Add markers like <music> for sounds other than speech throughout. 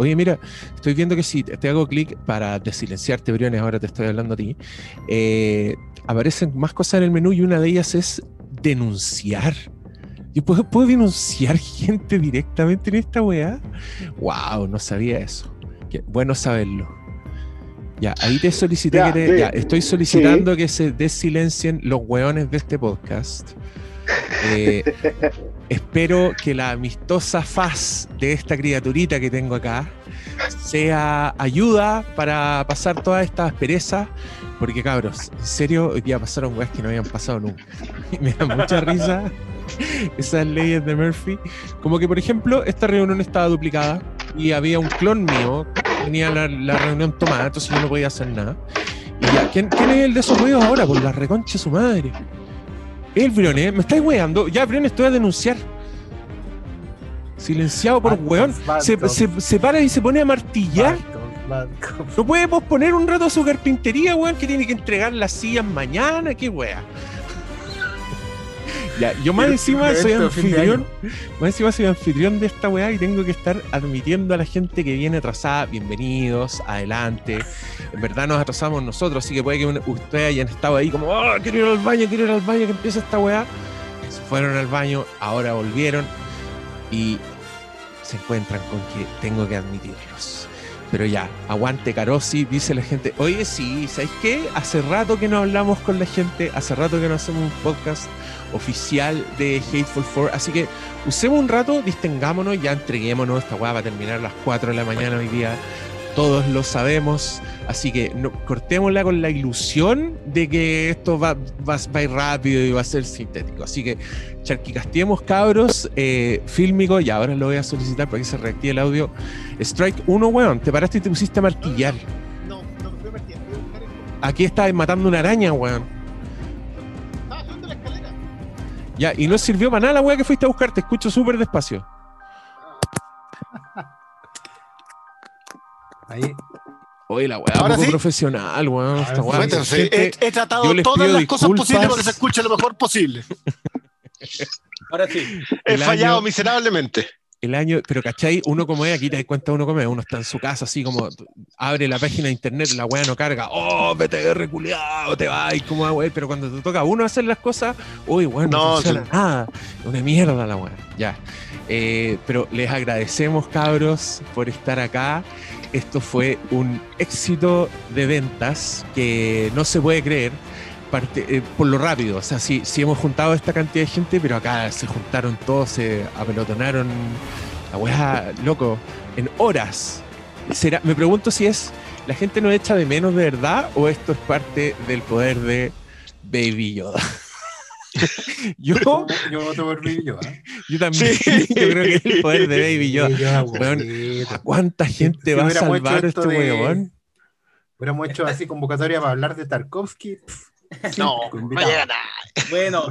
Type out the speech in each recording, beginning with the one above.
Oye, mira, estoy viendo que si te hago clic para desilenciarte, Briones, ahora te estoy hablando a ti, eh, aparecen más cosas en el menú y una de ellas es denunciar. Yo puedo, puedo denunciar <laughs> gente directamente en esta weá. Wow, no sabía eso. Bueno saberlo. Ya, ahí te solicité Ya, que te- sí. ya, estoy solicitando que se desilencien los weones de este podcast. Eh, espero que la amistosa faz de esta criaturita que tengo acá sea ayuda para pasar todas estas perezas. Porque cabros, en serio, hoy día pasaron weas que no habían pasado nunca. <laughs> Me da mucha risa esas leyes de Murphy. Como que, por ejemplo, esta reunión estaba duplicada y había un clon mío que tenía la, la reunión tomada, entonces yo no podía hacer nada. Y ya, ¿quién, quién es el de esos ruidos ahora? Por la reconcha su madre. El Briones, me estáis weando. Ya, Briones, estoy a denunciar. Silenciado por weón. Se, se- se para y se pone a martillar. No puede posponer un rato su carpintería, weón, que tiene que entregar las sillas mañana, qué wea. Ya, yo más encima soy anfitrión, más encima soy anfitrión de esta weá y tengo que estar admitiendo a la gente que viene atrasada, bienvenidos, adelante. En verdad nos atrasamos nosotros, así que puede que ustedes hayan estado ahí como, oh, quiero ir al baño, quiero ir al baño, que empieza esta weá. Se fueron al baño, ahora volvieron y se encuentran con que tengo que admitirlos. Pero ya, aguante Carosi, dice la gente. Oye, sí, ¿sabéis qué? Hace rato que no hablamos con la gente, hace rato que no hacemos un podcast oficial de Hateful Four. Así que usemos un rato, distengámonos, ya entreguémonos. Esta weá va a terminar a las 4 de la mañana hoy día. Todos lo sabemos. Así que no, cortémosla con la ilusión de que esto va, va, va a ir rápido y va a ser sintético. Así que charquicastiemos, cabros. Eh, fílmico, y ahora lo voy a solicitar para que se reactive el audio. Strike 1, weón. Te paraste y te pusiste a martillar. No, no me fui a Aquí estabas matando una araña, weón. Estaba subiendo la escalera. Ya, y no sirvió para nada la weá que fuiste a buscar. Te escucho súper despacio. <laughs> Ahí. Oye, la weá, Ahora poco sí. profesional, weón. Esta weá. Gente, He, he tratado todas las cosas posibles para que se escuche lo mejor posible. <laughs> Ahora sí. He El fallado año- miserablemente. el año, pero ¿cachai? Uno como es, aquí te das cuenta uno como es, uno está en su casa así como abre la página de internet, la weá no carga, oh, PTR culiado, te va y como weá, pero cuando te toca a uno hacer las cosas, uy, weón, no, No, funciona sí. nada, una mierda la weá, ya. Eh, pero les agradecemos, cabros, por estar acá. Esto fue un éxito de ventas que no se puede creer. eh, por lo rápido, o sea, sí, sí hemos juntado esta cantidad de gente, pero acá se juntaron todos, se apelotonaron, la weá, loco, en horas. ¿Será, me pregunto si es, la gente no echa de menos de verdad o esto es parte del poder de Baby Yoda. <laughs> <laughs> yo, <laughs> Yo voto por Baby Yoda. yo también, <laughs> Sí. yo creo que es el poder de Baby Yoda. Baby Yoda, Weón, bonito. ¿A cuánta gente si va a salvar este de- weón? Hubiéramos hecho así convocatoria para hablar de Tarkovsky. pff, No, cinco no invitados. llega nada. Bueno,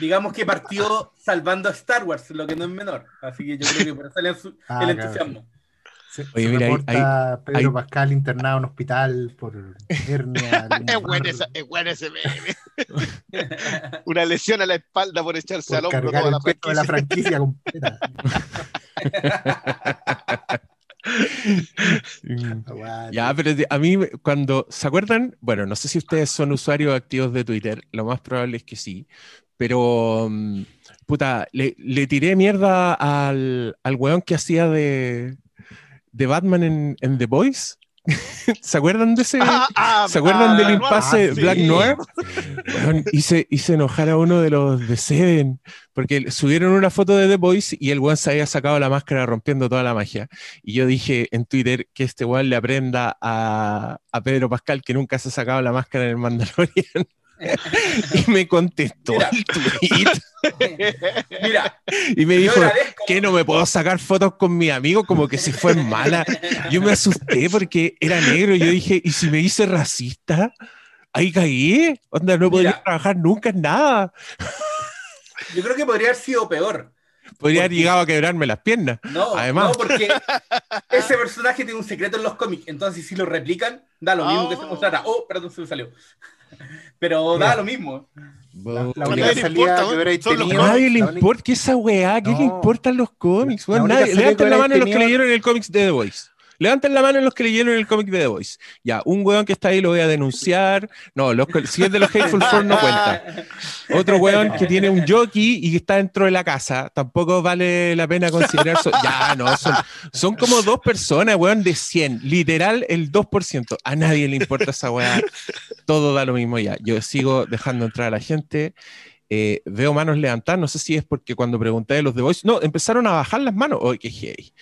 digamos que partió salvando a Star Wars, lo que no es menor. Así que yo creo que por eso le Ah, el claro. entusiasmo. Se, Oye, se mira, ahí- reporta Pedro ahí- Pascal internado en hospital por hernia. <laughs> Es bueno, esa- es bueno ese meme. <laughs> Una lesión a la espalda por echarse al hombro toda el la de la franquicia. franquicia completa. <laughs> Ya, pero a mí, cuando, ¿se acuerdan? Bueno, no sé si ustedes son usuarios activos de Twitter, lo más probable es que sí, pero, mm, puta, le, le tiré mierda al, al weón que hacía de, de Batman en, en The Boys. <laughs> ¿Se acuerdan de ese? Ah, ah, ¿Se acuerdan ah, del impasse Ah, sí. Black Noir? <laughs> Weón, hice, hice enojar a uno de los de Seven, porque subieron una foto de The Boys y el weón se había sacado la máscara rompiendo toda la magia. Y yo dije en Twitter que este weón le aprenda a, a Pedro Pascal que nunca se ha sacado la máscara en el Mandalorian. <laughs> <laughs> y me contestó Mira. el tweet <laughs> Mira, y me dijo, que no me puedo sacar fotos con mi amigo como que si fue mala. Yo me asusté porque era negro. Yo dije, ¿y si me hice racista? Ahí caí. Onda, no podría Mira. trabajar nunca en nada. Yo creo que podría haber sido peor. Podría haber llegado a quebrarme las piernas. No, Además. no, porque ese personaje tiene un secreto en los cómics. Entonces, si lo replican, da lo mismo que se mostrara. Oh, perdón, se me salió. <laughs> Pero da lo mismo. La, la A única nadie le salida importa, que hubierais tenido. nadie le la importa. ¿Qué esa weá? ¿Qué le importan los cómics? La Levanten la hubierais mano los que leyeron el cómics de The Voice. Levanten la mano los que leyeron el cómic de The Voice. Ya, un weón que está ahí lo voy a denunciar. No, los, si es de los Hateful Four no cuenta. Otro weón que tiene un jockey y que está dentro de la casa. Tampoco vale la pena considerar. so- ya, no, son, son como dos personas, weón, de 100. Literal, el 2%. A nadie le importa esa weá. Todo da lo mismo ya. Yo sigo dejando entrar a la gente. Eh, veo manos levantar. No sé si es porque cuando pregunté de los The Voice. No, empezaron a bajar las manos. ¡Ay, qué heavy!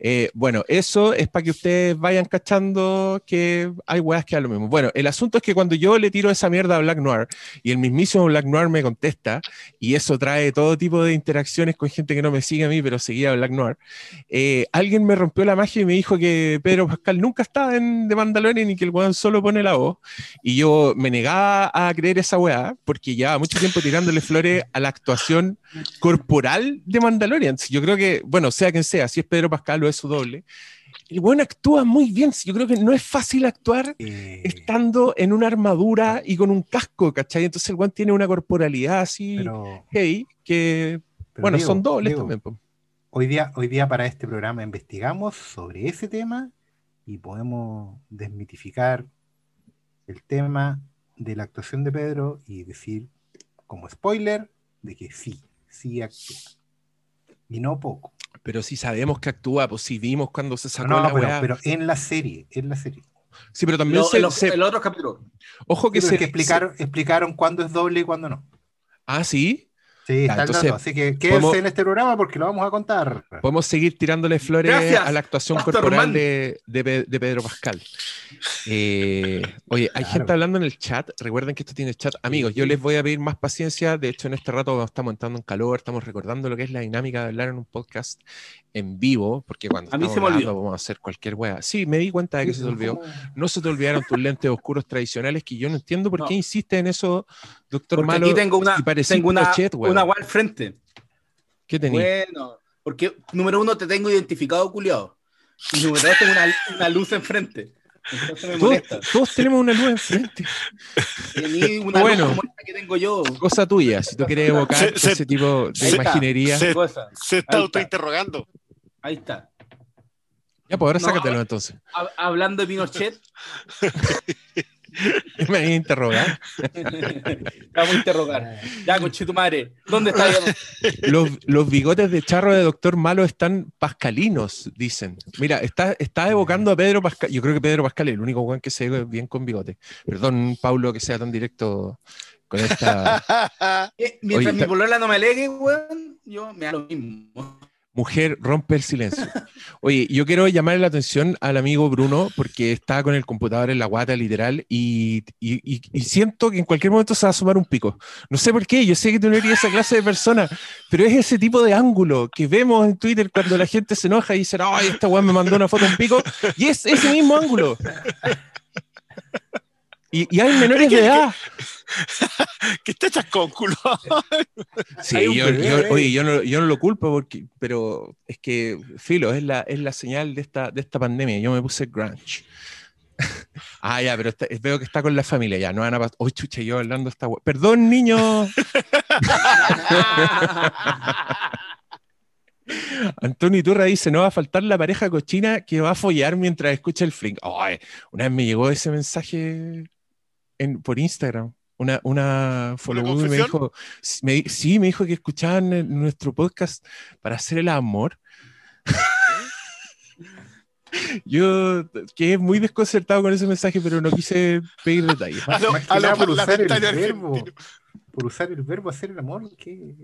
Eh, bueno, eso es para que ustedes vayan cachando que hay weas que da lo mismo. Bueno, el asunto es que cuando yo le tiro esa mierda a Black Noir y el mismísimo Black Noir me contesta, y eso trae todo tipo de interacciones con gente que no me sigue a mí, pero seguía a Black Noir, eh, alguien me rompió la magia y me dijo que Pedro Pascal nunca estaba en The Mandalorian y que el weón solo pone la voz. Y yo me negaba a creer esa weá porque llevaba mucho tiempo tirándole flores a la actuación corporal de Mandalorian. Yo creo que, bueno, sea quien sea, si es Pedro Pascal o es su doble, el weón actúa muy bien. Yo creo que no es fácil actuar Eh, estando en una armadura y con un casco, ¿cachai? Entonces el weón tiene una corporalidad así, pero, hey, que, pero bueno, Diego, son dobles Diego, también. po. Hoy día, hoy día para este programa investigamos sobre ese tema y podemos desmitificar el tema de la actuación de Pedro y decir como spoiler de que sí, sí actúa. Y no poco. Pero si sabemos que actúa, pues si vimos cuando se sacó No, la pero, weá. pero en la serie, en la serie. sí, pero también se, lo- se- el otro capítulo. ojo que Sí, pero se es que explicaron, explicaron cuándo es doble y cuándo no. Ah, sí. Sí, Ya, está el entonces, dato. Así que quédense podemos- en este programa porque lo vamos a contar. Podemos seguir tirándole flores Gracias, a la actuación Pastor corporal de, de Pe- de Pedro Pascal. Eh, oye, hay Claro. gente hablando en el chat. Recuerden que esto tiene chat. Amigos, yo les voy a pedir más paciencia. De hecho, en este rato estamos entrando en calor, estamos recordando lo que es la dinámica de hablar en un podcast en vivo, porque cuando A mí se me olvidó. vamos a hacer cualquier wea. Sí, me di cuenta de que se te olvidó. No se te olvidaron tus lentes oscuros tradicionales, que yo no entiendo por No. qué insiste en eso, doctor Porque Malo. aquí tengo una, parecís tengo una, weón. una guay al frente. ¿Qué tenías? Bueno, porque número uno te tengo identificado, culiado. Y número dos tengo una, una luz enfrente. Entonces me Todos, molesta. todos tenemos una luz enfrente. Tení una Bueno. luz como esta que tengo yo. Cosa tuya, si tú quieres evocar Se- se- ese tipo de está. imaginería. Se-. Se está. autointerrogando. Ahí está. Ya, pues ahora No, sácatelo entonces. Hab- Hablando de Pinochet, <laughs> Me voy a interrogar. <laughs> vamos a interrogar. Ya, conche tu madre. ¿Dónde está? Los, los bigotes de charro de Doctor Malo están pascalinos, dicen. Mira, está, está evocando a Pedro Pascal. Yo creo que Pedro Pascal es el único weón que se ve bien con bigote. Perdón, Paulo, que sea tan directo con esta <laughs> Eh, Mientras Oye, mi está- polola no me alegue, weón, yo me da lo mismo. Mujer rompe el silencio. Oye, yo quiero llamarle la atención al amigo Bruno porque está con el computador en la guata, literal, y, y- y- y siento que en cualquier momento se va a asomar un pico. No sé por qué, yo sé que tú no eres esa clase de persona, pero es ese tipo de ángulo que vemos en Twitter cuando la gente se enoja y dice, ay, esta weá me mandó una foto un pico, y es ese mismo ángulo. Y, y hay menores de edad. <laughs> que está chascón, culo. <laughs> Sí, yo, oye, yo no, yo no lo culpo, porque, pero es que, filo, es la, es la señal de esta, de esta pandemia. Yo me puse grunge. <laughs> ah, ya, pero está- veo que está con la familia, ya, no van a pasar. Uy, chucha, yo hablando esta Perdón, niño. Antonio Iturra dice: No va a faltar la pareja cochina que va a follar mientras escucha el fling. Una vez me llegó ese mensaje en, por Instagram. Una, una follow me dijo: me Sí, me dijo que escuchaban el- nuestro podcast para hacer el amor. <laughs> Yo quedé muy desconcertado con ese mensaje, pero no quise pedir detalles. A lo- a lo Por usar el verbo hacer el amor. ¿qué?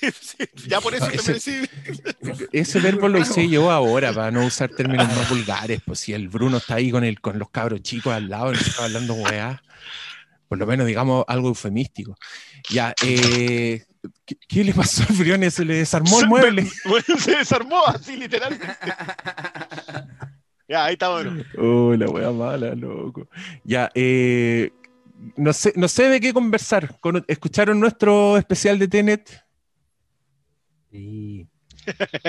<laughs> Sí, ya por eso Ah, te ese-. <laughs> Ese verbo lo usé yo ahora para no usar términos más vulgares. Pues si el Bruno está ahí con, el, con los cabros chicos al lado no está hablando weá, por lo menos digamos algo eufemístico. Ya, eh, ¿qué, qué le pasó al Briones? Se le desarmó el mueble. <laughs> Se desarmó así, literalmente. Ya, ahí está bueno. Oh, la wea mala, loco. Ya, eh, no, sé, no sé de qué conversar. Con- ¿Escucharon nuestro especial de Tenet? Sí,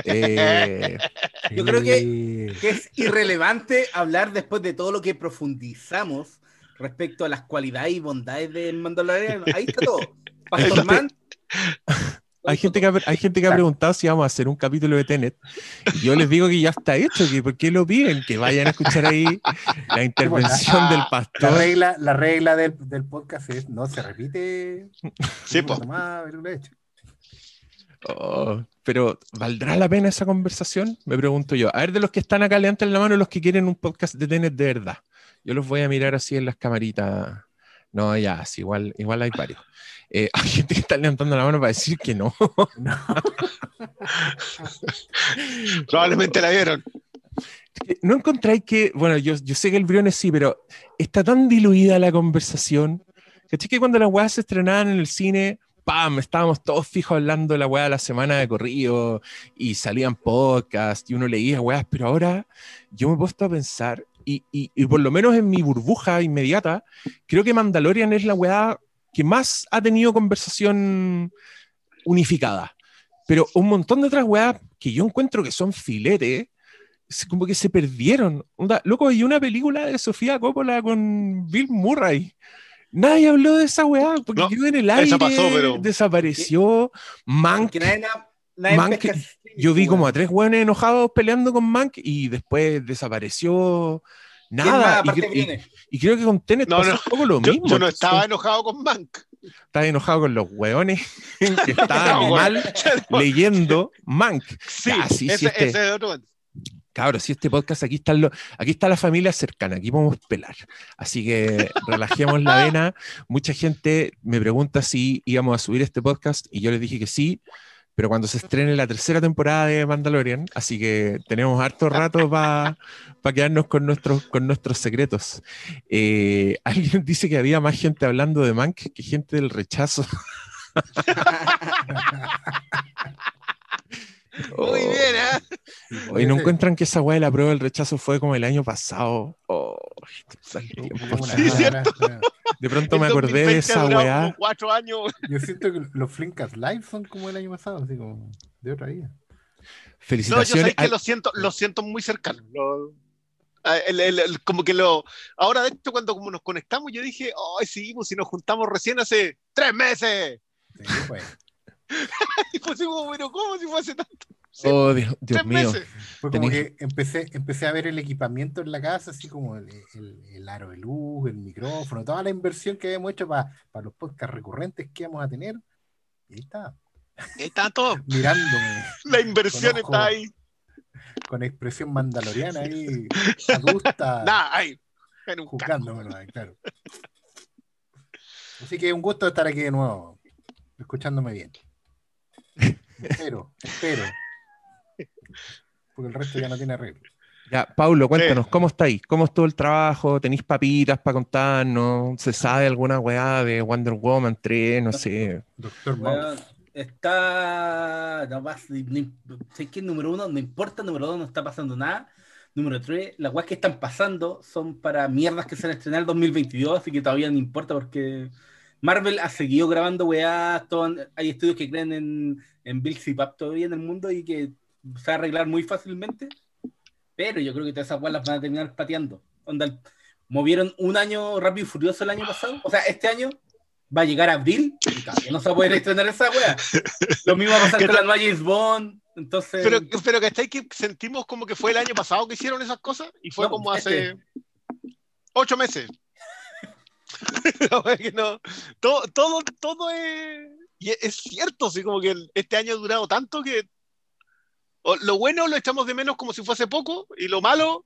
Eh, <laughs> Yo creo que es irrelevante hablar después de todo lo que profundizamos respecto a las cualidades y bondades del Mandaloriano. Ahí está todo. <laughs> Pastor Man. Hay gente, que ha, hay gente que ha preguntado si vamos a hacer un capítulo de Tenet. Yo les digo que ya está hecho, que ¿por qué lo piden? Que vayan a escuchar ahí la intervención del La pastor. regla, la regla del, del podcast es no se repite. Sí, hecho. Oh, pero ¿valdrá la pena esa conversación? Me pregunto yo. A ver, de los que están acá, levanten la mano los que quieren un podcast de Tenet de verdad. Yo los voy a mirar así en las camaritas. No, ya, sí, igual, igual hay varios. Eh, <laughs> hay gente que está levantando la mano para decir que no. <laughs> Probablemente la vieron. ¿No encontráis que, bueno, yo, yo sé que el Briones sí, pero está tan diluida la conversación? ¿Cachai que cuando las weas se estrenaban en el cine, ¡pam! Estábamos todos fijos hablando de la wea de la semana de corrido y salían podcasts y uno leía weas, pero ahora yo me he puesto a pensar y, y- y por lo menos en mi burbuja inmediata, creo que Mandalorian es la wea que más ha tenido conversación unificada. Pero un montón de otras weas que yo encuentro que son filetes, es como que se perdieron. Onda, loco, hay una película de Sofía Coppola con Bill Murray. Nadie habló de esa weá, porque No, quedó en el aire, pasó, pero- desapareció. Mank, nadie, nadie Mank, yo vi como a tres weones enojados peleando con Mank y después desapareció ¿Quién más nada. Y, aparte cre- y- viene? y creo que con Tenet No, pasó no, un poco lo Yo, mismo. yo no estaba enojado con Mank. estaba enojado con los weones <laughs> que estaban No, mal <laughs> leyendo Mank. Sí, Ya, sí, sí, ese, este- ese es otro. Cabros, si este podcast aquí está, lo- aquí está la familia cercana, aquí podemos pelar. Así que relajemos la <laughs> vena. Mucha gente me pregunta si íbamos a subir este podcast y yo les dije que sí, pero cuando se estrene la tercera temporada de Mandalorian, así que tenemos harto rato para quedarnos con nuestros, con nuestros secretos. Eh, <laughs> alguien dice que había más gente hablando de Mank que gente del rechazo. <laughs> Muy bien, ¿eh? Hoy no encuentran que esa weá de la prueba del rechazo fue como el año pasado. Oh. Sí, cierto. De pronto me acordé de 2020 ha esa weá. como cuatro años. Yo siento que los Flinkas Live son como el año pasado, así como de otra vida. No, yo sé Felicitaciones. que lo siento, lo siento muy cercano. Lo- el- el- el- como que lo. Ahora, de hecho, cuando como nos conectamos, yo dije, ay, sí, pues si nos juntamos recién hace tres meses. Sí, pues. <laughs> Y fue así como, pero ¿cómo si fue hace tanto? Sí, Oh, Dios, Dios tres mío. meses. Fue como que empecé, empecé a ver el equipamiento en la casa, así como el, el- el aro de luz, el micrófono, toda la inversión que habíamos hecho para los podcasts recurrentes que íbamos a tener. Y ahí está, Ahí está todo. <laughs> mirándome La inversión Conozco. está ahí. con expresión mandaloriana ahí, adusta, <laughs> Nada, ahí. En un carro. juzgándomelo ahí, claro. Así que un gusto estar aquí de nuevo, escuchándome bien. Espero, espero. Porque el resto ya no tiene arreglo. Ya, Paulo, cuéntanos, ¿cómo estáis? ¿Cómo estuvo el trabajo? ¿Tenéis papitas para contarnos? ¿Se sabe alguna weá de Wonder Woman 3? No sé. Doctor. Weón, está. No, vas- ni- sé que número uno, no importa, número dos, no está pasando nada. Número tres, las weas que están pasando son para mierdas que se van a estrenar en 2022, así que todavía no importa porque Marvel ha seguido grabando weas. todo- hay estudios que creen en, en Bill Zipap todavía en el mundo y que se va a arreglar muy fácilmente. Pero yo creo que todas esas las van a terminar pateando. Onda, movieron un año rápido y furioso el año pasado. O sea, este año va a llegar abril y no se va a poder estrenar esa wea. <laughs> Lo mismo va a pasar ¿Qué con la nueva James Bond. Entonces, Pero, pero que estáis que sentimos como que fue el año pasado que hicieron esas cosas y fue No, como este. hace ocho meses. <laughs> No, es que no. Todo, todo, todo es. Y es- es cierto, sí, como que este año ha durado tanto que. o lo bueno lo echamos de menos como si fuese poco y lo malo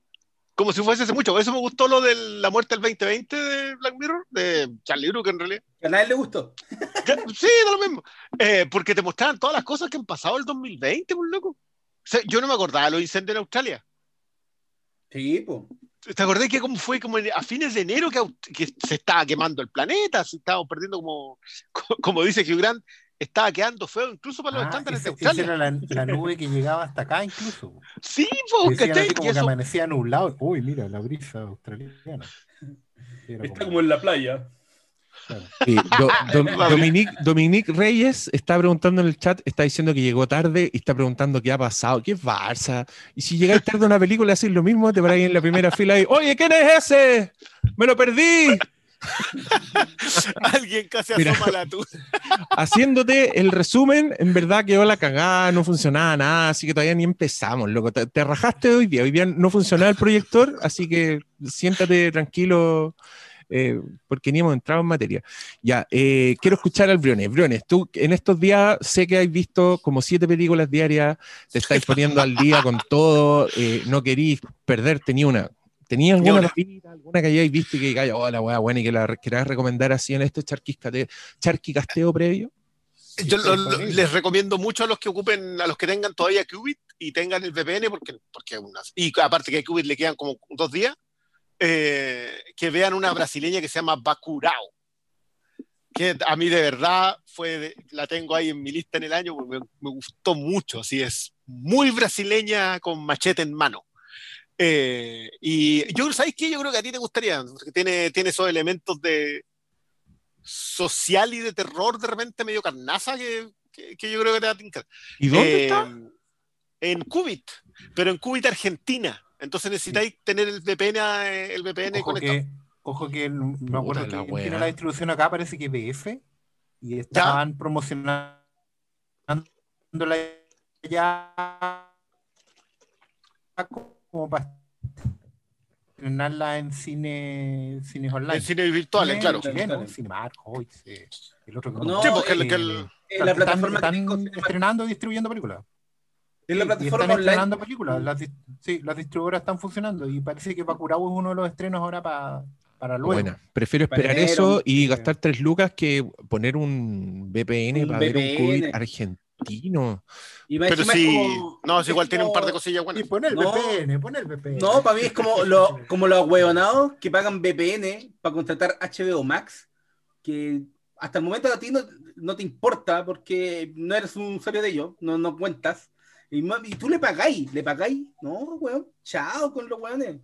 como si fuese hace mucho. Por eso me gustó lo de la muerte del 2020 de Black Mirror, de Charlie Brooker en realidad. a nadie le gustó. Sí, da lo mismo. Eh, porque te mostraban todas las cosas que han pasado el 2020, por loco. O sea, yo no me acordaba de los incendios en Australia. Sí, pues. ¿Te acordás que como fue como a fines de enero que, que se estaba quemando el planeta? Se estábamos perdiendo como, co- como dice Hugh Grant, estaba quedando feo incluso para los Ah, estándares ese- de esa Australia. era la, la nube que llegaba hasta acá incluso. Sí, po, Decían ¿cachai? así Y como que eso- amanecía nublado. Uy, mira, la brisa australiana. <laughs> Era Está como- como en la playa. Claro. Sí, Do- Dom- Dominique, Dominique Reyes está preguntando en el chat, está diciendo que llegó tarde y está preguntando qué ha pasado, qué es Barça. Y si llegáis tarde a una película, hacéis lo mismo, te paráis en la primera fila y, oye, ¿quién es ese? ¡Me lo perdí! <laughs> Alguien casi Mira. asoma la tuya. Haciéndote el resumen, en verdad quedó la cagada, no funcionaba nada, así que todavía ni empezamos, loco. Te, te rajaste hoy día. Hoy día no funcionaba el proyector, así que siéntate tranquilo. Eh, porque ni hemos entrado en materia. Ya, eh, quiero escuchar al Briones. Briones, tú en estos días sé que has visto como siete películas diarias, te estáis <laughs> poniendo al día con todo, eh, no querís perderte ni una. ¿Tenías alguna, alguna que hayáis visto y que digáis, oh, la weá buena y que la querás recomendar así en este charquicasteo previo? Yo lo- lo- les recomiendo mucho a los que ocupen, a los que tengan todavía Qubit y tengan el VPN, porque, porque unas, y aparte que a Qubit le quedan como dos días, eh, que vean una brasileña que se llama Bacurao. Que a mí de verdad fue, la tengo ahí en mi lista en el año, porque me, me gustó mucho, así es muy brasileña con machete en mano. Eh, y yo, ¿sabes qué? Yo creo que a ti te gustaría, porque tiene, tiene esos elementos de social y de terror de repente medio carnaza que, que, que yo creo que te va a tincar. ¿Y dónde Eh, está? En Qubit, pero en Qubit Argentina. Entonces necesitáis tener el VPN, eh, el VPN Ojo conectado. que, ojo que no me acuerdo Puta la tiene la distribución acá, parece que BF, y estaban promocionándola ya como para estrenarla en cine, cines online. En cines virtuales, Cine claro. chileno, eh, el otro que No, Sí, porque el- eh, el- la están- plataforma están Cinema- estrenando y distribuyendo películas. En la Sí, y plataforma están online. estrenando películas. Las, sí, las distribuidoras están funcionando y parece que Bacurau es uno de los estrenos ahora pa- para luego. Buena. Prefiero Para esperar eso y sí. gastar tres lucas que poner un VPN Un para ver un. COVID argentino. Y Pero como- no, es igual tiene un par de cosillas Y buenas. pon el No. VPN, pon el VPN. No, para mí es como, lo, como los hueonados que pagan VPN para contratar HBO Max, que hasta el momento a ti no, no te importa porque no eres un usuario de ellos, no, no cuentas. Y, tú le pagáis, le pagáis. No, weón, chao con los weones.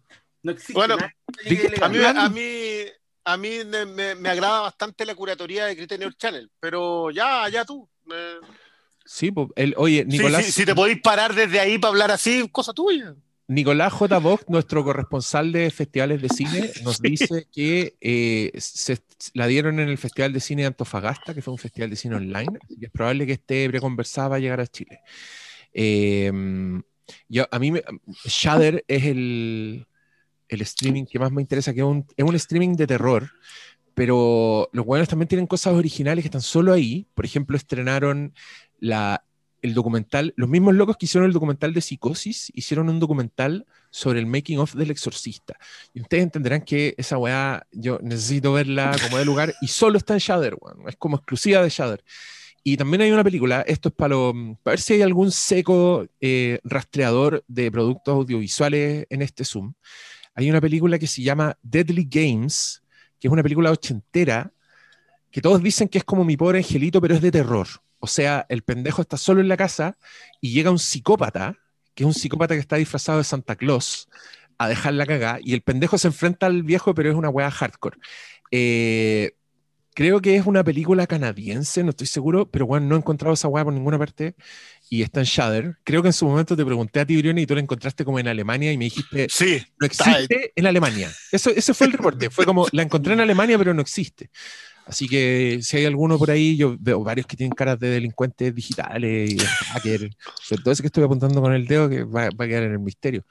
No existe Bueno, nada que llegue ¿de qué A mí, a mí, a mí me, me- me agrada bastante la curatoría de Criterion Channel, pero ya, ya tú. eh, Sí, el, oye, Nicolás, sí, si te podéis parar desde ahí para hablar así, cosa tuya. Nicolás J. Vogt, nuestro corresponsal de festivales de cine, nos dice que eh, se, la dieron en el Festival de Cine de Antofagasta, que fue un festival de cine online, así que es probable que esté preconversada para llegar a Chile. Eh, yo, a mí, Shudder es el, el streaming que más me interesa, que es un, streaming de terror, pero los buenos también tienen cosas originales que están solo ahí. Por ejemplo, estrenaron la, el documental, los mismos locos que hicieron el documental de Psicosis, hicieron un documental sobre el making of del exorcista. Y ustedes entenderán que esa weá, yo necesito verla como de lugar, y solo está en Shudder, weón. es como exclusiva de Shudder. Y también hay una película, esto es para, lo- para ver si hay algún seco eh, rastreador de productos audiovisuales en este Zoom. Hay una película que se llama Deadly Games, que es una película ochentera, que todos dicen que es como mi pobre angelito, pero es de terror. O sea, el pendejo está solo en la casa y llega un psicópata, que es un psicópata que está disfrazado de Santa Claus, a dejar la cagada, y el pendejo se enfrenta al viejo, pero es una weá hardcore. Eh, creo que es una película canadiense, no estoy seguro, pero bueno, no he encontrado esa weá por ninguna parte y está en Shudder. Creo que en su momento te pregunté a ti, Brioni, y tú la encontraste como en Alemania y me dijiste, Sí, no existe en Alemania. Eso, ese fue el reporte. Fue como, la encontré en Alemania, pero no existe. Así que si hay alguno por ahí, yo veo varios que tienen caras de delincuentes digitales y de hacker. Sobre todo ese que estoy apuntando con el dedo, que va, va a quedar en el misterio.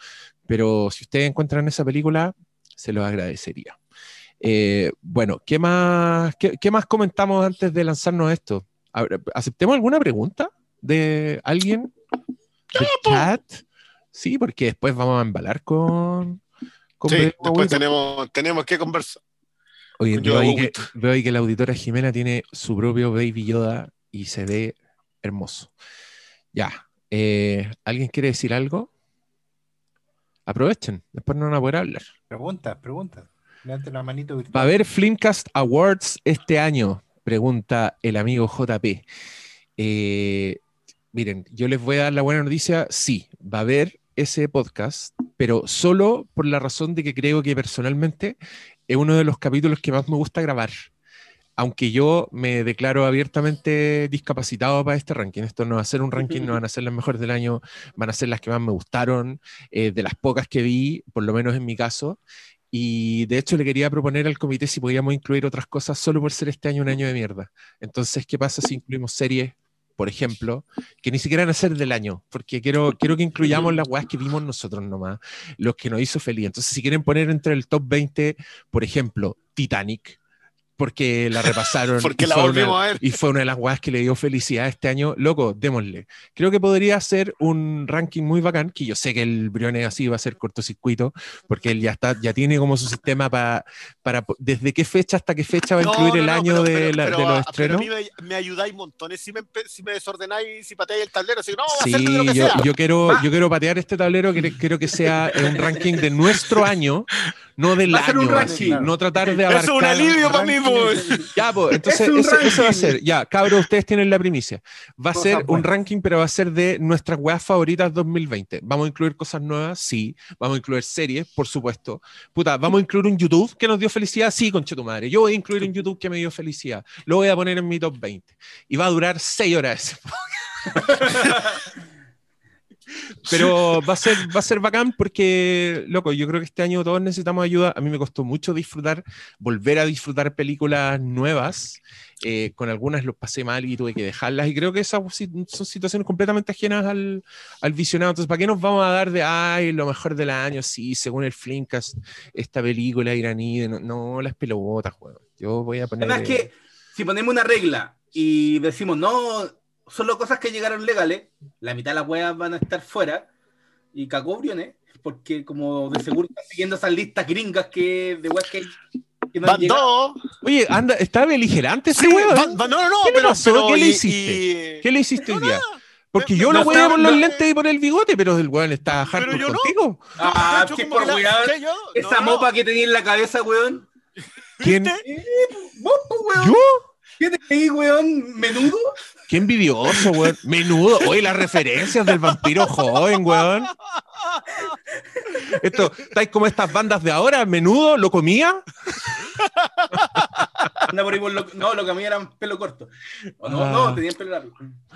Pero si ustedes encuentran esa película, se los agradecería. Eh, bueno, ¿qué más, qué, qué más comentamos antes de lanzarnos a esto? A ver, ¿Aceptemos alguna pregunta de alguien? ¿De chat? Sí, porque después vamos a embalar con... con sí, después tenemos, tenemos que conversar. Oye, Yo, veo ahí, que, veo ahí que la auditora Jimena tiene su propio Baby Yoda y se ve hermoso. Ya. eh, ¿Alguien quiere decir algo? Aprovechen, después no van a poder hablar. Preguntas, preguntas. Levante la manito. ¿Va a haber Flimcast Awards este año? Pregunta el amigo JP. Eh, miren, yo les voy a dar la buena noticia. Sí, va a haber ese podcast, pero solo por la razón de que creo que personalmente es uno de los capítulos que más me gusta grabar. Aunque yo me declaro abiertamente discapacitado para este ranking. Esto no va a ser un ranking, no van a ser las mejores del año, van a ser las que más me gustaron, eh, de las pocas que vi, por lo menos en mi caso. Y de hecho le quería proponer al comité si podíamos incluir otras cosas solo por ser este año un año de mierda. Entonces, ¿qué pasa si incluimos series, por ejemplo, que ni siquiera van a ser del año? Porque quiero, quiero que incluyamos las weas que vimos nosotros nomás, los que nos hizo feliz. Entonces, si quieren poner entre el top 20, por ejemplo, Titanic, porque la repasaron. <laughs> Porque y la volvimos una- a ver. Y fue una de las weas que le dio felicidad este año. Loco, démosle. Creo que podría ser un ranking muy bacán, que yo sé que el Briones así va a ser cortocircuito, porque él ya está, ya tiene como su sistema pa- para desde qué fecha hasta qué fecha va a No, incluir no, el no, año pero- de, pero- la- pero de los a- pero a estrenos. mí me, me ayudáis montones si me, si me desordenáis, si pateáis el tablero. Así, no, va a ser Sí, de lo que yo, sea. yo quiero, Va. yo quiero patear este tablero, que <laughs> quiero que sea un ranking de nuestro año, no del año, ranking, así, claro. no tratar de Eso abarcar. es un alivio para mí, pues. Ya, pues, entonces Es un ese, ese va a ser, ya, cabros, ustedes tienen la primicia. Va a Cosas ser un buenas. ranking, pero va a ser de nuestras weas favoritas 2020. ¿Vamos a incluir cosas nuevas? Sí. ¿Vamos a incluir series? Por supuesto. Puta, ¿vamos a incluir un YouTube que nos dio felicidad? Sí, concha tu madre. Yo voy a incluir un YouTube que me dio felicidad. Lo voy a poner en mi top 20. Y va a durar 6 horas. <laughs> Pero <laughs> va a ser, va a ser bacán porque, loco, yo creo que este año todos necesitamos ayuda. A mí me costó mucho disfrutar, volver a disfrutar películas nuevas. Eh, con algunas los pasé mal y tuve que dejarlas. Y creo que esas son situaciones completamente ajenas al, al visionado. Entonces, ¿para qué nos vamos a dar de, ay, lo mejor del año? Sí, según el Flimcast, esta película iraní. No, no las pelotas, weón. Yo voy a poner. Eh, que si ponemos una regla y decimos, no, solo cosas que llegaron legales, la mitad de las weas van a estar fuera y cagó Briones, porque como de seguro está siguiendo esas listas gringas que de weas que, no Van dos. Oye, anda, está beligerante ese Sí, weón. van- van- no, no, no, ¿Qué le pero, pero ¿Qué le hiciste? y- ¿Qué le hiciste hoy No, día? Porque yo me- lo voy no, por los no. lentes y por el bigote, pero el weón está Pero hardcore yo no. contigo. Ah, que por weón, yo- Esa no, no, mopa que tenía en la cabeza, weón. ¿Quién? Vos, weón. ¿Yo? ¿Qué te ahí, weón? ¿Menudo? Qué envidioso, weón. Menudo. Oye, las referencias del vampiro joven, weón. Esto, estáis como estas bandas de ahora, menudo, lo comía. Anda por ahí por lo- no, lo que a mí era pelo corto. O no, Ah. no, tenían pelo largo.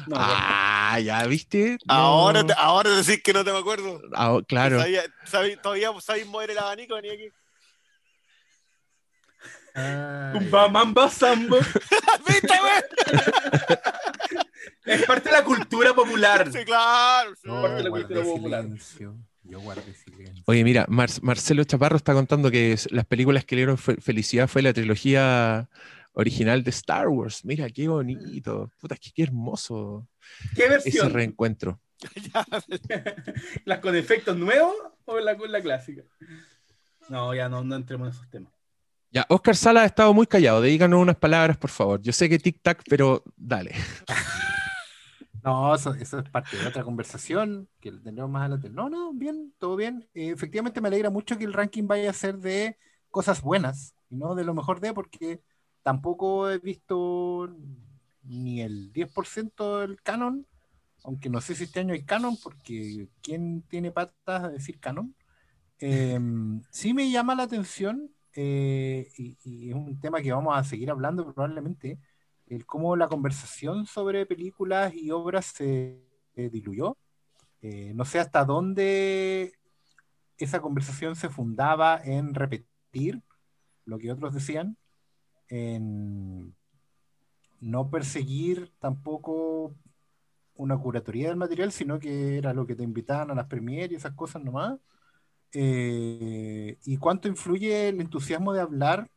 No, Ah, ya, ¿viste? No. Ahora, te- ahora decís que no te me acuerdo. Ah, claro. Sabía, sabí- todavía sabéis mover el abanico, venía aquí. Tumba, mamba, samba. <laughs> ¿Viste, güey? Es parte de la cultura popular. Sí, claro. sí. no, parte de la cultura popular. silencio. Yo guardé silencio. Oye, mira, Mar- Marcelo Chaparro está contando que es- las películas que le dieron fe- felicidad fue la trilogía original de Star Wars. Mira, qué bonito. Puta, qué, qué hermoso ¿Qué ese versión? reencuentro. <laughs> ¿Las con efectos nuevos o la con la clásica? No, ya no, no entremos en esos temas. Oscar Sala ha estado muy callado. Dedícanos unas palabras, por favor. Yo sé que tic-tac, pero dale. <laughs> No, eso, eso es parte de otra conversación que tendremos más adelante. No, no, bien, todo bien. Eh, efectivamente me alegra mucho que el ranking vaya a ser de cosas buenas y no de lo mejor de, porque tampoco he visto ni el 10% del canon, aunque no sé si este año hay canon, porque ¿quién tiene patas a decir canon? Eh, sí me llama la atención, eh, y, es un tema que vamos a seguir hablando probablemente, el cómo la conversación sobre películas y obras se diluyó. Eh, no sé hasta dónde esa conversación se fundaba en repetir lo que otros decían, en no perseguir tampoco una curatoría del material, sino que era lo que te invitaban a las premieres y esas cosas nomás. Eh, y cuánto influye el entusiasmo de hablar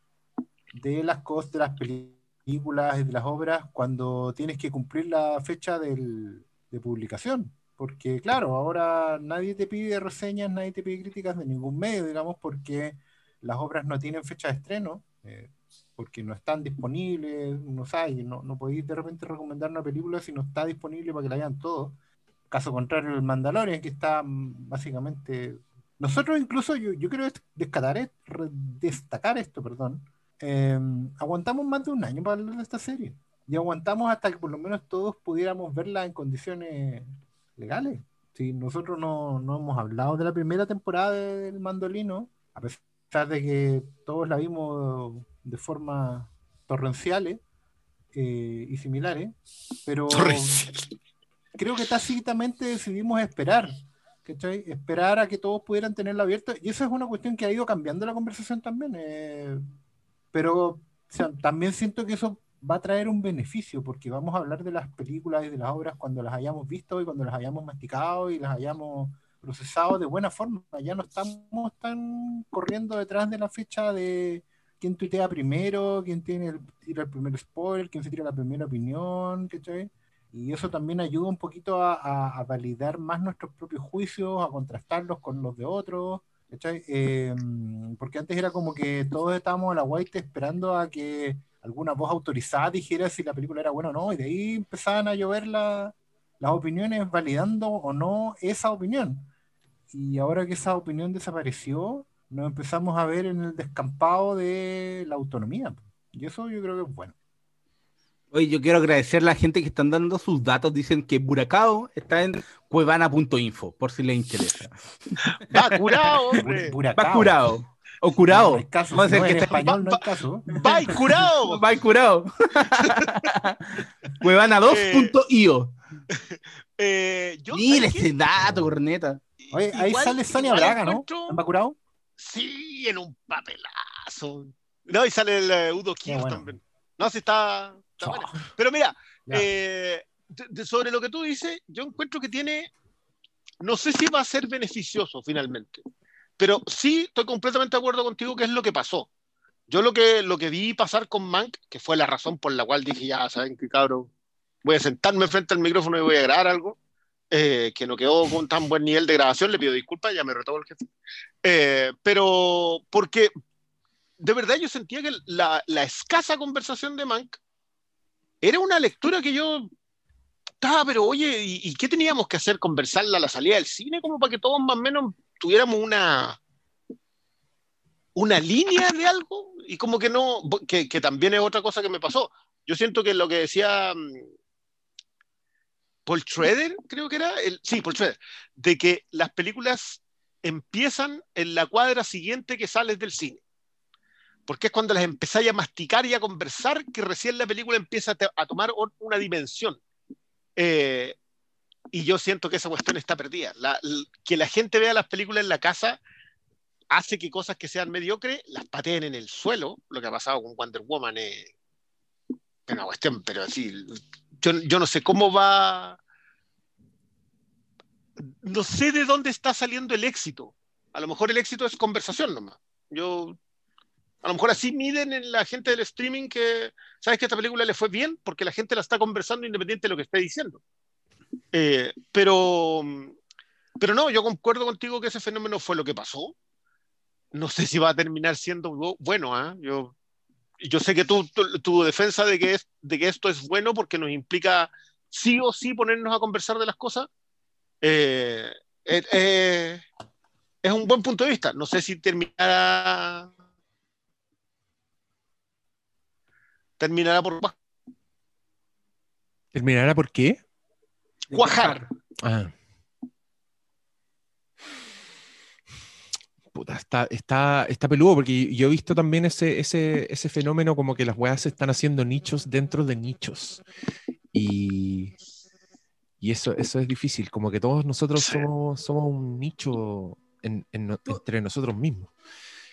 de las cosas, de las películas de las obras cuando tienes que cumplir la fecha de publicación. Porque claro, ahora nadie te pide reseñas, nadie te pide críticas de ningún medio, digamos, porque las obras no tienen fecha de estreno, eh, porque no están disponibles, no sabes, no, no podéis de repente recomendar una película si no está disponible para que la vean todos. Caso contrario, el Mandalorian, que está mm, básicamente... Nosotros incluso, yo, yo quiero descatar re- destacar esto, perdón. eh, aguantamos más de un año para hablar de esta serie. Y aguantamos hasta que por lo menos todos pudiéramos verla en condiciones legales. Si nosotros no, no hemos hablado de la primera temporada de- del Mandolino, a pesar de que todos la vimos de forma torrenciales eh, y similares, pero Torrencial. creo que tácitamente decidimos esperar Esperar a que todos pudieran tenerla abierta. Y eso es una cuestión que ha ido cambiando la conversación también. eh, pero también siento que eso va a traer un beneficio, porque vamos a hablar de las películas y de las obras cuando las hayamos visto y cuando las hayamos masticado y las hayamos procesado de buena forma. Ya no estamos tan corriendo detrás de la fecha de quién tuitea primero, quién tiene el, tira el primer spoiler, quién se tira la primera opinión, ¿cachai? Y eso también ayuda un poquito a, validar más nuestros propios juicios, a contrastarlos con los de otros. Eh, porque antes era como que todos estábamos a la white esperando a que alguna voz autorizada dijera si la película era buena o no, y de ahí empezaban a llover la- las opiniones validando o no esa opinión. Y ahora que esa opinión desapareció, nos empezamos a ver en el descampado de la autonomía. Y eso yo creo que es bueno. Oye, yo quiero agradecer a la gente que están dando sus datos. Dicen que Buracao está en cuevana.info, por si les interesa. <laughs> Va curado, hombre. Va curado. O curado. No hay caso, Vamos a si no, decir en que está español no hay caso. Va y curado. <laughs> Va curado. <laughs> Cuevana2.io. Eh, yo, Mira ese dato, corneta. Oye, ahí Igual- sale Sonia Braga, ¿no? encuentro- ¿En Bacurao? Sí, en un papelazo. No, y sale el eh, Udo Kier bueno. también. No, sí está, está buena. Pero mira, eh, de- de- sobre lo que tú dices, yo encuentro que tiene, no sé si va a ser beneficioso finalmente, pero sí estoy completamente de acuerdo contigo que es lo que pasó. Yo lo que, lo que vi pasar con Mank, que fue la razón por la cual dije, ya, ¿saben qué, cabrón? Voy a sentarme frente al micrófono y voy a grabar algo, eh, que no quedó con tan buen nivel de grabación, le pido disculpas, ya me retó el jefe. Eh, pero porque de verdad yo sentía que la, la escasa conversación de Mank era una lectura que yo estaba, pero oye, ¿y, qué teníamos que hacer? ¿Conversarla a la salida del cine? Como para que todos más o menos tuviéramos una, una línea de algo y como que no, que, que también es otra cosa que me pasó. Yo siento que lo que decía mm, Paul Schroeder, creo que era, el, sí, Paul Schroeder, de que las películas empiezan en la cuadra siguiente que sales del cine. Porque es cuando las empezáis a masticar y a conversar que recién la película empieza a, tomar una dimensión. Eh, y yo siento que esa cuestión está perdida. La- l- que la gente vea las películas en la casa hace que cosas que sean mediocres las pateen en el suelo. Lo que ha pasado con Wonder Woman es una cuestión, pero así, yo, yo no sé cómo va. No sé de dónde está saliendo el éxito. A lo mejor el éxito es conversación nomás. Yo, a lo mejor así miden en la gente del streaming que, ¿sabes que esta película le fue bien? Porque la gente la está conversando independiente de lo que esté diciendo. Eh, pero, pero no, yo concuerdo contigo que ese fenómeno fue lo que pasó. No sé si va a terminar siendo bu- bueno, ¿ah? Yo, yo sé que tu, tu, tu defensa de que, es, de que esto es bueno porque nos implica sí o sí ponernos a conversar de las cosas, eh, eh, eh, es un buen punto de vista. No sé si terminará terminará por ¿Terminará por qué? Cuajar. Ah. Puta, está, está, está peludo porque yo he visto también ese, ese, ese fenómeno como que las weas se están haciendo nichos dentro de nichos. Y, y eso, eso es difícil, como que todos nosotros Sí. somos, somos un nicho en- entre nosotros mismos.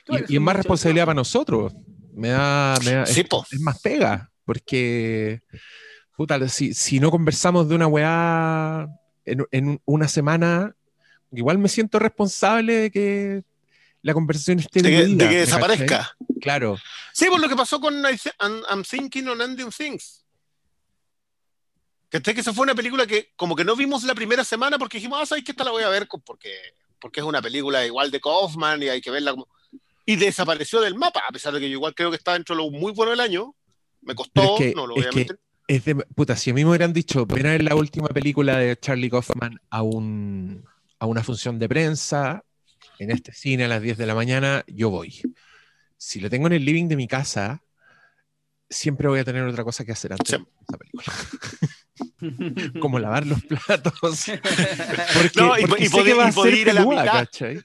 Y, y es más responsabilidad para nosotros. Me da, me da- Sí, es, más pega, porque puta, si, si no conversamos de una weá en, en una semana, igual me siento responsable de que la conversación esté de que, diluida, de que ¿me desaparezca. Claro. Sí, por lo que pasó con I'm, I'm Thinking on Ending Things. Que que esa fue una película que como que no vimos la primera semana porque dijimos, ah, ¿sabes que esta la voy a ver? Porque, porque es una película igual de Kaufman y hay que verla como... Y desapareció del mapa, a pesar de que yo igual creo que está dentro de lo muy bueno del año. Me costó, es que- no lo voy es a mentir. Es de, puta, si a mí me hubieran dicho, ven a ver la última película de Charlie Kaufman a, un, a una función de prensa en este cine a las 10 de la mañana, yo voy. Si lo tengo en el living de mi casa, siempre voy a tener otra cosa que hacer antes Sí. de esa película. <laughs> Como lavar los platos. <laughs> Porque, No, y po- porque y sé poder- que va y a poder ser ir a la mitad. ¿cachai?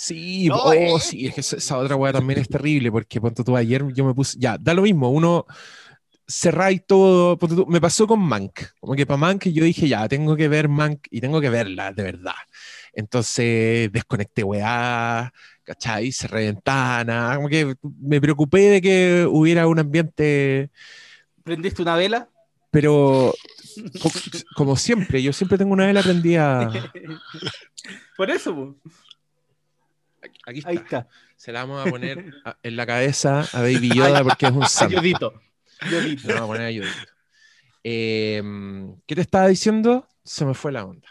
Sí, No, oh, eh. sí, es que esa, esa otra weá también es terrible, porque ponte tú ayer yo me puse, ya, da lo mismo, uno cerráis todo, ponte tú, me pasó con Mank, como que para Mank yo dije, ya, tengo que ver Mank y tengo que verla, de verdad. Entonces desconecté weá, ¿cachai? Cerré ventana, como que me preocupé de que hubiera un ambiente, ¿Prendiste una vela? pero <laughs> co- como siempre, yo siempre tengo una vela prendida. Por eso, po. Aquí está. ahí está. Se la vamos a poner <laughs> a- en la cabeza a Baby Yoda porque es un santo. Ayudito. Ayudito. Le vamos a poner ayudito. Eh, ¿Qué te estaba diciendo? Se me fue la onda.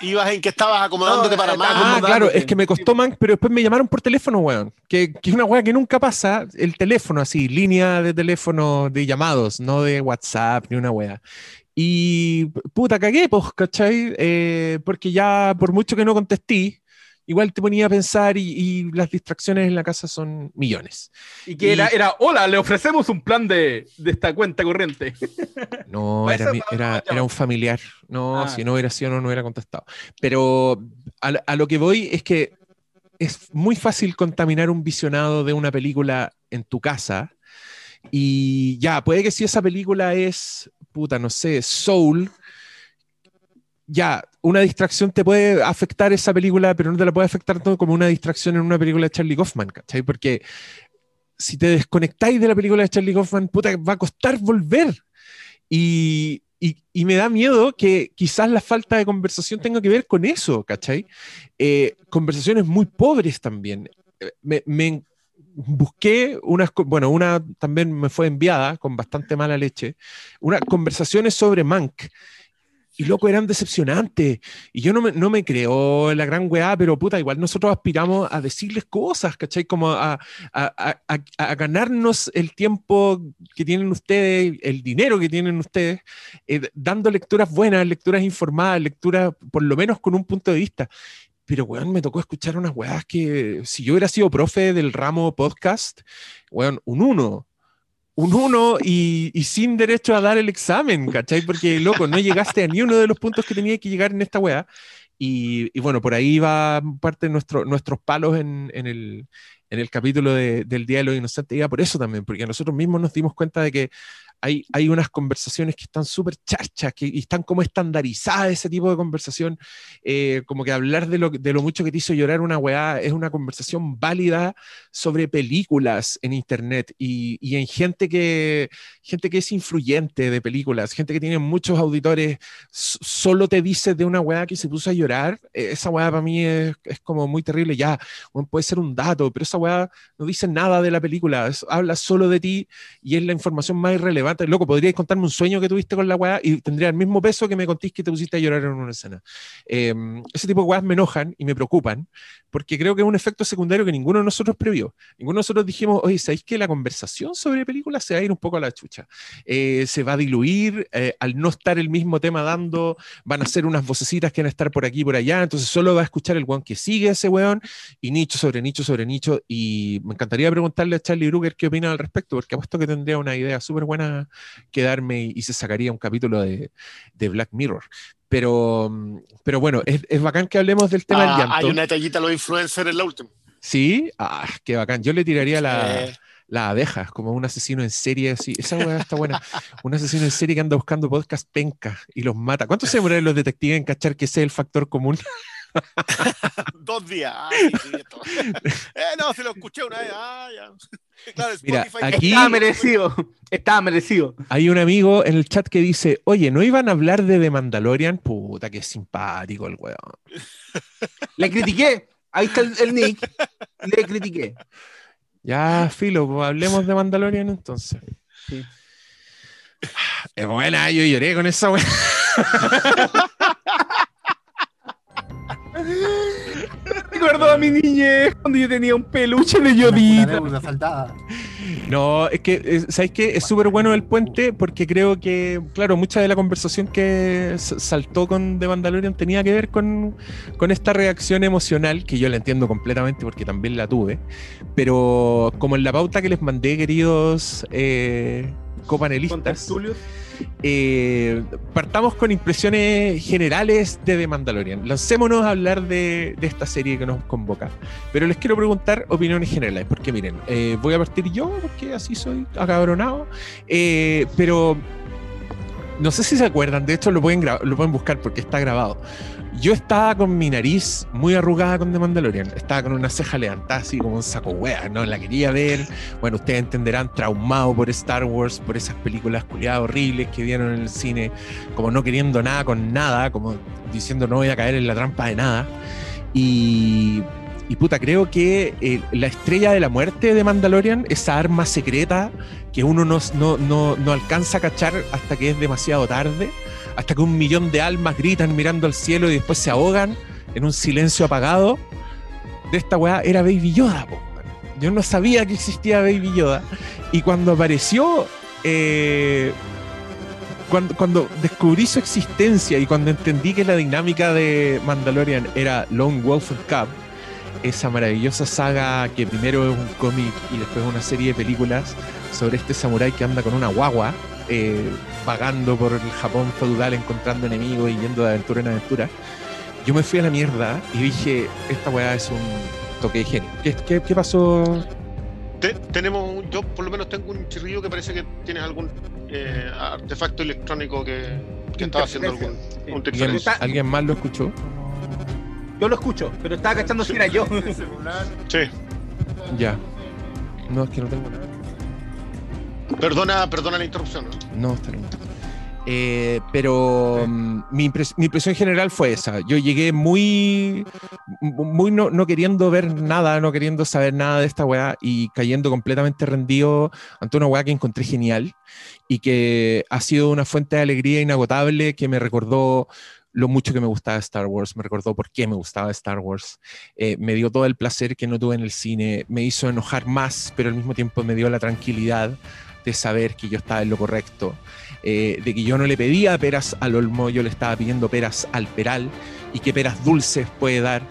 Ibas en que estabas acomodándote No, para más. Ah, claro, es que me costó man, pero después me llamaron por teléfono, weón. Que, que es una weá que nunca pasa, el teléfono así, línea de teléfono de llamados, no de WhatsApp ni una weá. Y puta, cagué, pues, ¿cachai? Eh, porque ya por mucho que no contesté, igual te ponía a pensar y, y las distracciones en la casa son millones. Y que era, era, hola, le ofrecemos un plan de, de esta cuenta corriente. <laughs> No, era, era, era un familiar. No, Ah. si no hubiera sido, no, no hubiera contestado. Pero a, a lo que voy es que es muy fácil contaminar un visionado de una película en tu casa. Y ya, puede que si esa película es, puta, no sé, Soul, ya, una distracción te puede afectar esa película, pero no te la puede afectar tanto como una distracción en una película de Charlie Kaufman, ¿cachai? Porque si te desconectáis de la película de Charlie Kaufman, puta, va a costar volver. Y, y- y me da miedo que quizás la falta de conversación tenga que ver con eso, ¿cachai? Eh, conversaciones muy pobres también. Me, me busqué unas, bueno, una también me fue enviada con bastante mala leche, unas conversaciones sobre Mank. Y loco, eran decepcionantes. Y yo no me, no me creo la gran weá, pero puta, igual nosotros aspiramos a decirles cosas, ¿cachai? Como a, a- a- ganarnos el tiempo que tienen ustedes, el dinero que tienen ustedes, eh, dando lecturas buenas, lecturas informadas, lecturas por lo menos con un punto de vista. Pero, weón, me tocó escuchar unas weas que si yo hubiera sido profe del ramo podcast, weón, un uno. Un uno y, y sin derecho a dar el examen, ¿cachai? Porque, loco, no llegaste a ni uno de los puntos que tenía que llegar en esta wea. Y, y bueno, por ahí va parte de nuestro, nuestros palos en, en el, en el capítulo de- del Día de los Inocentes. Iba por eso también, porque nosotros mismos nos dimos cuenta de que hay, hay unas conversaciones que están súper charchas que, están como estandarizadas ese tipo de conversación. eh, como que hablar de lo, de lo mucho que te hizo llorar una weá es una conversación válida sobre películas en internet y, y en gente que, gente que es influyente de películas, gente que tiene muchos auditores, solo te dice de una weá que se puso a llorar. eh, Esa weá para mí es, es como muy terrible. Ya, puede ser un dato, pero esa weá no dice nada de la película, es- habla solo de ti y es la información más irrelevante. Loco, podríais contarme un sueño que tuviste con la weá y tendría el mismo peso que me contís que te pusiste a llorar en una escena. Eh, ese tipo de weas me enojan y me preocupan porque creo que es un efecto secundario que ninguno de nosotros previó. Ninguno de nosotros dijimos, oye, ¿sabéis que la conversación sobre películas se va a ir un poco a la chucha? Eh, se va a diluir, eh, al no estar el mismo tema dando, van a ser unas vocecitas que van a estar por aquí y por allá, entonces solo va a escuchar el weón que sigue ese weón y nicho sobre nicho sobre nicho. Y me encantaría preguntarle a Charlie Brooker qué opina al respecto, porque apuesto que tendría una idea súper buena que darme y, y se sacaría un capítulo de, de Black Mirror. Pero, mm, pero bueno, es, es bacán que hablemos del tema del Ah, llanto. hay una tallita a los influencers en la última. Sí, ah, qué bacán. Yo le tiraría la, Eh, las abejas, como un asesino en serie, así. Esa weá está buena. Un asesino en serie que anda buscando podcast penca y los mata. ¿Cuánto <laughs> se demoran los detectives en cachar que ese es el factor común? <laughs> dos días. <laughs> Eh, no, se lo escuché una vez. Ah, ya. <laughs> Claro, Mira, Spotify- aquí- Estaba merecido. Estaba merecido. Hay un amigo en el chat que dice, oye, ¿no iban a hablar de The Mandalorian? Puta, qué simpático el weón. Le critiqué. Ahí está el, el nick. Le critiqué. Ya, filo, pues hablemos de Mandalorian entonces. Sí. Es buena, yo lloré con esa weá. <laughs> Recuerdo a mi niñez cuando yo tenía un peluche de Una Yodita. saldada. No, es que, eh, ¿sabéis qué? Es súper bueno el puente porque creo que, claro, mucha de la conversación que saltó con The Mandalorian tenía que ver con, con esta reacción emocional, que yo la entiendo completamente porque también la tuve, pero como en la pauta que les mandé, queridos eh, copanelistas. Eh, partamos con impresiones generales de The Mandalorian. Lancémonos a hablar de, esta serie que nos convoca. Pero les quiero preguntar opiniones generales, porque miren, eh, voy a partir yo, porque así soy acabronado. eh, pero no sé si se acuerdan, de hecho lo pueden buscar porque está grabado. Yo estaba con mi nariz muy arrugada con The Mandalorian. Estaba con una ceja levantada así como un saco wea, ¿no? La quería ver. Bueno, ustedes entenderán, traumado por Star Wars, por esas películas culiadas horribles que vieron en el cine, como no queriendo nada con nada, como diciendo no voy a caer en la trampa de nada. Y, y puta, creo que eh, la estrella de la muerte de Mandalorian, esa arma secreta que uno no, no, no, no alcanza a cachar hasta que es demasiado tarde hasta que un millón de almas gritan mirando al cielo y después se ahogan en un silencio apagado. De esta weá era Baby Yoda, po. Yo no sabía que existía Baby Yoda. Y cuando apareció, eh, cuando, cuando, descubrí su existencia y cuando entendí que la dinámica de Mandalorian era Lone Wolf and Cub, esa maravillosa saga que primero es un cómic y después una serie de películas sobre este samurái que anda con una guagua, eh, vagando por el Japón feudal, encontrando enemigos y yendo de aventura en aventura. Yo me fui a la mierda y dije, esta weá es un toque de genio. ¿Qué, qué, qué pasó? Te- tenemos, yo por lo menos tengo un chirrillo que parece que tienes algún eh, artefacto electrónico que, que estaba haciendo algún sí. un ¿Alguien, interferencia. Está- ¿Alguien más lo escuchó? Yo lo escucho, pero estaba cachando si era yo. Sí. Ya. No, es que no tengo nada. Perdona, perdona la interrupción. ¿no? Está bien. Eh, pero mm, mi, impres- mi impresión general fue esa. Yo llegué muy, muy no, no queriendo ver nada, no queriendo saber nada de esta weá y cayendo completamente rendido ante una weá que encontré genial y que ha sido una fuente de alegría inagotable que me recordó lo mucho que me gustaba Star Wars, me recordó por qué me gustaba Star Wars, eh, me dio todo el placer que no tuve en el cine, me hizo enojar más, pero al mismo tiempo me dio la tranquilidad de saber que yo estaba en lo correcto, eh, de que yo no le pedía peras al olmo, yo le estaba pidiendo peras al peral y que peras dulces puede dar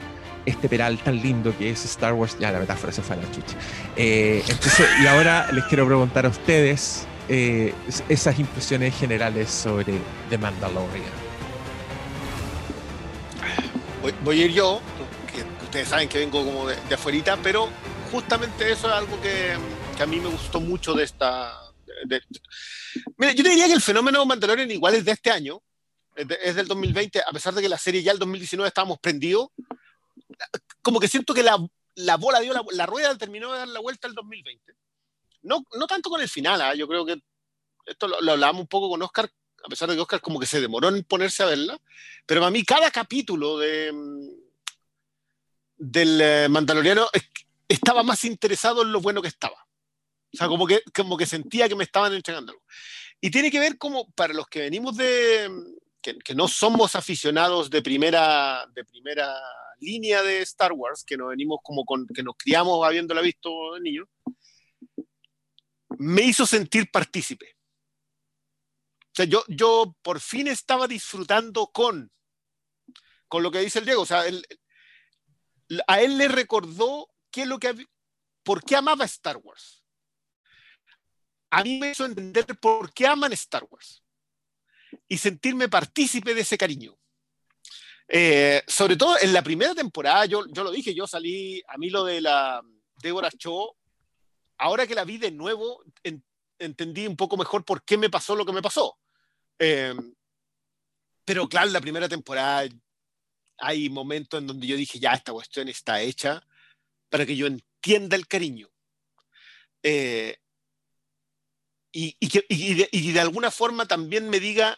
este peral tan lindo que es Star Wars. Ya la metáfora se fue a la chucha. Eh, entonces, y ahora les quiero preguntar a ustedes eh, es- esas impresiones generales sobre The Mandalorian. Voy, voy a ir yo, que ustedes saben que vengo como de, de afuerita, pero justamente eso es algo que, que a mí me gustó mucho de esta... de- Mira, yo te diría que el fenómeno Mandalorian igual es de este año, es, de- es del 2020, a pesar de que la serie ya el 2019 estábamos prendidos, como que siento que la, la bola dio la, la rueda terminó de dar la vuelta al 2020. No, no tanto con el final, ¿ah? yo creo que esto lo, lo hablábamos un poco con Oscar, a pesar de que Oscar como que se demoró en ponerse a verla, pero para mí cada capítulo de, del eh, Mandaloriano es- estaba más interesado en lo bueno que estaba. O sea, como que, como que sentía que me estaban entregando algo. Y tiene que ver como para los que venimos de, que, que no somos aficionados de primera, de primera línea de Star Wars, que nos venimos como con, que nos criamos habiéndola visto de niños, me hizo sentir partícipe. O sea, yo, yo por fin estaba disfrutando con, con lo que dice el Diego. O sea, él- a él le recordó qué es lo que, por qué amaba Star Wars. A mí me hizo entender por qué aman Star Wars y sentirme partícipe de ese cariño. Eh, sobre todo en la primera temporada, yo, yo lo dije, yo salí, a mí lo de la Deborah Cho, ahora que la vi de nuevo, en- entendí un poco mejor por qué me pasó lo que me pasó. Eh, pero claro, la primera temporada hay momentos en donde yo dije, ya, esta cuestión está hecha para que yo entienda el cariño. Eh, y, y que- y de, y de alguna forma también me diga,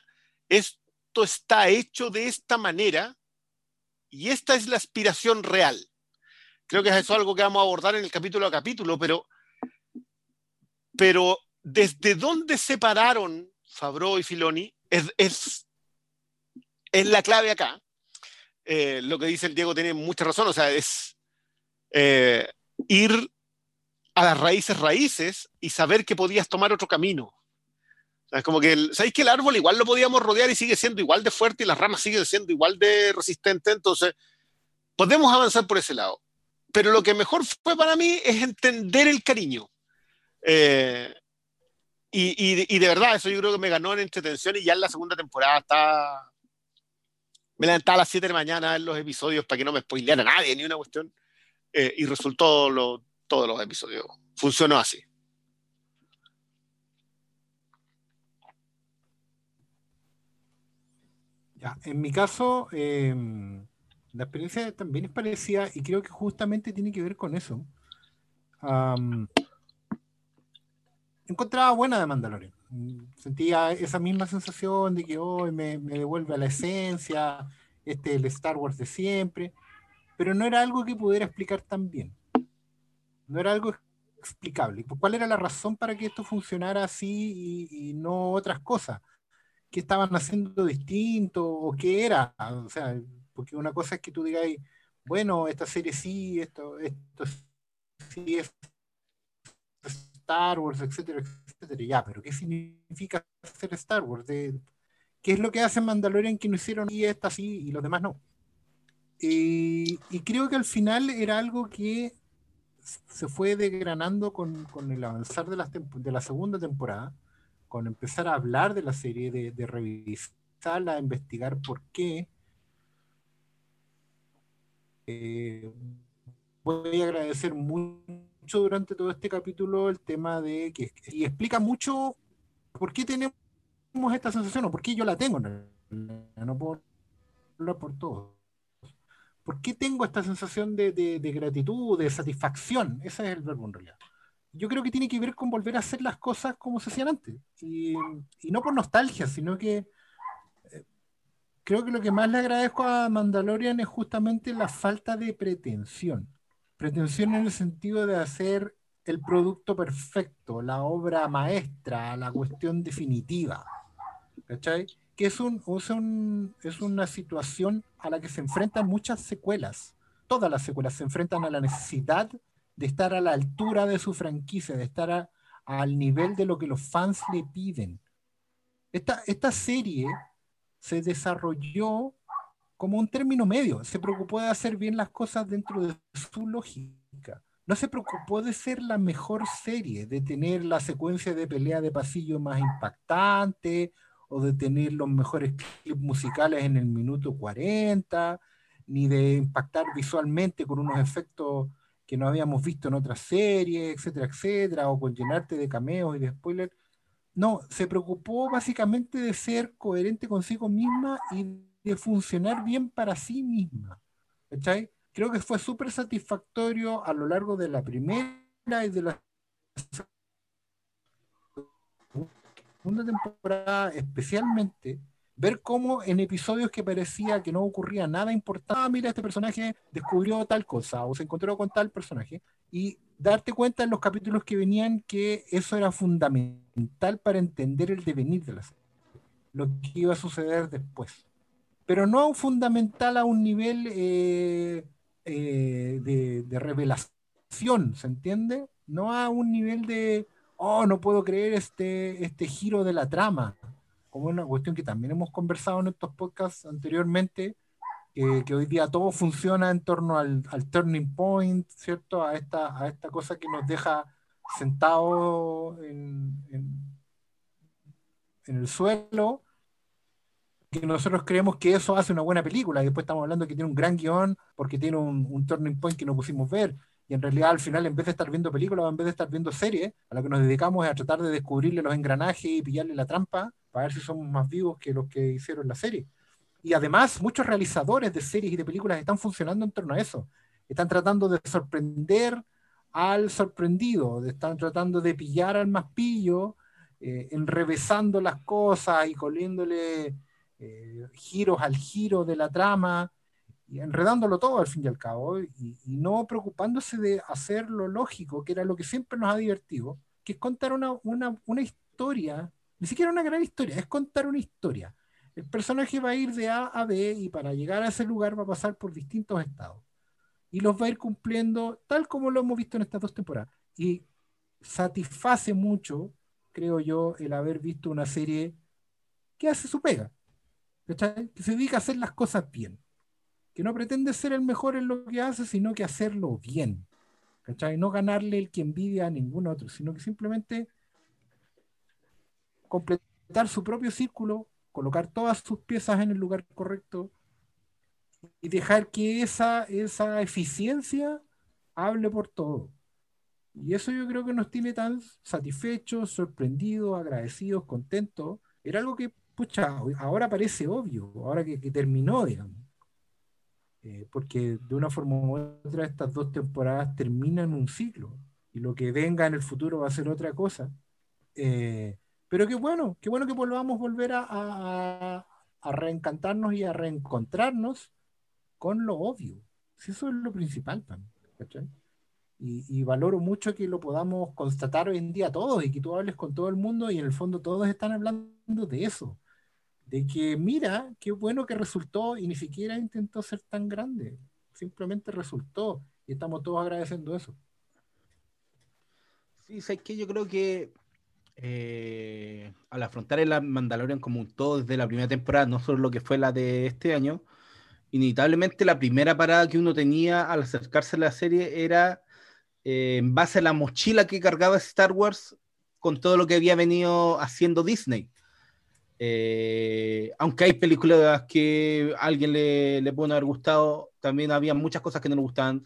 esto está hecho de esta manera y esta es la aspiración real. Creo que eso es algo que vamos a abordar en el capítulo a capítulo, pero, pero desde dónde se pararon Fabro y Filoni es, es, es la clave acá. Eh, lo que dice el Diego tiene mucha razón, o sea, es eh, ir a las raíces raíces y saber que podías tomar otro camino. Es como que, el, ¿sabéis que el árbol igual lo podíamos rodear y sigue siendo igual de fuerte y las ramas siguen siendo igual de resistentes? Entonces, podemos avanzar por ese lado. Pero lo que mejor fue para mí es entender el cariño. Eh, y, y, y, de verdad, eso yo creo que me ganó en entretención y ya en la segunda temporada está... Me levantaba a las 7 de la mañana ver los episodios para que no me spoileara nadie ni una cuestión. Eh, y resultó lo, todos los episodios. Funcionó así. Ya, en mi caso, eh, la experiencia también es parecida y creo que justamente tiene que ver con eso. Encontraba buena de Mandalorian. Sentía esa misma sensación de que hoy me, me devuelve a la esencia, este el Star Wars de siempre, pero no era algo que pudiera explicar tan bien. No era algo explicable. ¿Cuál era la razón para que esto funcionara así y, y no otras cosas? ¿Qué estaban haciendo distinto o qué era? O sea, porque una cosa es que tú digas, bueno, esta serie sí, esto, esto sí es Star Wars, etcétera, etcétera. Ya, pero ¿qué significa ser Star Wars? De, ¿Qué es lo que hace Mandalorian que no hicieron y esta sí y los demás no? Y, y creo que al final era algo que se fue desgranando con, con el avanzar de, las de la segunda temporada, con empezar a hablar de la serie, de, de revisarla, investigar por qué. Eh, voy a agradecer mucho durante todo este capítulo el tema de que y explica mucho por qué tenemos esta sensación o por qué yo la tengo. en realidad. No puedo hablar por todos. ¿Por qué tengo esta sensación de, de- de gratitud, de satisfacción? Ese es el verbo en realidad. Yo creo que tiene que ver con volver a hacer las cosas como se hacían antes. Y, y no por nostalgia, sino que eh, creo que lo que más le agradezco a Mandalorian es justamente la falta de pretensión. Pretensión en el sentido de hacer el producto perfecto, la obra maestra, la cuestión definitiva. ¿Cachai? Es, un, es, un- es una situación a la que se enfrentan muchas secuelas. Todas las secuelas se enfrentan a la necesidad de estar a la altura de su franquicia, de estar al nivel de lo que los fans le piden. Esta, esta serie se desarrolló como un término medio, se preocupó de hacer bien las cosas dentro de su lógica. No se preocupó de ser la mejor serie, de tener la secuencia de pelea de pasillo más impactante o de tener los mejores clips musicales en el minuto 40, ni de impactar visualmente con unos efectos que no habíamos visto en otras series, etcétera, etcétera, o con llenarte de cameos y de spoilers. No, se preocupó básicamente de ser coherente consigo misma y de funcionar bien para sí misma. ¿Cachai? Creo que fue súper satisfactorio a lo largo de la primera y de la segunda temporada, especialmente, ver cómo en episodios que parecía que no ocurría nada importante, ah, mira, este personaje descubrió tal cosa o se encontró con tal personaje, y darte cuenta en los capítulos que venían que eso era fundamental para entender el devenir de la serie, lo que iba a suceder después. Pero no fundamental a un nivel eh, eh, de, de revelación, ¿se entiende? No a un nivel de, oh, no puedo creer este, este giro de la trama, como una cuestión que también hemos conversado en estos podcasts anteriormente, que, hoy día todo funciona en torno al, al turning point, ¿cierto? A esta, a esta cosa que nos deja sentados en, en, en el suelo, que nosotros creemos que eso hace una buena película, y después estamos hablando que tiene un gran guion porque tiene un, un turning point que no pusimos ver, y en realidad al final en vez de estar viendo películas, en vez de estar viendo series, a lo que nos dedicamos es a tratar de descubrirle los engranajes y pillarle la trampa para ver si somos más vivos que los que hicieron la serie. Y además, muchos realizadores de series y de películas están funcionando en torno a eso. Están tratando de sorprender al sorprendido, están tratando de pillar al más pillo, eh, enrevesando las cosas y coliéndole eh, giros al giro de la trama y enredándolo todo al fin y al cabo, y, y, no preocupándose de hacer lo lógico, que era lo que siempre nos ha divertido, que es contar una, una, una historia, ni siquiera una gran historia, es contar una historia. El personaje va a ir de A a B y para llegar a ese lugar va a pasar por distintos estados. Y los va a ir cumpliendo tal como lo hemos visto en estas dos temporadas. Y satisface mucho, creo yo, el haber visto una serie que hace su pega, ¿cachai? que se dedica a hacer las cosas bien que no pretende ser el mejor en lo que hace, sino que hacerlo bien. ¿Cachai? No ganarle el que envidia a ningún otro, sino que simplemente completar su propio círculo, colocar todas sus piezas en el lugar correcto y dejar que esa, esa eficiencia hable por todo. Y eso yo creo que nos tiene tan satisfechos, sorprendidos, agradecidos, contentos. Era algo que pucha, ahora parece obvio, ahora que, que terminó, digamos. Eh, porque de una forma u otra estas dos temporadas terminan un ciclo y lo que venga en el futuro va a ser otra cosa. Eh, pero qué bueno, qué bueno que volvamos volver a, a, a, reencantarnos y a reencontrarnos con lo obvio. Si eso es lo principal, ¿cachai? Y, y, valoro mucho que lo podamos constatar hoy en día todos y que tú hables con todo el mundo y en el fondo todos están hablando de eso. De que mira, qué bueno que resultó y ni siquiera intentó ser tan grande. Simplemente resultó y estamos todos agradeciendo eso. Sí, sabes que yo creo que eh, al afrontar el Mandalorian como un todo desde la primera temporada, no solo lo que fue la de este año, inevitablemente la primera parada que uno tenía al acercarse a la serie era eh, en base a la mochila que cargaba Star Wars con todo lo que había venido haciendo Disney. Eh, aunque hay películas que a alguien le, le pueden haber gustado, también había muchas cosas que no le gustaban.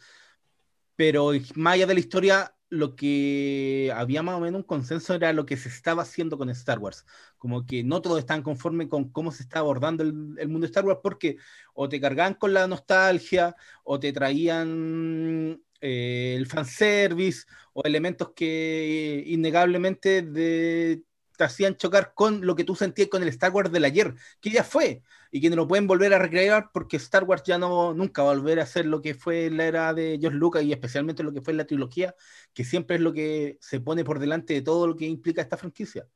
Pero más allá de la historia, lo que había más o menos un consenso era lo que se estaba haciendo con Star Wars. Como que no todos estaban conformes con cómo se está abordando el, mundo de Star Wars, porque o te cargaban con la nostalgia, o te traían eh, el fanservice, o elementos que innegablemente de, te hacían chocar con lo que tú sentías con el Star Wars del ayer, que ya fue, y que no lo pueden volver a recrear porque Star Wars ya no nunca va a volver a ser lo que fue la era de George Lucas y especialmente lo que fue la trilogía, que siempre es lo que se pone por delante de todo lo que implica esta franquicia.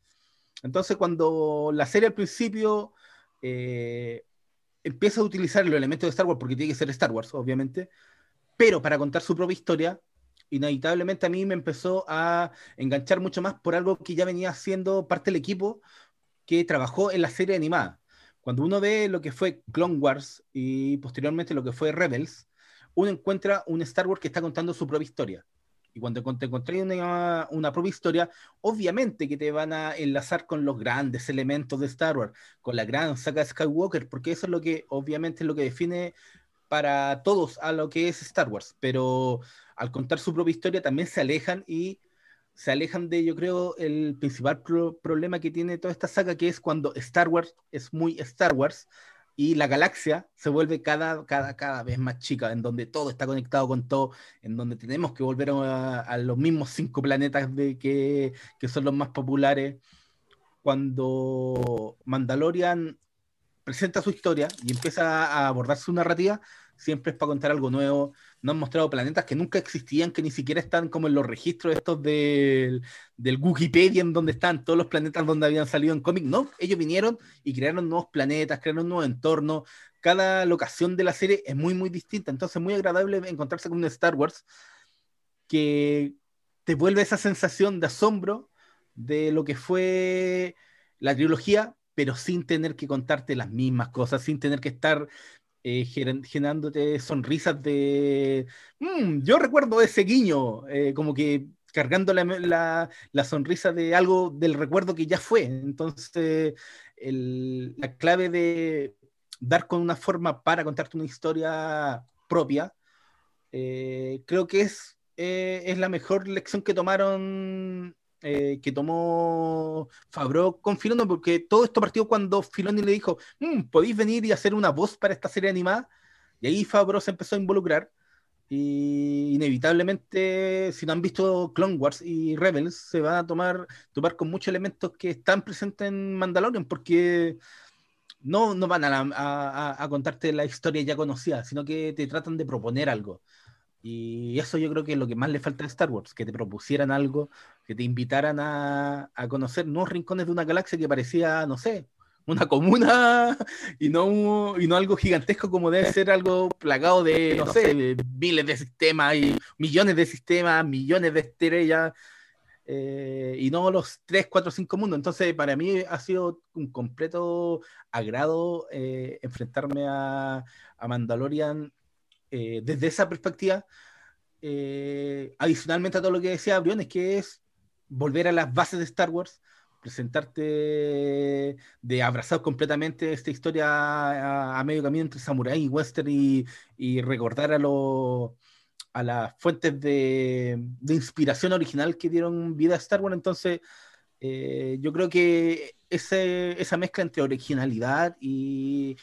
Entonces, cuando la serie al principio eh, empieza a utilizar los elementos de Star Wars, porque tiene que ser Star Wars, obviamente, pero para contar su propia historia, inevitablemente a mí me empezó a enganchar mucho más por algo que ya venía siendo parte del equipo que trabajó en la serie animada. Cuando uno ve lo que fue Clone Wars y posteriormente lo que fue Rebels, uno encuentra un Star Wars que está contando su propia historia. Y cuando te encontré una, una, propia historia, obviamente que te van a enlazar con los grandes elementos de Star Wars, con la gran saga Skywalker, porque eso es lo que obviamente es lo que define para todos a lo que es Star Wars. Pero al contar su propia historia también se alejan y se alejan de, yo creo, el principal problema que tiene toda esta saga, que es cuando Star Wars es muy Star Wars y la galaxia se vuelve cada, cada, cada vez más chica, en donde todo está conectado con todo, en donde tenemos que volver a, a los mismos cinco planetas de que, que son los más populares. Cuando Mandalorian presenta su historia y empieza a abordar su narrativa, siempre es para contar algo nuevo. Nos han mostrado planetas que nunca existían, que ni siquiera están como en los registros estos del, del Wikipedia, en donde están todos los planetas donde habían salido en cómic. No, ellos vinieron y crearon nuevos planetas, crearon nuevos entornos. Cada locación de la serie es muy, muy distinta. Entonces, es muy agradable encontrarse con un Star Wars que te vuelve esa sensación de asombro de lo que fue la trilogía, pero sin tener que contarte las mismas cosas, sin tener que estar eh, generándote sonrisas de, mm, yo recuerdo ese guiño, eh, como que cargando la, la, sonrisa de algo del recuerdo que ya fue. Entonces, la clave de dar con una forma para contarte una historia propia, eh, creo que es, es la mejor lección que tomaron eh, que tomó Fabro con Filoni, porque todo esto partió cuando Filoni le dijo, mm, podéis venir y hacer una voz para esta serie animada, y ahí Fabro se empezó a involucrar, y inevitablemente, si no han visto Clone Wars y Rebels, se van a tomar, tomar con muchos elementos que están presentes en Mandalorian, porque no, no van a, a, a contarte la historia ya conocida, sino que te tratan de proponer algo. Y eso yo creo que es lo que más le falta a Star Wars, que te propusieran algo, que te invitaran a, a conocer nuevos rincones de una galaxia que parecía, no sé, una comuna <laughs> y no, y no algo gigantesco como debe ser algo plagado de, no sé, miles de sistemas y millones de sistemas, millones de estrellas, eh, y no los 3, 4, 5 mundos. Entonces, para mí ha sido un completo agrado eh, enfrentarme a, a Mandalorian eh, desde esa perspectiva, eh, adicionalmente a todo lo que decía Briones, que es volver a las bases de Star Wars, presentarte de abrazar completamente esta historia a, medio camino entre samurai y western y, recordar a, a las fuentes de, de, inspiración original que dieron vida a Star Wars. Entonces, Eh, yo creo que ese- esa mezcla entre originalidad y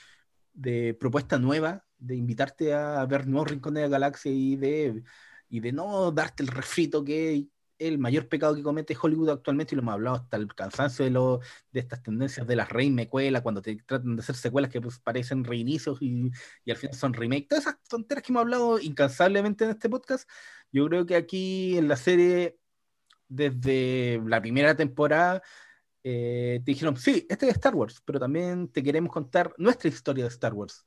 de propuesta nueva, de invitarte a ver nuevos rincones de la galaxia y de, y de no darte el refrito que el mayor pecado que comete Hollywood actualmente, y lo hemos hablado hasta el cansancio de, lo, de estas tendencias de las remecuelas, cuando te tratan de hacer secuelas que pues, parecen reinicios y, y al final son remake. Todas esas tonteras que hemos hablado incansablemente en este podcast, yo creo que aquí en la serie, desde la primera temporada, eh, te dijeron, sí, este es Star Wars, pero también te queremos contar nuestra historia de Star Wars.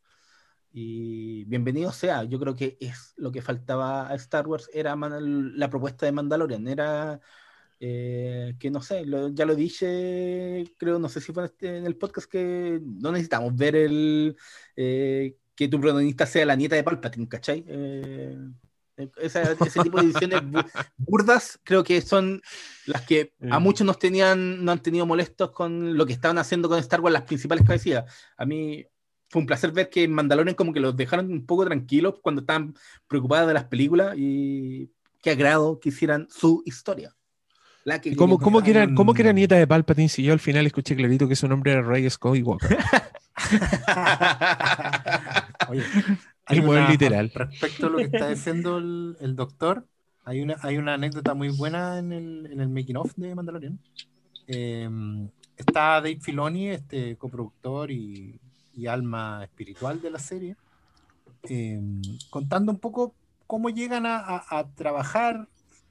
Y bienvenido sea, yo creo que es lo que faltaba a Star Wars, era la propuesta de Mandalorian, era eh, que no sé, lo- ya lo dije, creo, no sé si fue en, este- en el podcast que no necesitamos ver el eh, que tu protagonista sea la nieta de Palpatine, ¿cachai? Eh, esa- ese tipo de ediciones <laughs> bu- burdas creo que son las que a Mm. muchos nos tenían, no han tenido molestos con lo que estaban haciendo con Star Wars las principales cabecillas. A mí fue un placer ver que en Mandalorian como que los dejaron un poco tranquilos cuando estaban preocupados de las películas y qué agrado que hicieran su historia. La que ¿Y ¿Cómo, que era, un- ¿Cómo que era nieta de Palpatine si yo al final escuché clarito que su nombre era Rey Skywalker? <laughs> Oye, Y muy una- literal. Respecto a lo que está diciendo el, el doctor, hay una, hay una anécdota muy buena en el, en el making of de Mandalorian. Eh, está Dave Filoni, este coproductor y, y alma espiritual de la serie, eh, contando un poco cómo llegan a, a- a trabajar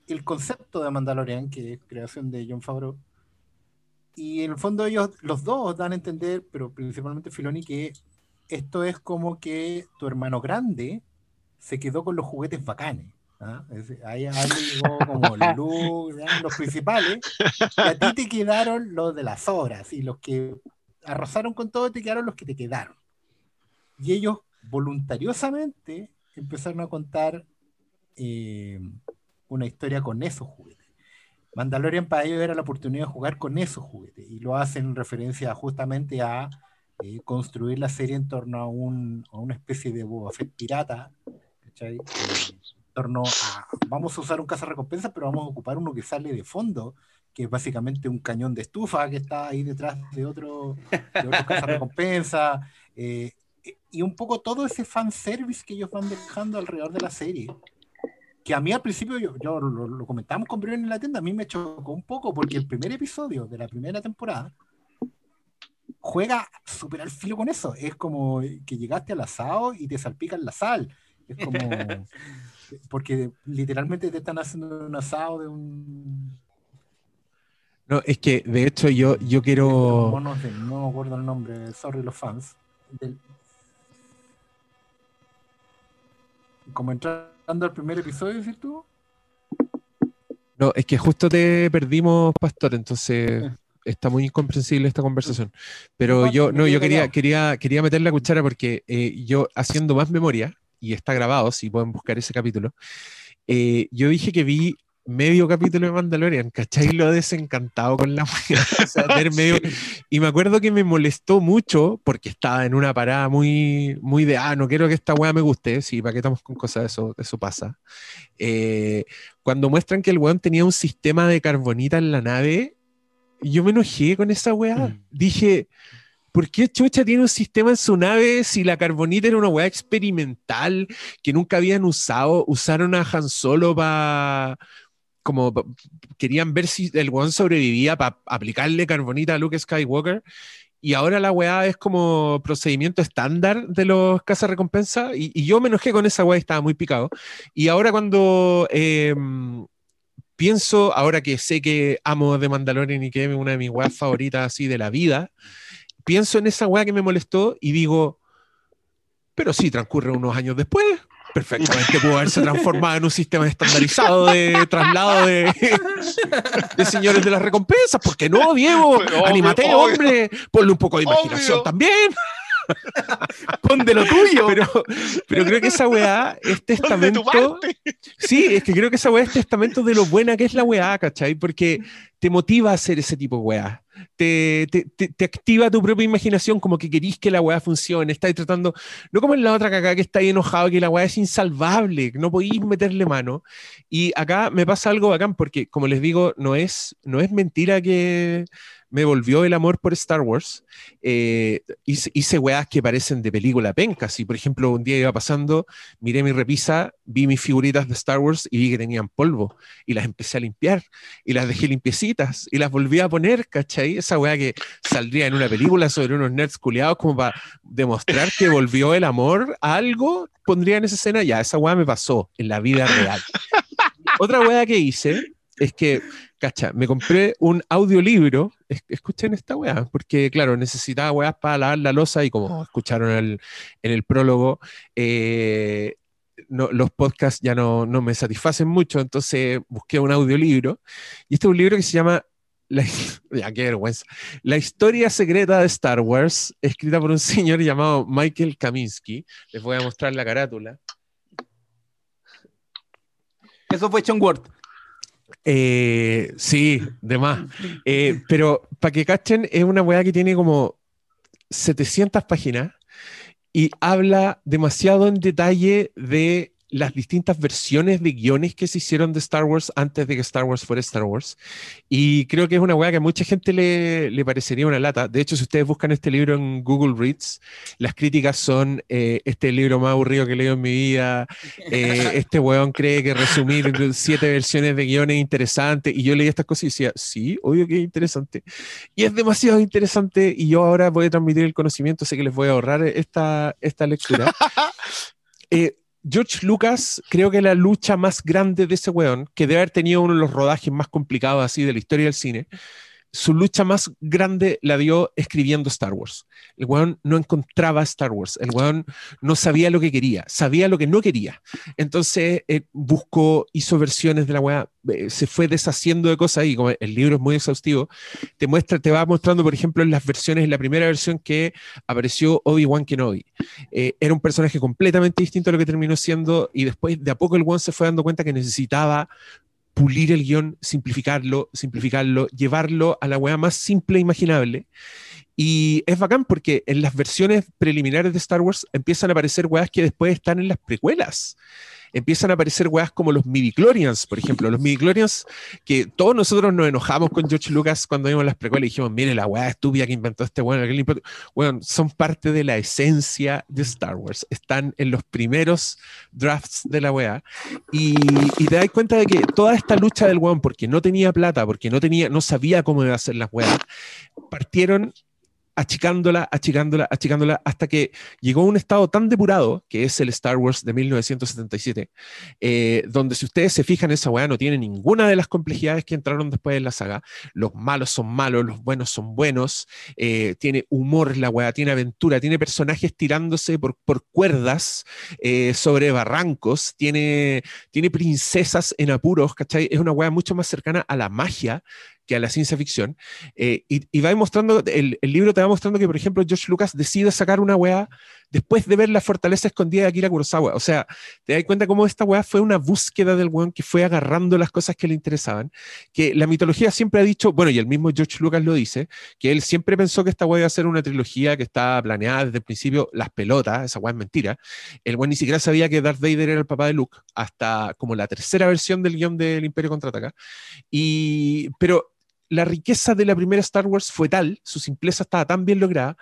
el concepto de Mandalorian, que es creación de John Favreau. Y en el fondo ellos, los dos dan a entender, pero principalmente Filoni, que esto es como que tu hermano grande se quedó con los juguetes bacanes. ¿ah? Ahí llegó como <laughs> ¿ah? los principales, y a ti te quedaron los de las horas, y los que arrasaron con todo te quedaron los que te quedaron. Y ellos voluntariosamente empezaron a contar eh, una historia con esos juguetes. Mandalorian para ellos era la oportunidad de jugar con esos juguetes, y lo hacen en referencia justamente a eh, construir la serie en torno a, un, a una especie de Boba Fett pirata, ¿cachai? Eh, en torno a, vamos a usar un cazarrecompensa, pero vamos a ocupar uno que sale de fondo, que es básicamente un cañón de estufa que está ahí detrás de otro, de otro cazarrecompensa, <laughs> eh, y un poco todo ese fanservice que ellos van dejando alrededor de la serie. Que a mí al principio, yo, yo lo, lo comentamos con Brian en la tienda, a mí me chocó un poco porque el primer episodio de la primera temporada juega súper al filo con eso. Es como que llegaste al asado y te salpican la sal. Es como. <laughs> Porque literalmente te están haciendo un asado de un. No, es que de hecho yo, yo quiero. no me acuerdo el nombre, sorry los fans. del- como entrando al primer episodio, decir tú. No, es que justo te perdimos, Pastor, entonces está muy incomprensible esta conversación. Pero yo, no, yo quería, quería, quería meter la cuchara porque eh, yo haciendo más memoria, y está grabado, si pueden buscar ese capítulo, eh, yo dije que vi medio capítulo de Mandalorian, ¿cachai? Lo desencantado con la <laughs> o sea, <laughs> medio- Y me acuerdo que me molestó mucho porque estaba en una parada muy, muy de, ah, no quiero que esta weá me guste, sí, ¿para qué estamos con cosas? Eso, eso pasa. Eh, cuando muestran que el weón tenía un sistema de carbonita en la nave, yo me enojé con esa weá. Mm. Dije, ¿por qué Chucha tiene un sistema en su nave si la carbonita era una weá experimental que nunca habían usado? Usaron a Han Solo para como querían ver si el weón sobrevivía para aplicarle carbonita a Luke Skywalker. Y ahora la weá es como procedimiento estándar de los cazarrecompensas. Y, y yo me enojé con esa weá estaba muy picado. Y ahora cuando eh, pienso, ahora que sé que amo de Mandalorian y que es una de mis weas favoritas así de la vida, pienso en esa weá que me molestó y digo, pero sí, transcurre unos años después. Perfectamente pudo haberse transformado en un sistema estandarizado de traslado de, de señores de las recompensas. ¿Por qué no, Diego? Pero Anímate, obvio. hombre. Ponle un poco de imaginación Obvio. también. <laughs> Pon de lo tuyo. Pero, pero creo que esa weá es testamento. Sí, es que creo que esa weá es testamento de lo buena que es la weá, ¿cachai? Porque te motiva a hacer ese tipo de weá. Te, te, activa tu propia imaginación, como que querís que la weá funcione, estáis tratando, no como en la otra cagada que estáis enojado, que la weá es insalvable, que no podéis meterle mano. Y acá me pasa algo bacán, porque como les digo, no es, no es mentira que me volvió el amor por Star Wars. Eh, hice, hice weas que parecen de película penca. Si, por ejemplo, un día iba pasando, miré mi repisa, vi mis figuritas de Star Wars y vi que tenían polvo. Y las empecé a limpiar. Y las dejé limpiecitas. Y las volví a poner, ¿cachai? Esa wea que saldría en una película sobre unos nerds culiados como para demostrar que volvió el amor a algo, pondría en esa escena. Ya, esa wea me pasó en la vida real. <laughs> Otra wea que hice es que, cacha, me compré un audiolibro. Es- Escuchen esta weá, porque claro, necesitaba weas para lavar la losa y como escucharon el- en el prólogo, eh, no- los podcasts ya no, no me satisfacen mucho, entonces busqué un audiolibro. Y este es un libro que se llama la, <laughs> ya, qué vergüenza. La historia secreta de Star Wars, escrita por un <laughs> señor llamado Michael Kaminsky. Les voy a mostrar la carátula. Eso fue hecho en Word. Eh, sí, de más. <laughs> Eh, pero para que cachen, es una weá que tiene como 700 páginas y habla demasiado en detalle de las distintas versiones de guiones que se hicieron de Star Wars antes de que Star Wars fuera Star Wars. Y creo que es una weá que a mucha gente le, le parecería una lata. De hecho, si ustedes buscan este libro en Google Reads, las críticas son eh, este libro más aburrido que he leído en mi vida, eh, <laughs> este weón cree que resumir siete versiones de guiones es interesante. Y yo leí estas cosas y decía, sí, obvio que es interesante. Y es demasiado interesante y yo ahora voy a transmitir el conocimiento, sé que les voy a ahorrar esta, esta lectura. <laughs> Eh, George Lucas, creo que la lucha más grande de ese weón, que debe haber tenido uno de los rodajes más complicados así de la historia del cine, su lucha más grande la dio escribiendo Star Wars. El weón no encontraba Star Wars, el weón no sabía lo que quería, sabía lo que no quería. Entonces eh, buscó, hizo versiones de la weá, eh, se fue deshaciendo de cosas y como el libro es muy exhaustivo, te muestra, te va mostrando, por ejemplo, en las versiones, en la primera versión que apareció Obi-Wan Kenobi. Eh, era un personaje completamente distinto a lo que terminó siendo y después de a poco el weón se fue dando cuenta que necesitaba pulir el guion, simplificarlo, simplificarlo, llevarlo a la weá más simple e imaginable. Y es bacán porque en las versiones preliminares de Star Wars empiezan a aparecer weas que después están en las precuelas. Empiezan a aparecer weas como los midichlorians, por ejemplo. Los midichlorians que todos nosotros nos enojamos con George Lucas cuando vimos las precuelas y dijimos, mire la wea estúpida que inventó este weón. aquel imp-". Weón, son parte de la esencia de Star Wars. Están en los primeros drafts de la wea. Y, y te das cuenta de que toda esta lucha del weón, porque no tenía plata, porque no, tenía, no sabía cómo iba a hacer las weas, partieron achicándola, achicándola, achicándola, hasta que llegó a un estado tan depurado, que es el Star Wars de 1977, eh, donde si ustedes se fijan, esa weá no tiene ninguna de las complejidades que entraron después en la saga. Los malos son malos, los buenos son buenos, eh, tiene humor la weá, tiene aventura, tiene personajes tirándose por, por cuerdas eh, sobre barrancos, tiene, tiene princesas en apuros, ¿cachai? Es una weá mucho más cercana a la magia que a la ciencia ficción. Eh, y, y va mostrando, el, el, libro te va mostrando que, por ejemplo, George Lucas decide sacar una weá después de ver la fortaleza escondida de Akira Kurosawa. O sea, te das cuenta cómo esta weá fue una búsqueda del weón que fue agarrando las cosas que le interesaban. Que la mitología siempre ha dicho, bueno, y el mismo George Lucas lo dice, que él siempre pensó que esta weá iba a ser una trilogía que estaba planeada desde el principio, las pelotas, esa weá es mentira. El weón ni siquiera sabía que Darth Vader era el papá de Luke, hasta como la tercera versión del guion del Imperio Contraataca. Y, pero la riqueza de la primera Star Wars fue tal, su simpleza estaba tan bien lograda,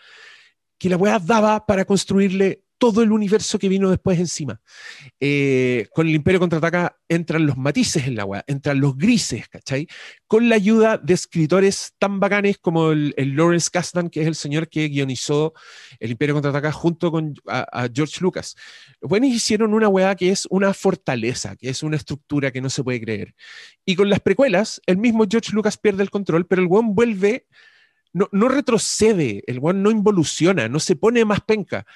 que la weá daba para construirle todo el universo que vino después encima. Eh, con el Imperio Contraataca entran los matices en la weá, entran los grises, ¿cachai? Con la ayuda de escritores tan bacanes como el, Lawrence Kasdan, que es el señor que guionizó el Imperio Contraataca junto con George Lucas. Los buenos hicieron una weá que es una fortaleza, que es una estructura que no se puede creer. Y con las precuelas, el mismo George Lucas pierde el control, pero el weón vuelve, no, no retrocede, el weón no involuciona, no se pone más penca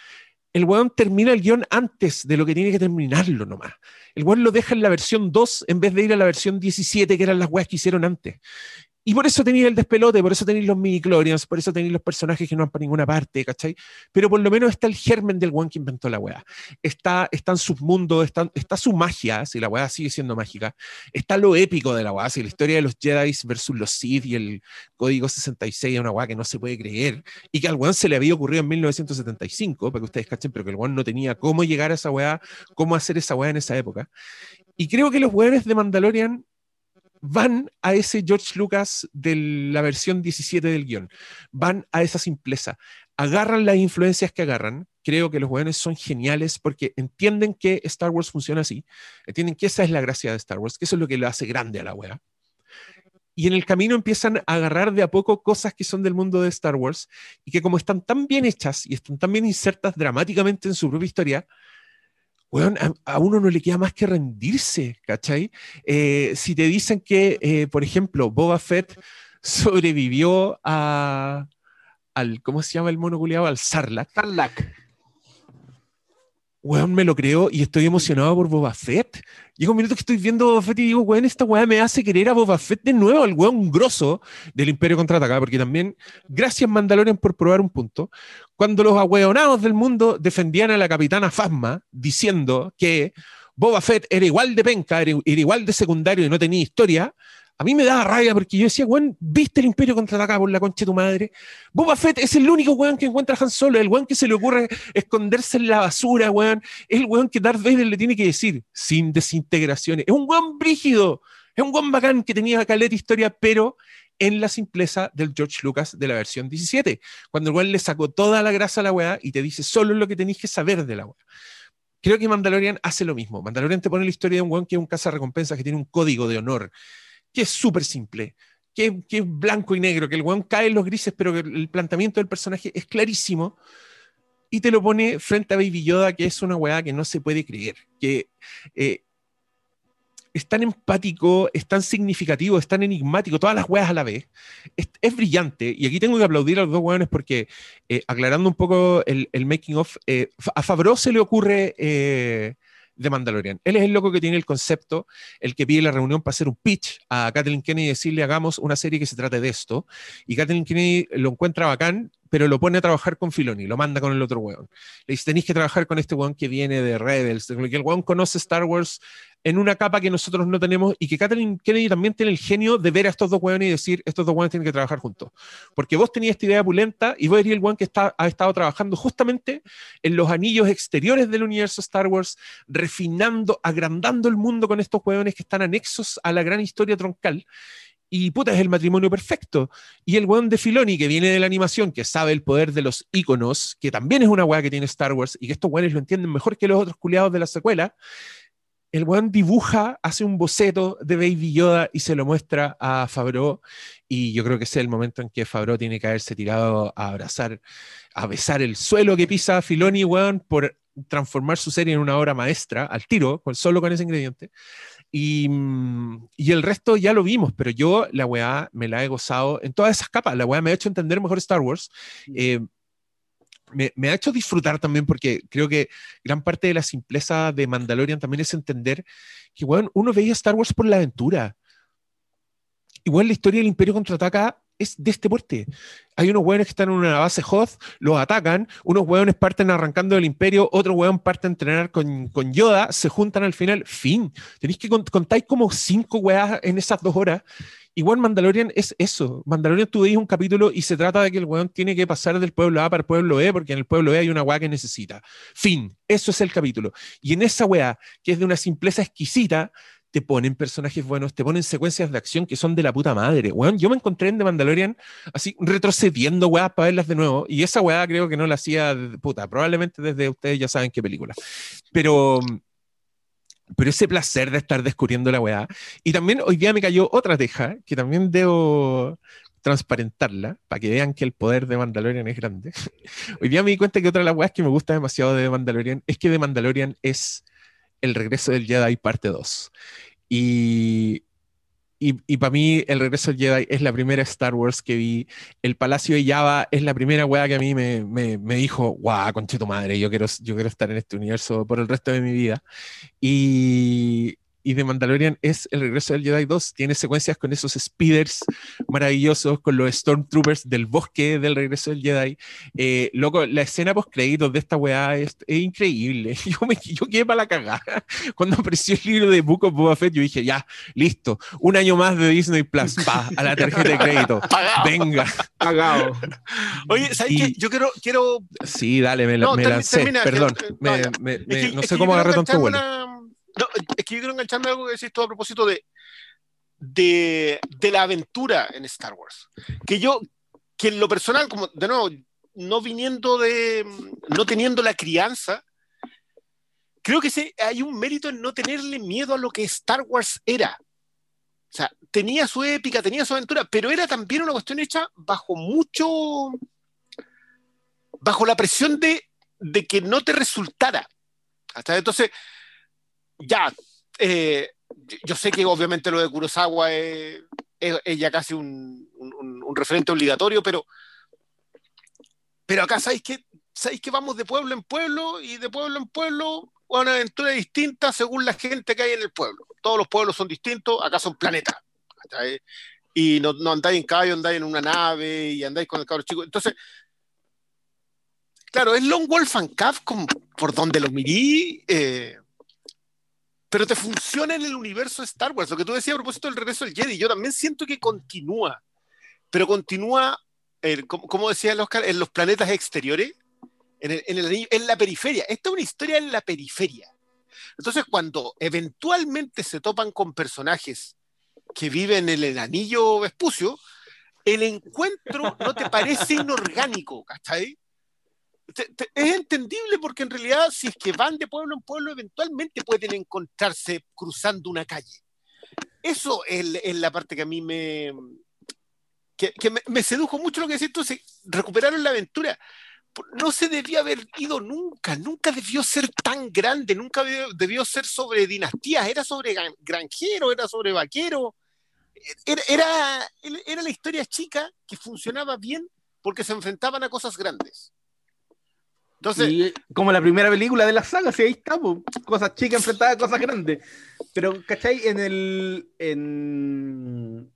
el weón termina el guion antes de lo que tiene que terminarlo nomás. El weón lo deja en la versión 2 en vez de ir a la versión 17, que eran las weas que hicieron antes. Y por eso tenéis el despelote, por eso tenéis los midi-chlorians, por eso tenéis los personajes que no van para ninguna parte, ¿cachai? Pero por lo menos está el germen del one que inventó la weá. Está, están sus mundos, está, está su magia, si la weá sigue siendo mágica. Está lo épico de la weá, si la historia de los Jedi versus los Sith y el Código 66 es una weá que no se puede creer. Y que al weón se le había ocurrido en 1975, para que ustedes cachen, pero que el weón no tenía cómo llegar a esa weá, cómo hacer esa weá en esa época. Y creo que los weones de Mandalorian van a ese George Lucas de la versión 17 del guion, van a esa simpleza, agarran las influencias que agarran. Creo que los jóvenes son geniales porque entienden que Star Wars funciona así, entienden que esa es la gracia de Star Wars, que eso es lo que lo hace grande a la wea. Y en el camino empiezan a agarrar de a poco cosas que son del mundo de Star Wars y que como están tan bien hechas y están tan bien insertas dramáticamente en su propia historia, a, uno no le queda más que rendirse, ¿cachai? Eh, si te dicen que, eh, por ejemplo, Boba Fett sobrevivió a, al, ¿cómo se llama el mono culiado? Al Sarlacc. Sarlacc weón, me lo creo y estoy emocionado por Boba Fett. Llega un minuto que estoy viendo Boba Fett y digo, weón, esta weá me hace querer a Boba Fett de nuevo, al weón grosso del Imperio Contraataca, porque también, gracias Mandalorian por probar un punto, cuando los ahueonados del mundo defendían a la capitana Fasma diciendo que Boba Fett era igual de penca, era, era igual de secundario y no tenía historia, a mí me daba rabia porque yo decía, weón, ¿viste el Imperio contraataca por la concha de tu madre? Boba Fett es el único weón que encuentra a Han Solo, el weón que se le ocurre esconderse en la basura, weón. Es el weón que Darth Vader le tiene que decir, sin desintegraciones. Es un weón brígido, es un weón bacán que tenía caleta historia, pero en la simpleza del George Lucas de la versión 17, cuando el weón le sacó toda la grasa a la weá y te dice solo lo que tenéis que saber de la weá. Creo que Mandalorian hace lo mismo. Mandalorian te pone la historia de un weón que es un recompensa que tiene un código de honor que es súper simple, que, es blanco y negro, que el weón cae en los grises, pero que el planteamiento del personaje es clarísimo, y te lo pone frente a Baby Yoda, que es una weá que no se puede creer, que eh, es tan empático, es tan significativo, es tan enigmático, todas las weas a la vez. Es, brillante. Y aquí tengo que aplaudir a los dos weones porque, eh, aclarando un poco el, making of, eh, a Fabro se le ocurre de Mandalorian. Él es el loco que tiene el concepto, el que pide la reunión para hacer un pitch a Kathleen Kennedy y decirle hagamos una serie que se trate de esto. Y Kathleen Kennedy lo encuentra bacán, pero lo pone a trabajar con Filoni, lo manda con el otro weón. Le dice, tenéis que trabajar con este weón que viene de Rebels, que el weón conoce Star Wars en una capa que nosotros no tenemos y que Kathleen Kennedy también tiene el genio de ver a estos dos weones y decir, estos dos weones tienen que trabajar juntos. Porque vos tenías esta idea pulenta y vos eres el weón que está, ha estado trabajando justamente en los anillos exteriores del universo Star Wars, refinando, agrandando el mundo con estos weones que están anexos a la gran historia troncal y puta, es el matrimonio perfecto. Y el weón de Filoni, que viene de la animación, que sabe el poder de los iconos, que también es una weá que tiene Star Wars y que estos weones lo entienden mejor que los otros culiados de la secuela, el weón dibuja, hace un boceto de Baby Yoda y se lo muestra a Fabro. Y yo creo que ese es el momento en que Fabro tiene que haberse tirado a abrazar, a besar el suelo que pisa Filoni, weón, por transformar su serie en una obra maestra al tiro, solo con ese ingrediente. Y, mm, y, el resto ya lo vimos, pero yo la weá me la he gozado en todas esas capas. La weá me ha hecho entender mejor Star Wars. Eh, me, ha hecho disfrutar también porque creo que gran parte de la simpleza de Mandalorian también es entender que bueno, uno veía Star Wars por la aventura. Igual la historia del Imperio contraataca es de este porte. Hay unos hueones que están en una base Hoth, los atacan, unos hueones parten arrancando del imperio, otro hueón parte a entrenar con, con, Yoda, se juntan al final, fin. Tenéis que contar como cinco hueás en esas dos horas. Igual Mandalorian es eso. Mandalorian tú veis un capítulo y se trata de que el hueón tiene que pasar del pueblo A para el pueblo E, porque en el pueblo E hay una hueá que necesita. Fin. Eso es el capítulo. Y en esa hueá, que es de una simpleza exquisita, te ponen personajes buenos, te ponen secuencias de acción que son de la puta madre. Weón, yo me encontré en The Mandalorian así retrocediendo weas para verlas de nuevo. Y esa weá creo que no la hacía, puta, probablemente desde ustedes ya saben qué película. Pero, pero ese placer de estar descubriendo la weá. Y también hoy día me cayó otra teja que también debo transparentarla para que vean que el poder de Mandalorian es grande. <laughs> hoy día me di cuenta que otra de las weas que me gusta demasiado de The Mandalorian es que The Mandalorian es el regreso del Jedi parte 2. Y, y, para mí, El regreso del Jedi es la primera Star Wars que vi. El Palacio de Java es la primera weá que a mí me, me, me dijo, guau, tu madre, yo quiero, yo quiero estar en este universo por el resto de mi vida. Y, y de Mandalorian es El regreso del Jedi 2. Tiene secuencias con esos speeders maravillosos, con los Stormtroopers del bosque del regreso del Jedi. Eh, loco, la escena post créditos de esta weá es, es increíble. <laughs> Yo, me, yo quedé para la cagada. Cuando apareció el libro de Book of Boba Fett, yo dije, ya, listo, un año más de Disney Plus, pa, a la tarjeta de crédito. <laughs> Pagado. Venga. Cagado. Oye, ¿sabes Y- qué? Yo quiero, quiero Sí, dale, me, No, me lancé. termina, Perdón, que- me- no, me- Es me- que- no sé cómo agarré tanto vuelo. No, quiero engancharme algo que decís tú a propósito de, de, de la aventura en Star Wars. Que yo, que en lo personal, como de nuevo, no viniendo de, no teniendo la crianza, creo que hay un mérito en no tenerle miedo a lo que Star Wars era. O sea, tenía su épica, tenía su aventura, pero era también una cuestión hecha bajo mucho, bajo la presión de, de que no te resultara. ¿Cachai? Entonces, ya, eh, yo- sé que obviamente lo de Kurosawa es, ya casi un, referente obligatorio, pero, pero acá sabéis que, sabéis que vamos de pueblo en pueblo y de pueblo en pueblo a una aventura distinta según la gente que hay en el pueblo. Todos los pueblos son distintos, acá son planetas. Y no, andáis en caballo, andáis en una nave y andáis con el cabro chico. Entonces, claro, es Long Wolf and como por donde lo mirí, eh, pero te funciona en el universo de Star Wars. Lo que tú decías a propósito del regreso del Jedi, yo también siento que continúa, pero continúa, como, decía el Oscar, en los planetas exteriores, en, en la periferia. Esta es una historia en la periferia. Entonces, cuando eventualmente se topan con personajes que viven en el anillo Vespucio, el encuentro no te parece inorgánico, ¿cachai? Te- te- es entendible porque en realidad si es que van de pueblo en pueblo eventualmente pueden encontrarse cruzando una calle. Eso es, es la parte que a mí me, que, que me, me sedujo mucho lo que tú, se recuperaron la aventura. No se debía haber ido nunca, nunca debió ser tan grande, nunca debió, debió ser sobre dinastías, era sobre gran- granjero, era sobre vaquero, era, era, era la historia chica que funcionaba bien porque se enfrentaban a cosas grandes. Entonces, Y como la primera película de la saga, sí, ahí está, po. cosas chicas enfrentadas a cosas grandes. Pero, ¿cachai? En el. En,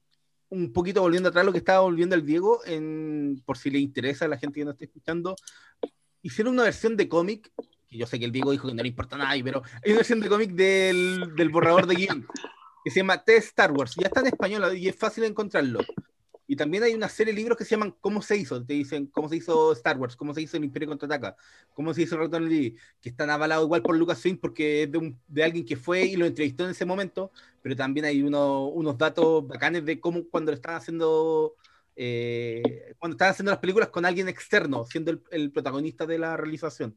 un poquito volviendo atrás lo que estaba volviendo el Diego, en, por si le interesa a la gente que nos está escuchando, hicieron una versión de cómic, que yo sé que el Diego dijo que no le importa nada, pero hay una versión de cómic del, del borrador de guion, que se llama T Star Wars, ya está en español y es fácil encontrarlo. Y también hay una serie de libros que se llaman ¿Cómo se hizo? Te dicen cómo se hizo Star Wars, cómo se hizo el Imperio Contraataca, cómo se hizo Return Jedi, que están avalados igual por Lucasfilm porque es de, un, de alguien que fue y lo entrevistó en ese momento, pero también hay uno, unos datos bacanes de cómo cuando están haciendo, eh, cuando están haciendo las películas con alguien externo, siendo el, el protagonista de la realización.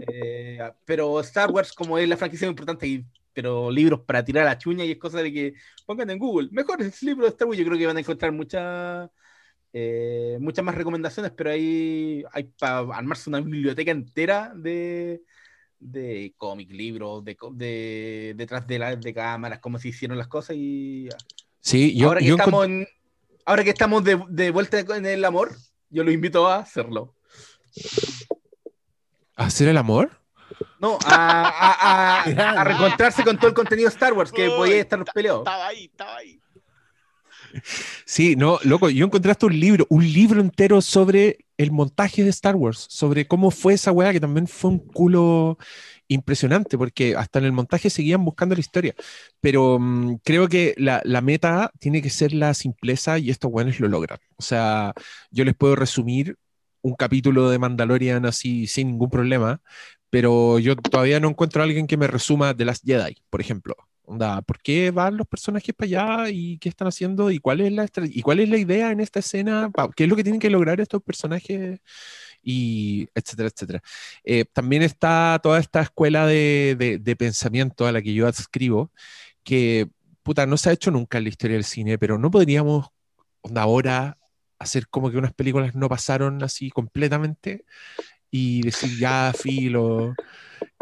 Eh, pero Star Wars, como es la franquicia importante, y, pero libros para tirar a la chuña y es cosa de que pongan en Google, mejores libros de Star Wars, yo creo que van a encontrar muchas eh, muchas más recomendaciones, pero hay, hay para armarse una biblioteca entera de, de cómic, libros, de, de detrás de, la, de cámaras, cómo se hicieron las cosas y Sí, yo, ahora que yo estamos en, ahora que estamos de, de vuelta en el amor, yo los invito a hacerlo. ¿Hacer el amor? No, a, a, a, <laughs> a reencontrarse con todo el contenido de Star Wars, que podía estar peleados. estaba ahí, estaba ahí. Sí, no, loco, yo encontré hasta un libro, un libro entero sobre el montaje de Star Wars, sobre cómo fue esa weá, que también fue un culo impresionante, porque hasta en el montaje seguían buscando la historia. Pero mm, creo que la, la meta tiene que ser la simpleza y estos weones lo logran. O sea, yo les puedo resumir un capítulo de Mandalorian así sin ningún problema, pero yo todavía no encuentro a alguien que me resuma The Last Jedi, por ejemplo. Onda, ¿por qué van los personajes para allá y qué están haciendo y cuál es la y cuál es la idea en esta escena? ¿Qué es lo que tienen que lograr estos personajes? Y etcétera, etcétera. Eh, también está toda esta escuela de, de- de pensamiento a la que yo adscribo, que puta, no se ha hecho nunca en la historia del cine, pero no podríamos onda, ahora hacer como que unas películas no pasaron así completamente y decir ya, filo,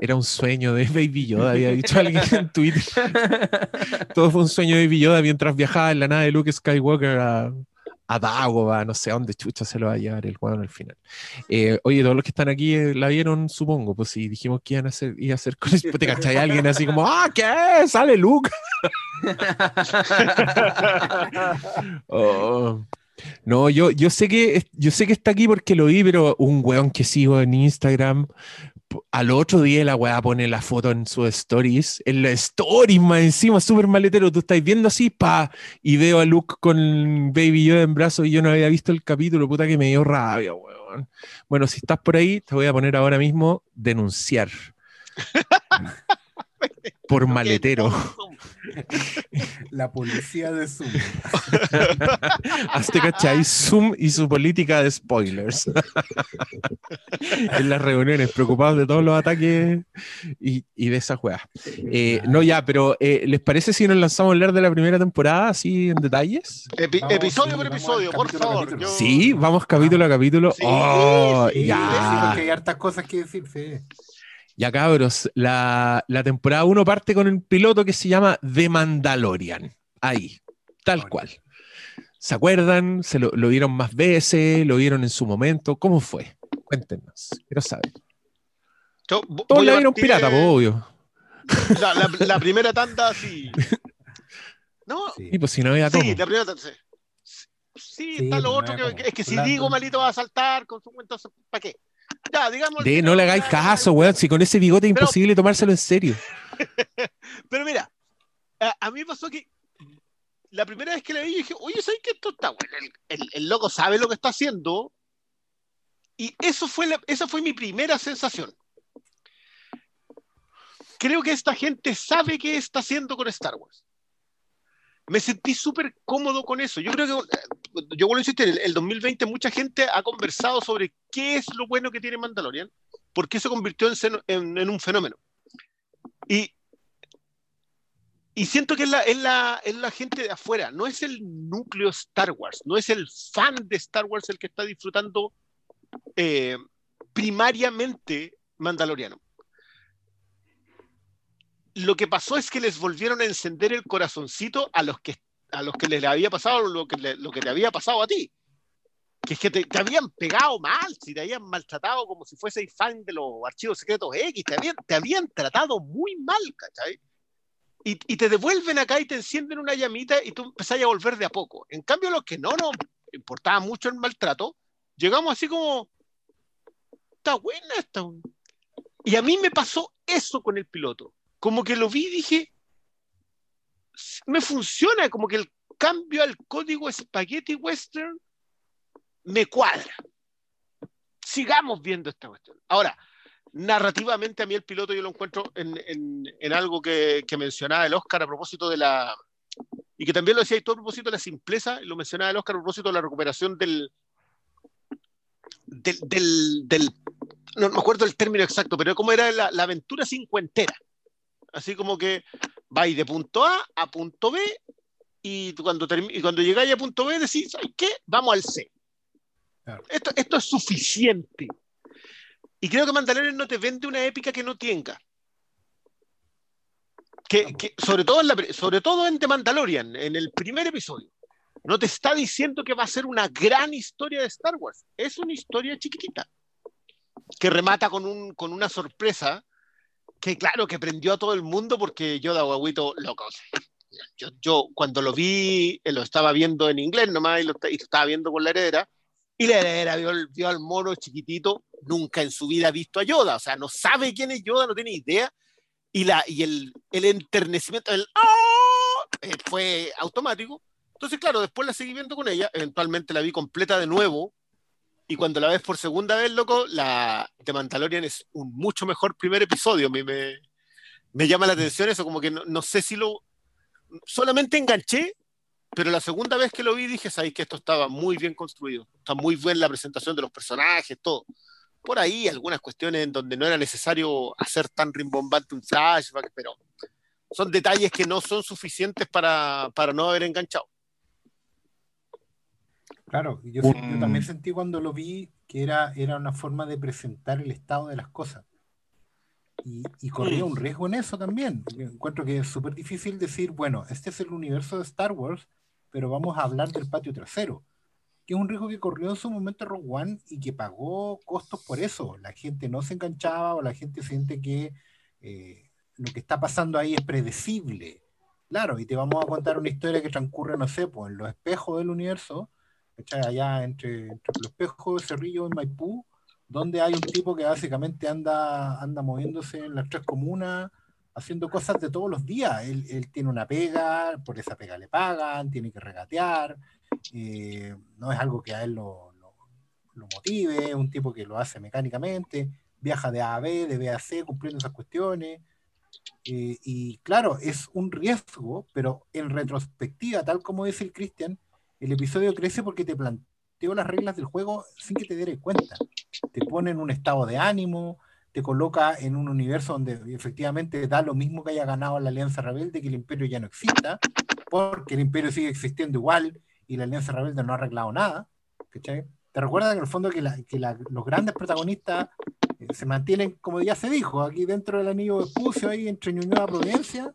era un sueño de <laughs> Baby Yoda, había dicho alguien en Twitter. <laughs> Todo fue un sueño de Baby Yoda mientras viajaba en la nave de Luke Skywalker a, a Dagoba, no sé a dónde chucha se lo va a llevar el weón al final. Eh, oye, todos los que están aquí eh, la vieron, supongo, pues si dijimos que iban a hacer, iba a hacer con eso, te cachai alguien así como, ah, ¿qué? Sale Luke. <laughs> Oh. No, yo, yo sé que yo sé que está aquí porque lo vi, pero un weón que sigo en Instagram, al otro día la weá pone la foto en sus stories, en la stories más encima, súper maletero, tú estás viendo así, pa, y veo a Luke con Baby Yoda en brazos y yo no había visto el capítulo, puta que me dio rabia, weón. Bueno, si estás por ahí, te voy a poner ahora mismo denunciar. <laughs> por maletero. <laughs> La policía de Zoom. <laughs> Hazte cachai, Zoom y su política de spoilers. <laughs> en las reuniones, preocupados de todos los ataques y, y de esas weas. Eh, no, ya, pero eh, ¿les parece si nos lanzamos a hablar de la primera temporada así en detalles? Epi- Vamos, episodio sí, por vamos episodio, por capítulo a favor. capítulo. Yo- Sí, vamos capítulo a capítulo. Sí, oh, sí, Sí, ya. porque hay hartas cosas que decir, Fede. Ya cabros, la, la temporada 1 parte con un piloto que se llama The Mandalorian. Ahí, tal cual. ¿Se acuerdan? ¿Se lo, lo vieron más veces? ¿Lo vieron en su momento? ¿Cómo fue? Cuéntenos, quiero saber. yo Todos voy la a vieron partir, pirata, eh, pues, obvio. La, la- la primera tanda, sí. <laughs> No, Sí. Y pues si no había sí, la primera tanda, sí. Sí, Sí, está lo pues, otro, no que, es que si digo malito va a saltar con su cuenta, ¿para qué? <laughs> Ya, digamos. De, no le hagáis caso, weón. Si con ese bigote es Pero- imposible tomárselo en serio. <laughs> Pero mira, a, a mí me pasó que la primera vez que la vi, yo dije, oye, ¿sabes qué? Esto está bueno. El, el- el loco sabe lo que está haciendo. Y eso fue la- esa fue mi primera sensación. Creo que esta gente sabe qué está haciendo con Star Wars. Me sentí súper cómodo con eso. Yo creo que, yo vuelvo a insistir, el, el 2020 mucha gente ha conversado sobre qué es lo bueno que tiene Mandalorian, por qué se convirtió en, un fenómeno. Y, y siento que es la, es, la, es la gente de afuera, no es el núcleo Star Wars, no es el fan de Star Wars el que está disfrutando eh, primariamente Mandaloriano. Lo que pasó es que les volvieron a encender el corazoncito a los que, a los que les había pasado lo que, le, lo que te había pasado a ti. Que es que te, te habían pegado mal, si te habían maltratado como si fueses fan de los archivos secretos X, te habían, te habían tratado muy mal, ¿cachai? Y, y te devuelven acá y te encienden una llamita y tú empezás a volver de a poco. En cambio, los que no nos importaba mucho el maltrato, llegamos así como, está buena esta. Y a mí me pasó eso con el piloto. Como que lo vi y dije, me funciona, como que el cambio al código Spaghetti Western me cuadra. Sigamos viendo esta cuestión. Ahora, narrativamente a mí el piloto yo lo encuentro en, en, algo que, mencionaba el Oscar a propósito de la... Y que también lo decía todo a propósito de la simpleza, y lo mencionaba el Oscar a propósito de la recuperación del... del, del, del no me acuerdo el término exacto, pero como era la, la aventura cincuentera. Así como que vais de punto A a punto B y cuando, y cuando llegáis a punto B decís, ¿sabes qué? Vamos al C. Claro. Esto, esto es suficiente. Y creo que Mandalorian no te vende una épica que no tenga. Que, que sobre, todo en la, sobre todo en The Mandalorian, en el primer episodio, no te está diciendo que va a ser una gran historia de Star Wars. Es una historia chiquitita que remata con, un, con una sorpresa que, claro, que prendió a todo el mundo porque yo de Aguaguito loco. <laughs> Yo, yo, cuando lo vi, lo estaba viendo en inglés nomás y lo, estaba viendo con la heredera. Y la heredera vio, vio, al mono chiquitito, nunca en su vida ha visto a Yoda, o sea, no sabe quién es Yoda, no tiene idea. Y, la, y el, el enternecimiento, el ¡Oh! eh, fue automático. Entonces, claro, después la seguí viendo con ella, eventualmente la vi completa de nuevo. Y cuando la ves por segunda vez, loco, la de Mandalorian es un mucho mejor primer episodio. A mí me, me llama la atención eso, como que no, no sé si lo. Solamente enganché, pero la segunda vez que lo vi dije, sabéis que esto estaba muy bien construido. Está muy bien la presentación de los personajes, todo. Por ahí algunas cuestiones en donde no era necesario hacer tan rimbombante un flashback, pero son detalles que no son suficientes para, para no haber enganchado. Claro, yo, Un- yo también sentí cuando lo vi que era, era una forma de presentar el estado de las cosas. Y, y corría un riesgo en eso también. encuentro que es súper difícil decir, bueno, este es el universo de Star Wars, pero vamos a hablar del patio trasero. que es un riesgo que corrió en su momento Rogue One y que pagó costos por eso. La gente no se enganchaba o la gente siente que eh, lo que está pasando ahí es predecible. Claro, y te vamos a contar una historia que transcurre, no sé, pues en los espejos del universo, allá entre, entre los espejos de Cerrillo y Maipú, donde hay un tipo que básicamente anda, anda moviéndose en las tres comunas, haciendo cosas de todos los días. Él, él tiene una pega, por esa pega le pagan, tiene que regatear, eh, no es algo que a él lo motive, es un tipo que lo hace mecánicamente, viaja de A a B, de B a C, cumpliendo esas cuestiones. Eh, y claro, es un riesgo, pero en retrospectiva, tal como dice el Cristian, el episodio crece porque te planteó las reglas del juego sin que te dieras cuenta. Te pone en un estado de ánimo, te coloca en un universo donde efectivamente da lo mismo que haya ganado la Alianza Rebelde, que el Imperio ya no exista, porque el Imperio sigue existiendo igual y la Alianza Rebelde no ha arreglado nada. Te recuerda en el fondo que, los grandes protagonistas eh, se mantienen, como ya se dijo, aquí dentro del anillo de Pucio, ahí entre Ñuñoa y Providencia,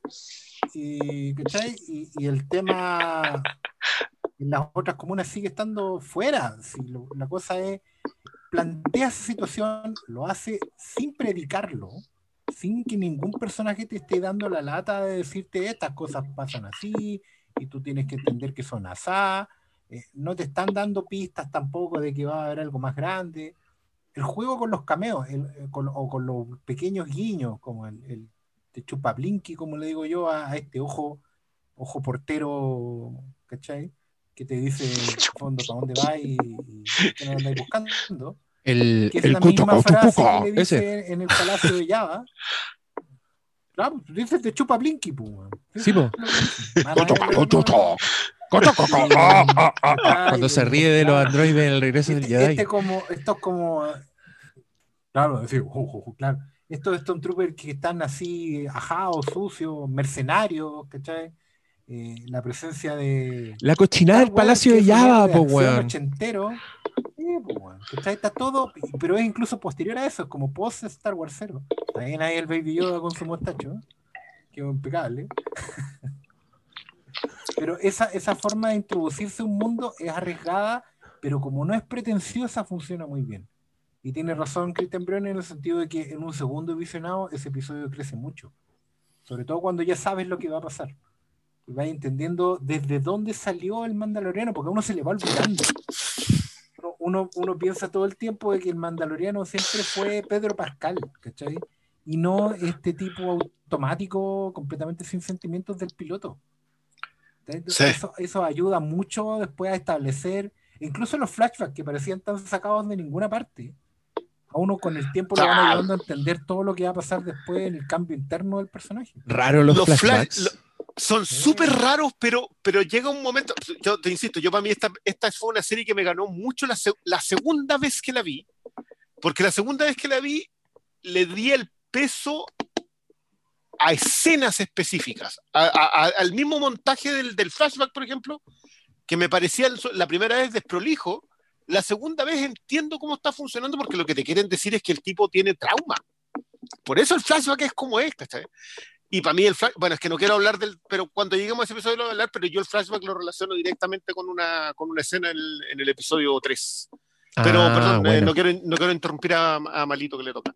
y, ¿cachai? Y, y, el tema <laughs> en las otras comunas sigue estando fuera. Si lo, la cosa es, plantea esa situación, lo hace sin predicarlo, sin que ningún personaje te esté dando la lata de decirte estas cosas pasan así, y tú tienes que entender que son asá. Eh, no te están dando pistas tampoco de que va a haber algo más grande. El juego con los cameos el, eh, con, o con los pequeños guiños, como el, el de Chupablinky, como le digo yo, a, a, este ojo, ojo portero, ¿cachai? Que te dice en fondo para dónde va y, y que no andáis buscando. El, que es el la misma cucho, frase cucho, que le dice ese. en el Palacio de Java. <laughs> Claro, dices de Chupablinky, pues. weón. Sí, po. Cuando se ríe de los androides en el regreso del Este, Jedi. este como, esto es como, claro, decir, uh, uh, uh, claro, estos Stormtroopers que están así ajados, sucios, mercenarios, ¿cachai? Eh, la presencia de La cochinada del Palacio de Java, po, weón. ochentero. Está todo, pero es incluso posterior a eso, es como post Star Wars 0. También hay el Baby Yoda con su mostacho, que es impecable. <laughs> Pero esa, esa forma de introducirse a un mundo es arriesgada, pero como no es pretenciosa, funciona muy bien. Y tiene razón Christian Brunner en el sentido de que en un segundo visionado ese episodio crece mucho. Sobre todo cuando ya sabes lo que va a pasar. Y vas entendiendo desde dónde salió el Mandaloriano, porque a uno se le va olvidando. Uno, uno, uno piensa todo el tiempo de que el Mandaloriano siempre fue Pedro Pascal, ¿cachai? Y no este tipo automático, completamente sin sentimientos del piloto. Sí. Eso, eso ayuda mucho después a establecer, incluso los flashbacks que parecían tan sacados de ninguna parte, a uno con el tiempo le van ayudando a entender todo lo que va a pasar después en el cambio interno del personaje. Raro los, Los flash- flashbacks. lo- son súper raros, pero, pero llega un momento, yo te insisto, yo para mí esta, esta fue una serie que me ganó mucho la, la segunda vez que la vi, porque la segunda vez que la vi le di el peso a escenas específicas, a- a- a- al mismo montaje del, del flashback, por ejemplo, que me parecía el- la primera vez desprolijo, la segunda vez entiendo cómo está funcionando porque lo que te quieren decir es que el tipo tiene trauma. Por eso el flashback es como es, ¿cachai? Y para mí el flashback, bueno, es que no quiero hablar del, pero cuando lleguemos a ese episodio lo voy a hablar, pero yo el flashback lo relaciono directamente con una, con una escena en el, en el episodio 3. Pero, Ah, perdón, eh, no, quiero, no quiero interrumpir a, a Malito que le toca.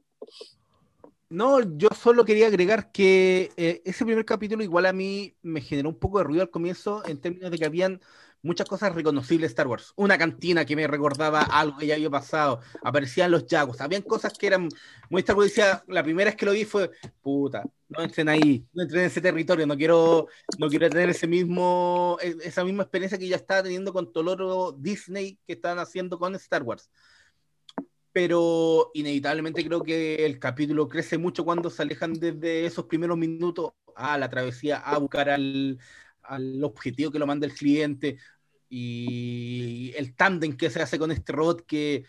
No, yo solo quería agregar que eh, ese primer capítulo igual a mí me generó un poco de ruido al comienzo en términos de que habían muchas cosas reconocibles de Star Wars. Una cantina que me recordaba algo que ya había pasado, aparecían los Jaguars, habían cosas que eran muy Star Wars. Decía, la primera vez que lo vi fue, puta, no entren ahí, no entren en ese territorio, no quiero, no quiero tener ese mismo, e- esa misma experiencia que ya estaba teniendo con Toloro Disney que están haciendo con Star Wars pero inevitablemente creo que el capítulo crece mucho cuando se alejan desde esos primeros minutos a la travesía, a buscar al, al objetivo que lo manda el cliente y el tándem que se hace con este robot que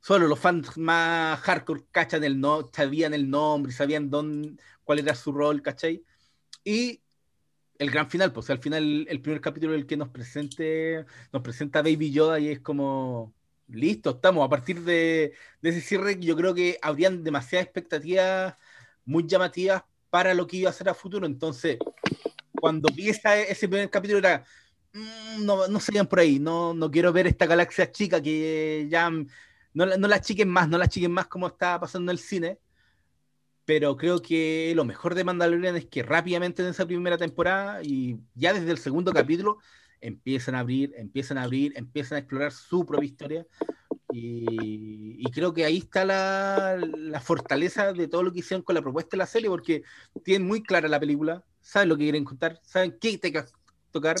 solo los fans más hardcore cachan el no, sabían el nombre, sabían dónde, cuál era su rol, ¿cachai? Y el gran final, pues al final el primer capítulo el que nos presente, nos presenta Baby Yoda y es como listo, estamos. A partir de, de ese cierre, yo creo que habrían demasiadas expectativas muy llamativas para lo que iba a ser a futuro. Entonces, cuando vi esa- ese primer capítulo, era mm, no, no vayan por ahí. No, no quiero ver esta galaxia chica que ya no, la- no la chiquen más, no la chiquen más como está pasando en el cine. Pero creo que lo mejor de Mandalorian es que rápidamente en esa primera temporada y ya desde el segundo capítulo empiezan a abrir, empiezan a abrir, empiezan a explorar su propia historia. Y, y creo que ahí está la, la fortaleza de todo lo que hicieron con la propuesta de la serie, porque tienen muy clara la película, saben lo que quieren contar, saben qué te que tocar,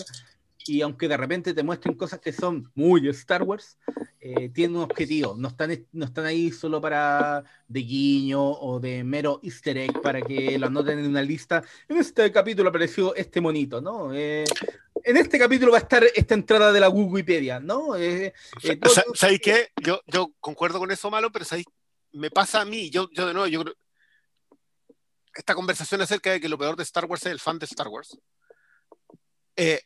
y aunque de repente te muestren cosas que son muy Star Wars, eh, tienen un objetivo, no están, no están ahí solo para de guiño o de mero easter egg para que lo anoten en una lista. En este capítulo apareció este monito, ¿no? Eh, en este capítulo va a estar esta entrada de la Wikipedia, ¿no? Eh, eh, todo- Sa- ¿Sabéis qué? Yo, yo concuerdo con eso, malo, pero ¿sabéis? me pasa a mí. Yo, yo de nuevo, yo creo. Esta conversación acerca de que lo peor de Star Wars es el fan de Star Wars. Eh,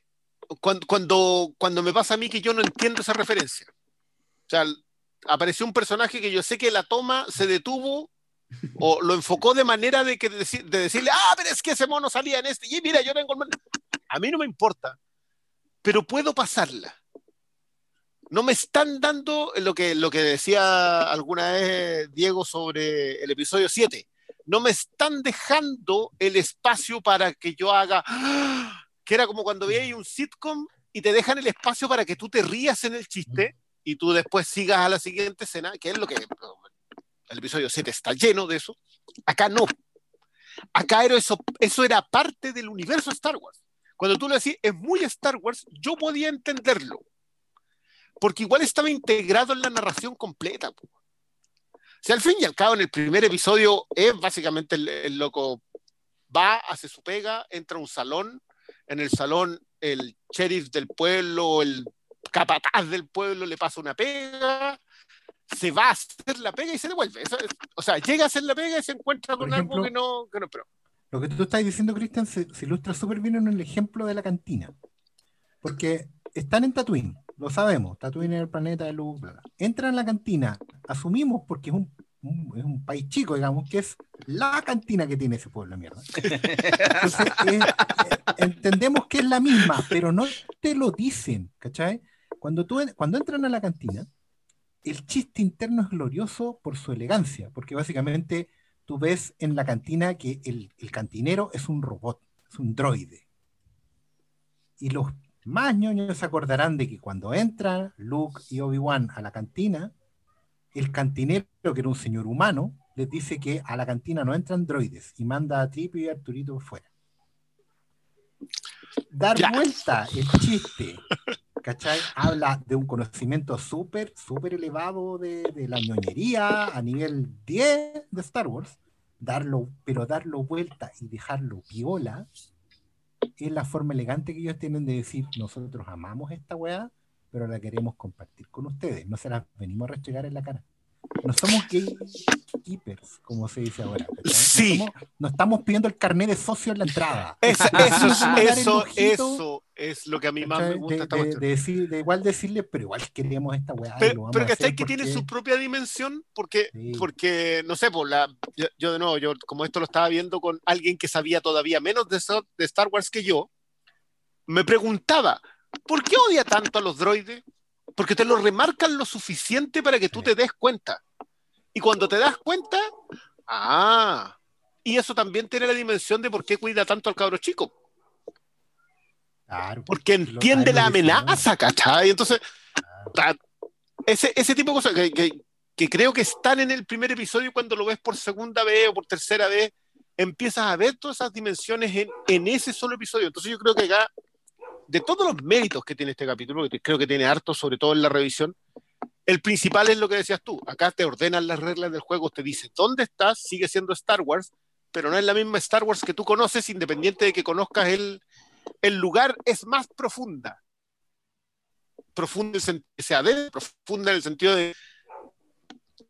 cuando, cuando, cuando me pasa a mí que yo no entiendo esa referencia. O sea, apareció un personaje que yo sé que la toma se detuvo o lo enfocó de manera de, que de decirle, ah, pero es que ese mono salía en este, y mira, yo tengo el mono". A mí no me importa, pero puedo pasarla. No me están dando lo que, lo que decía alguna vez Diego sobre el episodio 7. No me están dejando el espacio para que yo haga, que era como cuando veías un sitcom y te dejan el espacio para que tú te rías en el chiste y tú después sigas a la siguiente escena, que es lo que el episodio 7 está lleno de eso. Acá no. Acá era eso, eso era parte del universo Star Wars. Cuando tú lo decís, es muy Star Wars, yo podía entenderlo. Porque igual estaba integrado en la narración completa. Sea, al fin y al cabo, en el primer episodio es básicamente el, el loco va, hace su pega, entra a un salón, en el salón el sheriff del pueblo, el capataz del pueblo le pasa una pega, se va a hacer la pega y se devuelve. Es- o sea, llega a hacer la pega y se encuentra con algo que no, que no esperó. Lo que tú estás diciendo, Cristian, se, se ilustra súper bien en el ejemplo de la cantina. Porque están en Tatooine, lo sabemos, Tatooine es el planeta de luz. bla, bla. Entran a la cantina, asumimos, porque es un, un- es un país chico, digamos, que es la cantina que tiene ese pueblo mierda. Entonces, <laughs> eh, eh, entendemos que es la misma, pero no te lo dicen, ¿cachai? Cuando, tú, en- cuando entran a la cantina, el chiste interno es glorioso por su elegancia, porque básicamente tú ves en la cantina que el, el cantinero es un robot, es un droide. Y los más ñoños se acordarán de que cuando entran Luke y Obi-Wan a la cantina, el cantinero, que era un señor humano, les dice que a la cantina no entran droides y manda a Tripio y a Arturito por fuera. Dar Ya. vuelta el chiste, ¿cachai? Habla de un conocimiento súper, súper elevado de, de la ñoñería a nivel 10 de Star Wars, darlo, pero darlo vuelta y dejarlo viola es la forma elegante que ellos tienen de decir, nosotros amamos esta weá, pero la queremos compartir con ustedes, no se las venimos a restregar en la cara. No somos gatekeepers, como se dice ahora. Sí. somos- no estamos pidiendo el carnet de socio en la entrada. Es- eso, eso, eso es lo que a mí más me ¿cachai? gusta de, esta de- cuestión. de decir, de igual decirle, pero igual queremos esta weá. Pero, pero ¿cachai hacer que tiene porque- su propia dimensión? Porque, Sí. porque no sé, por la, yo, yo de nuevo, yo como esto lo estaba viendo con alguien que sabía todavía menos de, Star- de Star Wars que yo, me preguntaba, ¿por qué odia tanto a los droides? Porque te lo remarcan lo suficiente para que tú te des cuenta. Y cuando te das cuenta, ah, y eso también tiene la dimensión de por qué cuida tanto al cabro chico. Claro, Porque entiende la amenaza, ¿cachai? Entonces, claro. ta- ese, ese tipo de cosas que, que- que creo que están en el primer episodio cuando lo ves por segunda vez o por tercera vez, empiezas a ver todas esas dimensiones en, en ese solo episodio. Entonces yo creo que acá, de todos los méritos que tiene este capítulo, que creo que tiene harto, sobre todo en la revisión, el principal es lo que decías tú. Acá te ordenan las reglas del juego, te dice dónde estás, sigue siendo Star Wars, pero no es la misma Star Wars que tú conoces, independiente de que conozcas el, el lugar, es más profunda. Profunda en el profunda en el sentido de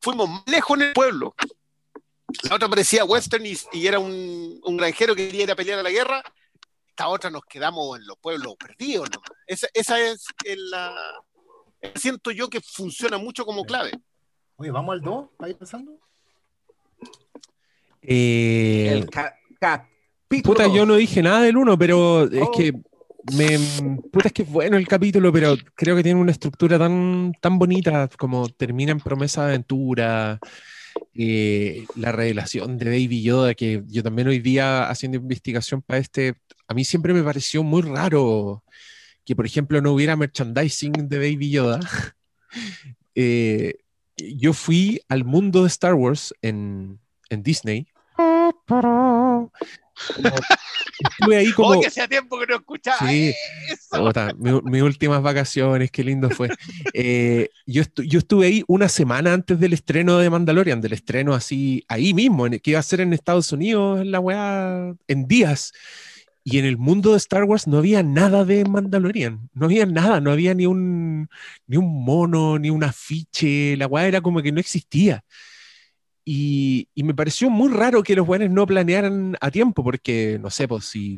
fuimos lejos en el pueblo. La otra parecía western y, y era un, un granjero que quería ir a pelear a la guerra. Esta otra nos quedamos en los pueblos perdidos nomás. Esa, esa es la. Siento yo que funciona mucho como clave. Oye, ¿vamos al 2? ¿Vais pensando? Eh, El ca- capítulo. puta, yo no dije nada del uno, pero es Oh. que me, puta, es que es bueno el capítulo, pero creo que tiene una estructura tan, tan bonita como termina en promesa de aventura. eh, la revelación de Baby Yoda, que yo también hoy día haciendo investigación para este, a mí siempre me pareció muy raro que, por ejemplo, no hubiera merchandising de Baby Yoda. <laughs> Eh, yo fui al mundo de Star Wars en, en Disney. Estuve ahí como... Oh, que hacía tiempo que no escuchaba Sí. Puta, mi- mis últimas vacaciones, qué lindo fue. Eh, yo, estu- yo estuve ahí una semana antes del estreno de Mandalorian, del estreno así, ahí mismo, en- que iba a ser en Estados Unidos, en la weá, en días. Y en el mundo de Star Wars no había nada de Mandalorian, no había nada, no había ni un, ni un mono, ni un afiche, la weá era como que no existía. Y, y me pareció muy raro que los buenos no planearan a tiempo, porque no sé, pues si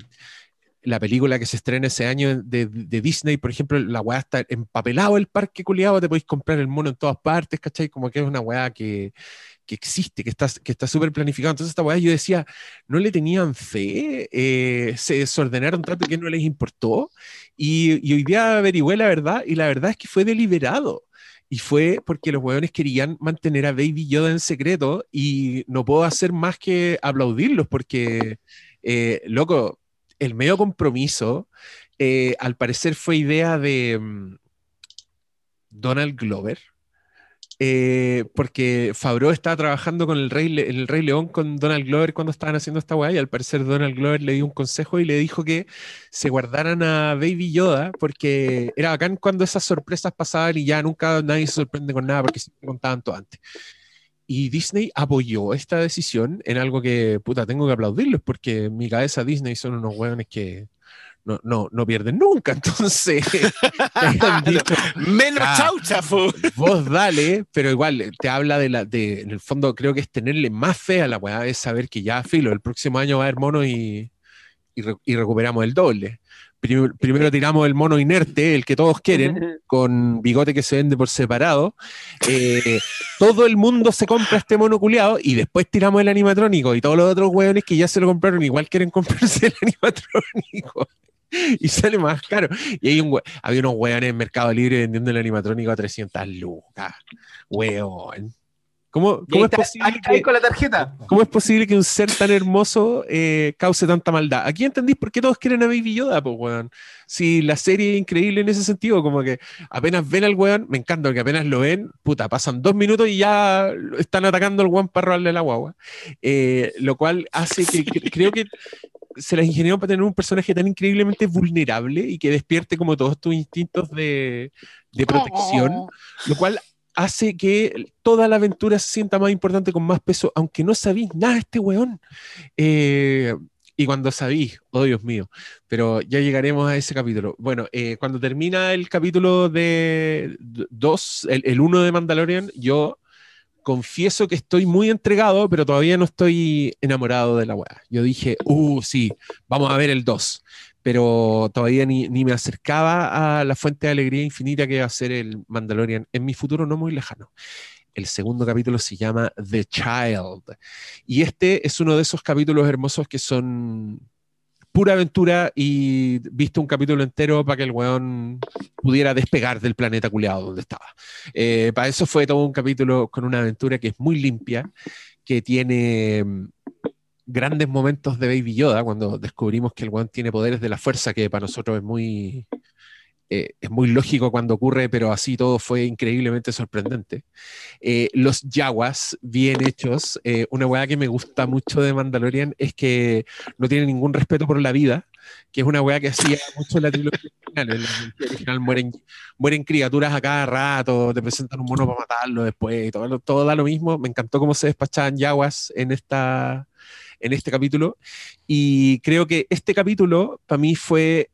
la película que se estrena ese año de, de Disney, por ejemplo, la weá está empapelado el parque culiado, te podéis comprar el mono en todas partes, ¿cachai? Como que es una weá que, que existe, que está que está súper planificado. Entonces esta weá yo decía, no le tenían fe, eh, se desordenaron tanto que no les importó. Y, y hoy día averigüé la verdad, y la verdad es que fue deliberado. Y fue porque los hueones querían mantener a Baby Yoda en secreto y no puedo hacer más que aplaudirlos porque, eh, loco, el medio compromiso, eh, al parecer fue idea de mm, Donald Glover, eh, porque Favreau estaba trabajando con el Rey, el Rey León con Donald Glover cuando estaban haciendo esta weá, y al parecer Donald Glover le dio un consejo y le dijo que se guardaran a Baby Yoda, porque era bacán cuando esas sorpresas pasaban y ya nunca nadie se sorprende con nada, porque siempre contaban todo antes. Y Disney apoyó esta decisión en algo que, puta, tengo que aplaudirlos, porque en mi cabeza Disney son unos hueones que no, no, no pierden nunca. <laughs> Entonces, <laughs> dicho, Menos Ah. chaucha, fu. vos dale, pero igual eh, te habla de la, de, en el fondo creo que es tenerle más fe a la weá, es saber que ya, filo, el próximo año va a haber mono y, y, re- y recuperamos el doble. Prim- primero tiramos el mono inerte, el que todos quieren, <laughs> con bigote que se vende por separado. Eh, todo el mundo se compra este mono culiado y después tiramos el animatrónico y todos los otros hueones que ya se lo compraron igual quieren comprarse el animatrónico. <laughs> Y sale más caro. Y hay un, había unos hueones en Mercado Libre vendiendo el animatrónico a 300 lucas. Hueón. ¿Cómo, cómo es posible ahí está ahí que, con la tarjeta. ¿Cómo es posible que un ser tan hermoso eh, cause tanta maldad? Aquí entendís por qué todos quieren a Baby Yoda, pues, weón. Si la serie es increíble en ese sentido, como que apenas ven al weón, me encanta que apenas lo ven, puta, pasan dos minutos y ya están atacando al weón para robarle la guagua. Eh, lo cual hace que, que- <laughs> creo que se las ingeniaron para tener un personaje tan increíblemente vulnerable y que despierte como todos tus instintos de, de protección, lo cual hace que toda la aventura se sienta más importante con más peso, aunque no sabís nada de este weón. Eh, y cuando sabís, oh Dios mío, pero ya llegaremos a ese capítulo. Bueno, eh, cuando termina el capítulo de 2, el, el 1 de Mandalorian, yo confieso que estoy muy entregado, pero todavía no estoy enamorado de la weá. Yo dije, uh, sí, vamos a ver el 2, pero todavía ni, ni me acercaba a la fuente de alegría infinita que va a ser el Mandalorian en mi futuro no muy lejano. El segundo capítulo se llama The Child. Y este es uno de esos capítulos hermosos que son pura aventura y visto un capítulo entero para que el weón pudiera despegar del planeta culeado donde estaba. Eh, para eso fue todo un capítulo con una aventura que es muy limpia, que tiene mm, grandes momentos de Baby Yoda, cuando descubrimos que el weón tiene poderes de la fuerza, que para nosotros es muy, eh, es muy lógico cuando ocurre, pero así todo fue increíblemente sorprendente. Eh, los Yaguas, bien hechos. Eh, una weá que me gusta mucho de Mandalorian es que no tiene ningún respeto por la vida, que es una weá que hacía mucho en la trilogía original. En la trilogía original mueren, mueren criaturas a cada rato, te presentan un mono para matarlo después, todo, todo da lo mismo. Me encantó cómo se despachaban Yaguas en esta en este capítulo y creo que este capítulo para mí fue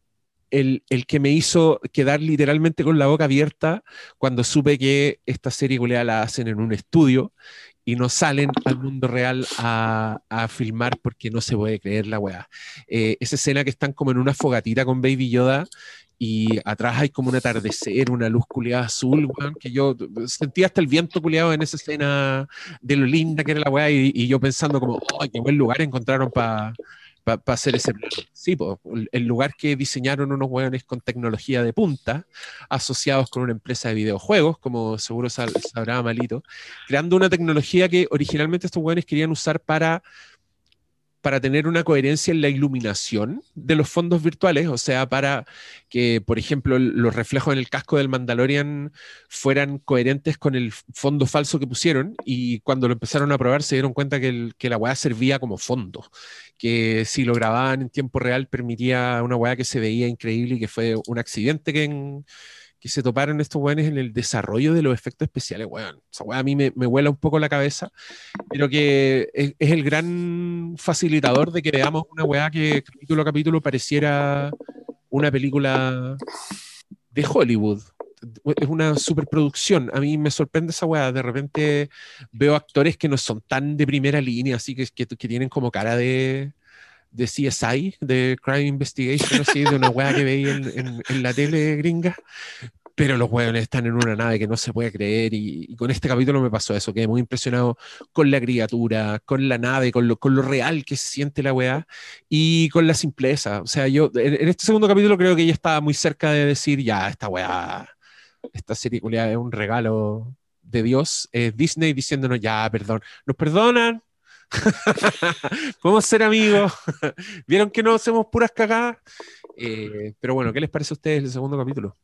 el, el que me hizo quedar literalmente con la boca abierta cuando supe que esta serie culiada la hacen en un estudio y no salen al mundo real a, a filmar porque no se puede creer la weá. Eh, esa escena que están como en una fogatita con Baby Yoda y atrás hay como un atardecer, una luz culiada azul, que yo sentía hasta el viento culiado en esa escena de lo linda que era la weá y, y yo pensando como, ¡ay, qué buen lugar encontraron para para hacer ese. Sí, el- lugar que diseñaron unos hueones con tecnología de punta, asociados con una empresa de videojuegos, como seguro sabrá Malito, creando una tecnología que originalmente estos hueones querían usar para para tener una coherencia en la iluminación de los fondos virtuales, o sea, para que, por ejemplo, los reflejos en el casco del Mandalorian fueran coherentes con el fondo falso que pusieron, y cuando lo empezaron a probar se dieron cuenta que, el- que la weá servía como fondo, que si lo grababan en tiempo real permitía una weá que se veía increíble y que fue un accidente que, en- que se toparon estos weones en el desarrollo de los efectos especiales, weón. Esa weá a mí me, me vuela un poco la cabeza, pero que es, el gran facilitador de que veamos una weá que capítulo a capítulo pareciera una película de Hollywood. Es una superproducción. A mí me sorprende esa weá. De repente veo actores que no son tan de primera línea, así que, que tienen como cara de, de CSI, de Crime Investigation, así, de una weá que veía en, en- en la tele gringa. Pero los weones están en una nave que no se puede creer y, y con este capítulo me pasó eso, quedé muy impresionado con la criatura, con la nave, con lo, con lo real que se siente la weá y con la simpleza. O sea, yo en, en este segundo capítulo creo que ella estaba muy cerca de decir, ya, esta weá, esta serie es un regalo de Dios. Es Disney diciéndonos, ya, perdón, nos perdonan. <laughs> Podemos ser amigos. <laughs> Vieron que no hacemos puras cagadas. Eh, pero bueno, ¿qué les parece a ustedes el segundo capítulo?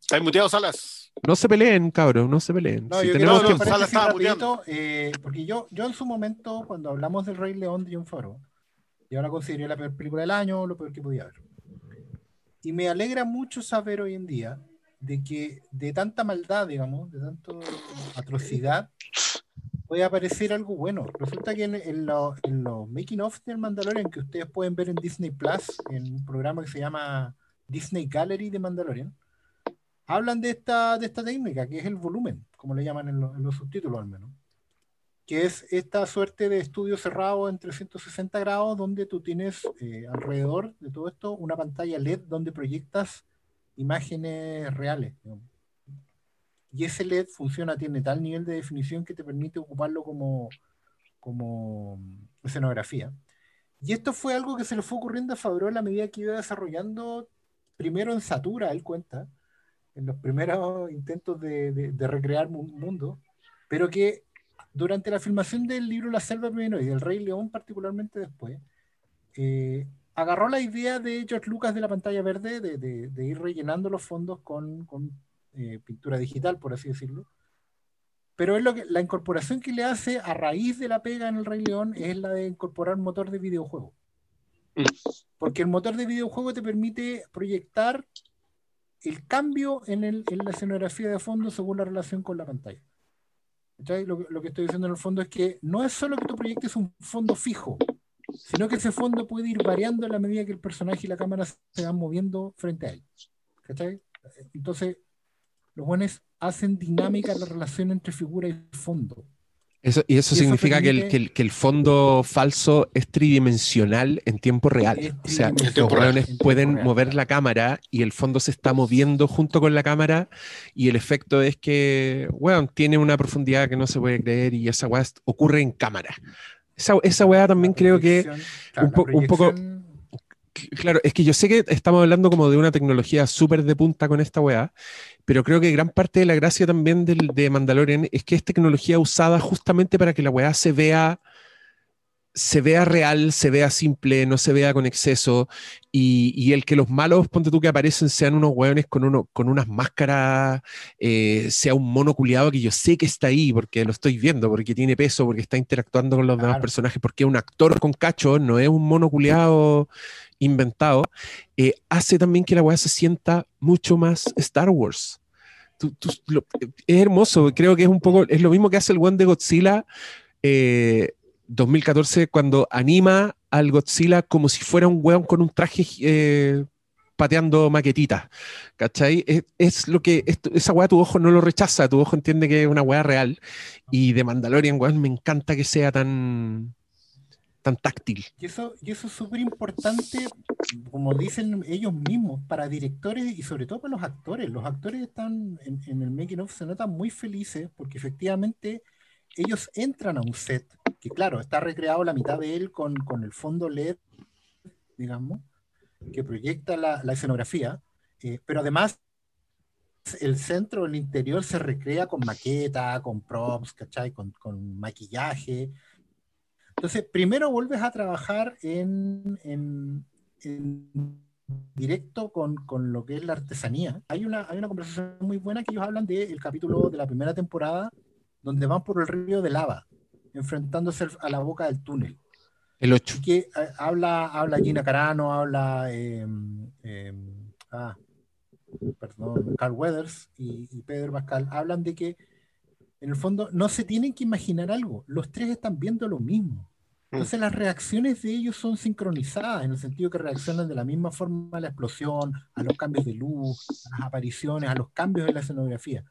¿Estáis muteado, Salas? No se peleen, cabros, no se peleen. No, Si yo tenemos quiero no, tiempo. no, Sala paréntesis estaba rapidito, eh, porque yo, yo en su momento, cuando hablamos del Rey León de John Favreau, yo la consideré la peor película del año, lo peor que podía haber. Y me alegra mucho saber hoy en día de que de tanta maldad, digamos, de tanta atrocidad, puede aparecer algo bueno. Resulta que en, en lo- los making of del Mandalorian, que ustedes pueden ver en Disney Plus, en un programa que se llama Disney Gallery de Mandalorian, hablan de esta, de esta técnica, que es el volumen, como le llaman en, lo- en los subtítulos al menos, que es esta suerte de estudio cerrado en 360 grados, donde tú tienes eh, alrededor de todo esto una pantalla LED donde proyectas imágenes reales. Y ese LED funciona, tiene tal nivel de definición que te permite ocuparlo como, como escenografía. Y esto fue algo que se le fue ocurriendo a Favreau a medida que iba desarrollando, primero en Satura, él cuenta, en los primeros intentos de, de- de recrear un mundo, pero que durante la filmación del libro La Selva primero y del Rey León particularmente después, eh, agarró la idea de George Lucas de la pantalla verde, de, ir rellenando los fondos con, eh, pintura digital, por así decirlo. Pero es lo que, la incorporación que le hace a raíz de la pega en el Rey León es la de incorporar motor de videojuego. Porque el motor de videojuego te permite proyectar el cambio en, la escenografía de fondo según la relación con la pantalla. Lo, lo que estoy diciendo en el fondo es que no es solo que tú proyectes un fondo fijo, sino que ese fondo puede ir variando a la medida que el personaje y la cámara se van moviendo frente a él. ¿Cachai? Entonces, los buenos hacen dinámica la relación entre figura y fondo. Eso, y eso Y eso significa que, el, permite- que, el, que el fondo falso es tridimensional en tiempo real. O sea, los hueones en pueden real, mover la cámara y el fondo se está moviendo junto con la cámara y el efecto es que, weón, tiene una profundidad que no se puede creer y esa weá ocurre en cámara. Esa, esa weá también creo que claro, un la po- un poco- Claro, es que yo sé que estamos hablando como de una tecnología súper de punta con esta weá, pero creo que gran parte de la gracia también del, de Mandalorian es que es tecnología usada justamente para que la weá se vea, se vea real, se vea simple, no se vea con exceso, y, y el que los malos, ponte tú que aparecen, sean unos weones con, uno, con unas máscaras, eh, sea un mono culiado que yo sé que está ahí, porque lo estoy viendo, porque tiene peso, porque está interactuando con los demás personajes, porque es un actor con cacho, no es un mono culiado inventado, eh, hace también que la weá se sienta mucho más Star Wars. Tú- tú- lo- es hermoso, creo que es un poco, es lo mismo que hace el one de Godzilla eh, 2014 cuando anima al Godzilla como si fuera un weón con un traje eh, pateando maquetitas, ¿cachai? Es, lo que, esa weá tu ojo no lo rechaza, tu ojo entiende que es una weá real y de Mandalorian, weón, me encanta que sea tan, tan táctil. Y eso, y eso es súper importante, como dicen ellos mismos, para directores y sobre todo para los actores. Los actores están en, en el making of se notan muy felices porque efectivamente ellos entran a un set que, claro, está recreado la mitad de él con, con el fondo LED, digamos, que proyecta la, la escenografía, eh, pero además el centro, el interior se recrea con maqueta, con props, ¿cachai? Con, con maquillaje. Entonces, primero vuelves a trabajar en, en, en directo con, con, lo que es la artesanía. Hay una, hay una conversación muy buena que ellos hablan del capítulo de la primera temporada donde van por el río de lava, enfrentándose a la boca del túnel. El 8. Que eh, habla, habla Gina Carano, habla eh, eh, ah, perdón, Carl Weathers y, y, Pedro Pascal, hablan de que en el fondo no se tienen que imaginar algo, los tres están viendo lo mismo. Entonces las reacciones de ellos son sincronizadas, en el sentido que reaccionan de la misma forma a la explosión, a los cambios de luz, a las apariciones, a los cambios en la escenografía.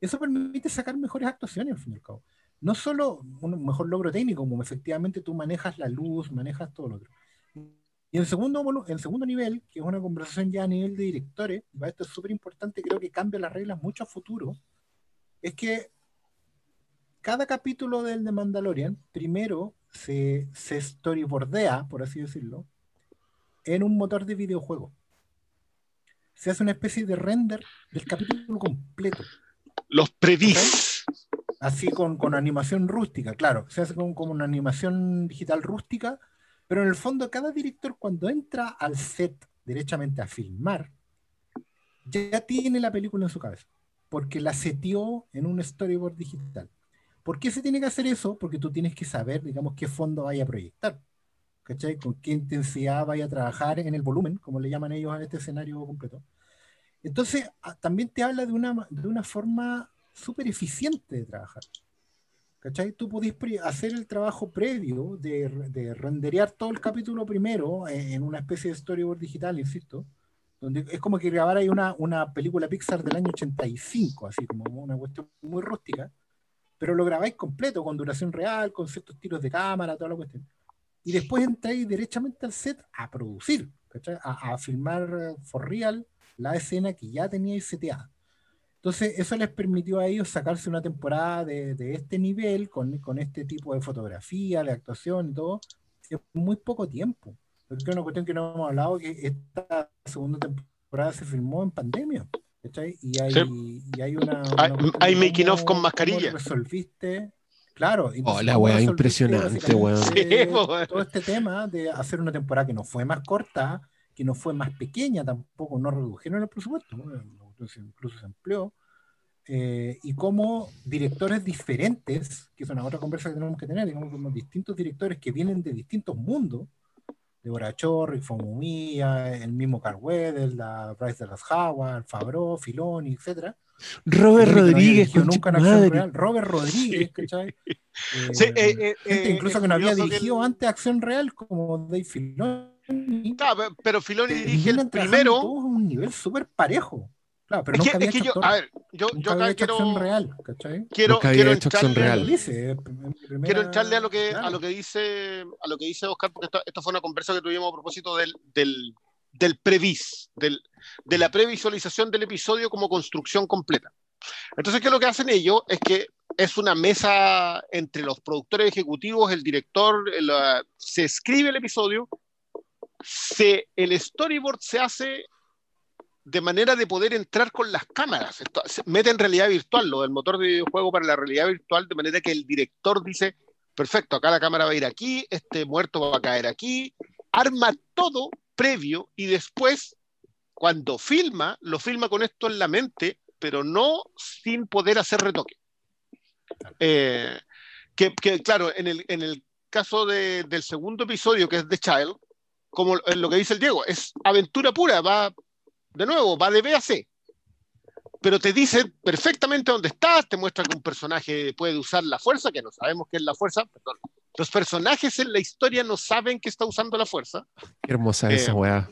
Eso permite sacar mejores actuaciones, al fin y al cabo. No solo un mejor logro técnico, como efectivamente tú manejas la luz, manejas todo lo otro. Y el segundo, el segundo nivel, que es una conversación ya a nivel de directores, y esto es súper importante, creo que cambia las reglas mucho a futuro, es que cada capítulo del de Mandalorian, primero se, se storyboardea, por así decirlo, en un motor de videojuego. Se hace una especie de render del capítulo completo. Los previs. Así con, con, animación rústica, claro. Se hace como, como una animación digital rústica, pero en el fondo cada director cuando entra al set derechamente a filmar, ya tiene la película en su cabeza, porque la setió en un storyboard digital. ¿Por qué se tiene que hacer eso? Porque tú tienes que saber, digamos, qué fondo vaya a proyectar, ¿cachai? Con qué intensidad vaya a trabajar en el volumen, como le llaman ellos a este escenario completo. Entonces, también te habla de una, de una forma súper eficiente de trabajar. ¿Cachai? Tú podés hacer el trabajo previo de, de, renderear todo el capítulo primero en una especie de storyboard digital, insisto, donde es como que grabar ahí una, una película Pixar del año 85, así como una cuestión muy rústica, pero lo grabáis completo, con duración real, con ciertos tiros de cámara, toda la cuestión. Y después entráis derechamente al set a producir, a, a, filmar for real la escena que ya teníais seteada. Entonces, eso les permitió a ellos sacarse una temporada de, de este nivel, con, con, este tipo de fotografía, de actuación y todo, en muy poco tiempo. Porque es una cuestión que no hemos hablado, que esta segunda temporada se filmó en pandemia. Y hay, sí. y hay una. una hay, hay making of con mascarilla. resolviste? Claro. Oh, la weá, impresionante, weón. Sí, <laughs> todo este tema de hacer una temporada que no fue más corta, que no fue más pequeña, tampoco no redujeron el presupuesto, incluso se empleó. Eh, y como directores diferentes, que es una otra conversa que tenemos que tener, digamos, como distintos directores que vienen de distintos mundos, Deborah Chorri, Fomumia, el mismo Carl Weathers, la Bryce de las Howard, Fabro, Filoni, etc. Robert Rodríguez, no nunca en acción real. Robert Rodríguez, ¿cachai? Sí, eh, eh, gente incluso eh, que no había dirigido que antes acción real, como Dave Filoni. Claro, pero Filoni dirige el primero. todos a un nivel súper parejo. Claro, pero Es nunca que, había es que yo, a ver, yo, nunca yo había acá acción quiero, real, ¿cachai? quiero, Nunca había quiero hecho acción entrarle- real. Dice, primera- quiero entrarle a lo que claro. a lo que dice a lo que dice Oscar porque esta, esta fue una conversa que tuvimos a propósito del del, del previs del, de la previsualización del episodio como construcción completa entonces qué es lo que hacen ellos es que es una mesa entre los productores ejecutivos el director el, ah, se escribe el episodio se el storyboard se hace de manera de poder entrar con las cámaras. Esto, se mete en realidad virtual, lo del motor de videojuego para la realidad virtual, de manera que el director dice, perfecto, acá la cámara va a ir aquí, este muerto va a caer aquí, arma todo previo y después, cuando filma, lo filma con esto en la mente, pero no sin poder hacer retoque. Eh, que, que, claro, en el, en el caso de, del segundo episodio, que es The Child, como lo que dice el Diego, es aventura pura, va de nuevo, va de B a C. Pero te dice perfectamente dónde estás, te muestra que un personaje puede usar la fuerza, que no sabemos qué es la fuerza, perdón. Los personajes en la historia no saben que está usando la fuerza. Qué hermosa Eh, esa weá.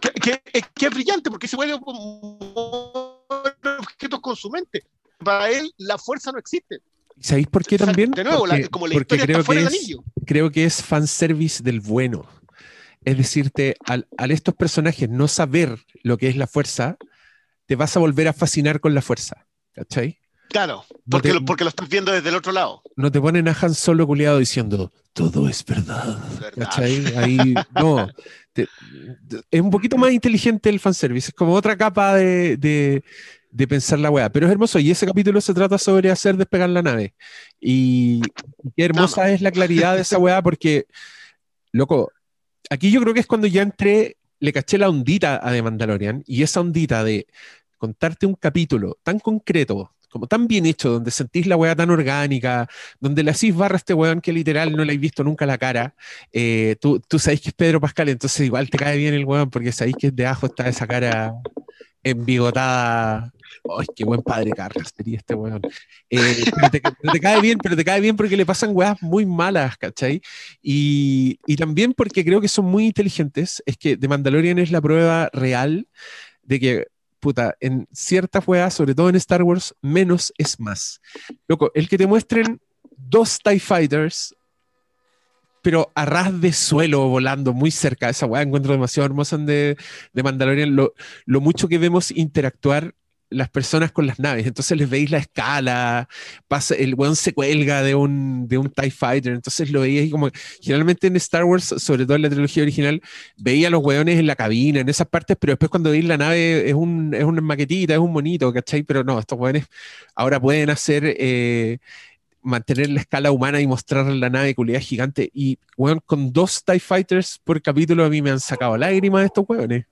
Que, que- es- que es brillante porque se puede objetos con su mente. Para él, la fuerza no existe. ¿Sabéis por qué O sea, también? de nuevo, la- como la historia creo está fuera del anillo. creo que es fanservice del bueno. Es decirte, al, al estos personajes no saber lo que es la fuerza, te vas a volver a fascinar con la fuerza. ¿Cachai? Claro, No porque, te- lo, porque lo estás viendo desde el otro lado. No te ponen a Han Solo culiado diciendo todo es verdad. ¿Verdad? ¿Cachai? Ahí, no. Te- te- es un poquito más inteligente el fanservice. Es como otra capa de, de, de pensar la weá. Pero es hermoso. Y ese capítulo se trata sobre hacer despegar la nave. Y, y qué hermosa es la claridad de esa weá, porque, loco, aquí yo creo que es cuando ya entré, le caché la ondita a The Mandalorian. Y esa ondita de contarte un capítulo tan concreto, como tan bien hecho, donde sentís la weá tan orgánica, donde le hacís barra a este weón que literal no le habéis visto nunca la cara, eh, tú, tú sabéis que es Pedro Pascal, entonces igual te cae bien el weón porque sabéis que de abajo está esa cara embigotada. ¡Ay, qué buen padre Carlos sería este weón! Eh, pero te cae bien, pero te cae bien porque le pasan weas muy malas, ¿cachai? Y, y también porque creo que son muy inteligentes, es que The Mandalorian es la prueba real de que puta, en ciertas weas, sobre todo en Star Wars, menos es más. Loco, el que te muestren dos TIE Fighters, pero a ras de suelo volando muy cerca, esa wea encuentro demasiado hermosa de, de Mandalorian, lo, mucho que vemos interactuar las personas con las naves, entonces les veis la escala, pasa, el weón se cuelga de un, de un TIE Fighter, entonces lo veíais como, generalmente en Star Wars, sobre todo en la trilogía original, veía a los weones en la cabina, en esas partes, pero después cuando veis la nave es, un, es una maquetita, es un monito, ¿cachai? Pero no, estos weones ahora pueden hacer, eh, mantener la escala humana y mostrar la nave culiada gigante. Y, weón, con dos TIE Fighters por capítulo a mí me han sacado lágrimas estos weones.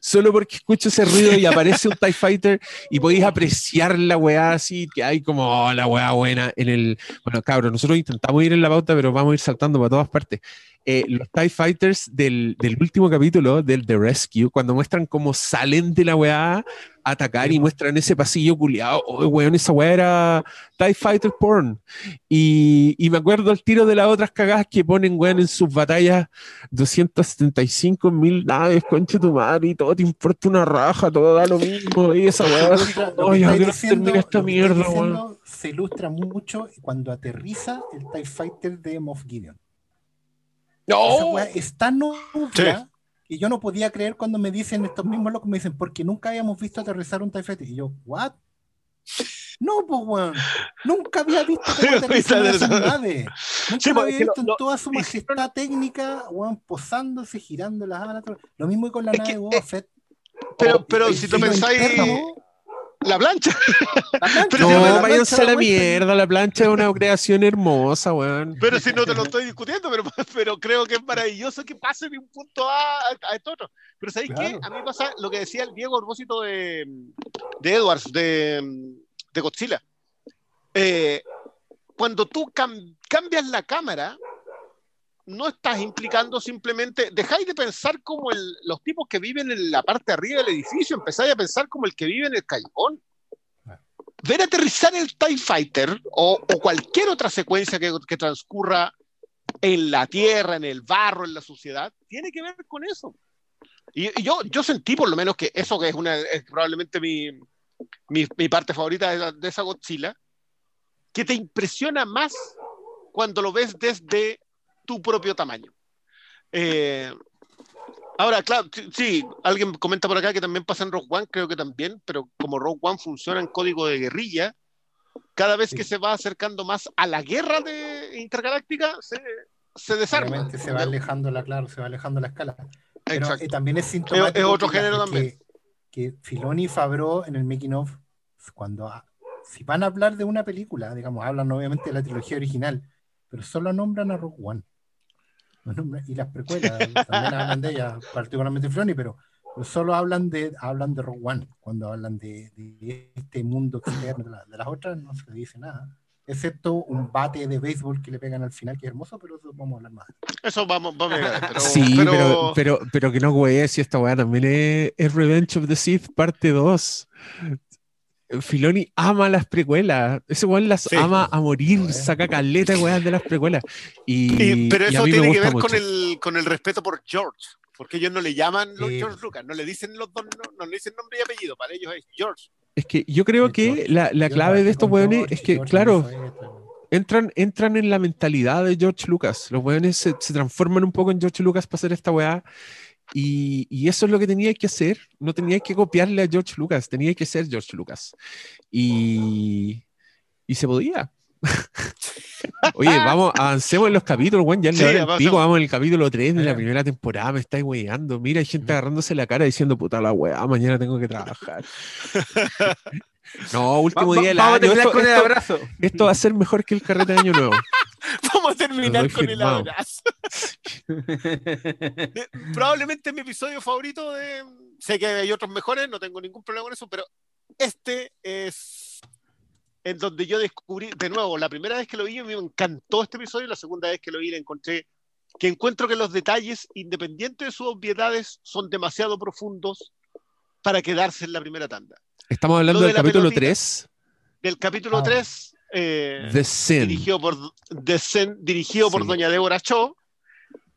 Solo porque escucho ese ruido y aparece un TIE Fighter y podéis apreciar la weá así, que hay como oh, la weá buena en el... Bueno, cabros, nosotros intentamos ir en la pauta, pero vamos a ir saltando para todas partes. Eh, los TIE Fighters del, del, último capítulo, del The Rescue, cuando muestran cómo salen de la weá atacar y muestran ese pasillo culiado, oh, weón, esa weá era TIE Fighter porn. Y, y, me acuerdo el tiro de las otras cagadas que ponen, weón, en sus batallas 275 mil naves, concha tu madre, y todo te importa una raja, todo da lo mismo, y esa weá, oh, yo quiero terminar esta mierda, weón. Se ilustra mucho cuando aterriza el TIE Fighter de Moff Gideon. No. Esa es tan que yo no podía creer cuando me dicen estos mismos locos, me dicen, porque nunca habíamos visto aterrizar un TIE Fighter. Y yo, ¿what? No, pues, weón. Nunca había visto <laughs> cómo aterrizar esa nave. Nunca Sí, lo pues, había visto lo- en lo- toda su majestad técnica, weón, posándose, girando las alas. Lo mismo que con la Es nave de Boba Fett. Pero, pero El si tú filo pensáis interno, la plancha, la plancha, Pero la No, váyanse a la y- mierda, la plancha es una creación hermosa, weón. pero si no te lo estoy discutiendo, pero, <laughs> pero creo que es maravilloso que pase de un punto A a, a esto otro. Pero ¿sabéis Claro. qué? A mí me pasa lo que decía el Diego a propósito de, de Edwards, de, de Godzilla. Eh, cuando tú cam- cambias la cámara, no estás implicando simplemente, dejáis de pensar como los tipos que viven en la parte de arriba del edificio, empezáis a pensar como el que vive en el callejón. Ver aterrizar el TIE Fighter o, cualquier otra secuencia que, transcurra en la tierra, en el barro, en la suciedad, tiene que ver con eso. Y, yo, yo sentí por lo menos que eso que es, una, es probablemente mi, mi, parte favorita de, de esa Godzilla, que te impresiona más cuando lo ves desde tu propio tamaño. Eh, ahora, claro, sí, alguien comenta por acá que también pasa en Rogue One, creo que también, pero como Rogue One funciona en código de guerrilla, cada vez Sí. que se va acercando más a la guerra de intergaláctica, se, se desarma. Obviamente se va alejando la, claro, se va alejando la escala. Pero Exacto. eh, también es sintomático. Es- es otro género que- también. Que Filoni y Fabro en el making of, cuando a- si van a hablar de una película, digamos, hablan obviamente de la trilogía original, pero solo nombran a Rogue One. Y las precuelas también hablan de ella, particularmente Filoni, pero, pero solo hablan de hablan de Rogue One. Cuando hablan de, de este mundo externo, de, la- de las otras no se dice nada. Excepto un bate de béisbol que le pegan al final, que es hermoso, pero eso vamos a hablar más. Eso vamos, vamos a llegar, pero, sí, pero- pero, pero, pero que no güey, si esta weá también es, es Revenge of the Sith parte 2. Filoni ama las precuelas. Ese weón las Sí. ama a morir, saca caleta de weas de las precuelas. Y, Y- pero y a eso me tiene que ver con el, con el respeto por George, porque ellos no le llaman los Sí. George Lucas, no le dicen los dos, no, no le dicen nombre y apellido, para ellos es George. Es que yo creo que George. la, la clave de estos weones George, es que, George claro, entran, entran en la mentalidad de George Lucas. Los weones se, se transforman un poco en George Lucas para hacer esta weá. Y, y eso es lo que teníais que hacer. No teníais que copiarle a George Lucas, teníais que ser George Lucas. Y, Y se podía. <laughs> Oye, vamos, avancemos en los capítulos, weón. Ya en Sí, avancemos. pico, vamos en el capítulo 3 de la Ya. primera temporada. Me estáis weyando. Mira, hay gente agarrándose la cara diciendo, puta la weá, mañana tengo que trabajar. <laughs> no, último Va- día del vamos a año. Esto, con el esto- abrazo. esto va a ser mejor que el carrete de Año Nuevo. <laughs> Vamos a terminar con firmado. el abrazo. <laughs> Eh, Probablemente es mi episodio favorito de. Sé que hay otros mejores, no tengo ningún problema con eso, pero este es en donde yo descubrí, de nuevo, la primera vez que lo vi me encantó este episodio, la segunda vez que lo vi le encontré que encuentro que los detalles, independientes de sus obviedades, son demasiado profundos para quedarse en la primera tanda. Estamos hablando de del capítulo pelotita. 3, Del capítulo Ah. 3, eh, The Sin. dirigido por, The dirigido por Sí. doña Débora Cho,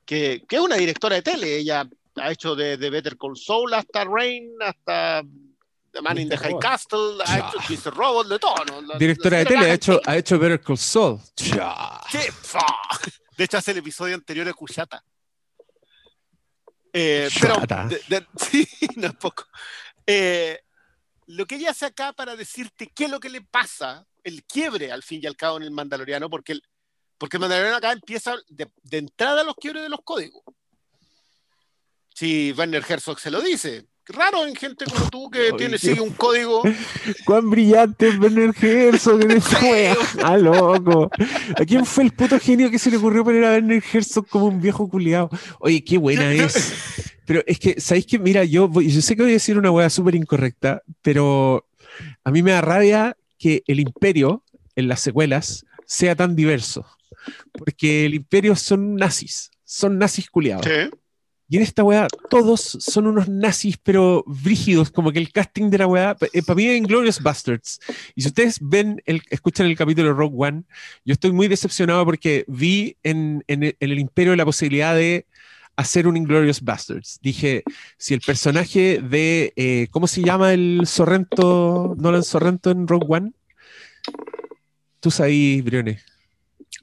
que, que es una directora de tele. Ella ha hecho de, de Better Call Saul hasta Rain, hasta The Man in the. High Robot. Castle, ha Ya. hecho Mr. Robot, de todo. ¿no? La- Directora la de tele, ha hecho, ha hecho Better Call Saul. ¡Qué! De hecho, hace el episodio anterior de Cuchata. Eh, pero, de- <laughs> sí, no es poco. Eh, lo que ella hace acá para decirte qué es lo que le pasa, el quiebre al fin y al cabo en el Mandaloriano, porque el, porque el Mandaloriano acá empieza de, de entrada los quiebres de los códigos. Si Werner Herzog se lo dice. Raro en gente como tú que Oye, tiene, sigue un código. <laughs> Cuán brillante es Werner Herzog en <laughs> wea. Ah, loco. ¿A quién fue el puto genio que se le ocurrió poner a Werner Herzog como un viejo culiado? Oye, qué buena es. Pero es que, ¿sabéis que Mira, yo, voy- yo sé que voy a decir una wea súper incorrecta, pero a mí me da rabia que el imperio en las secuelas sea tan diverso. Porque el imperio son nazis. Son nazis culiados. Sí. Y en esta weá, todos son unos nazis, pero brígidos, como que el casting de la weá, para mí es Inglorious Bastards. Y si ustedes ven, el, escuchan el capítulo de Rogue One, yo estoy muy decepcionado porque vi en, en el, en el Imperio la posibilidad de hacer un Inglorious Bastards. Dije, si el personaje de, eh, ¿cómo se llama el Sorrento, Nolan Sorrento en Rogue One? Tú sabes, Briones.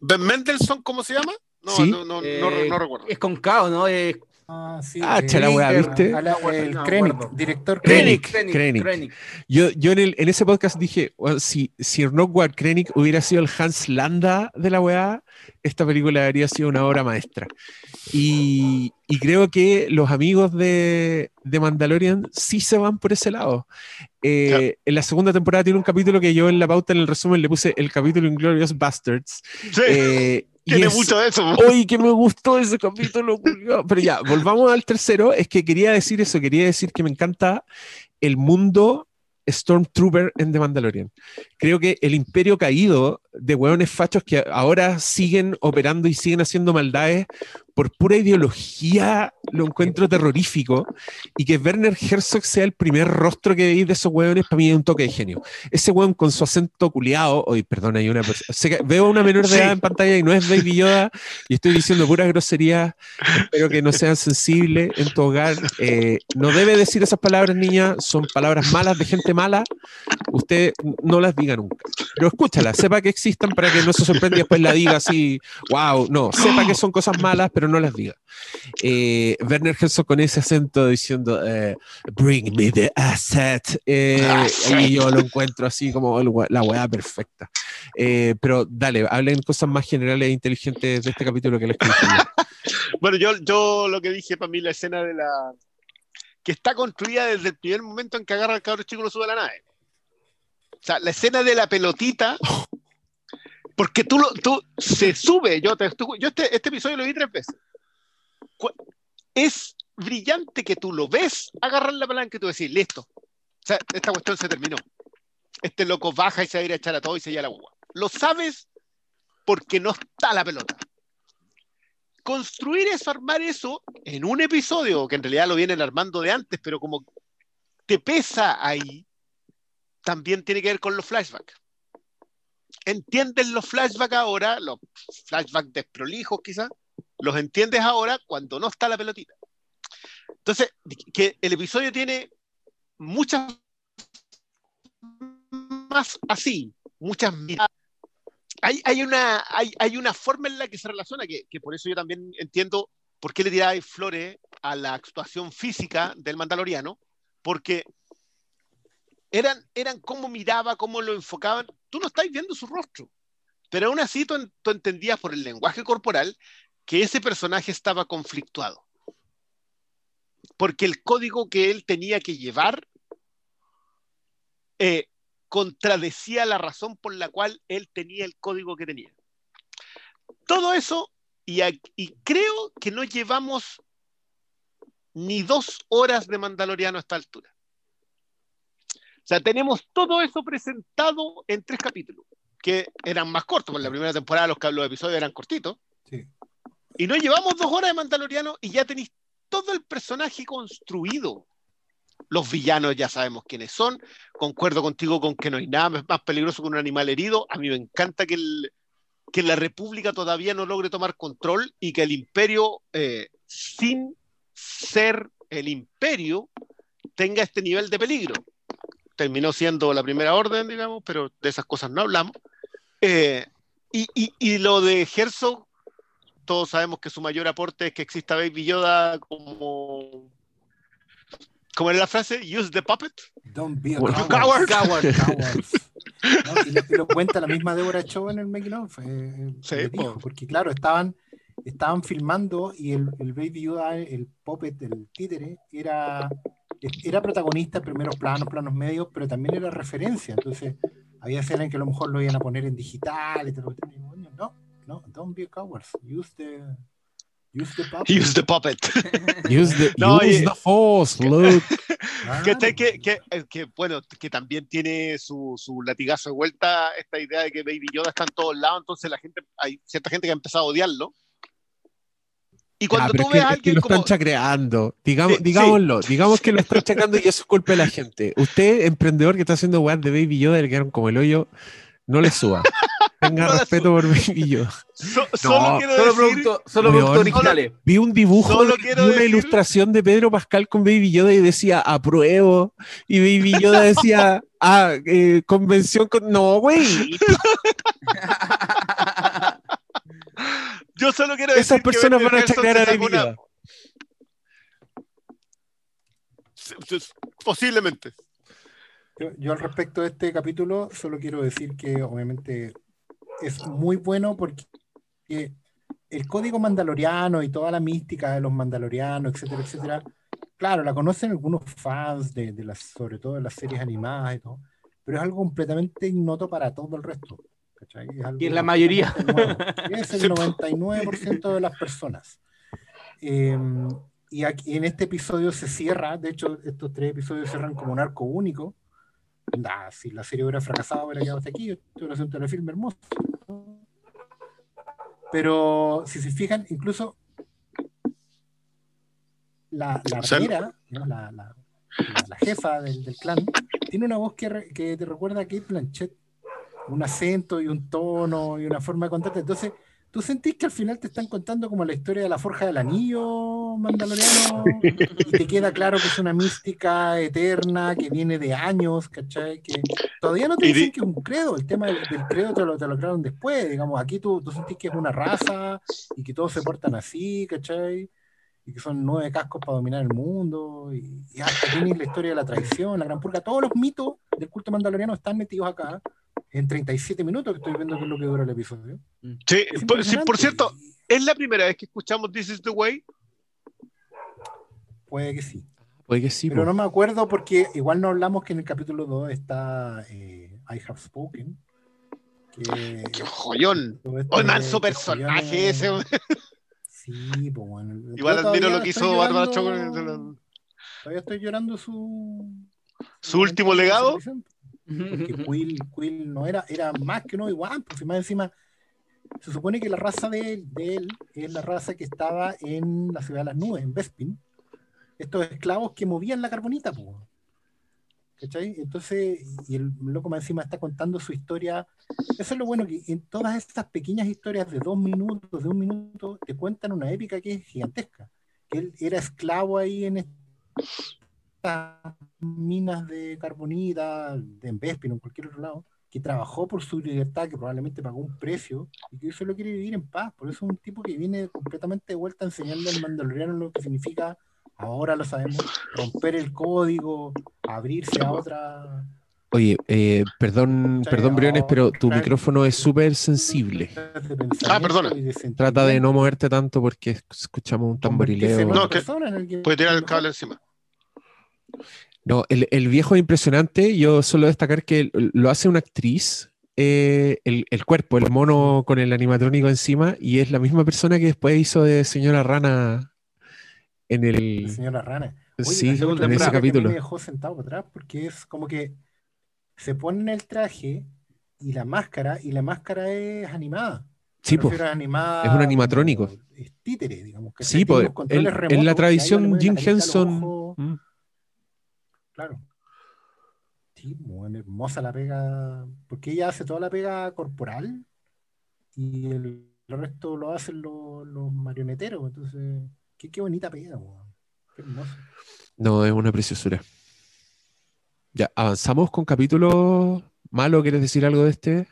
¿Ben Mendelssohn, cómo se llama? No, Sí. no, no, no, Eh, no recuerdo. Es con K, ¿no? Es Ah, sí. Ah, eh, chala, weá, ¿viste? a la- el No, Krennic, acuerdo. director Krennic. Krennic. Krennic. Krennic. Yo, yo en, el- en ese podcast dije, si, si One Krennic hubiera sido el Hans Landa de la weá, esta película habría sido una obra maestra. Y, y creo que los amigos de, de Mandalorian sí se van por ese lado. Eh, En la segunda temporada tiene un capítulo que yo en la pauta, en el resumen, le puse el capítulo Inglorious Bastards. Sí, Eh, tiene es- mucho de eso. Oye, que me gustó ese capítulo. Pero ya, volvamos al tercero. Es que quería decir eso, quería decir que me encanta el mundo Stormtrooper en The Mandalorian. Creo que el imperio caído de hueones fachos que ahora siguen operando y siguen haciendo maldades por pura ideología, lo encuentro terrorífico. Y que Werner Herzog sea el primer rostro que veis de esos hueones, para mí es un toque de genio. Ese hueón con su acento culiado, hoy, perdón, hay una persona. sé que Veo a una menor de Sí. edad en pantalla y no es Baby Yoda, y estoy diciendo puras groserías. Espero que no sean sensibles en tu hogar. Eh, no debe decir esas palabras, niña, son palabras malas de gente mala. Usted no las diga nunca. Pero escúchala, sepa que existan para que no se sorprenda y después la diga así, wow, no, sepa que son cosas malas, pero no las diga. Eh, Werner Herzog con ese acento diciendo, eh, bring me the asset. Eh, y yo lo encuentro así como el la weá perfecta. Eh, pero dale, hablen cosas más generales e inteligentes de este capítulo que les. <laughs> Bueno, yo, yo lo que dije para mí, la escena de la. que está construida desde el primer momento en que agarra al cabro chico y lo sube a la nave. O sea, la escena de la pelotita. Porque tú, lo, tú se sube. Yo, te, tú- yo este, este episodio lo vi tres veces. Es brillante que tú lo ves agarrar la palanca y tú decís, listo. O sea, esta cuestión se terminó. Este loco baja y se va a ir a echar a todo y se lleva la. Lo sabes porque no está la pelota construir eso, armar eso en un episodio, que en realidad lo vienen armando de antes, pero como te pesa ahí, también tiene que ver con los flashbacks. ¿Entiendes los flashbacks ahora? Los flashbacks desprolijos quizás, los entiendes ahora cuando no está la pelotita. Entonces, que el episodio tiene muchas más así, muchas hay, hay, una, hay, hay una forma en la que se relaciona, que, que por eso yo también entiendo por qué le tiráis flores a la actuación física del Mandaloriano, porque eran, eran cómo miraba, cómo lo enfocaban, tú no estás viendo su rostro. Pero aún así tú, entendías por el lenguaje corporal que ese personaje estaba conflictuado. Porque el código que él tenía que llevar eh, contradecía la razón por la cual él tenía el código que tenía. Todo eso, y, y creo que no llevamos ni dos horas de Mandaloriano a esta altura. O sea, tenemos todo eso presentado en tres capítulos, que eran más cortos, porque la primera temporada los, los episodios eran cortitos. Sí. Y no llevamos dos horas de Mandaloriano y ya tenéis todo el personaje construido. Los villanos ya sabemos quiénes son. Concuerdo contigo con que no hay nada más peligroso que un animal herido. A mí me encanta que, el, que la República todavía no logre tomar control y que el imperio, eh, sin ser el imperio, tenga este nivel de peligro. Terminó siendo la primera orden, digamos, pero de esas cosas no hablamos. Eh, y, y, y, lo de Herzog, todos sabemos que su mayor aporte es que exista Baby Yoda como. ¿Cómo era la frase? Use the puppet. Don't be a Well, coward. coward. Cowards. <laughs> No, y, lo, y lo cuenta la misma Deborah Chow en el making of. eh, Sí, dijo, po. porque claro, estaban, estaban filmando y el, el Baby Yoda, el puppet, el títere, era, era protagonista en primeros planos, planos medios, pero también era referencia. Entonces, había escenas en que a lo mejor lo iban a poner en digital y todo. No, no, don't be a coward. Use the, use the puppet. Use the puppet. <laughs> Use the, No, use y- the force, Luke. que, <laughs> que, que, eh, que, bueno, que también tiene su, su latigazo de vuelta esta idea de que Baby Yoda está en todos lados, entonces la gente, hay cierta gente que ha empezado a odiarlo. Y cuando Ah, tú ves a es que alguien lo como... están chacreando. Digamos, Sí, digámoslo, digamos que lo están chacreando y eso es culpa de la gente. Usted, emprendedor que está haciendo weas de Baby Yoda, le quedaron como el hoyo, no le suba. Tenga <laughs> No respeto por Baby Yoda. so- solo quiero Solo decir... producto, solo Weón. originales. Vi un dibujo Solo una decir- ilustración de Pedro Pascal con Baby Yoda y decía apruebo. Y Baby Yoda decía, ah, eh, convención con. No, güey. <laughs> <laughs> Yo solo quiero decir Esas personas van a chacrear a se sacó Baby una- Yoda. S- s- Posiblemente. Yo, yo al respecto de este capítulo solo quiero decir que obviamente es muy bueno porque el código mandaloriano y toda la mística de los mandalorianos, etcétera, etcétera, claro, la conocen algunos fans de, de las, sobre todo de las series animadas y todo, pero es algo completamente ignoto para todo el resto. ¿Cachai? algo Y es la mayoría. nuevo. <laughs> Es el 99% de las personas. Eh, y aquí, en este episodio se cierra, de hecho, estos tres episodios cierran como un arco único. Nah, si la serie hubiera fracasado, hubiera quedado hasta aquí. Esto hubiera sido un telefilm hermoso. Pero si se fijan, incluso la, la Sal- arquera, ¿no? la, la- la- la jefa del, del clan, tiene una voz que, re- que te recuerda a Kate Blanchett. Un acento y un tono y una forma de contarte. Entonces, ¿tú sentís que al final te están contando como la historia de la forja del anillo mandaloriano? <laughs> y te queda claro que es una mística eterna que viene de años, ¿cachai? Que todavía no te dicen que es un credo, el tema del, del credo te lo, te lo crearon después, digamos, aquí tú, tú sentís que es una raza y que todos se portan así, ¿cachai? Y que son nueve cascos para dominar el mundo, y, y hasta tienes la historia de la traición, la gran purga, todos los mitos del culto mandaloriano están metidos acá en 37 minutos, que estoy viendo que es lo que dura el episodio. Sí, Es por, sí, por cierto, es la primera vez que escuchamos This is the Way. Puede que sí. Puede que sí, Pero po. no me acuerdo porque igual no hablamos que en el capítulo 2 está eh, I Have Spoken. Que, ¡Qué joyón! ¡Oh, manso personaje ese! Sí, pues bueno. Yo Igual admiro lo que hizo Bárbara Choco. Todavía estoy llorando su. ¿Su último legado? Porque Quill, Quill no era, era más que uno igual, pues más encima. Se supone que la raza de él, de él es la raza que estaba en la ciudad de las nubes, en Bespin. Estos esclavos que movían la carbonita, pues. ¿Cachai? Entonces, y el loco más encima está contando su historia. Eso es lo bueno, que en todas estas pequeñas historias de dos minutos, de un minuto, te cuentan una épica que es gigantesca. Que él era esclavo ahí en estas minas de carbonita, de en Bespin o en cualquier otro lado, que trabajó por su libertad, que probablemente pagó un precio, y que solo quiere vivir en paz. Por eso es un tipo que viene completamente de vuelta a enseñarle al mandaloriano lo que significa, ahora lo sabemos, romper el código, abrirse a otra Oye, eh, perdón, perdón, Briones, pero tu micrófono es súper sensible. Ah, perdona. Trata de no moverte tanto porque escuchamos un tamborileo. No, que- Puede tirar el cable encima. No, el, el viejo es impresionante. Yo solo destacar que lo hace una actriz, eh, el, el cuerpo, el mono con el animatrónico encima, y es la misma persona que después hizo de señora rana en el. señora Rana. Oye, Sí, en ese temporada capítulo. Me dejó sentado para atrás porque es como que se ponen el traje y la máscara, y la máscara es animada. Sí, pues. animada es un animatrónico. es títere, digamos. que Sí, pues. En, la tradición Jim Henson. Claro. Sí, muy hermosa la pega, porque ella hace toda la pega corporal y el, el resto lo hacen los, los marioneteros. Entonces, qué, qué bonita pega, weón. Qué hermoso. No, es una preciosura. Ya, avanzamos con capítulo malo. ¿Quieres decir algo de este?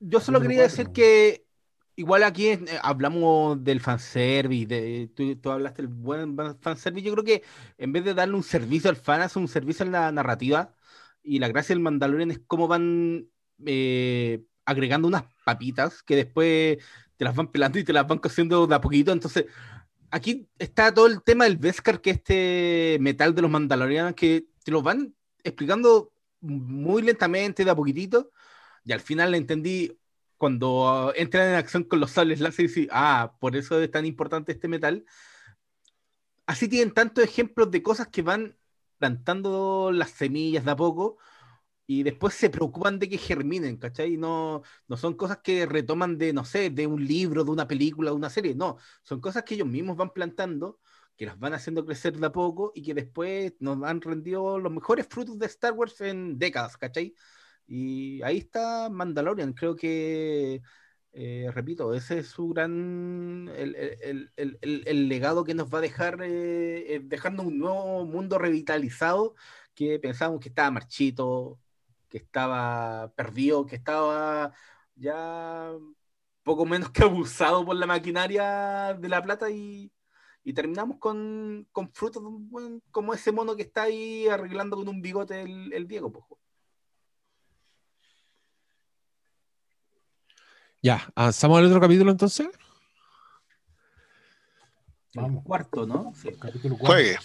Yo solo quería decir que igual aquí eh, hablamos del fanservice, de, tú, tú hablaste del buen fanservice, yo creo que en vez de darle un servicio al fan, hace un servicio a la narrativa y la gracia del Mandalorian es cómo van eh, agregando unas papitas que después te las van pelando y te las van cociendo de a poquito, entonces aquí está todo el tema del Beskar, que es este metal de los Mandalorianos, que te lo van explicando muy lentamente, de a poquitito, y al final entendí cuando entran en acción con los sables láser y dicen, ah, por eso es tan importante este metal. Así tienen tantos ejemplos de cosas que van plantando las semillas de a poco y después se preocupan de que germinen, ¿cachai? No, no son cosas que retoman de, no sé, de un libro, de una película, de una serie, no, son cosas que ellos mismos van plantando, que las van haciendo crecer de a poco y que después nos han rendido los mejores frutos de Star Wars en décadas, ¿cachai? Y ahí está Mandalorian, creo que, eh, repito, ese es su gran, el, el- el- legado que nos va a dejar, eh, eh, dejando un nuevo mundo revitalizado que pensábamos que estaba marchito, que estaba perdido, que estaba ya poco menos que <laughs> abusado por la maquinaria de la plata y, y terminamos con, con frutos como ese mono que está ahí arreglando con un bigote el, el Diego, pues. Ya, avanzamos al otro capítulo entonces. El Vamos. cuarto, ¿no? Sí. Capítulo cuatro. Juegue.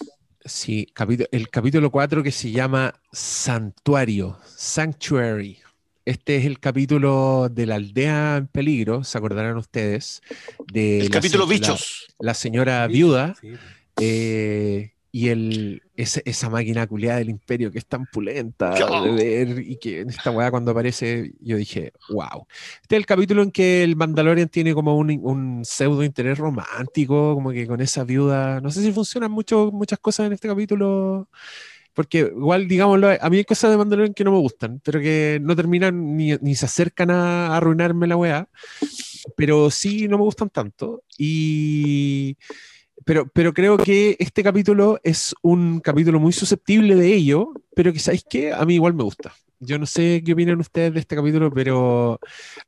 Sí, capítulo, el capítulo 4 que se llama Santuario, Sanctuary. Este es el capítulo de la aldea en peligro, se acordarán ustedes. De El la capítulo la- bichos. La, señora viuda Sí, eh, y el, ese- esa máquina culiada del imperio que es tan pulenta <laughs> de ver y que en esta weá cuando aparece yo dije, wow. Este es el capítulo en que el Mandalorian tiene como un, un pseudo interés romántico, como que con esa viuda, no sé si funcionan mucho, muchas cosas en este capítulo, porque igual, digámoslo, a mí hay cosas de Mandalorian que no me gustan, pero que no terminan ni, ni se acercan a, a arruinarme la weá, pero sí no me gustan tanto. Y pero, pero creo que este capítulo es un capítulo muy susceptible de ello, pero que, ¿sabéis qué? A mí igual me gusta. Yo no sé qué opinan ustedes de este capítulo, pero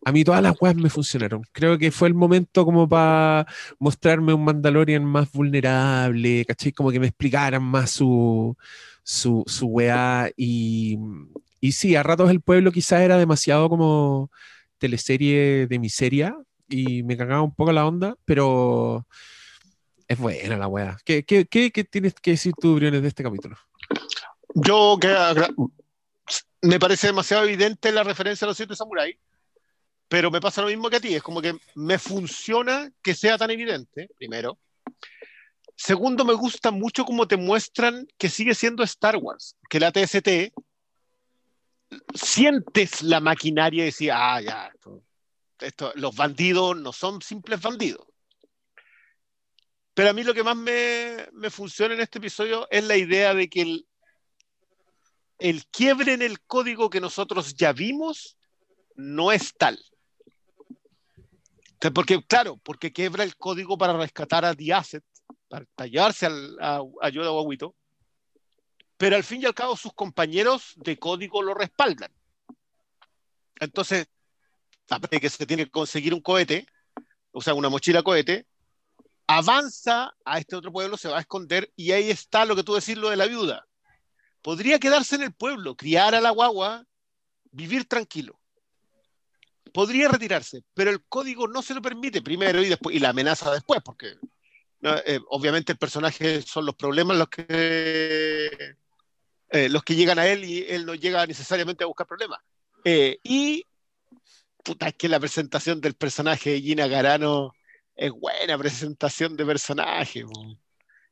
a mí todas las weas me funcionaron. Creo que fue el momento como para mostrarme un Mandalorian más vulnerable, ¿cachai? Como que me explicaran más su, su, su weá. Y, y sí, a ratos el pueblo quizás era demasiado como teleserie de miseria y me cagaba un poco la onda, pero es buena la weá. ¿Qué, qué, qué, qué tienes que decir tú, Briones, de este capítulo? Yo que me parece demasiado evidente la referencia a los siete samuráis, pero me pasa lo mismo que a ti. Es como que me funciona que sea tan evidente, primero. Segundo, me gusta mucho cómo te muestran que sigue siendo Star Wars, que la TST sientes la maquinaria y decís, ah, ya, esto- los bandidos no son simples bandidos. Pero a mí lo que más me, funciona en este episodio es la idea de que el, quiebre en el código que nosotros ya vimos no es tal. Porque, claro, porque quiebra el código para rescatar a The Asset, para, llevarse al, a, a Yoda pero al fin y al cabo sus compañeros de código lo respaldan. Entonces, aparte de que se tiene que conseguir un cohete, o sea, una mochila cohete, avanza a este otro pueblo, se va a esconder y ahí está lo que tú decís, lo de la viuda podría quedarse en el pueblo, criar a la guagua, vivir tranquilo. Podría retirarse, pero el código no se lo permite primero y después y la amenaza después, porque eh, obviamente el personaje son los problemas los que eh, los que llegan a él y él no llega necesariamente a buscar problemas. Eh, y puta, es que la presentación del personaje de Gina Carano es buena presentación de personaje.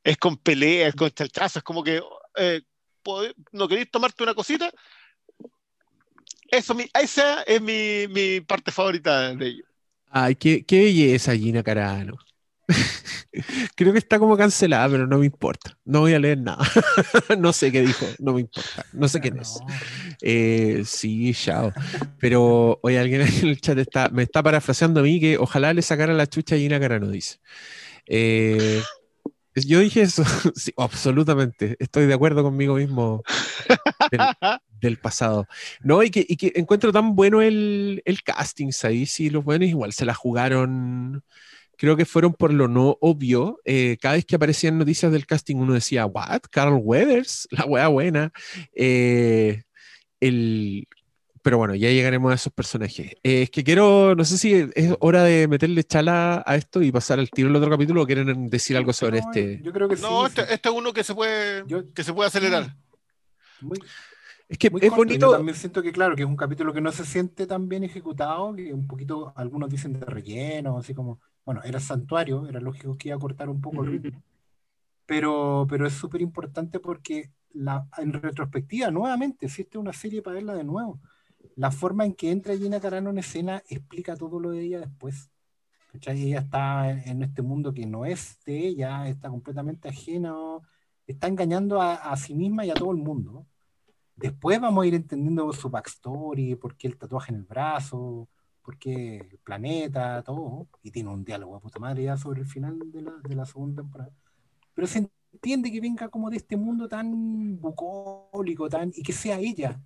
Es con pelea, es con chalchazo, es como que eh, no queréis tomarte una cosita. Eso, mi- esa es mi, mi parte favorita de ello. Ay, qué, qué belleza, Gina Carano. <laughs> Creo que está como cancelada, pero no me importa. No voy a leer nada. <laughs> no sé qué dijo, no me importa. No sé quién es. Eh, sí, chao. Pero hoy alguien en el chat está, me está parafraseando a mí que ojalá le sacara la chucha a Gina Carano, dice. Eh, yo dije eso, <laughs> sí, absolutamente. Estoy de acuerdo conmigo mismo del, del pasado. No, y que, y que encuentro tan bueno el, el casting ahí, sí, los buenos igual se la jugaron. Creo que fueron por lo no obvio. Eh, cada vez que aparecían noticias del casting, uno decía, ¿What? Carl Weathers, <laughs> la wea buena. Eh, el, pero bueno, ya llegaremos a esos personajes. Eh, es que quiero, no sé si es hora de meterle chala a esto y pasar al tiro del otro capítulo o quieren decir algo sobre no, este. Yo creo que sí. No, sí. este, este es uno que se puede, Yo- que se puede acelerar. Muy, Es que muy es corto. Yo bonito. también siento que, claro, que es un capítulo que no se siente tan bien ejecutado, que un poquito, algunos dicen de relleno, así como, bueno, era santuario, era lógico que iba a cortar un poco el ritmo, pero, pero es súper importante porque la, en retrospectiva, nuevamente, es una serie para verla de nuevo, la forma en que entra Gina Carano en escena explica todo lo de ella después. ¿cachai? Ella está en, en este mundo que no es de ella, está completamente ajeno, está engañando a, a sí misma y a todo el mundo. Después vamos a ir entendiendo su backstory, por qué el tatuaje en el brazo, por qué el planeta, todo. Y tiene un diálogo de puta madre ya sobre el final de la, de la segunda temporada. Pero se entiende que venga como de este mundo tan bucólico, tan, y que sea ella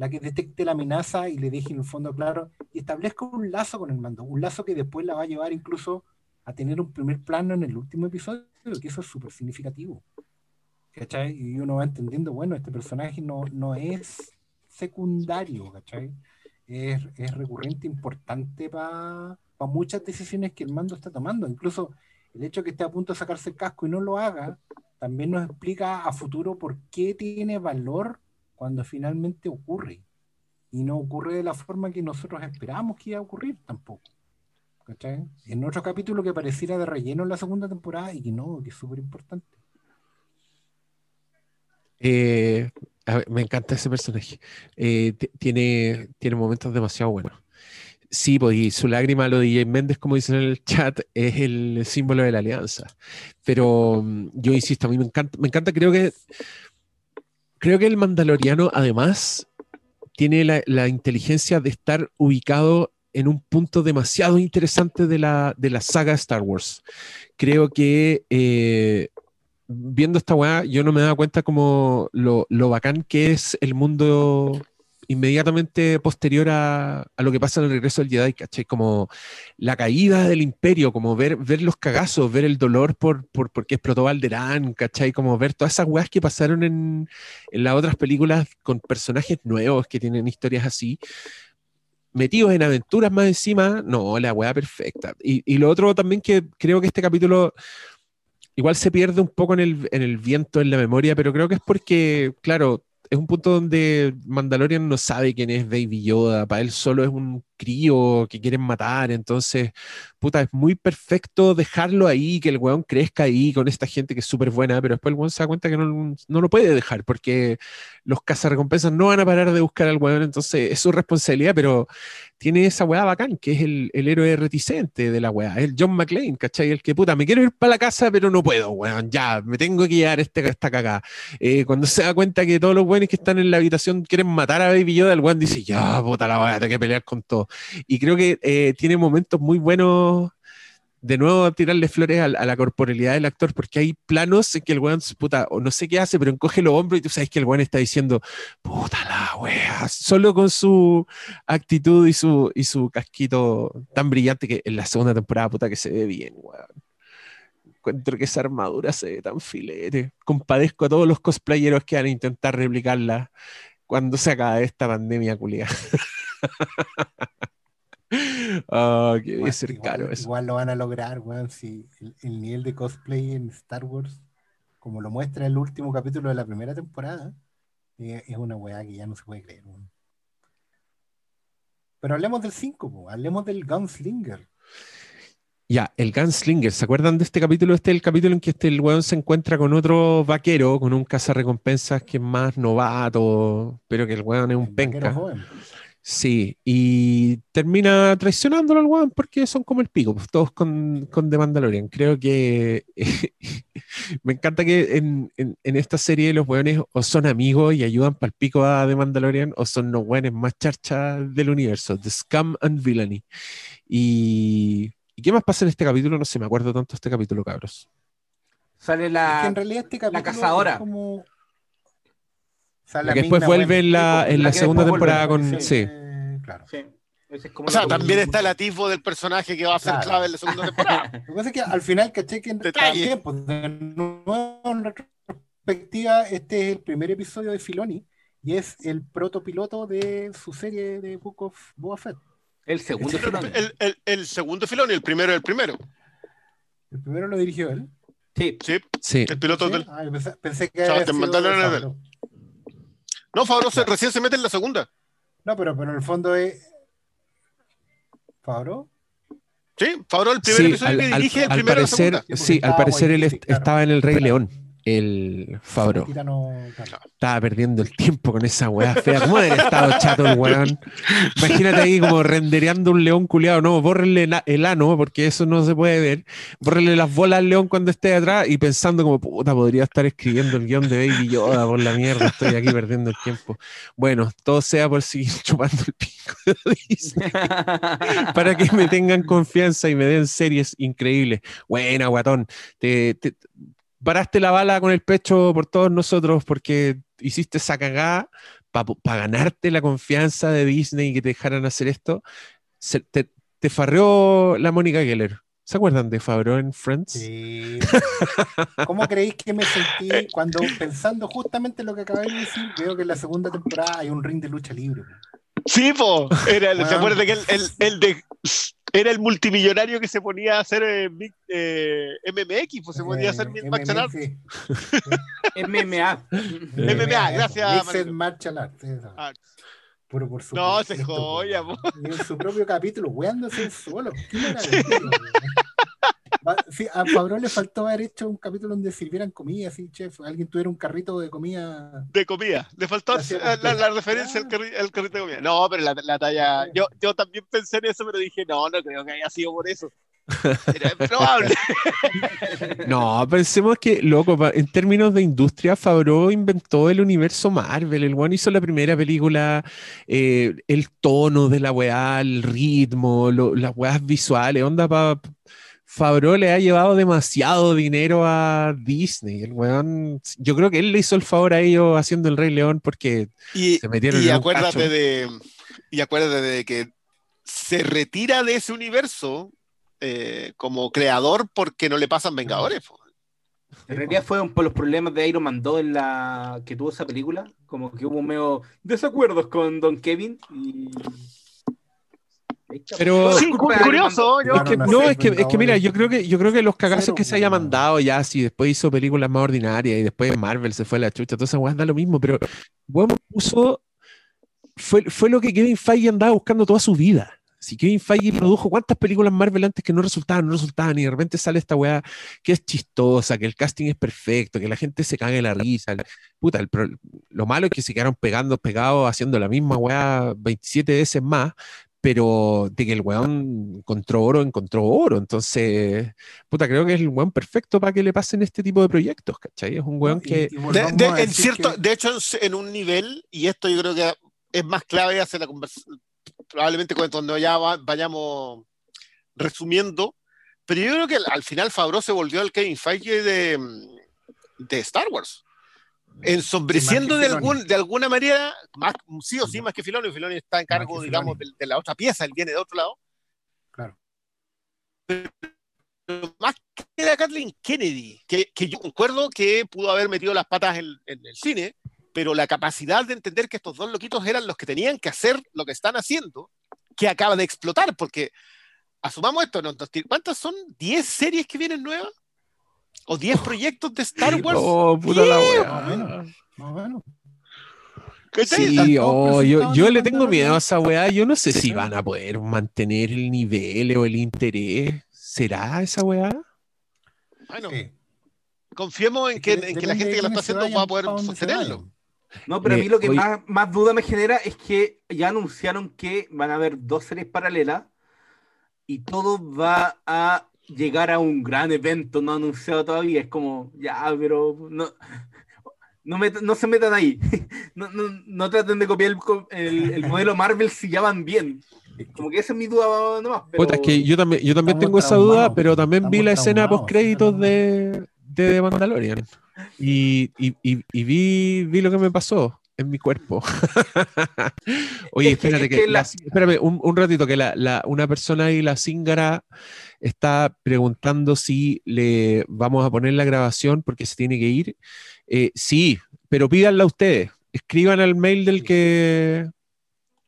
la que detecte la amenaza y le deje en el fondo claro y establezca un lazo con el mando, un lazo que después la va a llevar incluso a tener un primer plano en el último episodio, que eso es súper significativo. ¿Cachai? Y uno va entendiendo, bueno, este personaje no, no es secundario, ¿cachai? Es, recurrente, importante para muchas decisiones que el mando está tomando. Incluso el hecho de que esté a punto de sacarse el casco y no lo haga, también nos explica a futuro por qué tiene valor cuando finalmente ocurre. Y no ocurre de la forma que nosotros esperamos que iba a ocurrir tampoco. ¿Cachai? En otro capítulo que pareciera de relleno en la segunda temporada y que no, que es súper importante. Eh, me encanta ese personaje. Eh, tiene, tiene momentos demasiado buenos. Sí, pues, y su lágrima, lo de DJ Méndez, como dicen en el chat, es el símbolo de la alianza. Pero mm, yo insisto, a mí me encanta, me encanta, creo que creo que el Mandaloriano, además, tiene la, la inteligencia de estar ubicado en un punto demasiado interesante de la, de la saga Star Wars. Creo que eh, viendo esta weá, yo no me daba cuenta como lo, lo bacán que es el mundo inmediatamente posterior a, a lo que pasa en el regreso del Jedi, ¿cachai? Como la caída del imperio, como ver, ver los cagazos, ver el dolor por, por porque explotó Alderaan, ¿cachai? Como ver todas esas weas que pasaron en, en las otras películas con personajes nuevos que tienen historias así, metidos en aventuras más encima, no, la wea perfecta. Y, y lo otro también que creo que este capítulo igual se pierde un poco en el, en el viento, en la memoria, pero creo que es porque, claro, es un punto donde Mandalorian no sabe quién es Baby Yoda, para él solo es un crío que quieren matar, entonces, puta, es muy perfecto dejarlo ahí, que el weón crezca ahí con esta gente que es súper buena, pero después el weón se da cuenta que no, no lo puede dejar, porque los cazarrecompensas no van a parar de buscar al weón, entonces es su responsabilidad, pero tiene esa weá bacán, que es el, el héroe reticente de la weá, el John McClane, ¿cachai? El que puta, me quiero ir para la casa, pero no puedo, weón, ya, me tengo que llevar este, esta cagada. Eh, cuando se da cuenta que todos los weones que están en la habitación quieren matar a Baby Yoda, el weón dice, ya, puta la weá, tengo que pelear con todo. Y creo que eh, tiene momentos muy buenos de nuevo tirarle flores a, la corporalidad del actor, porque hay planos en que el weón, puta, o no sé qué hace, pero encoge los hombros y tú sabes que el weón está diciendo, puta la wea, solo con su actitud y su, y su casquito tan brillante que en la segunda temporada, puta, que se ve bien, weón. encuentro que esa armadura se ve tan filete. Compadezco a todos los cosplayeros que van a intentar replicarla cuando se acabe esta pandemia culiada. <laughs> <laughs> Ah, que Igual- ser igual- caro eso. Igual lo van a lograr, weón, si el, el nivel de cosplay en Star Wars, como lo muestra el último capítulo de la primera temporada, eh, es una weá que ya no se puede creer, weón. Pero hablemos del 5, hablemos del Gunslinger. Ya, el Gunslinger, ¿se acuerdan de este capítulo? Este es el capítulo en que este el weón se encuentra con otro vaquero, con un cazarrecompensas que es más novato, pero que el weón es un el penca. joven. Sí, y termina traicionándolo al weón porque son como el pico, pues, todos con, con The Mandalorian. Creo que <laughs> me encanta que en, en- en esta serie los weones o son amigos y ayudan para el pico a The Mandalorian o son los weones más charchas del universo, The Scum and Villainy. Y, ¿y qué más pasa en este capítulo? No sé, me acuerdo tanto de este capítulo, cabros. Sale Es que la. en realidad este capítulo cazadora. es como... sea, La que después vuelve en la, en la segunda temporada con... sí. Sí, claro. Sí, ese es como O sea, también está el atisbo del personaje que va a ser Claro. clave en la segunda temporada. <laughs> Lo que pasa es que al final, caché que Detalle. también, pues, de nuevo, en retrospectiva, este es el primer episodio de Filoni y es el protopiloto de su serie de Book of Boba Fett. El segundo Filoni. El, el- el segundo filón y el primero el primero. El primero lo dirigió él. Sí, Sí, sí. el piloto ¿sí? del. Ah, pensé, pensé que O sea, te mandaron en el-. No, Favreau se- recién se mete en la segunda. No, pero, pero en el fondo es. ¿Favreau? Sí, Favreau el primer Sí, episodio al, que al- dirige el al primero la parecer, segunda. sí, al estaba parecer él est- estaba en el Rey León, el Fabro. Estaba perdiendo el tiempo con esa weá fea. ¿Cómo haber estado chato el weón? Imagínate ahí como rendereando un león culiado. No, bórrenle el ano, porque eso no se puede ver. Bórrenle las bolas al león cuando esté atrás y pensando como, puta, podría estar escribiendo el guion de Baby Yoda por la mierda. Estoy aquí perdiendo el tiempo. Bueno, todo sea por seguir <laughs> chupando el pico de Disney <laughs> para que me tengan confianza y me den series increíbles. Buena, guatón. Te, te- paraste la bala con el pecho por todos nosotros porque hiciste esa cagada para ganarte la confianza de Disney y que te dejaran hacer esto. Se- te, te farreó la Mónica Geller. ¿Se acuerdan de Favreau en Friends? Sí. <laughs> ¿Cómo creéis que me sentí cuando pensando justamente lo que acabáis de decir? Veo que en la segunda temporada hay un ring de lucha libre. Sí, po. Era el, ¿Se Bueno. acuerdan que el, el, el de. Era el multimillonario que se ponía a hacer eh, eh, MMX, pues se ponía a hacer Eh, Martial MMA, Arts. sí. <laughs> MMA. MMA, gracias, Mixed. Martial Arts. Puro por su No, se joya, po. en su propio capítulo, weándose solo. Qué. <laughs> Va- sí, a Fabro le faltó haber hecho un capítulo donde sirvieran comida, así, chef. Alguien tuviera un carrito de comida. De comida. Le faltó La la, referencia al, carri- al carrito de comida. No, pero la, la talla. Yo, yo también pensé en eso, pero dije, no, no creo que haya sido por eso. <laughs> Era probable. No, pensemos que, loco, en términos de industria, Favreau inventó el universo Marvel. El one hizo la primera película, eh, el tono de la weá, el ritmo, lo- las weas visuales. Onda, pa, Favreau le ha llevado demasiado dinero a Disney. El weón, yo creo que él le hizo el favor a ellos haciendo el Rey León porque Y, se metieron y en un acuérdate cacho. de. Y acuérdate de que se retira de ese universo eh, como creador porque no le pasan Vengadores. po. En realidad fueron por los problemas de Iron Man 2 en la que tuvo esa película. Como que hubo medio desacuerdos con Don Kevin. Y... Pero- Sí, curioso. Yo, Claro, que- no no, sé, es que, es que mira, yo creo que yo creo que los cagazos Cero, que se haya mandado ya, si después hizo películas más ordinarias y después Marvel se fue a la chucha, todas esas weas da lo mismo, pero weón puso fue, fue lo que Kevin Feige andaba buscando toda su vida. Si Kevin Feige produjo cuántas películas Marvel antes que no resultaban, no resultaban, y de repente sale esta weá que es chistosa, que el casting es perfecto, que la gente se cague la risa. Puta, el lo malo es que se quedaron pegando, pegados, haciendo la misma weá 27 veces más, pero de que el weón encontró oro, encontró oro. Entonces, puta, creo que es el weón perfecto para que le pasen este tipo de proyectos, ¿cachai? Es un weón que... y de, en cierto, que- de hecho, en- un nivel, y esto yo creo que es más clave hacer la conversación, probablemente cuando ya va- vayamos resumiendo, pero yo creo que al, al final Favreau se volvió al Kevin Feige de, de Star Wars. Ensombreciendo de, que algún, de alguna manera, más, sí o sí, más que Filoni. Filoni está en cargo, que digamos, de, de la otra pieza, él viene de otro lado. Claro. Pero más era Kathleen Kennedy, que, que yo concuerdo que pudo haber metido las patas en, en el cine, pero la capacidad de entender que estos dos loquitos eran los que tenían que hacer lo que están haciendo, que acaba de explotar, porque asumamos esto, ¿no? ¿cuántas son? ¿10 series que vienen nuevas? ¿O 10 proyectos de Star Wars? Oh, puta la wea. Más o menos. Más o menos. ¿Cachai? Sí, oh, yo, yo le tengo miedo a esa weá. Yo no sé si van a poder mantener el nivel o el interés. ¿Será esa weá? Bueno, Sí. confiemos en que, en que la gente que lo está haciendo va a poder sostenerlo. No, pero a Eh, mí lo que oye- más, más duda me genera es que ya anunciaron que van a haber dos series paralelas y todo va a llegar a un gran evento no anunciado todavía. Es como, ya, pero no, no, met- no se metan ahí. <laughs> No, no, no traten de copiar el, co- el- el modelo Marvel si ya van bien. Como que esa es mi duda nomás. Pero... Puta, es que yo también, yo también Estamos tengo esa duda, pero también vi la escena post créditos de, de Mandalorian. Y, y, y, y vi, vi lo que me pasó en mi cuerpo. <laughs> Oye, Es que- espérate es que, que la- espérame un, un ratito, que la, la- una persona ahí, la Zingara, está preguntando si le vamos a poner la grabación porque se tiene que ir. Eh, sí, pero pídanla ustedes. Escriban al mail del que,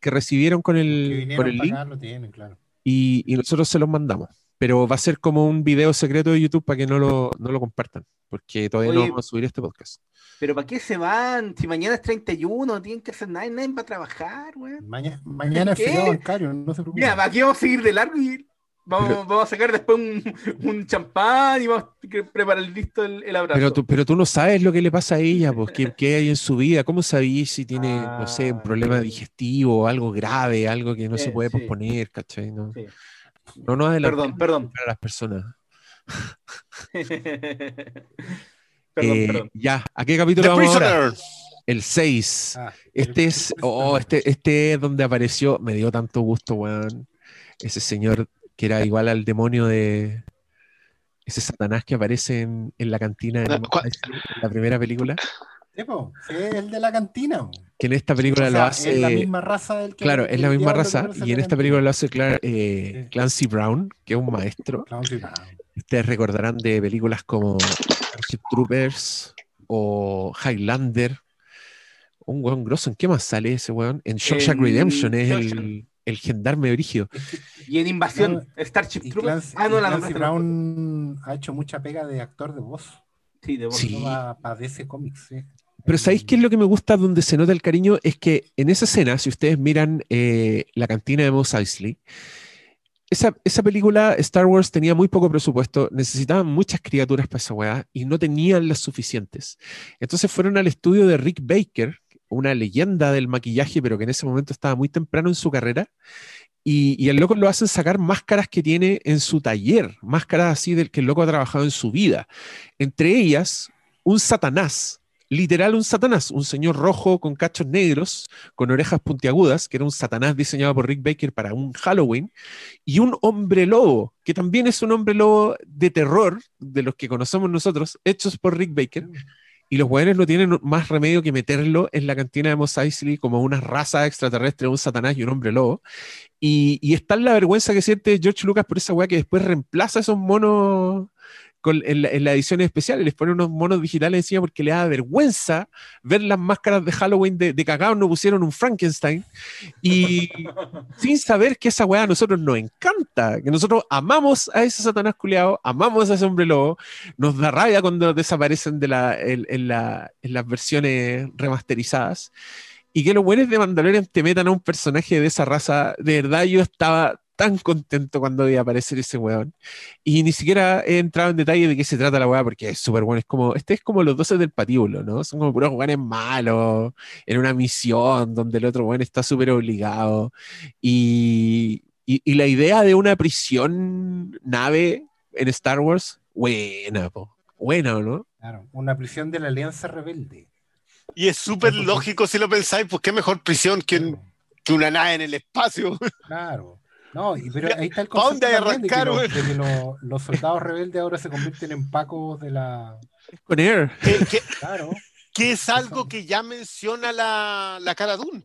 que recibieron con Que el, vinieron con el link lo tienen, claro. y, y nosotros se los mandamos. Pero va a ser como un video secreto de YouTube para que no lo, no lo compartan, porque todavía no vamos a subir este podcast. Pero ¿para qué se van? Si mañana es 31, no tienen que hacer nada, nadie va a trabajar, weón. Mañana, mañana es feriado bancario, no se preocupen. Mira, ¿para qué vamos a seguir de largo y vamos, Pero- vamos a sacar después un, un champán y vamos a preparar listo el, el abrazo? Pero tú, pero tú no sabes lo que le pasa a ella, pues, qué, qué hay en su vida, cómo sabís si tiene, no sé, un Ah, problema sí. digestivo, algo grave, algo que no se Sí, puede sí. posponer, ¿cachai? No, Sí. no nos Perdón, adelantemos perdón. para las personas. <laughs> perdón, Eh, perdón. Ya, ¿a qué capítulo The vamos ahora? El 6. Ah, Este el- es, oh, este, este es donde apareció, me dio tanto gusto, weón. Ese señor que era igual al demonio de ese Satanás que aparece en, en la cantina en la primera película, Sí, po, sí, es el de la cantina. que en esta película O lo hace, es la misma raza del que claro, es la misma raza, y en esta cantina. película lo hace Clar- eh, Sí. Clancy Brown, que es un maestro. Clancy Brown. Ustedes recordarán de películas como Starship Troopers o Highlander. Un weón grosso, ¿en qué más sale ese weón? En Shawshank Redemption es Shawshank. el, el gendarme brígido. Y en Invasión, No, Starship Y Troopers. Clancy, Ah, no, la Clancy Brown ha hecho mucha pega de actor de voz. Sí, de voz. Sí. Para DC Comics, sí. Pero ¿sabéis qué es lo que me gusta donde se nota el cariño? Es que en esa escena, si ustedes miran eh, la cantina de Mos Eisley, esa, esa película Star Wars tenía muy poco presupuesto, necesitaban muchas criaturas para esa weá y no tenían las suficientes. Entonces fueron al estudio de Rick Baker, una leyenda del maquillaje, pero que en ese momento estaba muy temprano en su carrera, y, y el loco lo hacen sacar máscaras que tiene en su taller, máscaras así del que el loco ha trabajado en su vida. Entre ellas, un Satanás, literal un Satanás, un señor rojo con cachos negros, con orejas puntiagudas, que era un Satanás diseñado por Rick Baker para un Halloween, y un hombre lobo, que también es un hombre lobo de terror, de los que conocemos nosotros, hechos por Rick Baker. Y los weones no tienen más remedio que meterlo en la cantina de Mos como una raza extraterrestre, un satanás y un hombre lobo. Y, está la vergüenza que siente George Lucas por esa weá que después reemplaza esos monos con- en, la, en la edición especial y les pone unos monos digitales encima porque le da vergüenza ver las máscaras de Halloween de, de cagao, no pusieron un Frankenstein y <laughs> sin saber que esa weá a nosotros nos encanta, que nosotros amamos a ese satanás culeado, amamos a ese hombre lobo, nos da rabia cuando desaparecen de la, en, en la- en las versiones remasterizadas. Y que los buenos de Mandalorian te metan a un personaje de esa raza, de verdad yo estaba tan contento cuando vi aparecer ese weón. Y ni siquiera he entrado en detalle de qué se trata la weá, porque es súper bueno. Es como, este es como los 12 del patíbulo, ¿no? Son como puros weones malos, en una misión donde el otro weón está súper obligado. Y, y, y la idea de una prisión nave en Star Wars, buena, po. Buena, ¿o ¿no? Claro, una prisión de la Alianza Rebelde. Y es súper sí. lógico si lo pensáis, pues qué mejor prisión que, un- que una nave en el espacio. Claro. No, y, pero ahí está el ¿Pa' dónde hay concepto también de que, arrancar, los, de que los- los soldados rebeldes ahora se convierten en pacos de la... Con Air. que, que- Claro, que es algo que ya menciona la, la cara Dune.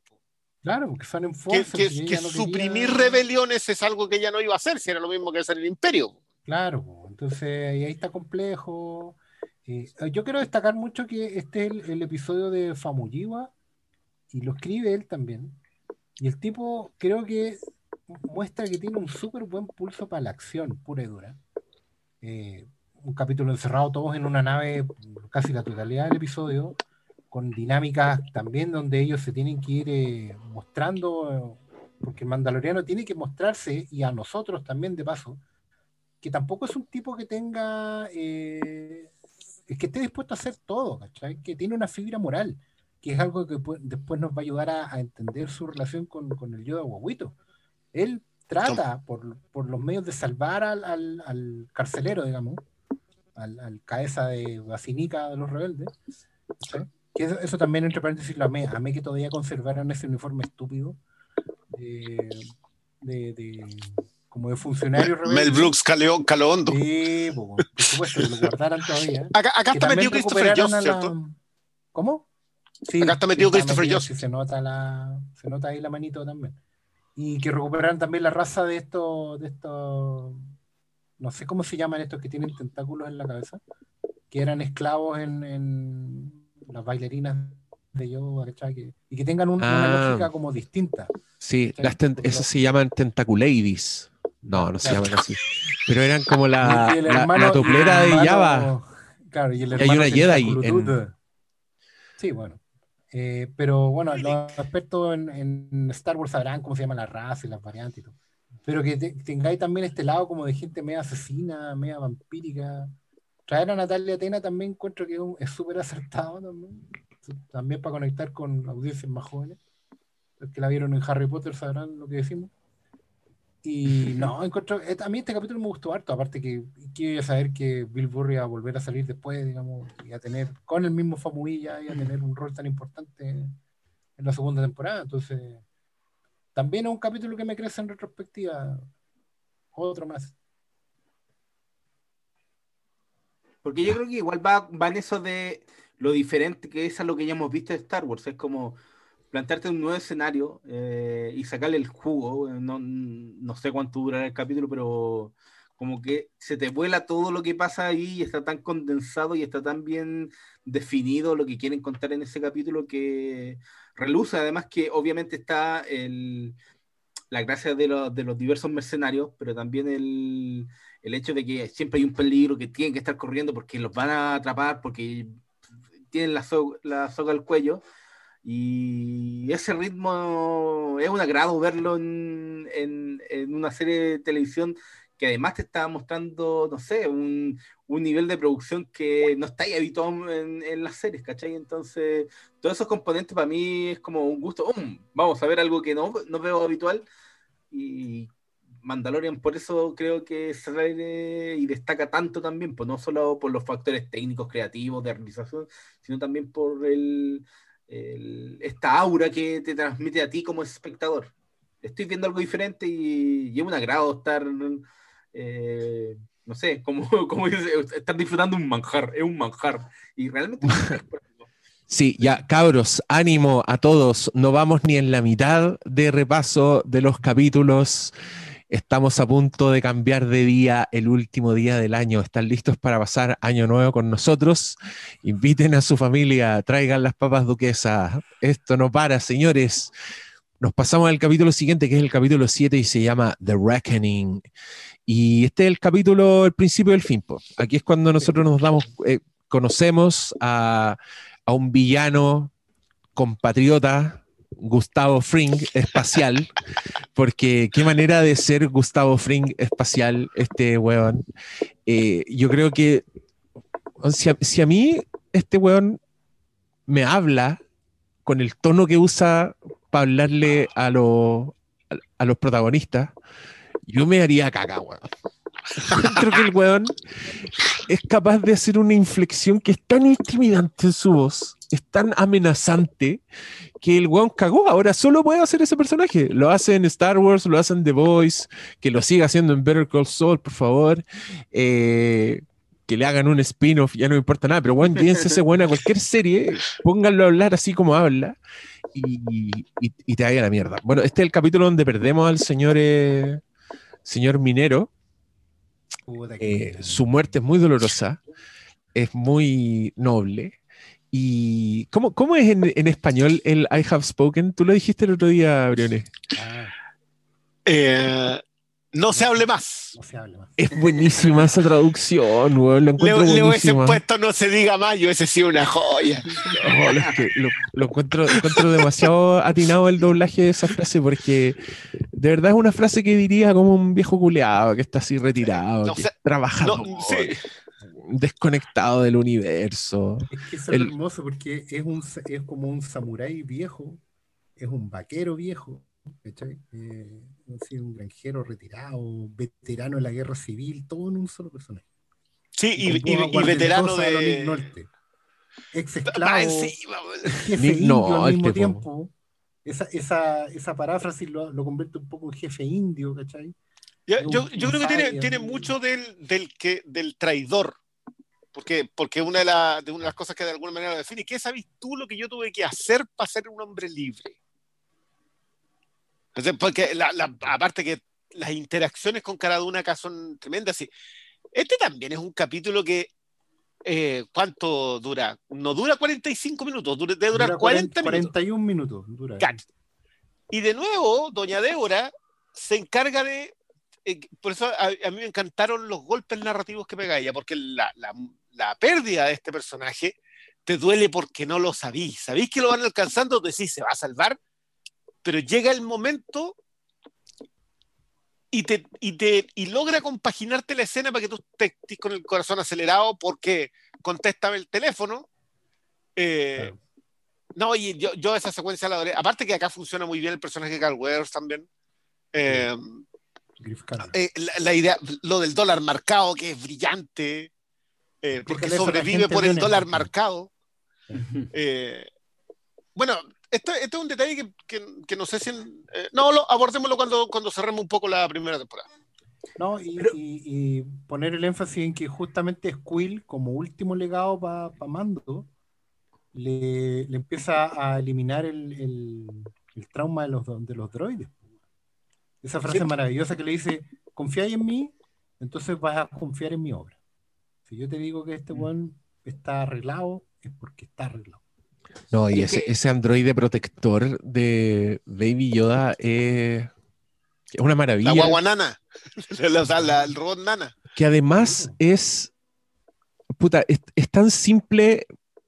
claro, porque son en Que, fuerza. que, que suprimir rebeliones es algo que ya no iba a hacer, si era lo mismo que hacer el imperio. Claro. Entonces, y ahí está complejo. Eh, yo quiero destacar mucho que este es el, el episodio de Famuyiwa y lo escribe él también. Y el tipo creo que muestra que tiene un súper buen pulso para la acción pura y dura. Eh, un capítulo encerrado todos en una nave, casi la totalidad del episodio, con dinámicas también donde ellos se tienen que ir eh, mostrando, porque el mandaloriano tiene que mostrarse, y a nosotros también de paso, que tampoco es un tipo que tenga, eh, que esté dispuesto a hacer todo, ¿cachai? que tiene una fibra moral, que es algo que después nos va a ayudar a, entender su relación con, con el Yoda Guaguito. Él trata por, por, los medios de salvar al, al, al carcelero, digamos, al, al, cabeza de basinica de los rebeldes. Que eso, eso, también, entre paréntesis, lo amé. Amé que todavía conservaran ese uniforme estúpido de, de, de como de funcionario rebelde. Mel Brooks caló hondo. Sí, por supuesto, que lo guardaran todavía. <laughs> Acá, acá está metido Christopher Joss, ¿cierto? ¿Cómo? Sí, acá está metido Christopher Joss. Sí, se nota, la, se nota ahí la manito también y que recuperaran también la raza de estos, de estos, no sé cómo se llaman estos que tienen tentáculos en la cabeza, que eran esclavos en, en las bailarinas de yoga, y que tengan un, ah, una lógica como distinta. Sí, las esas se llaman tentaculadies. No, no se llaman así. Pero eran como la, <laughs> la, la, toplera de Java. Claro, y, el y hay una Jedi. En... Sí, bueno. Eh, pero bueno, los expertos en, Star Wars sabrán cómo se llama la raza y las variantes y todo. Pero que tengáis también este lado como de gente media asesina, media vampírica. Traer a Natalia Atena también encuentro que es súper acertado también. También para conectar con audiencias más jóvenes. Los que la vieron en Harry Potter sabrán lo que decimos. Y <laughs> no, encuentro, eh, a mí este capítulo me gustó harto, aparte que quiero saber que Bill Burry va a volver a salir después, digamos, y a tener, con el mismo Famuilla, y a tener un rol tan importante en la segunda temporada. Entonces, también es un capítulo que me crece en retrospectiva. Otro más. Porque yo creo que igual va, va en eso de lo diferente que es a lo que ya hemos visto de Star Wars. Es como plantearte un nuevo escenario eh, y sacarle el jugo. No, no, sé cuánto durará el capítulo, pero como que se te vuela todo lo que pasa ahí y está tan condensado y está tan bien definido lo que quieren contar en ese capítulo que reluce. Además que obviamente está el, la gracia de, los, de los diversos mercenarios, pero también el, el hecho de que siempre hay un peligro que tienen que estar corriendo porque los van a atrapar, porque tienen la, la soga al cuello y ese ritmo es un agrado verlo en, en, una serie de televisión que además te está mostrando, no sé, un, un nivel de producción que no está ahí habituado en, en, las series, ¿cachai? Entonces, todos esos componentes para mí es como un gusto, um, vamos a ver algo que no, no veo habitual y Mandalorian por eso creo que se y destaca tanto también, pues no solo por los factores técnicos, creativos, de realización, sino también por el, el, esta aura que te transmite a ti como espectador. Estoy viendo algo diferente y, es un agrado estar, eh, no sé, como, <laughs> como estar disfrutando un manjar, es un manjar. Y realmente... Sí, ya, cabros, ánimo a todos. No vamos ni en la mitad de repaso de los capítulos. Estamos a punto de cambiar de día el último día del año. ¿Están listos para pasar año nuevo con nosotros? Inviten a su familia, traigan las papas duquesas. Esto no para, señores. Nos pasamos al capítulo siguiente, que es el capítulo 7 y se llama The Reckoning. Y este es el capítulo, el principio del fin. Aquí es cuando nosotros nos damos, eh, conocemos a, a un villano compatriota Gustavo Fring espacial, porque qué manera de ser Gustavo Fring espacial este weón. Eh, yo creo que si a, mí este weón me habla con el tono que usa para hablarle a, a, los protagonistas, yo me haría caca, weón. Creo que el weón es capaz de hacer una inflexión que es tan intimidante en su voz, es tan amenazante, que el weón cagó. Ahora solo puede hacer ese personaje. Lo hace en Star Wars, lo hace en The Voice, que lo siga haciendo en Better Call Saul, por favor. Eh, que le hagan un spin-off, ya no me importa nada, pero weón, llévense ese weón a cualquier serie, pónganlo a hablar así como habla y, y, te vaya la mierda. Bueno, este es el capítulo donde perdemos al señor, eh, señor minero Eh, su muerte es muy dolorosa, es muy noble. ¿Y cómo, cómo es en, en español el I have spoken? Tú lo dijiste el otro día, Briones. Ah, Eh, no se hable más. no se habla más. Es buenísima esa traducción, weón. La Le, encuentro le hubiesen buenísima. puesto no se diga más, yo ese sí una joya. Lo, es que lo- lo encuentro, encuentro demasiado atinado el doblaje de esa frase porque de verdad es una frase que diría como un viejo culeado que está así retirado, No que trabajador, No, sí. Desconectado del universo. Es que eso El- es hermoso porque es, un, es como un samurái viejo, es un vaquero viejo, ¿cachai? Eh, un granjero retirado, veterano de la guerra civil, todo en un solo personaje. Sí, y, veterano de. Nolte. Ex esclavo, encima, weón. <laughs> jefe indio al Nolte, mismo po. tiempo. Esa, esa, esa paráfrasis lo, lo convierte un poco en jefe indio, ¿cachai? Yo, yo- yo creo que tiene, tiene mucho del, del, que, del traidor. Porque, porque una, de la- de una de las cosas que de alguna manera lo define, ¿qué sabes tú lo que yo tuve que hacer para ser un hombre libre? Porque la- la- aparte que las interacciones con cada una acá son tremendas. y Este también es un capítulo que, eh, ¿cuánto dura? No dura 45 minutos, dura, debe durar Dura 40 minutos. 41 minutos. dura. Y de nuevo, doña Débora se encarga de... eh, por eso a, a mí me encantaron los golpes narrativos que pega ella, porque la, la- la pérdida de este personaje te duele porque no lo sabís. Sabís que lo van alcanzando, decís, se va a salvar, pero llega el momento y, te, y, te, y logra compaginarte la escena para que tú estés con el corazón acelerado porque contéstame el teléfono. Eh, Claro. no, y yo, yo esa secuencia la adoré. Aparte que acá funciona muy bien el personaje de Carl Weathers también. Eh, Griff eh, la, la idea, lo del dólar marcado, que es brillante, eh, porque sobrevive por el dólar marcado. Eh, bueno, esto, esto es un detalle que, que- que no sé si... en- eh, no, lo, abordémoslo cuando, cuando cerremos un poco la primera temporada. No, y, Pero- y- y poner el énfasis en que justamente Squill, como último legado para Mando, le, le empieza a eliminar el, el- el trauma de los, de los droides. Esa frase Sí. maravillosa que le dice, confiáis en mí, entonces vas a confiar en mi obra. Si yo te digo que este Mm. one está arreglado, es porque está arreglado. No, y ese, ese androide protector de Baby Yoda es, es una maravilla. La guagua nana, <laughs> la- o sea, la- el robot nana. que además es, puta, es, es tan simple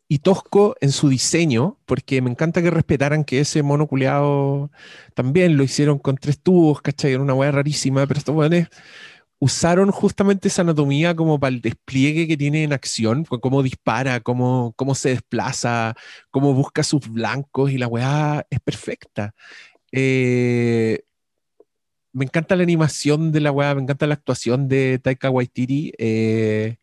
y tosco en su diseño, porque me encanta que respetaran que ese mono culeado también lo hicieron con tres tubos, ¿cachai? Era una weá rarísima, pero estos weones usaron justamente esa anatomía como para el despliegue que tiene en acción, cómo dispara, cómo, cómo se desplaza, cómo busca sus blancos y la weá es perfecta. Eh, me encanta la animación de la weá, me encanta la actuación de Taika Waititi. eh,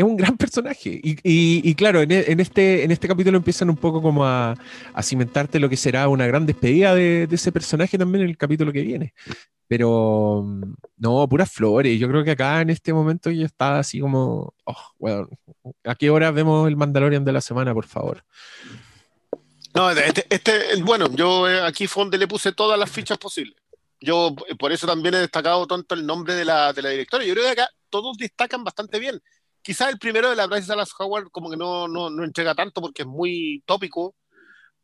es un gran personaje. Y, claro, en, e- en este, en este capítulo empiezan un poco como a, cimentarte lo que será una gran despedida de, ese personaje también en el capítulo que viene. Pero mm, no, puras flores. Yo creo que acá en este momento ya está así como, oh, weón, ¿a qué hora vemos el Mandalorian de la semana, por favor? No, este, este- bueno, yo eh, aquí fue donde le puse todas las fichas posibles. Yo eh, por eso también he destacado tanto el nombre de la, de la directora. Yo creo que acá todos destacan bastante bien. Quizás el primero de la Bryce Dallas Howard como que no, no, no entrega tanto porque es muy tópico,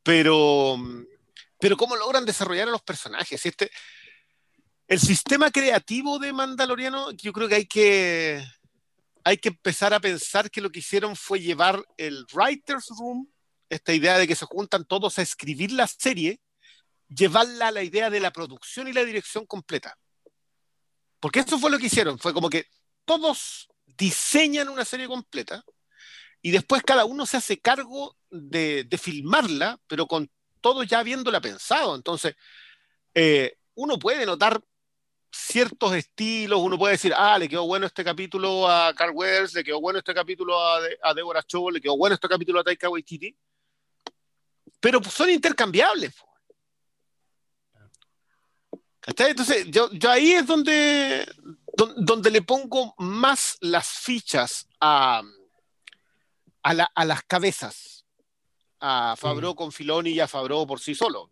pero, pero cómo logran desarrollar a los personajes. Este, el sistema creativo de Mandaloriano, yo creo que hay que hay que empezar a pensar que lo que hicieron fue llevar el Writer's Room esta idea de que se juntan todos a escribir la serie, llevarla a la idea de la producción y la dirección completa. Porque eso fue lo que hicieron, fue como que todos diseñan una serie completa y después cada uno se hace cargo de, de filmarla, pero con todo ya habiéndola pensado. Entonces, eh, uno puede notar ciertos estilos, uno puede decir, ah, le quedó bueno este capítulo a Carl Weathers, le quedó bueno este capítulo a, De- a Deborah le quedó bueno este capítulo a Taika Waititi, pero son intercambiables. ¿Cachai? Entonces, yo, ahí es donde, don- donde le pongo más las fichas a, a, la- a las cabezas, a Fabro con Filoni y a Fabro por sí solo.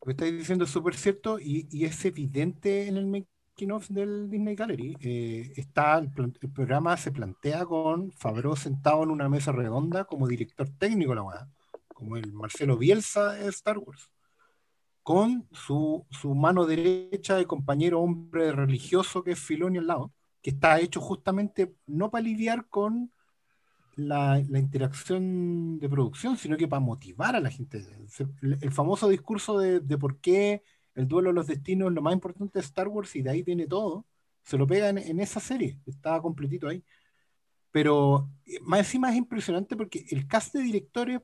Lo que estáis diciendo es súper cierto y, y es evidente en el making making-of del Disney Gallery. Eh, está el, el programa se plantea con Favreau sentado en una mesa redonda como director técnico la weá, como el Marcelo Bielsa de Star Wars, con su, su mano derecha de compañero hombre religioso que es Filoni al lado, que está hecho justamente no para lidiar con la, la interacción de producción, sino que para motivar a la gente. El, el famoso discurso de, de por qué el duelo de los destinos es lo más importante de Star Wars y de ahí viene todo, se lo pega en, en esa serie, estaba completito ahí. Pero eh, más encima es impresionante porque el cast de directores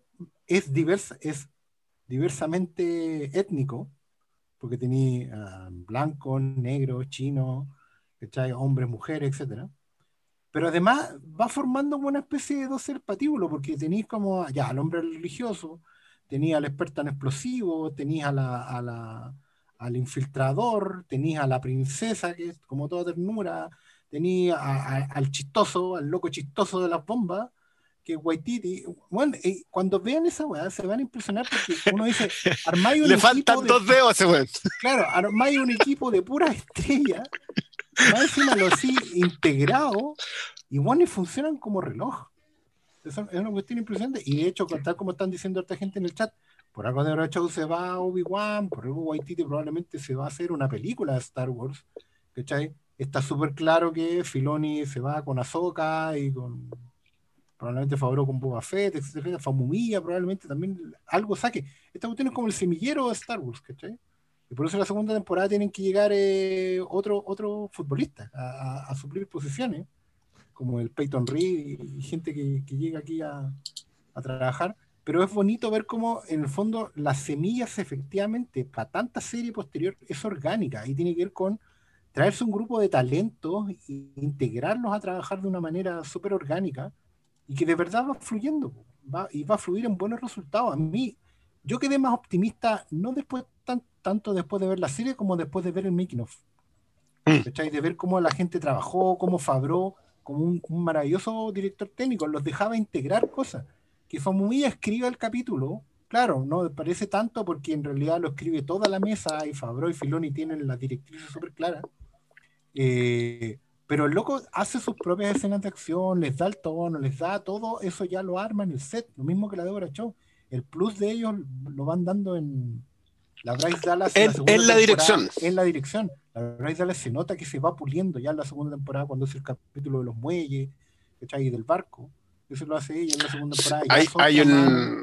es, diversa, es diversamente étnico, porque tenía blancos, negros, chinos, hombres, mujeres, etcétera. Pero además va formando una especie de doce patíbulo, porque tenéis como ya al hombre religioso, tenía al experto en explosivos, la- al infiltrador, tenías a la princesa, que es como toda ternura, a- al chistoso, al loco chistoso de las bombas, que Waititi. Bueno, eh, cuando vean esa weá se van a impresionar porque <laughs> uno dice, armáis un Le equipo faltan de- dos dedos a ese weón. <laughs> Claro, armáis un equipo de puras estrellas, más encima lo así integrado, y bueno, y funcionan como reloj. Eso es una cuestión impresionante. Y de hecho, tal como están diciendo esta gente en el chat, por algo de Show se va a Obi-Wan, por algo Waititi probablemente se va a hacer una película de Star Wars. ¿Cachai? Está súper claro que Filoni se va con Ahsoka y con probablemente Favreau con Boba Fett, etcétera. Famumilla probablemente también algo saque. Esta cuestión es como el semillero de Star Wars, ¿cachai? Y por eso en la segunda temporada tienen que llegar eh, otro, otro futbolista a, a- a suplir posiciones, como el Peyton Reed y gente que, que llega aquí a, a trabajar. Pero es bonito ver cómo, en el fondo, las semillas efectivamente, para tanta serie posterior, es orgánica y tiene que ver con traerse un grupo de talentos e integrarlos a trabajar de una manera súper orgánica y que de verdad va fluyendo va, y va a fluir en buenos resultados. A mí, yo quedé más optimista, no después tan, tanto después de ver la serie como después de ver el making of. Mm. ¿Cachai? De ver cómo la gente trabajó, cómo Fabró, como un, un maravilloso director técnico, los dejaba integrar cosas. Que Famumilla escriba el capítulo, claro, no parece tanto porque en realidad lo escribe toda la mesa y Fabró y Filoni tienen las directrices súper claras. Eh, pero el loco hace sus propias escenas de acción, les da el tono, les da todo, eso ya lo arma en el set, lo mismo que la Deborah Show. El plus de ellos lo van dando en la Bryce Dallas. En- en la temporada, dirección. En la dirección. La Bryce Dallas se nota que se va puliendo ya en la segunda temporada cuando es el capítulo de los muelles, ¿cachai? Y del barco. Eso lo hace ella en la segunda temporada. Hay, hay un.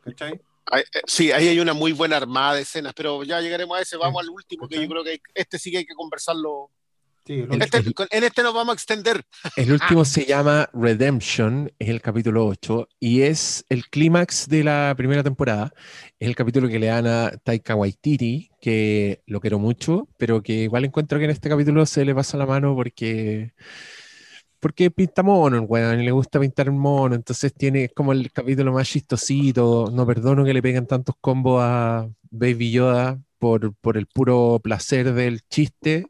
¿cachai? eh, sí, ahí hay una muy buena armada de escenas, pero ya llegaremos a ese. Vamos al último, que yo creo que este sí que hay que conversarlo. Sí, el El- otro- Este- con- en este nos vamos a extender. El último se llama Redemption, es el capítulo 8 y es el clímax de la primera temporada. Es el capítulo que le dan a Taika Waititi, que lo quiero mucho, pero que igual encuentro que en este capítulo se le pasa la mano porque porque pinta mono el weón y le gusta pintar mono, entonces tiene como el capítulo más chistosito. No perdono que le peguen tantos combos a Baby Yoda por, por el puro placer del chiste.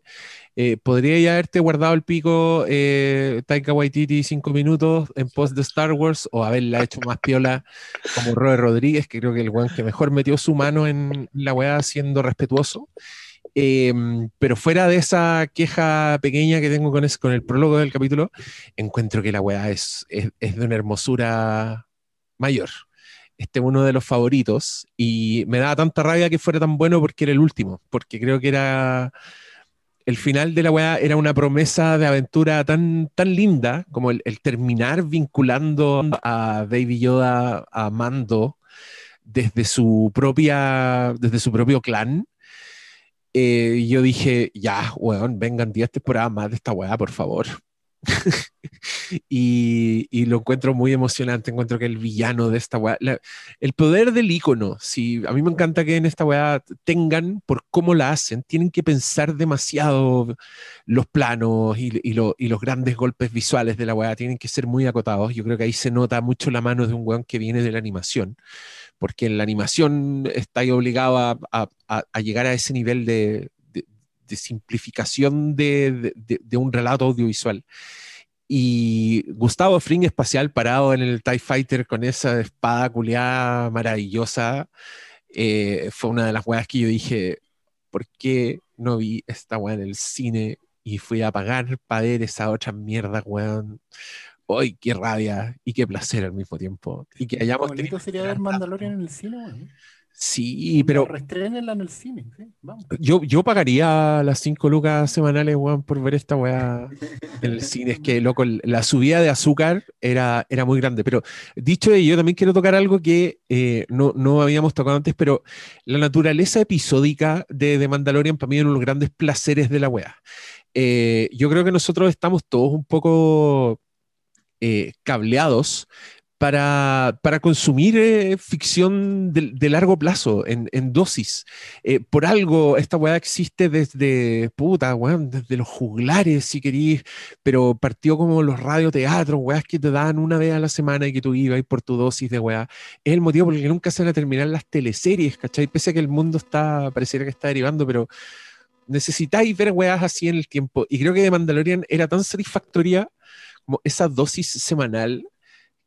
Eh, podría ya haberte guardado el pico eh, Taika Waititi cinco minutos en post de Star Wars o haberla hecho más piola como Robert Rodríguez, que creo que el weón que mejor metió su mano en la weá siendo respetuoso. Eh, pero fuera de esa queja pequeña que tengo con, ese- con el prólogo del capítulo, encuentro que la weá es, es, es de una hermosura mayor. Este es uno de los favoritos y me daba tanta rabia que fuera tan bueno porque era el último, porque creo que era el final de la weá era una promesa de aventura tan, tan linda como el, terminar vinculando a Baby Yoda a Mando desde su propia, desde su propio clan. Eh, yo dije, ya, weón, vengan 10 temporadas más de esta weá, por favor. <laughs> y, lo encuentro muy emocionante. Encuentro que el villano de esta weá, el poder del icono, si a mí me encanta que en esta weá tengan, por cómo la hacen, tienen que pensar demasiado los planos y, y lo- y los grandes golpes visuales de la weá, tienen que ser muy acotados. Yo creo que ahí se nota mucho la mano de un weón que viene de la animación, porque en la animación está ahí obligado a llegar a ese nivel de, de- simplificación de- de- de- un relato audiovisual. Y Gustavo Fring espacial parado en el TIE Fighter con esa espada culiada maravillosa, eh, fue una de las weas que yo dije, ¿por qué no vi esta weá en el cine y fui a pagar para ver esa otra mierda, weón. ¡Ay, qué rabia! Y qué placer al mismo tiempo. Y que hayamos Qué bonito sería ver Mandalorian en el cine, weón. Sí, pero Restrenenla en el cine, sí, vamos. yo, yo pagaría las 5 lucas semanales, weón, por ver esta weá en el cine. Es que, loco, la subida de azúcar era, era muy grande. Pero dicho ello, también quiero tocar algo que eh, no, no habíamos tocado antes, pero la naturaleza episódica de, de Mandalorian para mí es uno de los grandes placeres de la weá. Eh, yo creo que nosotros estamos todos un poco eh, cableados para, para consumir eh, ficción de, de largo plazo, en, en dosis. Eh, por algo, esta weá existe desde, puta, weón, desde los juglares, si querís, pero partió como los radioteatros, weás que te dan una vez a la semana y que tú ibas por tu dosis de weá. Es el motivo por el que nunca se van a terminar las teleseries, ¿cachai? Pese a que el mundo está, pareciera que está derivando, pero necesitáis ver weas así en el tiempo. Y creo que de Mandalorian era tan satisfactoria como esa dosis semanal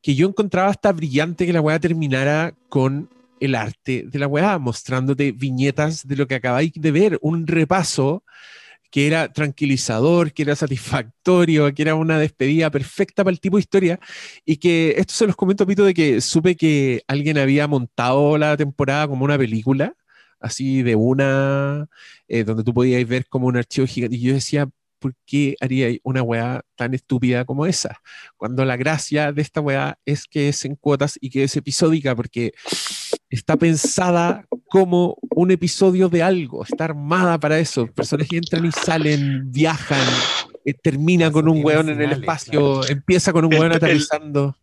que yo encontraba hasta brillante que la wea terminara con el arte de la weá, mostrándote viñetas de lo que acabáis de ver, un repaso que era tranquilizador, que era satisfactorio, que era una despedida perfecta para el tipo de historia, y que esto se los comento, Pito, de que supe que alguien había montado la temporada como una película, así de una, eh, donde tú podías ver como un archivo gigante, y yo decía, ¿por qué haría una weá tan estúpida como esa? Cuando la gracia de esta weá es que es en cuotas y que es episódica, porque está pensada como un episodio de algo, está armada para eso. Personajes entran y salen, viajan, eh, termina con un weón en el espacio, claro. empieza con un El- weón el- aterrizando.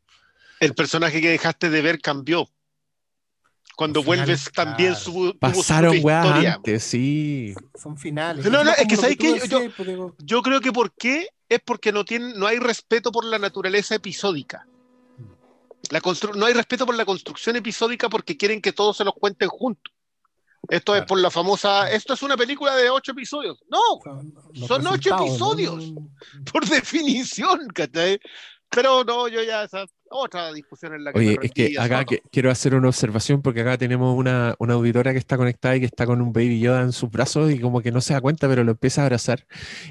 El personaje que dejaste de ver cambió. Cuando vuelves también claro. su, su Pasaron weas historia. antes, sí. Son finales. No, no, es que como lo ¿sabes tú qué? Yo- decías, pues, Yo creo que por qué es porque no tienen, no hay respeto por la naturaleza episódica. La constru- no hay respeto por la construcción episódica porque quieren que todos se los cuenten juntos. Esto es Claro. por la famosa. Esto es una película de ocho episodios. No, son, ocho resultados, ¿no? episodios. por definición, ¿cachai? Pero no, yo ya esa otra discusión en la que Oye, me es que acá que- quiero hacer una observación porque acá tenemos una, una auditora que está conectada y que está con un baby Yoda en sus brazos y como que no se da cuenta, pero lo empieza a abrazar.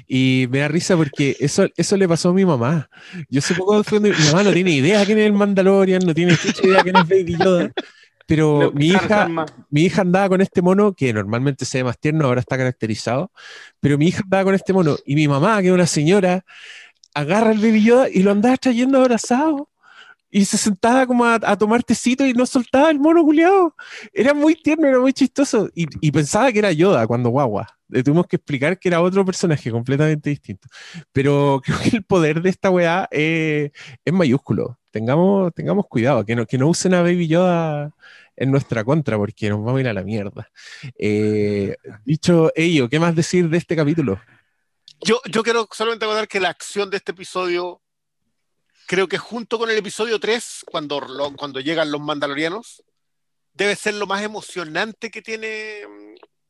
Y me da risa porque eso, eso le pasó a mi mamá. Yo fui donde- mi mamá no tiene idea quién es el Mandalorian, no tiene idea quién es baby Yoda. Pero mi hija, mi hija andaba con este mono que normalmente se ve más tierno, ahora está caracterizado, pero mi hija andaba con este mono y mi mamá, que es una señora, agarra el baby Yoda y lo andaba trayendo abrazado y se sentaba como a, a tomar tecito y no soltaba el mono culiado. Era muy tierno, era muy chistoso y, pensaba que era Yoda cuando guagua. Le tuvimos que explicar que era otro personaje completamente distinto. Pero <laughs> creo que el poder de esta weá eh, es mayúsculo. Tengamos, tengamos cuidado, que no, que no usen a Baby Yoda en nuestra contra, porque nos vamos a ir a la mierda. Eh, dicho ello, ¿qué más decir de este capítulo? Yo, yo quiero solamente contar que la acción de este episodio, creo que junto con el episodio 3, cuando, cuando llegan los mandalorianos, debe ser lo más emocionante que tiene,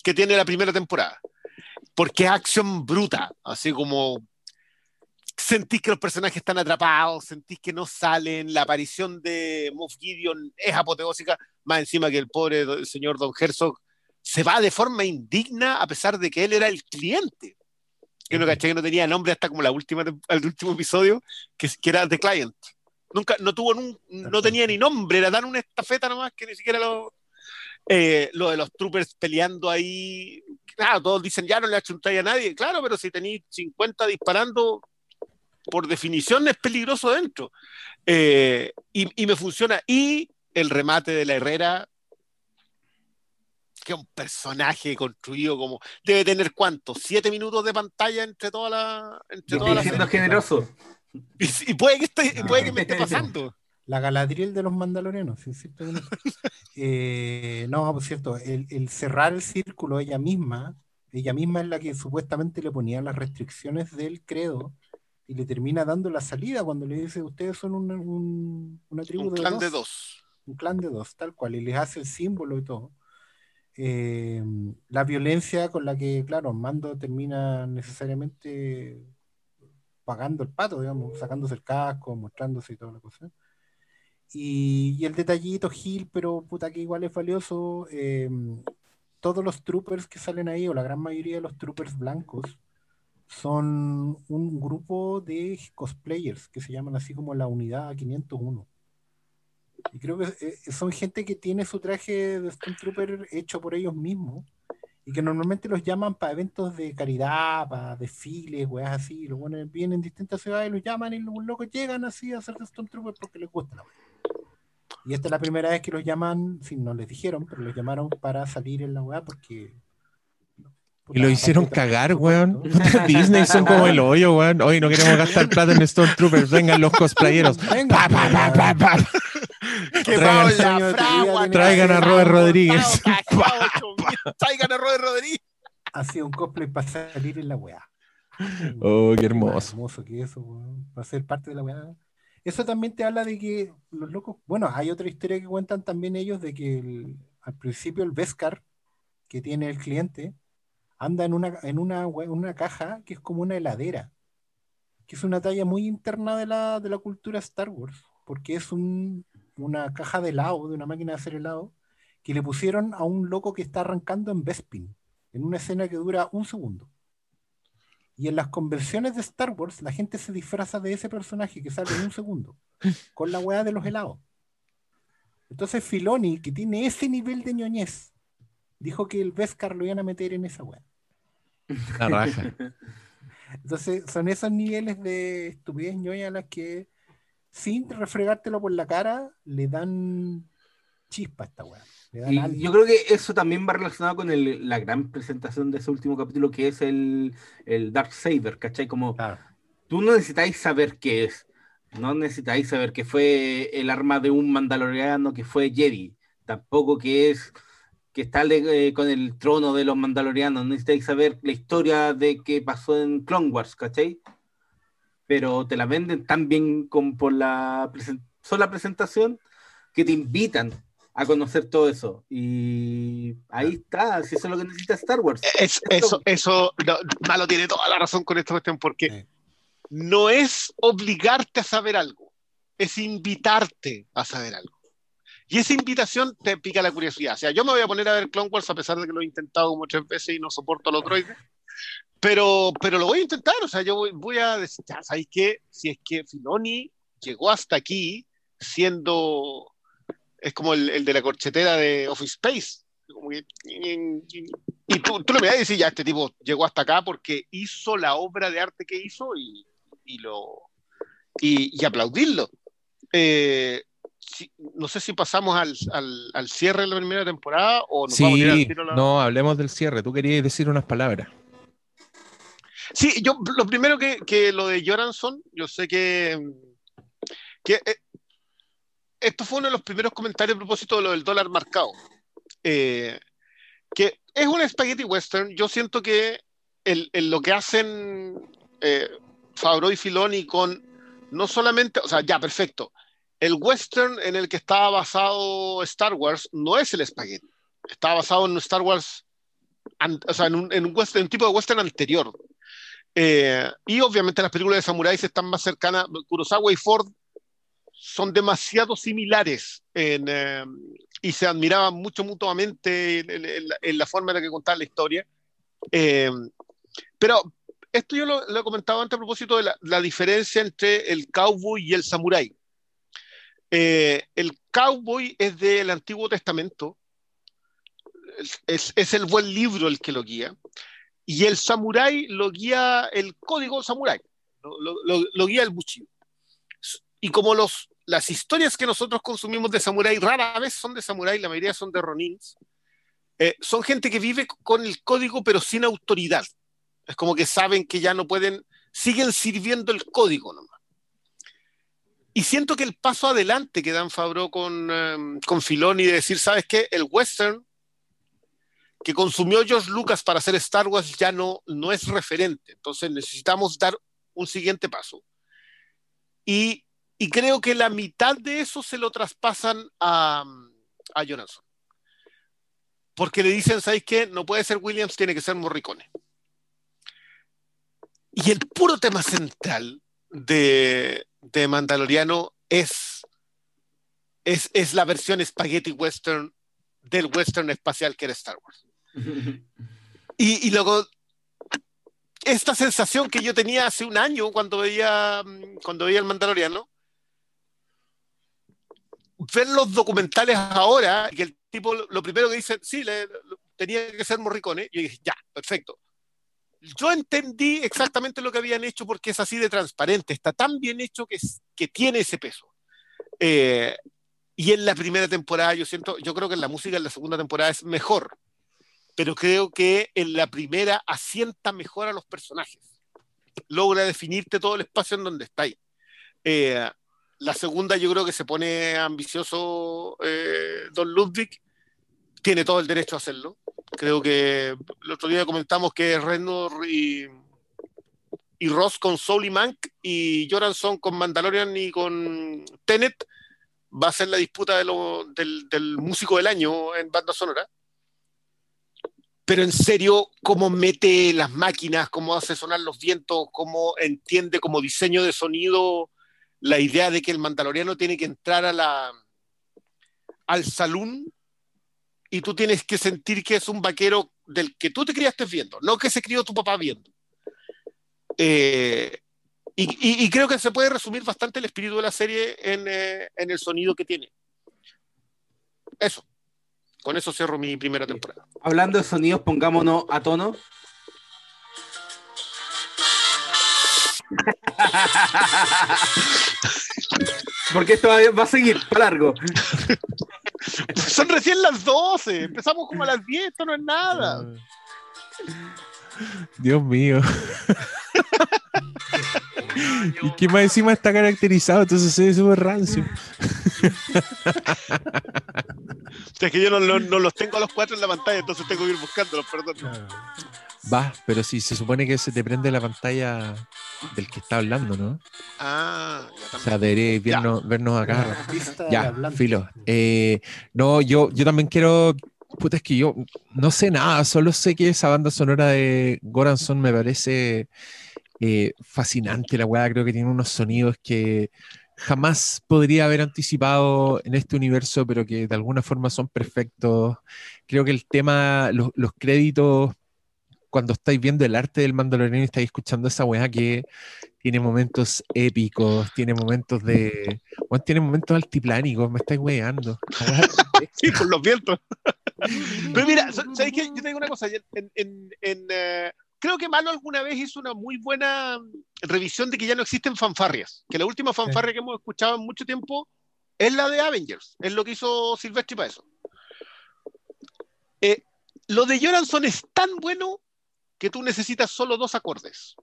que tiene la primera temporada. Porque es acción bruta, así como sentís que los personajes están atrapados, sentís que no salen, la aparición de Moff Gideon es apoteósica, más encima que el pobre señor Don Herzog se va de forma indigna a pesar de que él era el cliente que no caché que no tenía nombre hasta como la última el último episodio que, que era The Client. Nunca no tuvo nun- no tenía ni nombre era tan una estafeta nomás que ni siquiera lo eh, lo de los troopers peleando ahí claro todos dicen ya no le achuntáis a nadie claro pero si tenéis 50 disparando por definición es peligroso dentro. Eh, y, y me funciona. Y el remate de la Herrera que es un personaje construido como debe tener cuánto siete minutos de pantalla entre toda la entre toda la siendo generoso. y, y puede que esté, No. puede que me esté pasando La Galadriel de los Mandalorianos, eso. <laughs> Eh, no, por cierto, el, el cerrar el círculo ella misma, ella misma es la que supuestamente le ponía las restricciones del credo y le termina dando la salida cuando le dice, ustedes son un- un- una tribu un de, clan dos, de dos un clan de dos, tal cual, y les hace el símbolo y todo. Eh, la violencia con la que, claro, Mando termina necesariamente pagando el pato, digamos, sacándose el casco, mostrándose y toda la cosa. Y, y el detallito Gil, pero puta que igual es valioso. eh, todos los troopers que salen ahí, o la gran mayoría de los troopers blancos, son un grupo de cosplayers que se llaman así como la unidad 501. Y creo que eh, son gente que tiene su traje de Stormtrooper hecho por ellos mismos y que normalmente los llaman para eventos de caridad, para desfiles, weas así. Los buenos vienen en distintas ciudades, los llaman y los locos llegan así a hacer Stormtrooper porque les gusta la wea. Y esta es la primera vez que los llaman, si no les dijeron, pero los llamaron para salir en la weá porque. Y lo hicieron cagar, weón. <laughs> Disney son como el hoyo, weón. Hoy no queremos gastar plata en Stormtroopers. Vengan los cosplayeros. Venga, Pa, pa, pa, pa, pa. Que Traigan- la sueño fragua, traigan a Robert Rodríguez. <laughs> <laughs> Traigan a Robert Rodríguez. Ha sido un cosplay para salir en la weá. Oh, qué hermoso. hermoso que eso. Para ser parte de la weá. Eso también te habla de que los locos. Bueno, hay otra historia que cuentan también ellos de que el- al principio el Vescar que tiene el cliente anda en una, en una, una caja que es como una heladera. Que es una talla muy interna de la, de la cultura Star Wars. Porque es un, una caja de helado, de una máquina de hacer helado, que le pusieron a un loco que está arrancando en Bespin, en una escena que dura un segundo. Y en las convenciones de Star Wars, la gente se disfraza de ese personaje que sale en un segundo, con la weá de los helados. Entonces Filoni, que tiene ese nivel de ñoñez, dijo que el Beskar lo iban a meter en esa weá. La raja. <laughs> Entonces son esos niveles de estupidez ñoña las que, sin refregártelo por la cara, le dan chispa a esta weá. Y yo creo que eso también va relacionado con el- la gran presentación de ese último capítulo, que es el, el Dark Saber, ¿cachai? Como Claro. tú no necesitáis saber qué es, no necesitáis saber que fue el arma de un mandaloriano que fue Jedi, tampoco que es que está eh, con el trono de los mandalorianos, no necesitáis saber la historia de qué pasó en Clone Wars, ¿cachai? Pero te la venden tan bien como por la sola presentación que te invitan a conocer todo eso. Y ahí está, si eso es lo que necesita Star Wars. Es- eso, eso, no, Malo tiene toda la razón con esta cuestión, porque Sí. no es obligarte a saber algo, es invitarte a saber algo. Y esa invitación te pica la curiosidad. O sea, yo me voy a poner a ver Clone Wars a pesar de que lo he intentado como tres veces y no soporto a los droides. Pero, pero lo voy a intentar. O sea, yo voy, voy a decir, ya, ¿sabéis qué? Si es que Filoni llegó hasta aquí siendo. Es como el, el de la corchetera de Office Space. Como que- y tú, tú lo vas a decir, ya, este tipo llegó hasta acá porque hizo la obra de arte que hizo y, y lo. Y, y aplaudirlo. Eh, si- no sé si pasamos al, al, al cierre de la primera temporada o nos vamos a ir al Sí, tiro a la- no, hablemos del cierre. Tú querías decir unas palabras. Sí, yo lo primero que, que lo de Joranson, yo sé que, que eh, esto fue uno de los primeros comentarios a propósito de lo del dólar marcado. Eh, que es un spaghetti western. Yo siento que el, lo que hacen eh, Favreau y Filoni con no solamente, o sea, ya, perfecto. El western en el que estaba basado Star Wars no es el spaghetti. Está basado en Star Wars, o sea, en en un tipo de western anterior. Eh, y obviamente las películas de samuráis están más cercanas. Kurosawa y Ford son demasiado similares en, eh, y se admiraban mucho mutuamente en, en- en la, forma en la que contaban la historia. Eh, pero esto yo lo, he comentado antes a propósito de la, la diferencia entre el cowboy y el samurái. Eh, el cowboy es del Antiguo Testamento, es, es- es el buen libro el que lo guía, y el samurái lo guía el código samurái, lo, guía el Bushido. Y como los, las historias que nosotros consumimos de samurái rara vez son de samurái, la mayoría son de ronins, eh, son gente que vive con el código pero sin autoridad. Es como que saben que ya no pueden, siguen sirviendo el código nomás. Y siento que el paso adelante que Dan Fabro con, eh, con Filoni de decir, ¿sabes qué? El western que consumió George Lucas para hacer Star Wars ya no, no es referente. Entonces necesitamos dar un siguiente paso. Y, y creo que la mitad de eso se lo traspasan a, a Johansson. Porque le dicen, ¿sabes qué? No puede ser Williams, tiene que ser Morricone. Y el puro tema central de, de Mandaloriano es, es, es la versión spaghetti western del western espacial que era Star Wars. Y, luego, esta sensación que yo tenía hace un año cuando veía, cuando veía el Mandaloriano, ver los documentales ahora, que el tipo lo primero que dice, sí, le, tenía que ser Morricone, yo dije, ya, perfecto. Yo entendí exactamente lo que habían hecho porque es así de transparente, está tan bien hecho que, que tiene ese peso. Eh, y en la primera temporada, yo siento, yo creo que en la música en la segunda temporada es mejor, pero creo que en la primera asienta mejor a los personajes. Logra definirte todo el espacio en donde estáis. Eh, la segunda yo creo que se pone ambicioso eh, Don Ludwig, tiene todo el derecho a hacerlo. Creo que el otro día comentamos que Reznor y, y Ross con Soul y Mank y Joranson con Mandalorian y con Tenet va a ser la disputa del músico del año en banda sonora. Pero en serio, cómo mete las máquinas, cómo hace sonar los vientos, cómo entiende como diseño de sonido la idea de que el mandaloriano tiene que entrar a la, al salón y tú tienes que sentir que es un vaquero del que tú te criaste viendo, no que se crió tu papá viendo. Eh, y, y- y creo que se puede resumir bastante el espíritu de la serie en, eh, en el sonido que tiene. Eso. Con eso cierro mi primera temporada. Hablando de sonidos, pongámonos a tono. Porque esto va, a seguir para largo. <laughs> Son recién las 12, empezamos como a las 10, esto no es nada. Dios mío. <laughs> <laughs> y que más encima está caracterizado, entonces se ve súper rancio. <laughs> O sea, es que yo no, no- no los tengo a los cuatro en la pantalla, entonces tengo que ir buscándolos, perdón. Va, pero si se supone que se te prende la pantalla del que está hablando, ¿no? Ah, ya O también. sea, deberíais vernos, vernos acá. Ya, filo. Eh, no, yo, yo también quiero. Puta, es que yo no sé nada, solo sé que esa banda sonora de Goranson me parece eh, fascinante. La weá creo que tiene unos sonidos que jamás podría haber anticipado en este universo, pero que de alguna forma son perfectos. Creo que el tema, los, créditos, cuando estáis viendo el arte del Mandaloriano y estáis escuchando esa weá que tiene momentos épicos, tiene momentos de. Weón, tiene momentos altiplánicos, me estáis weando. <laughs> Sí, con los vientos. <laughs> Pero mira, ¿sabes qué? Yo te digo una cosa. En- en, eh, creo que Malo alguna vez hizo una muy buena revisión de que ya no existen fanfarrias. Que la última fanfarria que hemos escuchado en mucho tiempo es la de Avengers. Es lo que hizo Silvestri para eso. Eh, lo de Joranson es tan bueno que tú necesitas solo dos acordes.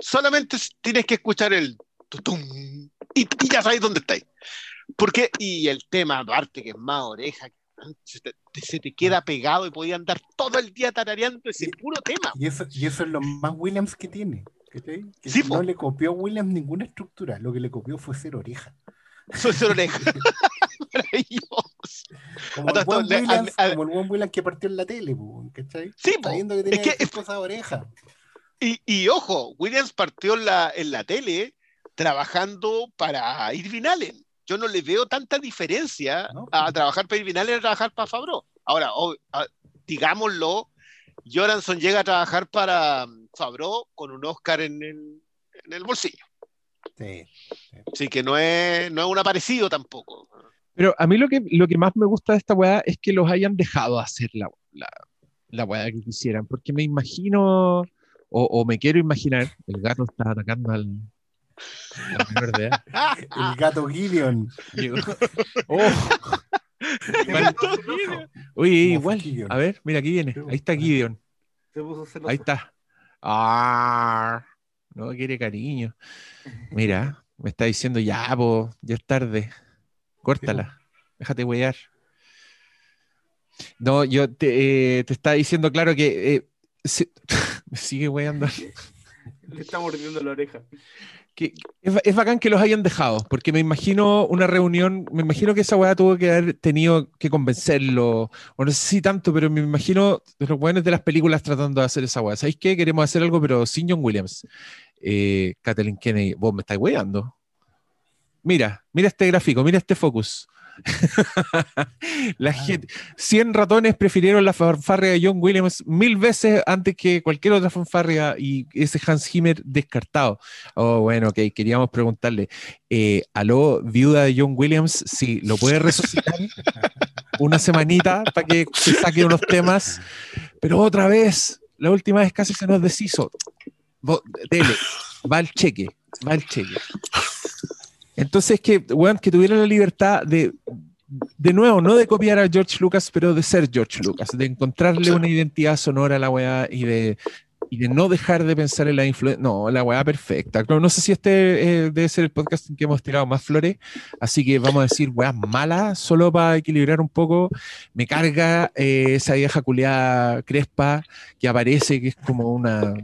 Solamente tienes que escuchar el tutum y, y ya sabes dónde estáis. Porque, y el tema aparte que es más oreja, se te, se te queda pegado y podía andar todo el día tarareando ese puro tema. Y eso, y eso es lo más Williams que tiene. ¿cachai? Que Sí, no po. le copió a Williams ninguna estructura, lo que le copió fue ser oreja. Soy ser oreja. <laughs> Como el, buen Williams, como el buen Williams que partió en la tele, ¿cachai? Sí. Sabiendo que tenía Es que, cosas oreja. Y, y ojo, Williams partió en la, en la tele trabajando para Irvin Allen. Yo no le veo tanta diferencia No. a trabajar para Irvin Allen a trabajar para Fabro. Ahora, a- digámoslo, Joranson llega a trabajar para Fabro con un Oscar en el, en el bolsillo. Sí. Así que no es, no es un aparecido tampoco. Pero a mí lo que, lo que más me gusta de esta weá es que los hayan dejado hacer la, la, la weá que quisieran, porque me imagino, o, o me quiero imaginar, el gato está atacando al, menor. <laughs> El gato Gideon. <laughs> Oh, oye, igual, Gideon. a ver, mira, aquí viene, ahí está Gideon, ahí está. Ah, no quiere cariño. Mira, me está diciendo, ya, po, ya es tarde, córtala, déjate huear. No, yo te, eh, te estaba diciendo, claro, que eh, <laughs> me sigue weando. Le está mordiendo la oreja. Es, ba- es bacán que los hayan dejado, porque me imagino una reunión, me imagino que esa weá tuvo que haber tenido que convencerlo, o no sé si tanto, pero me imagino los weones de las películas tratando de hacer esa weá. ¿Sabéis qué? Queremos hacer algo, pero sin John Williams. Eh, Kathleen Kennedy, vos me estáis weando. Mira, mira este gráfico, mira este focus. <laughs> la gente, 100 ratones prefirieron la fanfarria de John Williams mil veces antes que cualquier otra fanfarria y ese Hans Zimmer descartado. Oh, bueno, ok, queríamos preguntarle, eh, aló, viuda de John Williams, si lo puede resucitar <laughs> una semanita para que se saque unos temas, pero otra vez, la última vez casi se nos deshizo. Dele, va el cheque, va el cheque. Entonces, que, weón, que tuviera la libertad de, de nuevo, no de copiar a George Lucas, pero de ser George Lucas, de encontrarle una identidad sonora a la weá y de, y de no dejar de pensar en la influencia. No, la weá perfecta. Claro, no sé si este eh, debe ser el podcast en que hemos tirado más flores, así que vamos a decir weas malas, solo para equilibrar un poco. Me carga eh, esa vieja culiada crespa que aparece, que es como una.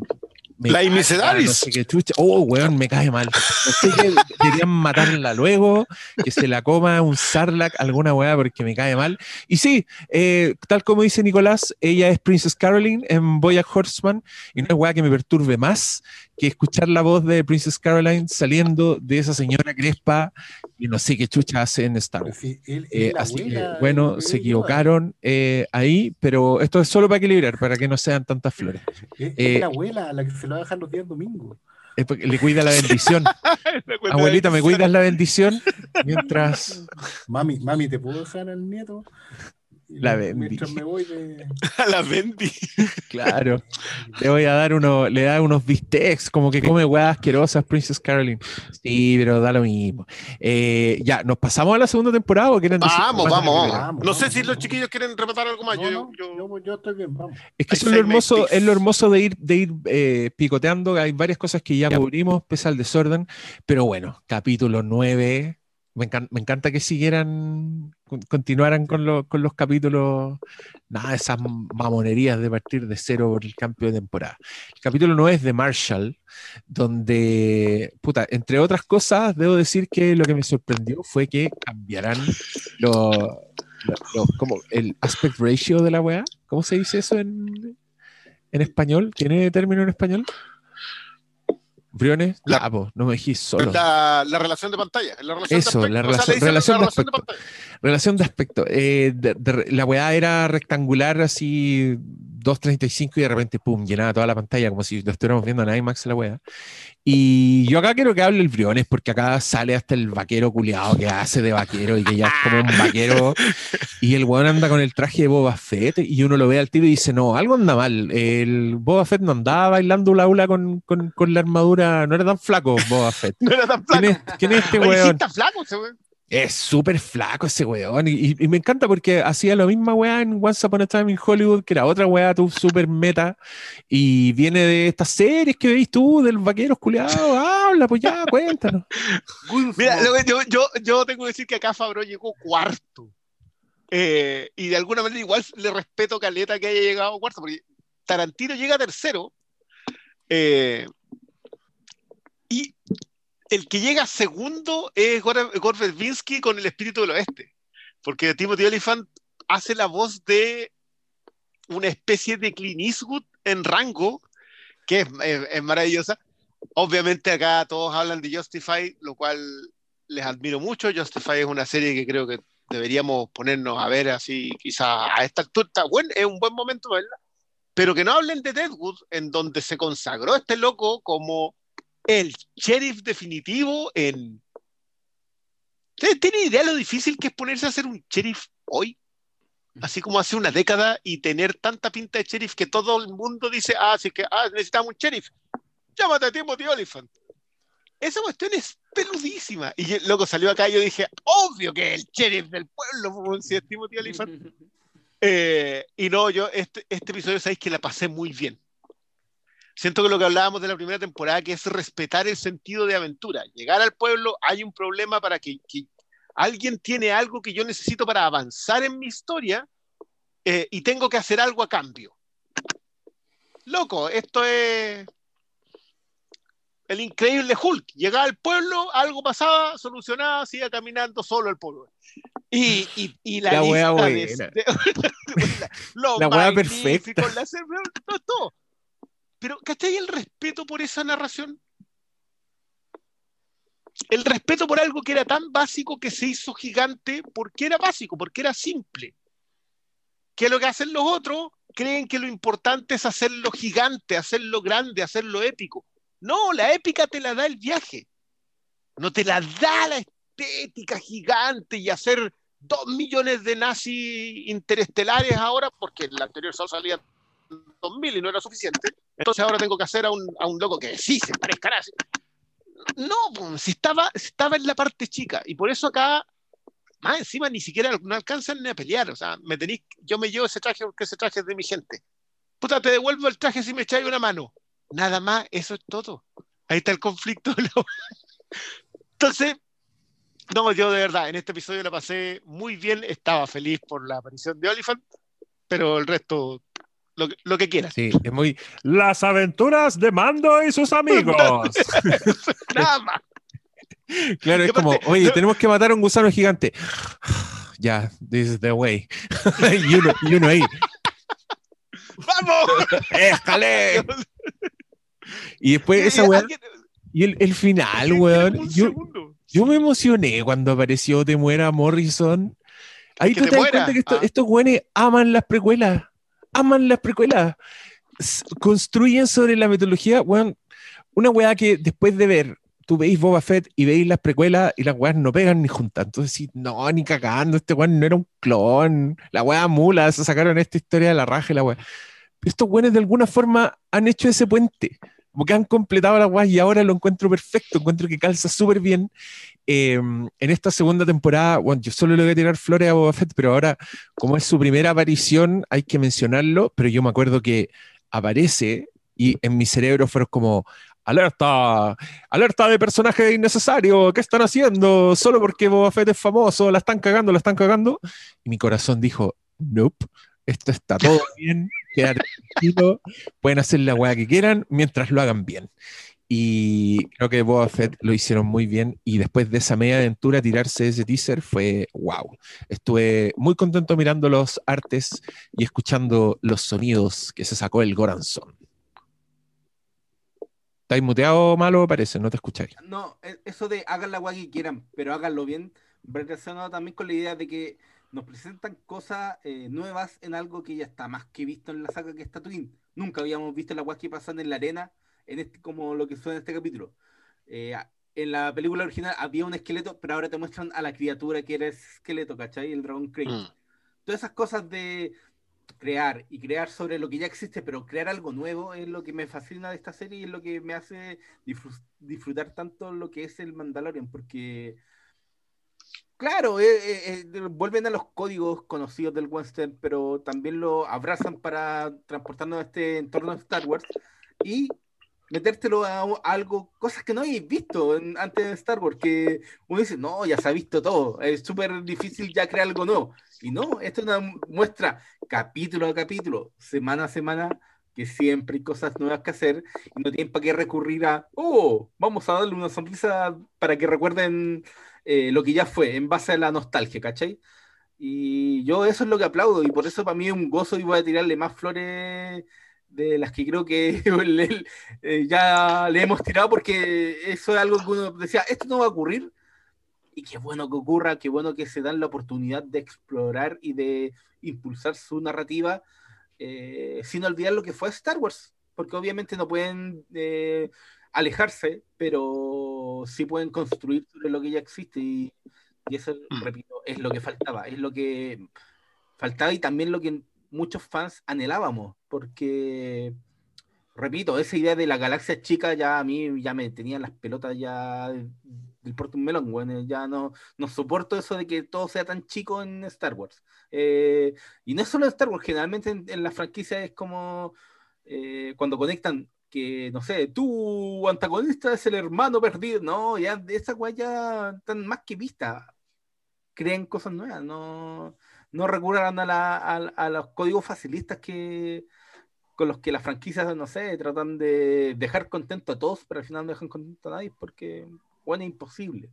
Me La Miserables. no sé qué chucha. Oh, weón, me cae mal. No sé que deberían matarla luego, que se la coma un Sarlacc, alguna weá, porque me cae mal. Y sí, eh, tal como dice Nicolás, ella es Princess Caroline en Boyack Horseman, y no es weá que me perturbe más que escuchar la voz de Princess Caroline saliendo de esa señora crespa y no sé qué chucha hace en Star Wars. sí, él- Eh, él la así que, bueno, él- se equivocaron eh, ahí, pero esto es solo para equilibrar, para que no sean tantas flores. Es, es Eh, la abuela a la que se lo va a dejar los días domingos. Es porque le cuida la bendición. <laughs> Abuelita, ¿me cuidas la bendición? Mientras Mami, mami, ¿te puedo dejar al nieto? La Mientras bendición. me voy de. <laughs> La vendí. Claro. Le voy a dar uno, le da unos bistecs, como que come huevas asquerosas, Princess Caroline. Sí, pero da lo mismo. Eh, ya, ¿nos pasamos a la segunda temporada o quieren decir Vamos, más de la vamos, vamos. No sé vamos, si los chiquillos quieren rematar algo más. No, yo, no, yo- yo, yo estoy bien, vamos. Es que eso es lo hermoso, es lo hermoso de ir, de ir eh, picoteando. Hay varias cosas que ya cubrimos, pese al desorden. Pero bueno, capítulo 9. Me, encan- me encanta que siguieran, con- continuaran con, lo- con los capítulos. Nada esas mamonerías de partir de cero por el cambio de temporada. El capítulo 9 es de Marshall, donde, puta, entre otras cosas, debo decir que lo que me sorprendió fue que cambiaran los, el aspect ratio de la weá. ¿Cómo se dice eso en, en español? ¿Tiene término en español? ¿Briones? La- Ah, po, no me dijiste solo. la, la relación de pantalla. La relación Eso, de la aspecto. O sea, relación- la de relación de aspecto. pantalla. Relación de aspecto. eh, de- de- la weá era rectangular, así 2.35 y de repente, pum, llenaba toda la pantalla como si lo estuviéramos viendo en IMAX la weá. Y yo acá quiero que hable el Briones porque acá sale hasta el vaquero culiado que hace de vaquero y que ya es como un vaquero. <laughs> Y el weón anda con el traje de Boba Fett y uno lo ve al tiro y dice, no, algo anda mal. El Boba Fett no andaba bailando la ula con, con, con la armadura, no era tan flaco Boba Fett. <laughs> No era tan ¿Quién flaco. es, quién es este Oye, sí weón? está flaco ese weón. Es súper flaco ese weón. Y, me encanta porque hacía la misma weá en Once Upon a Time in Hollywood, que era otra weá, tú súper meta. Y viene de estas series que veis tú, del vaquero culiado. Habla, pues ya, cuéntanos. <laughs> Mira, lo que yo, yo, yo tengo que decir que acá Fabro llegó cuarto. Eh, y de alguna manera igual le respeto Caleta que haya llegado cuarto, porque Tarantino llega tercero. eh, el que llega segundo es Gore, Verbinski con el espíritu del oeste. Porque Timothy Olyphant hace la voz de una especie de Clint Eastwood en rango, que es, es- es maravillosa. Obviamente acá todos hablan de Justify, lo cual les admiro mucho. Justify es una serie que creo que deberíamos ponernos a ver así, quizá a esta altura. Está buen, es un buen momento verla. Pero que no hablen de Deadwood, en donde se consagró este loco como el sheriff definitivo en... ¿Ustedes tienen idea de lo difícil que es ponerse a ser un sheriff hoy? Así como hace una década y tener tanta pinta de sheriff que todo el mundo dice, ah, sí que ah, necesitamos un sheriff. Llámate a Timothy Olyphant. Esa cuestión es peludísima. Y yo, loco, salió acá y yo dije, obvio que es el sheriff del pueblo, si es Timothy Olyphant. <laughs> Eh, y no, yo este, este episodio sabéis que la pasé muy bien. Siento que lo que hablábamos de la primera temporada, que es respetar el sentido de aventura. Llegar al pueblo, hay un problema para que, que alguien tiene algo que yo necesito para avanzar en mi historia eh, y tengo que hacer algo a cambio. Loco, esto es el increíble Hulk. Llegaba al pueblo, algo pasaba, solucionaba, se iba caminando solo al pueblo. Y, y, y la, La wea lista de- buena. de- lo La wea perfecta. la todo, todo. Pero, ¿cachai el respeto por esa narración? El respeto por algo que era tan básico que se hizo gigante porque era básico, porque era simple. Que lo que hacen los otros creen que lo importante es hacerlo gigante, hacerlo grande, hacerlo épico. No, la épica te la da el viaje. No te la da la estética gigante y hacer dos millones de nazis interestelares ahora, porque en la anterior solo salían 2000 y no era suficiente, entonces ahora tengo que hacer a un, a un loco que sí se parezca. No, pues, si estaba, estaba en la parte chica, y por eso acá, más encima ni siquiera no alcanzan ni a pelear, o sea, me tenéis, yo me llevo ese traje porque ese traje es de mi gente. Puta, te devuelvo el traje si me echáis una mano. Nada más, eso es todo. Ahí está el conflicto. <laughs> Entonces, no, yo de verdad, en este episodio la pasé muy bien, estaba feliz por la aparición de Oliphant, pero el resto lo, que- lo que quieras. Sí, es muy. Las aventuras de Mando y sus amigos. <laughs> Nada más. claro, es como, oye, no- tenemos que matar a un gusano gigante. <sighs> Ya, this is the way. <laughs> y, uno, y uno ahí, ¡Vamos! <laughs> ¡éjale! Y después esa weá, y el, el final, weón. Yo, yo me emocioné cuando apareció Te Muera Morrison. Ahí tú te te das cuenta que esto- ah. estos güeyes aman las precuelas. Aman las precuelas. Construyen sobre la metodología, weón. Una weá que después de ver, tú veis Boba Fett y veis las precuelas y las weas no pegan ni juntas. Entonces, sí, no, ni cagando, este weón no era un clon. La weá mula, se sacaron esta historia de la raja y la weá. Estos weones de alguna forma han hecho ese puente. Como que han completado la weá y ahora lo encuentro perfecto. Encuentro que calza súper bien. Eh, en esta segunda temporada, bueno, yo solo le voy a tirar flores a Boba Fett, pero ahora, como es su primera aparición, hay que mencionarlo. Pero yo me acuerdo que aparece y en mi cerebro fueron como, alerta, alerta de personaje innecesario, ¿qué están haciendo? Solo porque Boba Fett es famoso, la están cagando, la están cagando. Y mi corazón dijo, nope, esto está todo bien, quédate tranquilo, pueden hacer la weá que quieran mientras lo hagan bien. Y creo que Boba Fett lo hicieron muy bien. Y después de esa media aventura, tirarse ese teaser fue wow. Estuve muy contento mirando los artes y escuchando los sonidos que se sacó el Goranson. ¿Estáis muteado malo? Parece, no te escucháis. No, e- eso de hagan la guay que quieran, pero háganlo bien, relacionado también con la idea de que nos presentan cosas eh, nuevas en algo que ya está más que visto en la saga que es Tatooine. Nunca habíamos visto la guay que pasan en la arena, en este, como lo que suena en este capítulo. Eh, en la película original había un esqueleto, pero ahora te muestran a la criatura que era ese esqueleto, ¿cachai? El dragón Crane. Mm. Todas esas cosas de crear y crear sobre lo que ya existe, pero crear algo nuevo es lo que me fascina de esta serie y es lo que me hace disfrut- disfrutar tanto lo que es el Mandalorian, porque, claro, eh, eh, eh, vuelven a los códigos conocidos del western, pero también lo abrazan para transportarnos a este entorno de Star Wars y metértelo a, algo, cosas que no habéis visto en- antes de Star Wars, que uno dice, no, ya se ha visto todo, es súper difícil ya crear algo nuevo. Y no, esto es una muestra capítulo a capítulo, semana a semana, que siempre hay cosas nuevas que hacer y no tienen para qué recurrir a, oh, vamos a darle una sonrisa para que recuerden eh, lo que ya fue, en base a la nostalgia, ¿cachai? Y yo eso es lo que aplaudo y por eso para mí es un gozo y voy a tirarle más flores de las que creo que <laughs> le- eh, ya le hemos tirado porque eso es algo que uno decía, esto no va a ocurrir y qué bueno que ocurra, qué bueno que se dan la oportunidad de explorar y de impulsar su narrativa eh, sin olvidar lo que fue Star Wars, porque obviamente no pueden eh, alejarse, pero sí pueden construir sobre lo que ya existe y, y eso, Mm. repito, es lo que faltaba, es lo que faltaba y también lo que muchos fans anhelábamos, porque repito, esa idea de la galaxia chica ya a mí ya me tenía las pelotas ya del, un melón, bueno, ya no, no soporto eso de que todo sea tan chico en Star Wars. Eh, y no es solo en Star Wars, generalmente en, en la franquicia es como eh, cuando conectan que, no sé, tu antagonista es el hermano perdido, no, ya esa weá ya más que vista. Creen cosas nuevas, no, no recurran a, la- a- a los códigos facilistas que con los que las franquicias, no sé, tratan de dejar contento a todos, pero al final no dejan contento a nadie porque, bueno, es imposible.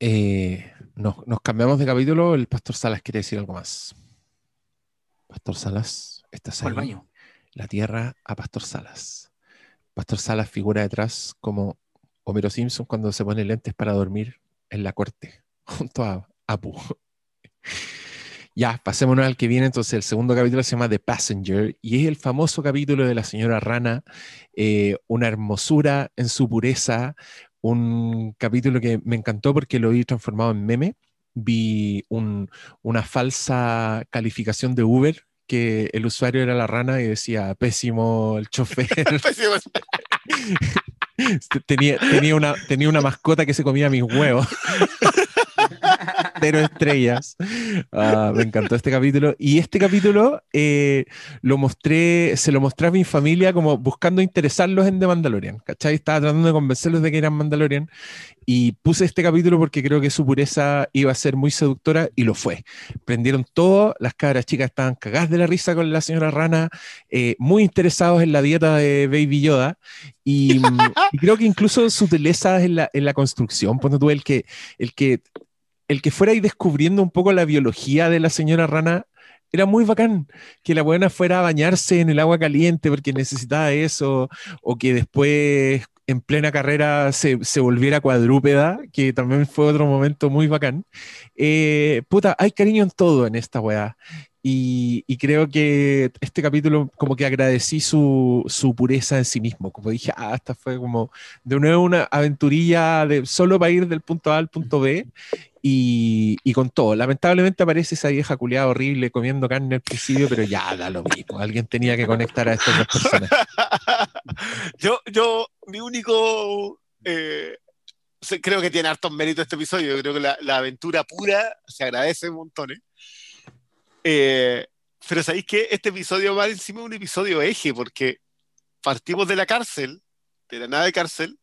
Eh, nos, nos cambiamos de capítulo. El Pastor Salas quiere decir algo más. Pastor Salas, estás ahí. baño. La tierra a Pastor Salas. Pastor Salas figura detrás como Homero Simpson cuando se pone lentes para dormir en la corte, <laughs> junto a Apu. Ya, pasémonos al que viene. Entonces, el segundo capítulo se llama The Passenger y es el famoso capítulo de la señora Rana, eh, una hermosura en su pureza, un capítulo que me encantó porque lo vi transformado en meme. Vi un- una falsa calificación de Uber que el usuario era la rana y decía pésimo el chofer. <laughs> Pésimo. <laughs> tenía, tenía, una, tenía una mascota que se comía mis huevos. <laughs> Cero estrellas. Ah, me encantó este capítulo. Y este capítulo eh, lo mostré, se lo mostré a mi familia como buscando interesarlos en The Mandalorian. ¿Cachai? Estaba tratando de convencerlos de que eran Mandalorian. Y puse este capítulo porque creo que su pureza iba a ser muy seductora y lo fue. Prendieron todo, las cabras chicas estaban cagadas de la risa con la señora Rana, eh, muy interesados en la dieta de Baby Yoda. Y, <laughs> y creo que incluso sutilezas en la, en la construcción, ponte tú el que, el que el que fuera ahí descubriendo un poco la biología de la señora rana era muy bacán. Que la buena fuera a bañarse en el agua caliente porque necesitaba eso, o que después en plena carrera se, se volviera cuadrúpeda, que también fue otro momento muy bacán. Eh, puta, hay cariño en todo en esta weá. Y, y creo que este capítulo como que agradecí su, su pureza en sí mismo. Como dije, ah, esta fue como de nuevo una aventurilla de, solo para ir del punto A al punto B y, y con todo. Lamentablemente aparece esa vieja culiada horrible comiendo carne al principio, pero ya da lo mismo. Alguien tenía que conectar a estas dos personas. <laughs> yo, yo, mi único. eh, creo que tiene hartos méritos este episodio. Yo creo que la, la aventura pura se agradece montones. Eh, pero sabéis que este episodio va encima de un episodio eje, porque partimos de la cárcel, de la nave cárcel,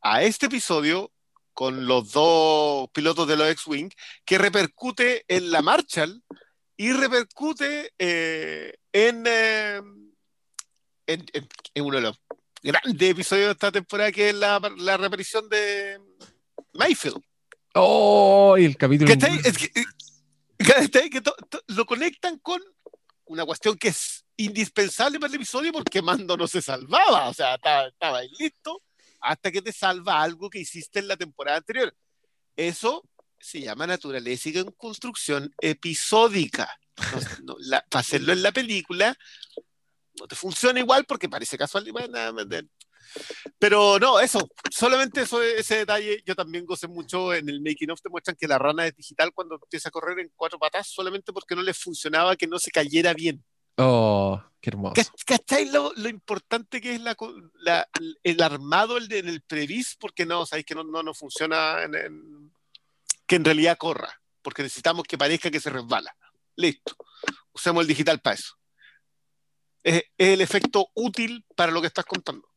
a este episodio con los dos pilotos de los X-Wing, que repercute en la Marshall y repercute eh, en, eh, en, en- en uno de los grandes episodios de esta temporada, que es la, la reaparición de Mayfield. ¡Oh! Y el capítulo. <laughs> Lo conectan con una cuestión que es indispensable para el episodio porque Mando no se salvaba, o sea, estaba, ahí listo hasta que te salva algo que hiciste en la temporada anterior. Eso se llama naturaleza y construcción episódica. Para hacerlo en la película no te funciona igual porque parece casual. y bueno, Pero no, eso, solamente eso, ese detalle, yo también gocé mucho en el making of, te muestran que la rana es digital cuando empieza a correr en cuatro patas solamente porque no le funcionaba que no se cayera bien. ¡Oh! ¡Qué hermoso! ¿Cach- ¿Cachai lo, lo importante que es la, el armado el de- en el previs? Porque no, sabéis que no, no, no funciona en, en- que en realidad corra, porque necesitamos que parezca que se resbala. Listo. Usemos el digital para eso. Es, es el efecto útil para lo que estás contando.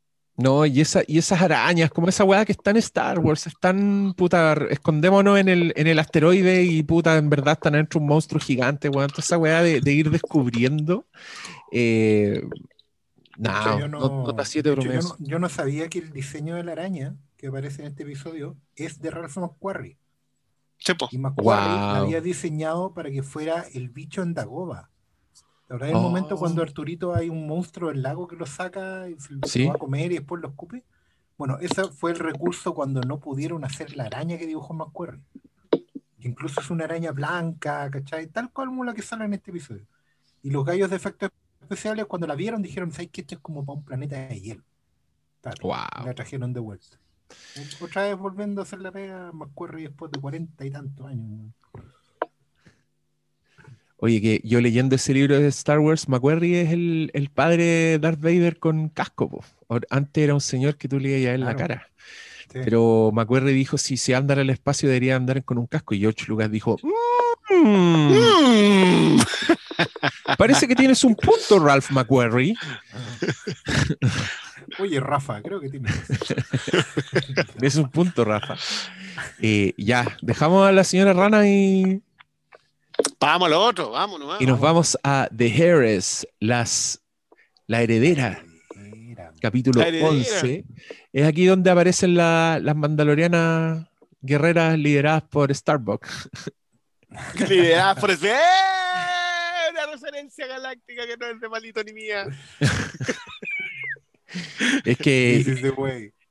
No, y, esa, y esas arañas, como esa weá que está en Star Wars, están, puta, escondémonos en el, en el asteroide y puta, en verdad están dentro de un monstruo gigante, weón. Toda esa weá de, de ir descubriendo. Eh, hecho, yo no, nota siete hecho, yo no- yo no sabía que el diseño de la araña que aparece en este episodio es de Ralph McQuarrie. Chepo. Y McQuarrie la Wow. había diseñado para que fuera el bicho en Dagoba. ¿Verdad? El Oh. momento cuando Arturito hay un monstruo del lago que lo saca y se lo Sí. va a comer y después lo escupe. Bueno, ese fue el recurso cuando no pudieron hacer la araña que dibujó McQuarrie. Que incluso es una araña blanca, ¿cachai? Tal cual como la que sale en este episodio. Y los gallos de efectos especiales, cuando la vieron, dijeron: ¿Sabes que esto es como para un planeta de hielo? Tal. Wow. La trajeron de vuelta. Otra vez volviendo a hacer la pega, McQuarrie después de cuarenta y tantos años. ¿no? Oye, que yo leyendo ese libro de Star Wars, McQuarrie es el, el padre de Darth Vader con casco. po. Antes era un señor que tú leías en la cara. Sí. Pero McQuarrie dijo, si se andara al espacio debería andar con un casco. Y George Lucas dijo, "Mm, Mm. parece que tienes un punto, Ralph McQuarrie. Oye, Rafa, creo que tiene. <laughs> Es un punto, Rafa. Eh, ya, dejamos a la señora Rana y, Vamos a lo otro, vámonos. y nos vamos a The Heiress, las, la heredera, capítulo La heredera. 11. Es aquí donde aparecen la- las mandalorianas guerreras lideradas por Starbucks. <laughs> Liderada por ¡Eh! Una referencia galáctica que no es de malito ni mía. Es que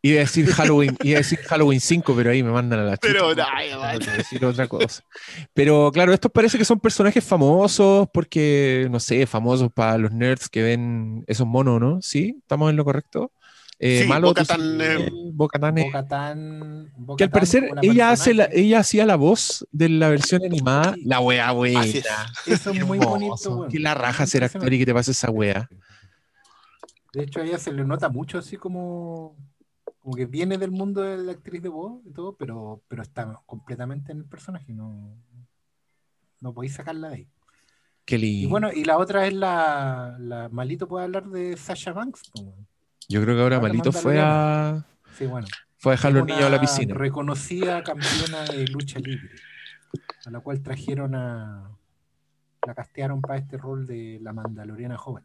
Iba a decir Halloween, iba a decir Halloween 5, pero ahí me mandan a la chucha. Pero, no, decir otra cosa. Pero claro, estos parece que son personajes famosos porque, no sé, famosos para los nerds que ven esos monos, ¿no? ¿Sí? ¿Estamos en lo correcto? Eh, Sí, Malo, sí, eh, Bo-Katan- que al parecer ella hace la, ella hacía la voz de la versión animada, la wea. Así es. Eso es muy bonito. weón. Que la raja ser actor y que te pase esa wea. De hecho, a ella se le nota mucho así como, como que viene del mundo de la actriz de voz y todo, pero, pero está completamente en el personaje. No, no podéis sacarla de ahí. Qué Y lindo. bueno, y la otra es la, la Malito puede hablar de Sasha Banks. Yo creo que ahora ahora Malito fue a, Sí, bueno. fue a dejar los niños a la piscina. Reconocida campeona de lucha libre, a la cual trajeron a. La castearon para este rol de la Mandaloriana joven.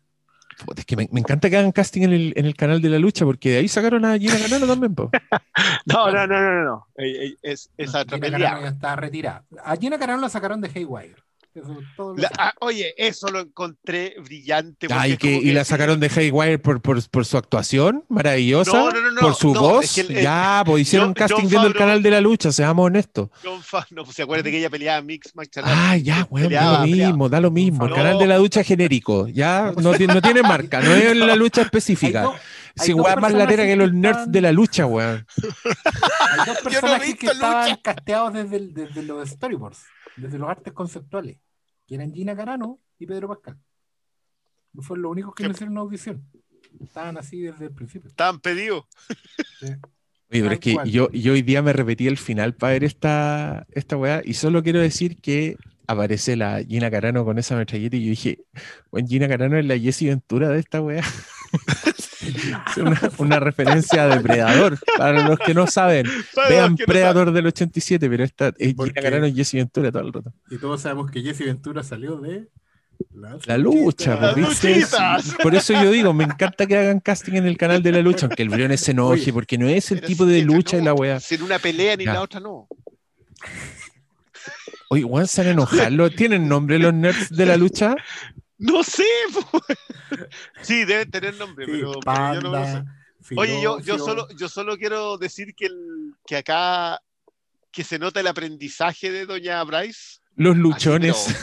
Es que me, me encanta que hagan casting en el, en el canal de la lucha, porque de ahí sacaron a Gina Carano también, po. <laughs> No, no, no, no, no. no. Eh, Es, esa Gina Carano ya está retirada. A Gina Carano la sacaron de Haywire. Eso todo lo La- sé. ah, oye, eso lo encontré brillante. Ah, y, es que, como y que- la sacaron de Haywire por, por, por su actuación maravillosa, No, no, no, no, por su no, voz. es que el- el- ya, pues hicieron John- casting John viendo el canal de la lucha, seamos honestos. John Fa- no, pues se acuerda que ella peleaba Mix Match Challenge. Ah, ya, weón, da lo peleaba. mismo, da lo mismo. El No. canal de la lucha genérico, ya no, tiene- no tiene marca, no es la lucha específica. dos weón más latera que los nerds de la lucha, weón. Hay dos <laughs> personajes que estaban casteados desde, el- desde los storyboards, desde los artes conceptuales, que eran Gina Carano y Pedro Pascal. Fueron los únicos que no hicieron una audición. Estaban así desde el principio. Estaban pedidos. Oye, pero es que cual. yo, yo hoy día me repetí el final para ver esta, esta weá y solo quiero decir que aparece la Gina Carano con esa metralleta y yo dije, bueno, Gina Carano es la Jessie Ventura de esta weá. <laughs> Es <laughs> una, una referencia a Depredador. Para los que no saben, Para vean que no Predator del 87, pero esta es ¿Por Gina? Carano y Jessie Ventura todo el rato. Y todos sabemos que Jesse Ventura salió de las La lucha, luchitas. Por eso yo digo, me encanta que hagan casting en el canal de la lucha, aunque el Briones se enoje, Oye, porque no es el tipo de lucha y no, la weá. Si en una pelea ni Ya. la otra no. Oye, weón, se enojar. ¿Lo- ¿Tienen nombre los nerds de la lucha? No sé. <laughs> po. Sí, deben tener nombre, Sí, pero, pero yo no lo sé. Oye, yo, yo, solo, yo solo quiero decir que, el, que acá que se nota el aprendizaje de Doña Bryce. Los luchones.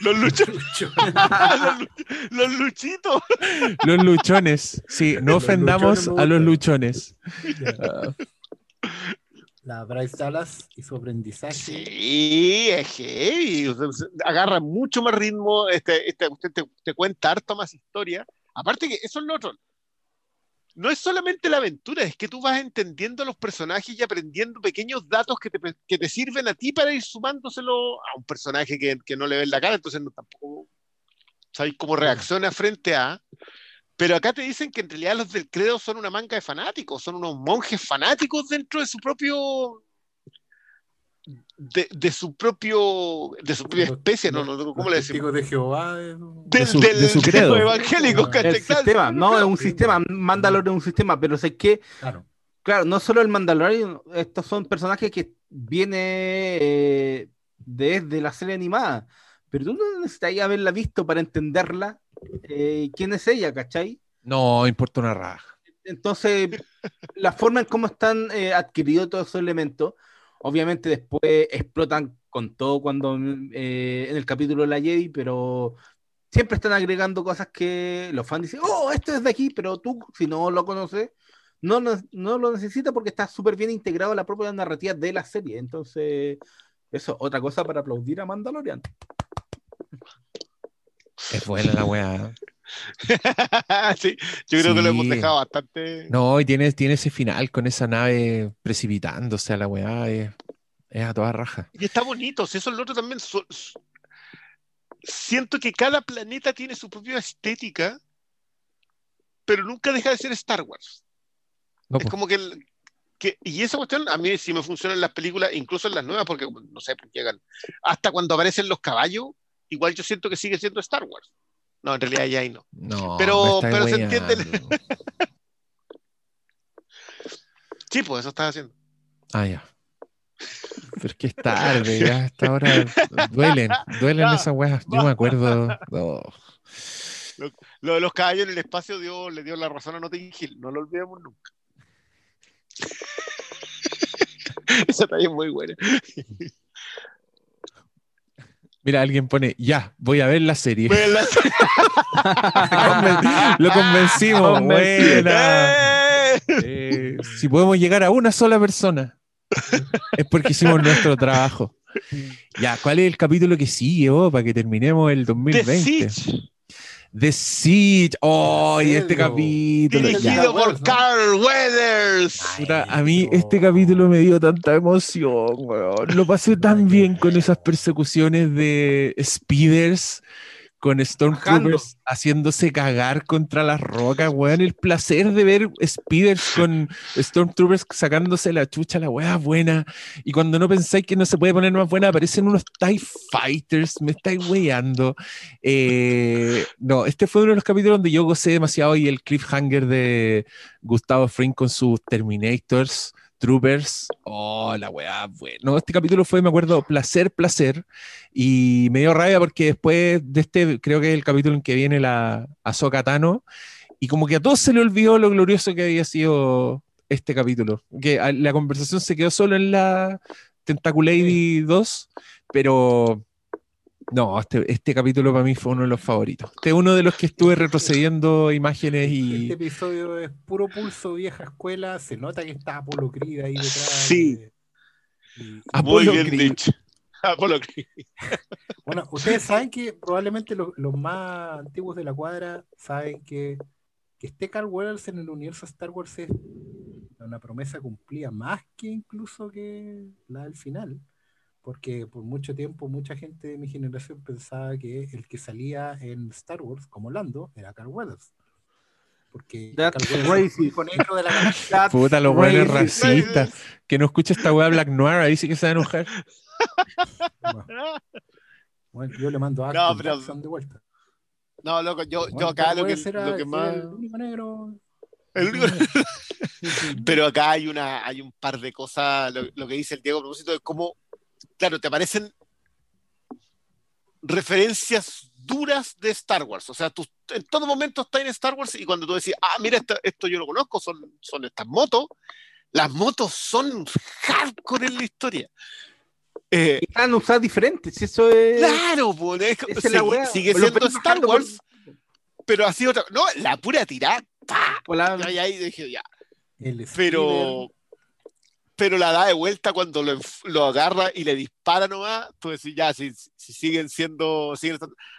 los, lucho- <laughs> los, lu- los luchitos. Los luchones. Sí, no Los ofendamos luchones a los luchones. Ah, La Bryce Dallas y su aprendizaje. Sí, es heavy. o sea, Agarra mucho más ritmo. Este, este, usted te, te cuenta harto más historia. Aparte que eso es lo otro. No es solamente la aventura, es que tú vas entendiendo los personajes y aprendiendo pequeños datos que te, que te sirven a ti para ir sumándoselo a un personaje que, que no le ves la cara, entonces no tampoco sabes cómo reacciona frente a. Pero acá te dicen que en realidad los del credo son una manga de fanáticos, son unos monjes fanáticos dentro de su propio. De, de su propio. de su propia especie, no, ¿cómo le decimos? de Jehová. de- Del, su- del- de su de credo. El Claro, sistema, no, es un sistema. Mandalorian es un sistema, pero sé que, Claro. claro, no solo el Mandalorian, estos son personajes que viene eh, desde la serie animada, pero tú no necesitas haberla visto para entenderla. eh, ¿Quién es ella, cachai? No, importa una raja. Entonces, la forma en cómo están eh, adquiridos todos esos elementos, obviamente después explotan con todo cuando eh, en el capítulo de la Jedi, pero siempre están agregando cosas que los fans dicen, oh, esto es de aquí, pero tú, si no lo conoces, no, no, no lo necesitas porque está súper bien integrado a la propia narrativa de la serie. Entonces, eso, otra cosa para aplaudir a Mandalorian. Es buena la weá. <laughs> sí, yo creo que lo hemos dejado bastante. No, y tiene, tiene ese final con esa nave precipitándose a la weá. Es, es a toda raja. Y está bonito, si eso es lo otro también. su- siento que cada planeta tiene su propia estética, pero nunca deja de ser Star Wars. No, es po. como que, el- que. Y esa cuestión a mí sí me funciona en las películas, incluso en las nuevas, porque no sé, porque llegan. Hasta cuando aparecen los caballos, igual yo siento que sigue siendo Star Wars. No, en realidad ya ahí no. No, Pero- pero se entiende el-. <laughs> Sí, pues eso estás haciendo. Ah, ya. Pero es que es tarde, ya a esta hora duelen, duelen <laughs> esas weas. Yo me acuerdo. no. Lo de los caballos en el espacio dio, le dio la razón a Notting Hill, no lo olvidemos nunca. <laughs> Esa también es muy buena. Mira, alguien pone, ya, voy a ver la serie. La- <laughs> Lo convencimos. Buena. ¡Eh! Eh, si podemos llegar a una sola persona, es porque hicimos nuestro trabajo. Ya, ¿cuál es el capítulo que sigue, oh, para que terminemos el The 2020? The Siege. Oh, y este capítulo. ya. dirigido por. Carl Weathers. Puta, a mí este capítulo me dio tanta emoción, weón. Lo pasé tan bien con esas persecuciones de speeders, con Stormtroopers haciéndose cagar contra las rocas, weón. El placer de ver speeders con Stormtroopers sacándose la chucha, la weá buena. Y cuando no pensáis que no se puede poner más buena, aparecen unos TIE Fighters, me estáis weando. Eh, no, este fue uno de los capítulos donde yo gocé demasiado y el cliffhanger de Gustavo Fring con sus Terminators, Troopers. Oh, la weá, bueno. Este capítulo fue, me acuerdo, placer, placer. Y me dio rabia porque después de este, creo que es el capítulo en que viene la Ahsoka Tano. Y como que a todos se le olvidó lo glorioso que había sido este capítulo. Que la conversación se quedó solo en la Tentaculady 2, pero no, este, este capítulo para mí fue uno de los favoritos. Este es uno de los que estuve retrocediendo imágenes y... Este episodio es puro pulso vieja escuela. Se nota que está Apolo Creed ahí detrás. Sí. de- y- Muy Apolo bien Creed. dicho. <laughs> Apolo Creed. Bueno, ustedes saben que probablemente los, los más antiguos de la cuadra saben que, que esté Carl Weathers en el universo Star Wars es una promesa cumplida más que incluso que la del final. Porque por mucho tiempo mucha gente de mi generación pensaba que el que salía en Star Wars como Lando era Carl Weathers. Porque That's Carl Weathers es el racist. único negro de la. <laughs> Puta, los buenos Racist. racistas. Que no escucha esta weá Black Noir, ahí sí que se va a enojar. Bueno, yo le mando a No, pero- Jackson de vuelta. No, loco, yo, Bueno, yo acá lo que, era- lo que más. El único negro. el único- <laughs> Pero acá hay una, hay un par de cosas, lo, lo que dice el Diego a propósito de cómo, claro, te aparecen referencias duras de Star Wars. O sea, tú en todo momento estás en Star Wars y cuando tú decís, ah, mira, esto, esto yo lo conozco, son, son estas motos, las motos son hardcore en la historia. Eh, Y están usadas diferentes, si eso es. claro, pues, es- es sigue- siendo Star Wars, pero así otra. No, la pura tirada. ¡pa! por la- Y ahí dije, ya, El pero pero la da de vuelta cuando lo, lo agarra y le dispara nomás, tú decís, ya, si, si siguen siendo,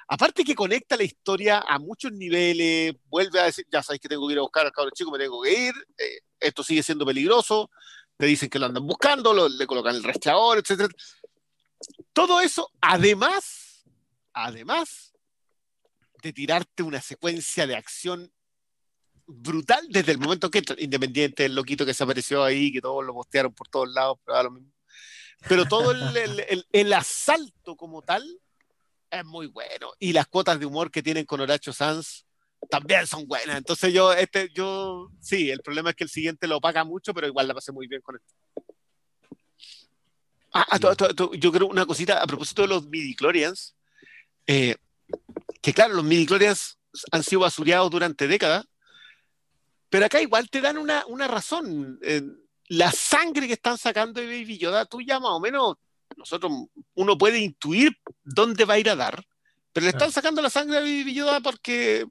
aparte que conecta la historia a muchos niveles, vuelve a decir, ya sabéis que tengo que ir a buscar al cabro chico, me tengo que ir, eh, esto sigue siendo peligroso, te dicen que lo andan buscando, le colocan el rastreador, etcétera. Todo eso, además, además de tirarte una secuencia de acción brutal desde el momento que entra, independiente del loquito que se apareció ahí, que todos lo postearon por todos lados, pero, lo mismo. pero todo el, el- el- el asalto como tal es muy bueno. Y las cuotas de humor que tienen con Horacio Sanz también son buenas. Entonces yo, este, yo, sí, el problema es que el siguiente lo paga mucho, pero igual la pasé muy bien con esto. Ah, ah, to- to- to- yo creo una cosita a propósito de los midi-chlorians, eh, que claro, los midi-chlorians han sido basureados durante décadas, pero acá igual te dan una, una razón. Eh, la sangre que están sacando de Baby Yoda, tú ya más o menos, nosotros, uno puede intuir dónde va a ir a dar, pero le están sacando la sangre a Baby Yoda porque,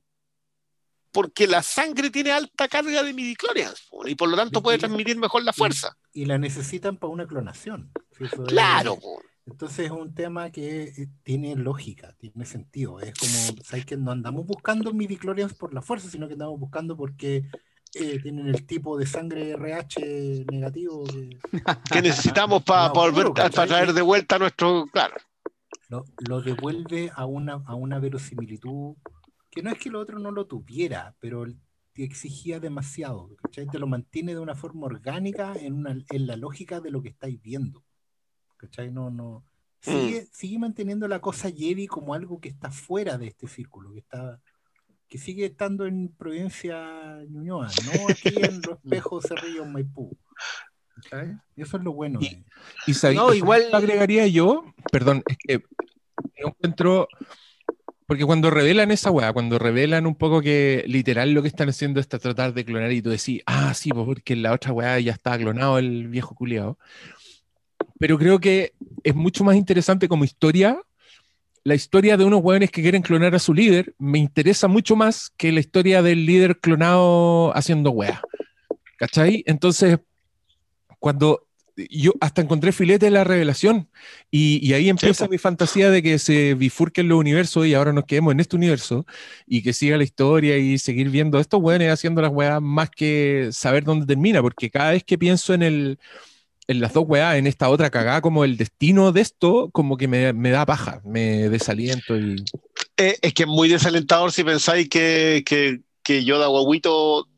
porque la sangre tiene alta carga de midichlorians y por lo tanto puede transmitir mejor la fuerza. y la necesitan para una clonación. Es- Claro. Entonces es un tema que eh, tiene lógica, tiene sentido. Es como, ¿sabes que No andamos buscando midichlorians por la fuerza, sino que andamos buscando porque eh, tienen el tipo de sangre RH negativo. que <laughs> que necesitamos para puro, ¿cachai? traer de vuelta a nuestro, claro. lo, lo devuelve a una, a una verosimilitud que no es que el otro no lo tuviera, pero te exigía demasiado. ¿cachai? Te lo mantiene de una forma orgánica en, una, en la lógica de lo que estáis viendo. ¿Cachai? No, no. Sigue, sigue manteniendo la cosa Jedi como algo que está fuera de este círculo, que está que sigue estando en Providencia Ñuñoa, no aquí <laughs> en los espejos Cerrillo Maipú. ¿cachai? Y eso es lo bueno. Y- Y sabí- No, ¿sabí igual- agregaría yo, perdón, es que yo encuentro Porque cuando revelan esa weá, cuando revelan un poco que literal lo que están haciendo es tratar de clonar y tú decís, ah, sí, porque en la otra weá ya estaba clonado el viejo culiado. Pero creo que es mucho más interesante como historia. La historia de unos weones que quieren clonar a su líder me interesa mucho más que la historia del líder clonado haciendo weá. ¿Cachai? Entonces, cuando yo hasta encontré filete de la revelación y, y ahí empieza mi fantasía de que se bifurquen los universos y ahora nos quedemos en este universo y que siga la historia y seguir viendo a estos weones haciendo las weas más que saber dónde termina, porque cada vez que pienso en el en las dos weas, en esta otra cagada, como el destino de esto, como que me, me da paja, me desaliento y... Eh, es que es muy desalentador si pensáis que, que, que Yoda Guaguito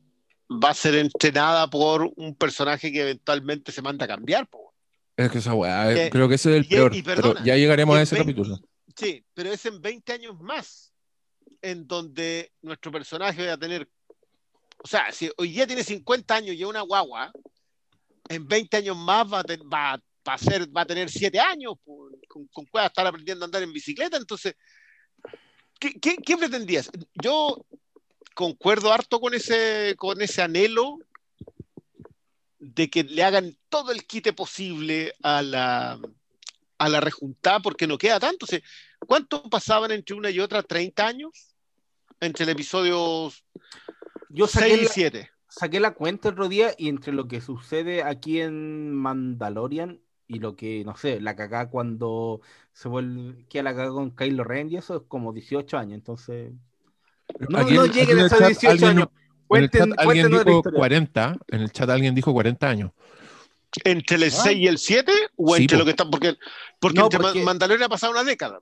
va a ser entrenada por un personaje que eventualmente se manda a cambiar. po. Es que esa weá, eh, Eh, creo que ese es el y- peor, y pero perdona, ya llegaremos a ese 20 capítulo. Sí, pero es en 20 años más en donde nuestro personaje va a tener, o sea, si hoy día tiene 50 años y es una guagua, en 20 años más va a, ten- va, va a, ser, va a tener 7 años, con, con cuál estar aprendiendo a andar en bicicleta, entonces, ¿qué, qué, qué pretendías? Yo concuerdo harto con ese, con ese anhelo de que le hagan todo el quite posible a la, a la rejuntada porque no queda tanto. O sea, ¿Cuánto pasaban entre una y otra? ¿30 años? Entre el episodio Yo 6 saqué y la, 7. Saqué la cuenta el otro día y entre lo que sucede aquí en Mandalorian y lo que, no sé, la cagada cuando se vuelve, queda la cagada con Kylo Ren y eso es como 18 años, entonces... No, Aquí no lleguen en a esos chat 18 alguien- años. En el chat Cuenten, alguien dijo historia. 40, en el chat alguien dijo 40 años. ¿Entre el Ah. 6 y el 7? ¿O Sí, entre po. lo que está? Porque, porque No, entre porque- Mandalorian ha pasado una década.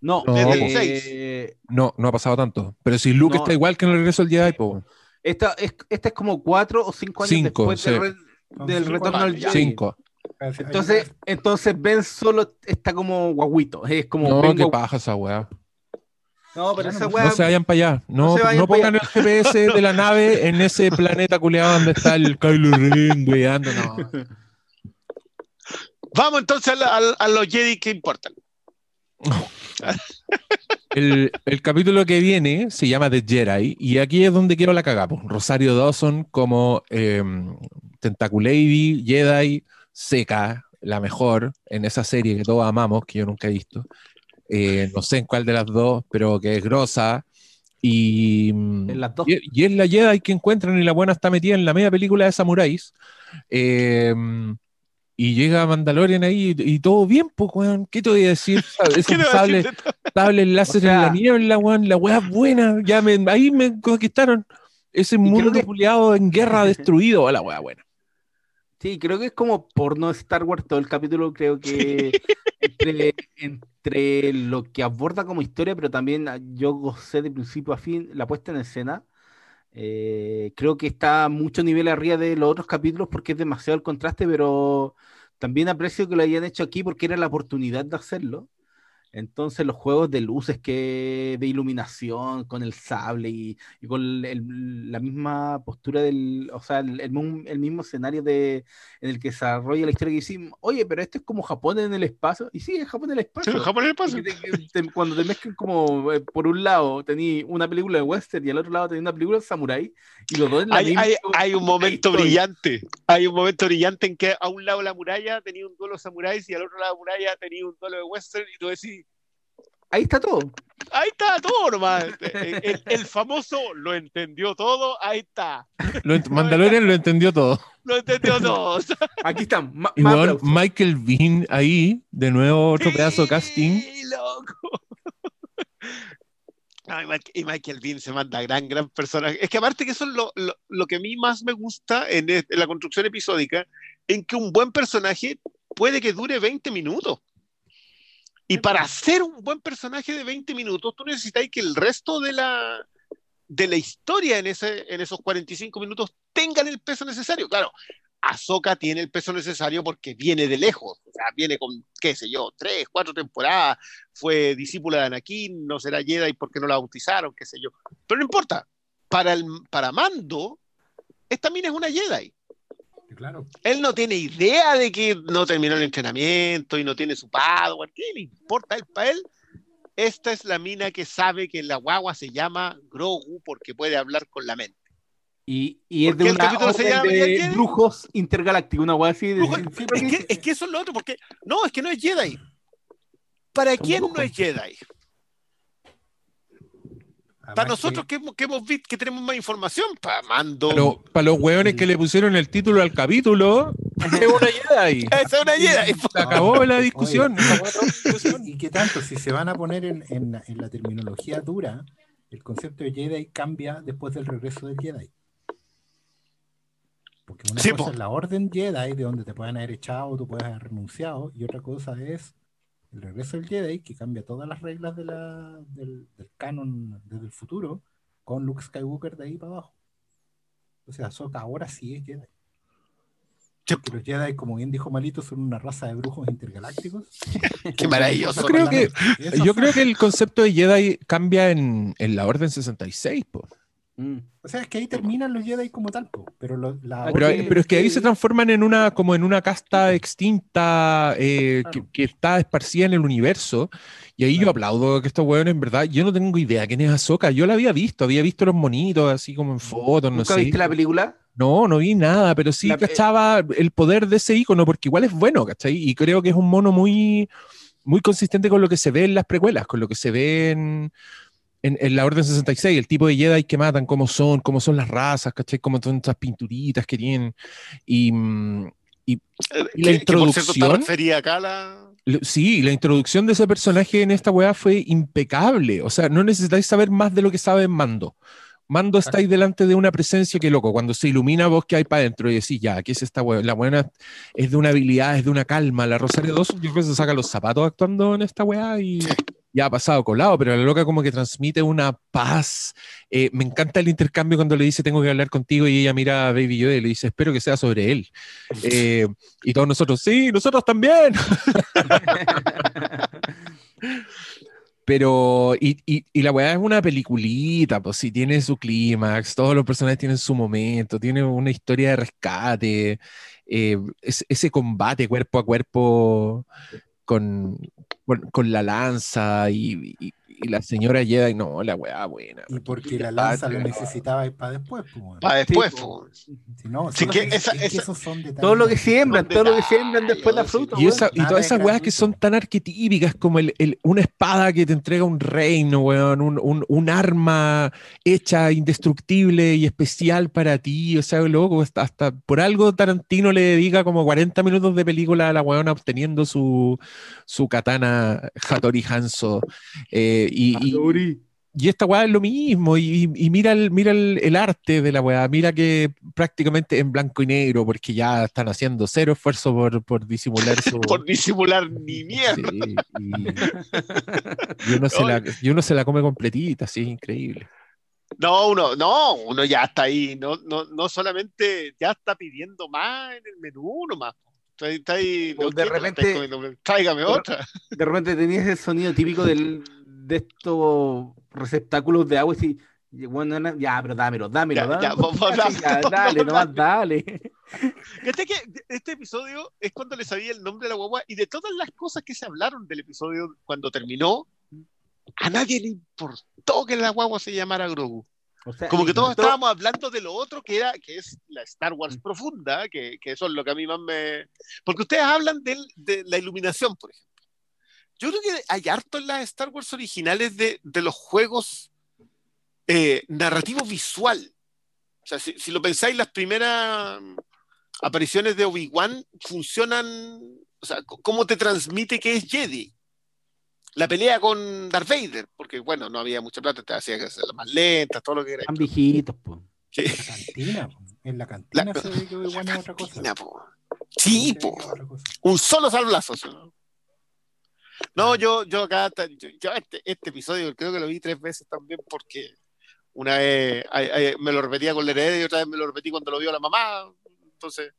No, No, eh, No, no ha pasado tanto. Pero si Luke No. está igual que en el regreso del Jedi, pues. Esta, es, esta es como 4 o 5 años Cinco, después sí. del, re- del cinco retorno años. al Jedi. Cinco. Entonces, entonces Ben solo está como guaguito. Es como No, Ben qué guau- paja esa weá. No, pero esa weá. No se vayan para allá. No, No pongan allá. el GPS de la nave <laughs> en ese planeta culeado donde está el Kylo Ren, weando. No. Vamos entonces a, la- a- a los Jedi que importan. El, el capítulo que viene se llama The Jedi y aquí es donde quiero la cagada. po. Rosario Dawson como eh, Tentaculady, Jedi, seca, la mejor en esa serie que todos amamos, que yo nunca he visto. Eh, no sé en cuál de las dos, pero que es grosa. Y, En las dos. y, y es la Jedi que encuentran y la buena está metida en la media película de samuráis. Eh, y llega Mandalorian ahí y, y todo bien, pues, weón. ¿Qué te voy a decir? <laughs> Esos ¿Qué le va a sables, decir de todo? Sable láser O sea- en la niebla, weón. La weá es buena. Ya me, ahí me conquistaron. Ese mundo que- en guerra <laughs> destruido. La weá buena. Sí, creo que es como porno Star Wars todo el capítulo, creo que entre, entre lo que aborda como historia, pero también ah, yo gocé de principio a fin la puesta en escena. Eh, creo que está mucho nivel arriba de los otros capítulos porque es demasiado el contraste, pero también aprecio que lo hayan hecho aquí porque era la oportunidad de hacerlo. Entonces los juegos de luces que de iluminación con el sable y, y con el- la misma postura del, o sea, el, el el mismo escenario de, en el que se desarrolla la historia que decimos, oye, pero esto es como Japón en el espacio. Y sí, es Japón en el Sí, espacio. Japón en el espacio. Te- te- cuando te mezclan como, eh, por un lado tenía una película de western y al otro lado tenía una película de samurai, y los dos en la Hay, misma... hay- <laughs> hay un momento estoy. brillante. Hay un momento brillante en que a un lado la muralla tenía un duelo de samuráis y al otro lado la muralla tenía un duelo de western y tú decís, Ahí está todo. ahí está todo nomás. El, el- famoso lo entendió todo, ahí está. Lo ent- Mandalorian lo entendió todo. Lo entendió todo. Aquí están. aplausos. Michael Bean ahí, de nuevo otro pedazo de casting. Loco. Y Michael Bean se manda gran, gran personaje. Es que aparte que eso es lo, lo- lo que a mí más me gusta en, en la construcción episódica, en que un buen personaje puede que dure 20 minutos. Y para hacer un buen personaje de 20 minutos, tú necesitas que el resto de la, de la historia en, ese, en esos 45 minutos tengan el peso necesario. Claro, Ahsoka tiene el peso necesario porque viene de lejos, o sea, viene con, qué sé yo, tres, cuatro temporadas, fue discípula de Anakin, no será Jedi porque no la bautizaron, qué sé yo. Pero no importa, para, el, para Mando, esta mina es una Jedi. Claro. Él no tiene idea de que no terminó el entrenamiento y no tiene su Padawan. ¿Qué le importa? Él, para él, esta es la mina que sabe que la guagua se llama Grogu porque puede hablar con la mente. Y, y es ¿Por de una capítulo se orden llama de brujos intergalácticos, una weá así. de- Brujo- sí, es, que, es que eso es lo otro, porque no, es que no es Jedi. ¿Para quién no brujos. es Jedi? Además Para nosotros que, hemos, que hemos visto que tenemos más información, para Mando. Pero para los hueones que le pusieron el título al capítulo, <laughs> es una Jedi. Esa <laughs> es una Jedi. <laughs> Se acabó la discusión. ¿Y, y qué tanto? Si se van a poner en, en- en la terminología dura, el concepto de Jedi cambia después del regreso del Jedi. Porque una Sí, cosa po. es la orden Jedi, de donde te pueden haber echado, tú puedes haber renunciado, y otra cosa es el regreso del Jedi, que cambia todas las reglas de la, del, del canon desde el futuro, con Luke Skywalker de ahí para abajo. O sea, Ahsoka ahora sí es Jedi. Sí. Los Jedi, como bien dijo Malito, son una raza de brujos intergalácticos. <laughs> Qué maravilloso. Yo creo que- Yo creo que el concepto de Jedi cambia en, en la Orden 66, po. Mm. O sea, es que ahí terminan los Jedi como tal, po, pero lo- la Ah, Pero, orden pero es que ahí se transforman en una, como en una casta extinta eh, que, Claro. que está esparcida en el universo. Y ahí yo Claro. aplaudo que estos hueones, en verdad, yo no tengo idea quién es Ahsoka. Yo la había visto, había visto los monitos así como en fotos, no ¿Nunca sé. viste la película? No, no vi nada, pero sí La- cachaba el poder de ese icono, porque igual es bueno, ¿cachai? Y creo que es un mono muy, muy consistente con lo que se ve en las precuelas, con lo que se ve en, en, en la Orden 66, el tipo de Jedi que matan, cómo son, cómo son las razas, ¿cachai? Cómo son estas pinturitas que tienen. Y, mm, y Eh, ¿Y la que- que por cierto introducción? acá la. sí, la introducción de ese personaje en esta weá fue impecable. O sea, no necesitáis saber más de lo que sabe Mando. Mando está ahí delante de una presencia que loco, cuando se ilumina vos que hay para adentro y decís, ya, ¿qué es esta weá? La buena es de una habilidad, es de una calma. La Rosario Dawson yo creo que se saca los zapatos actuando en esta weá y ya ha pasado colado, pero la loca como que transmite una paz. Eh, me encanta el intercambio cuando le dice, tengo que hablar contigo y ella mira a Baby Yoda y le dice, espero que sea sobre él. Eh, y todos nosotros, sí, nosotros también. <laughs> Pero, y, la weá es una peliculita, pues sí, tiene su clímax, todos los personajes tienen su momento, tiene una historia de rescate, eh, es- ese combate cuerpo a cuerpo con, con, la lanza y, y- y la señora Jedi, no, la weá buena. Y porque la lanza lo necesitaba para después, pues. Para después, Sí, po. Si no, Sí, son- que es- esa- es que esa- esos son detalles. Todo lo que siembran, todo lo que siembran después la fruta. Y, esa, y todas es esas weas que son tan arquetípicas como el, el- una espada que te entrega un reino, weón, un, un- un arma hecha indestructible y especial para ti, o sea, loco, hasta, hasta por algo Tarantino le dedica como 40 minutos de película a la weona obteniendo su, su katana Hattori Hanzo. eh, y, y- y esta weá es lo mismo, y, y mira, el, mira el, el arte de la weá, mira que prácticamente en blanco y negro, porque ya están haciendo cero esfuerzo por, por disimular su... <laughs> Por disimular ni mierda. Sí, y, y uno se la, y uno se la come completita, sí, increíble. No, uno, no, uno ya está ahí. No, no, no solamente ya está pidiendo más en el menú nomás. Está, ahí- de repente- Tráigame otra. De repente tenías el sonido típico del, de estos receptáculos de agua y si, bueno, ya, pero dámelo, dámelo, Ya, dámelo. <laughs> ya, ya, vamos, dale, nomás dale. Fíjate que este episodio es cuando le sabía el nombre de la guagua y de todas las cosas que se hablaron del episodio cuando terminó, a nadie le importó que la guagua se llamara Grogu. O sea, Como que todos estábamos hablando de lo otro que era, que es la Star Wars profunda, que, que eso es lo que a mí más me. Porque ustedes hablan del- de la iluminación, por ejemplo. Yo creo que hay harto en las Star Wars originales de, de los juegos eh, narrativo visual. O sea, si, si lo pensáis, las primeras mm, apariciones de Obi-Wan funcionan. O sea, cómo te transmite que es Jedi. La pelea con Darth Vader, porque bueno, no había mucha plata, te hacía que hacerla más lenta, todo lo que era. Están viejitos, po. Sí. La cantina, po. en la cantina La- se ve que Obi-Wan es otra cosa. Po. Sí, po. un solo sablazo. ¿sí? No, yo, yo acá, yo, yo este, este episodio creo que lo vi tres veces también porque una vez ay, ay, me lo repetía con la heredera y otra vez me lo repetí cuando lo vio la mamá. Entonces,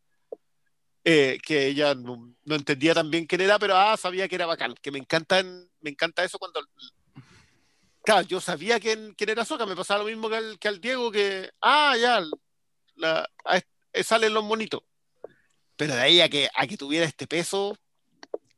eh, que ella no, no entendía tan bien quién era, pero ah, sabía que era bacán. Que me encantan, me encanta eso cuando. Claro, yo sabía quién, quién era Soca, me pasaba lo mismo que al, que al Diego, que ah, ya, la, a- eh, salen los monitos. Pero de ahí a que, a que tuviera este peso,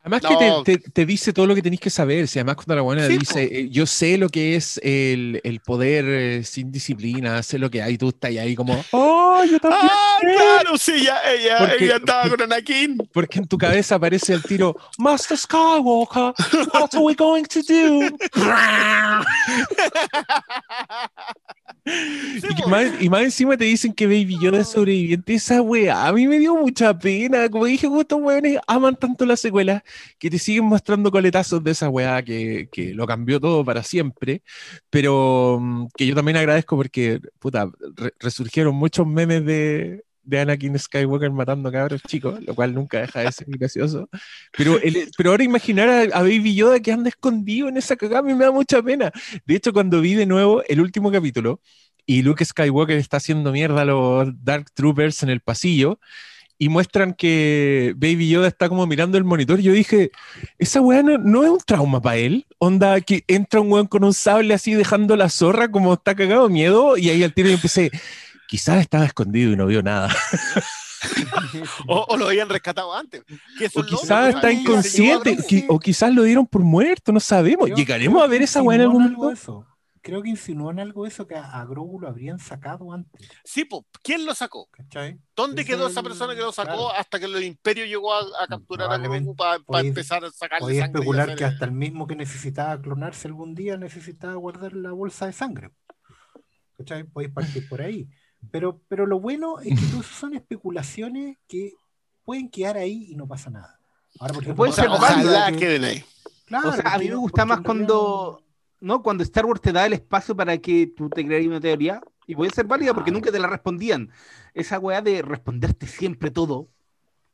Además No. que te, te- te dice todo lo que tenés que saber. Si además cuando la buena Sí, dice, eh, yo sé lo que es el, el poder eh, sin disciplina, sé lo que hay, tú estás ahí como, oh, yo también. Ah, claro, sí, ya, ella, Porque- ella <laughs> andaba con Anakin. Porque en tu cabeza aparece el tiro, Master Skywalker, what are we going to do? <laughs> y, que más, y más encima te dicen que Baby Yoda es sobreviviente. Esa weá, a mí me dio mucha pena. Como dije, "Oh, estos weones aman tanto la secuela que te siguen mostrando coletazos de esa weá que, que lo cambió todo para siempre. Pero mm, que yo también agradezco porque, puta, re- resurgieron muchos memes de, de Anakin Skywalker matando cabros chicos, lo cual nunca deja de ser gracioso. Pero, el- pero ahora imaginar a, a Baby Yoda que anda escondido en esa cagada a mí me da mucha pena. De hecho, cuando vi de nuevo el último capítulo y Luke Skywalker está haciendo mierda a los Dark Troopers en el pasillo y muestran que Baby Yoda está como mirando el monitor, yo dije, esa weá no, no es un trauma para él. Onda que entra un weón con un sable así dejando la zorra como está cagado miedo y ahí al tiro yo empecé, quizás estaba escondido y no vio nada. <laughs> O, o lo habían rescatado antes. Que O es quizás está que inconsciente, qui- o quizás lo dieron por muerto, no sabemos. Creo- ¿Llegaremos creo a ver que esa weá en algún algo momento? Creo que insinúan algo de eso que a, a Grogu lo habrían sacado antes. Sí, po, ¿quién lo sacó? ¿Cachai? ¿Dónde Ese quedó es esa el- persona que lo sacó claro. hasta que el imperio llegó a, a capturar a Grogu para podéis- empezar a sacarle Podía sangre? especular que el- hasta el mismo que necesitaba clonarse algún día necesitaba guardar la bolsa de sangre. ¿Cachai? Podéis partir por ahí. Pero, pero lo bueno es que <laughs> son especulaciones que pueden quedar ahí y no pasa nada. Ahora, por ejemplo, ser ojalá que- queden ahí. Claro, o sea, a mí me gusta más cuando, ¿no? Cuando Star Wars te da el espacio para que tú te creas una teoría y puede ser válida porque nunca te la respondían. Esa weá de responderte siempre todo,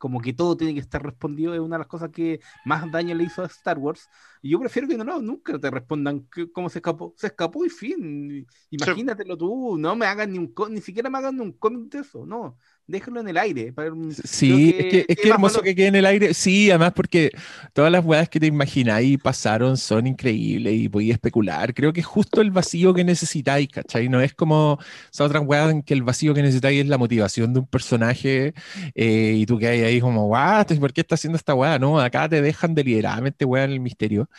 como que todo tiene que estar respondido, es una de las cosas que más daño le hizo a Star Wars. Y yo prefiero que no, no nunca te respondan que- cómo se escapó. Se escapó y fin. Imagínatelo tú, no me hagan ni un ni siquiera me hagan un cómic de eso, no. Déjalo en el aire. para- Sí, es que, es que más hermoso valor. que quede en el aire. Sí, además porque todas las weas que te imagináis pasaron son increíbles y podías especular. Creo que es justo el vacío que necesitáis, ¿cachai? No es como esas otras weas en que el vacío que necesitáis es la motivación de un personaje eh, y tú que hay ahí como, what, ¿por qué está haciendo esta wea? No, acá te dejan deliberadamente wea en el misterio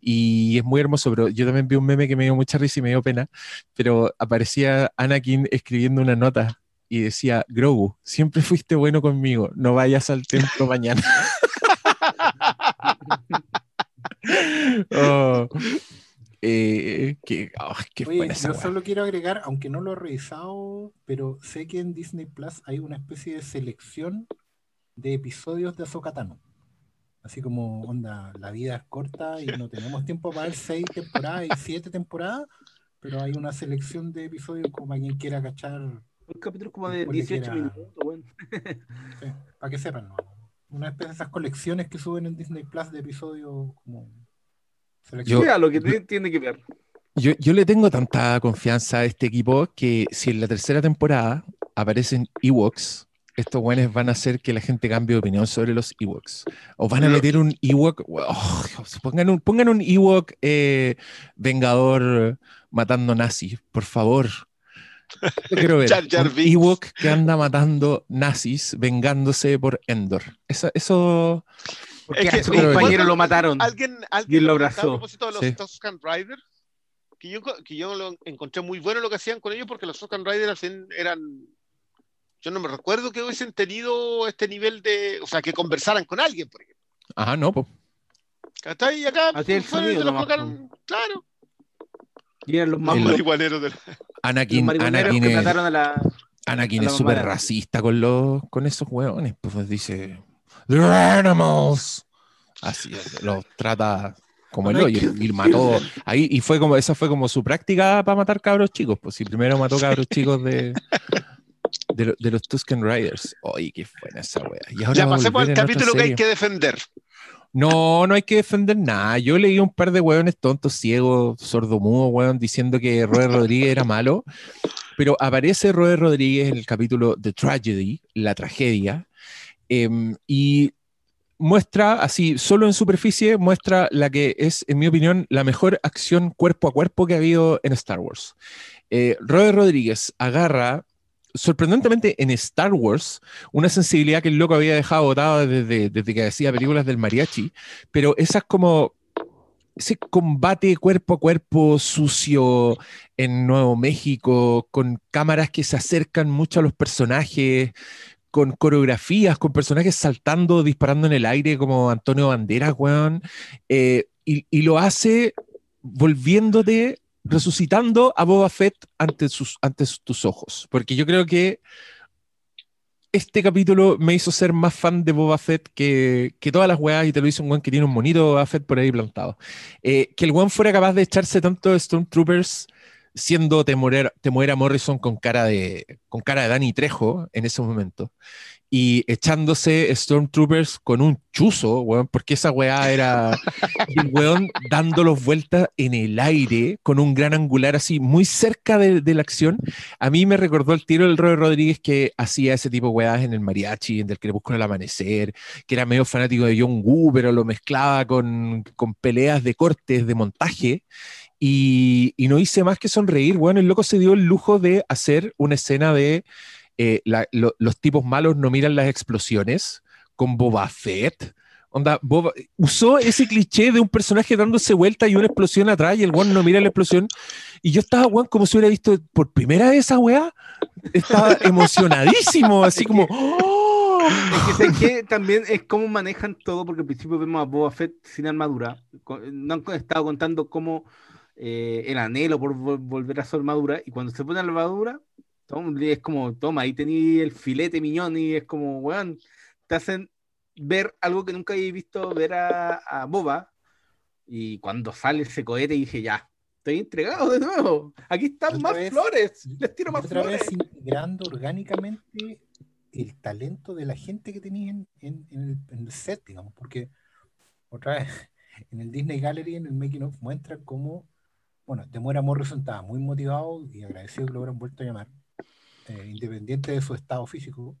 y es muy hermoso, pero yo también vi un meme que me dio mucha risa y me dio pena, pero aparecía Anakin escribiendo una nota y decía, Grogu, siempre <laughs> fuiste bueno conmigo, no vayas al templo mañana. <laughs> Oh, eh, qué, oh, qué Oye, yo solo quiero agregar, aunque no lo he revisado, pero sé que en Disney Plus hay una especie de selección de episodios de Ahsoka Tano. Así como, onda, la vida es corta y no tenemos tiempo para ver seis temporadas y siete temporadas, pero hay una selección de episodios como para quien quiera cachar, Un capítulo como de Después le 18 quiera- minutos, bueno. <laughs> sí, para que sepan, ¿no? Una especie de esas colecciones que suben en Disney Plus de episodios como. Mira lo que te- tiene que ver. Yo, yo le tengo tanta confianza a este equipo que si en la tercera temporada aparecen Ewoks, estos buenos van a hacer que la gente cambie de opinión sobre los Ewoks. O van a meter un Ewok, oh, pongan un, pongan un Ewok eh, vengador matando nazis, por favor. Yo quiero ver Jar Jar un Binks. Ewok que anda matando nazis vengándose por Endor. Eso, eso Porque Es que- a su compañero lo mataron. Alguien, alguien lo abrazó. A propósito de los Sí. Tusken Riders, que yo, que yo lo encontré muy bueno lo que hacían con ellos, porque los Tusken Riders eran. Yo no me recuerdo que hubiesen tenido este nivel de. O sea, que conversaran con alguien, por ejemplo. Ajá, no, po. ¿Cachai? Y acá Hacía el fueron y sonido se los nomás, colocaron. Claro. Y eran los más marihuaneros de la- Anakin, Anakin es- mataron a la. Anakin a la es mamá súper racista con, los, con esos hueones. Pues dice, They're animals. Así es, los trata como el hoyo. Y mató ahí, y fue como, esa fue como su práctica para matar cabros chicos. Pues si primero mató cabros chicos de, de, de los Tusken Riders. Oye, qué buena esa wea. Y ahora Ya pasemos al capítulo que hay que defender. No, no hay que defender nada. Yo leí un par de hueones tontos, ciegos, sordomudos, hueón, diciendo que Robert Rodríguez era malo. Pero aparece Robert Rodríguez en el capítulo The Tragedy, la tragedia, em, y muestra, así, solo en superficie, muestra la que es, en mi opinión, la mejor acción cuerpo a cuerpo que ha habido en Star Wars. Eh, Rodríguez agarra sorprendentemente en Star Wars, una sensibilidad que el loco había dejado botada desde, desde que hacía películas del mariachi, pero esas como ese combate cuerpo a cuerpo sucio en Nuevo México, con cámaras que se acercan mucho a los personajes, con coreografías, con personajes saltando, disparando en el aire como Antonio Banderas, weón, eh, y, y lo hace volviéndote resucitando a Boba Fett ante, sus, ante tus ojos. Porque yo creo que este capítulo me hizo ser más fan de Boba Fett que, que todas las weas y te lo hizo un weón que tiene un monito Boba Fett por ahí plantado. Eh, que el weón fuera capaz de echarse tanto de Stormtroopers siendo Temuera, Morrison con cara, de, con cara de Danny Trejo en ese momento y echándose Stormtroopers con un chuzo, weón, porque esa weá era <laughs> el weón dando vueltas en el aire con un gran angular así, muy cerca de, la acción. A mí me recordó el tiro del Roy Rodríguez que hacía ese tipo de weas en el mariachi, en el busco el amanecer, que era medio fanático de John Woo, pero lo mezclaba con, con peleas de cortes, de montaje. Y, y no hice más que sonreír, bueno, el loco se dio el lujo de hacer una escena de eh, los tipos malos no miran las explosiones con Boba Fett. Onda, usó ese cliché de un personaje dándose vuelta y una explosión atrás y el one no mira la explosión. Y yo estaba, weón, como si hubiera visto por primera vez esa weá. Estaba emocionadísimo, así como. ¡Oh! Es que, también es cómo manejan todo, porque al principio vemos a Boba Fett sin armadura. No han estado contando cómo eh, el anhelo por volver a su armadura. Y cuando se pone la armadura, es como, toma, ahí tení el filete miñón y es como, weón, te hacen ver algo que nunca había visto ver a, Boba. Y cuando sale ese cohete dije, ya, estoy entregado de nuevo. Aquí están más flores. Les tiro más otra flores. Vez integrando orgánicamente el talento de la gente que tenía en, el, en, el, set, digamos, porque otra vez <laughs> en el Disney Gallery, en el Making of, muestra cómo, bueno, Temuera Morrison estaba muy motivado y agradecido que lo hubieran vuelto a llamar eh, independiente de su estado físico,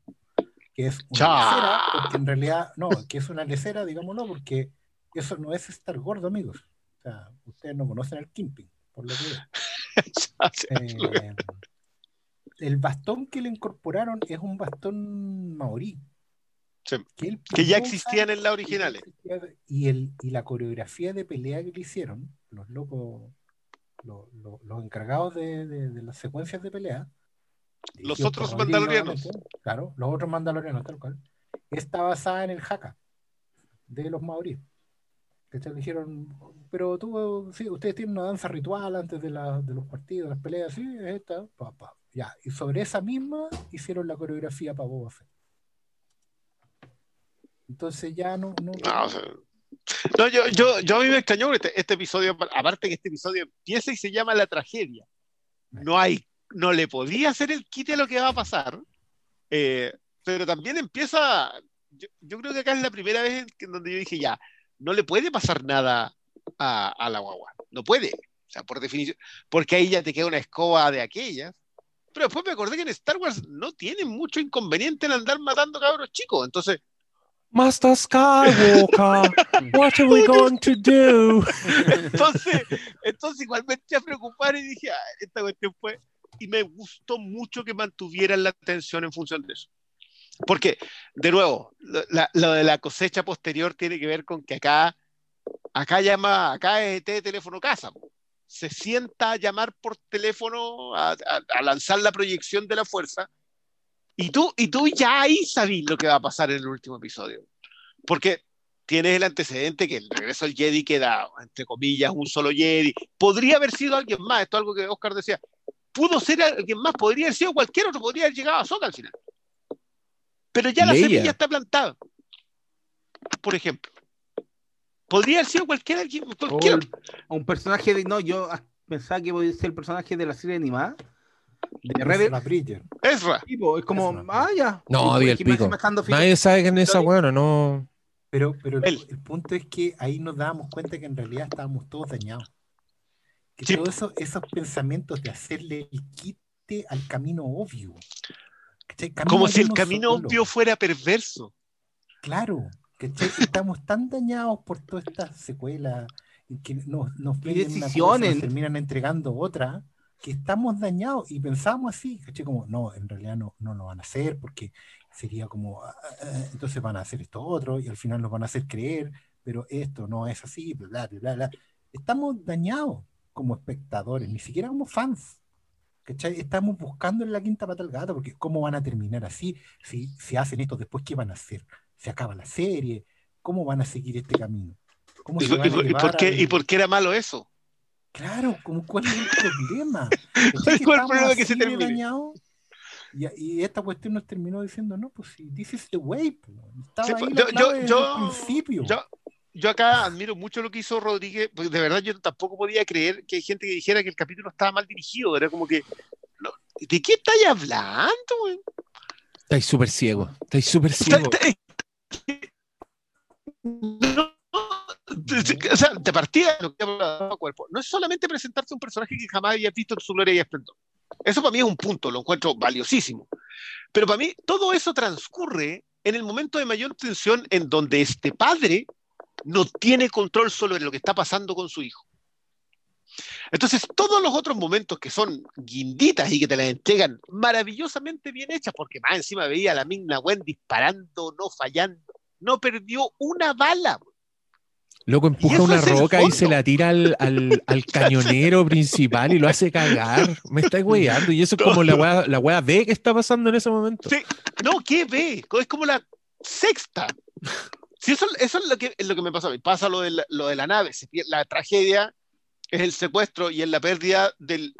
que es una lecera, porque en realidad, no, que es una lecera, digámoslo, porque eso no es estar gordo, amigos. O sea, ustedes no conocen el kimping, por lo que <laughs> eh, el bastón que le incorporaron es un bastón maorí. que, ya existían en la originales. Y, el, y la coreografía de pelea que le hicieron, los locos, los, los, encargados de, de, las secuencias de pelea, los otros mandalorianos. Claro, los otros mandalorianos, tal cual. Está basada en el Haka de los maoríes. Que te dijeron, pero tú, sí, ustedes tienen una danza ritual antes de, la, de los partidos, las peleas, sí, es esta, Ya, y sobre esa misma hicieron la coreografía para Boba Fett. Entonces ya no. No, no, yo, yo, yo a mí me extrañó este, este episodio, aparte que este episodio empieza y se llama La Tragedia. No hay no le podía hacer el quite lo que va a pasar, eh, pero también empieza, yo, creo que acá es la primera vez en donde yo dije, ya, no le puede pasar nada a, la guagua, no puede, o sea, por definición, porque ahí ya te queda una escoba de aquellas, pero después me acordé que en Star Wars no tienen mucho inconveniente en andar matando cabros chicos, entonces... Master Skywalker, what are we <laughs> going to do? entonces, entonces igual me eché a preocupar y dije, ah, esta cuestión fue y me gustó mucho que mantuvieran la atención en función de eso. Porque, de nuevo, lo, de la cosecha posterior tiene que ver con que acá, acá llama, acá es de teléfono casa. Se sienta a llamar por teléfono, a, lanzar la proyección de la fuerza, y tú, y tú ya ahí sabes lo que va a pasar en el último episodio. Porque tienes el antecedente que el regreso al Jedi queda, entre comillas, un solo Jedi. Podría haber sido alguien más, esto es algo que Oscar decía pudo ser alguien más, podría haber sido cualquier otro, podría haber llegado a Soca al final. Pero ya la semilla está plantada. Por ejemplo. Podría haber sido cualquier, cualquier otro. Un personaje de. No, yo pensaba que podía ser el personaje de la serie animada. De Rebel. Ezra. es como, ah, ya. No, el pico. Nadie sabe quién es esa bueno, no. Pero, pero el, el, punto es que ahí nos dábamos cuenta que en realidad estábamos todos dañados que todos esos pensamientos de hacerle el quite al camino obvio. Como si el camino obvio fuera perverso. Claro, que estamos tan dañados por toda esta secuela y que nos, nos, decisiones. terminan entregando otra. que estamos dañados y pensábamos así, ¿cachai? Como, no, en realidad no, no lo van a hacer porque sería como, ah, entonces van a hacer esto otro y al final nos van a hacer creer, pero esto no es así, bla, bla, bla, bla. Estamos dañados como espectadores, ni siquiera como fans. ¿cachai? Estamos buscando en la quinta pata al gato, porque ¿cómo van a terminar así? Si, si hacen esto después, ¿qué van a hacer? ¿Se acaba la serie? ¿Cómo van a seguir este camino? ¿Cómo ¿Y, se van a y- y por qué, al- ¿Y por qué era malo eso? Claro, como cuál es el <laughs> problema. ¿Cuál es el problema que se termine? dañados? Y, y esta cuestión nos terminó diciendo, no, pues sí, this is the way. po. Estaba Sí, ahí pues, la yo- clave yo- desde yo- el principio. Yo, yo acá admiro mucho lo que hizo Rodríguez, porque de verdad yo tampoco podía creer que hay gente que dijera que el capítulo estaba mal dirigido. Era como que, ¿de qué estáis hablando, güey? Estáis súper ciego. Estáis súper Está- ciego. está- No, o sea, de partida, lo que cuerpo, no es solamente presentarte un personaje que jamás habías visto en su gloria y esplendor. Eso para mí es un punto, lo encuentro valiosísimo. Pero para mí todo eso transcurre en el momento de mayor tensión en donde este padre no tiene control sobre lo que está pasando con su hijo. Entonces, todos los otros momentos que son guinditas y que te las entregan maravillosamente bien hechas, porque más encima veía a la Migna Gwen disparando, no fallando, no perdió una bala. Loco empuja una roca y se la tira al, al- al <laughs> cañonero principal y lo hace cagar. Me está weyando. Y eso es como la wea, la wea B que está pasando en ese momento. Sí, no, ¿qué ve? Es como la sexta. Sí, eso, eso es lo que, es lo que me pasa a mí. Pasa lo de la, lo de la nave, se la tragedia es el secuestro y es la pérdida del.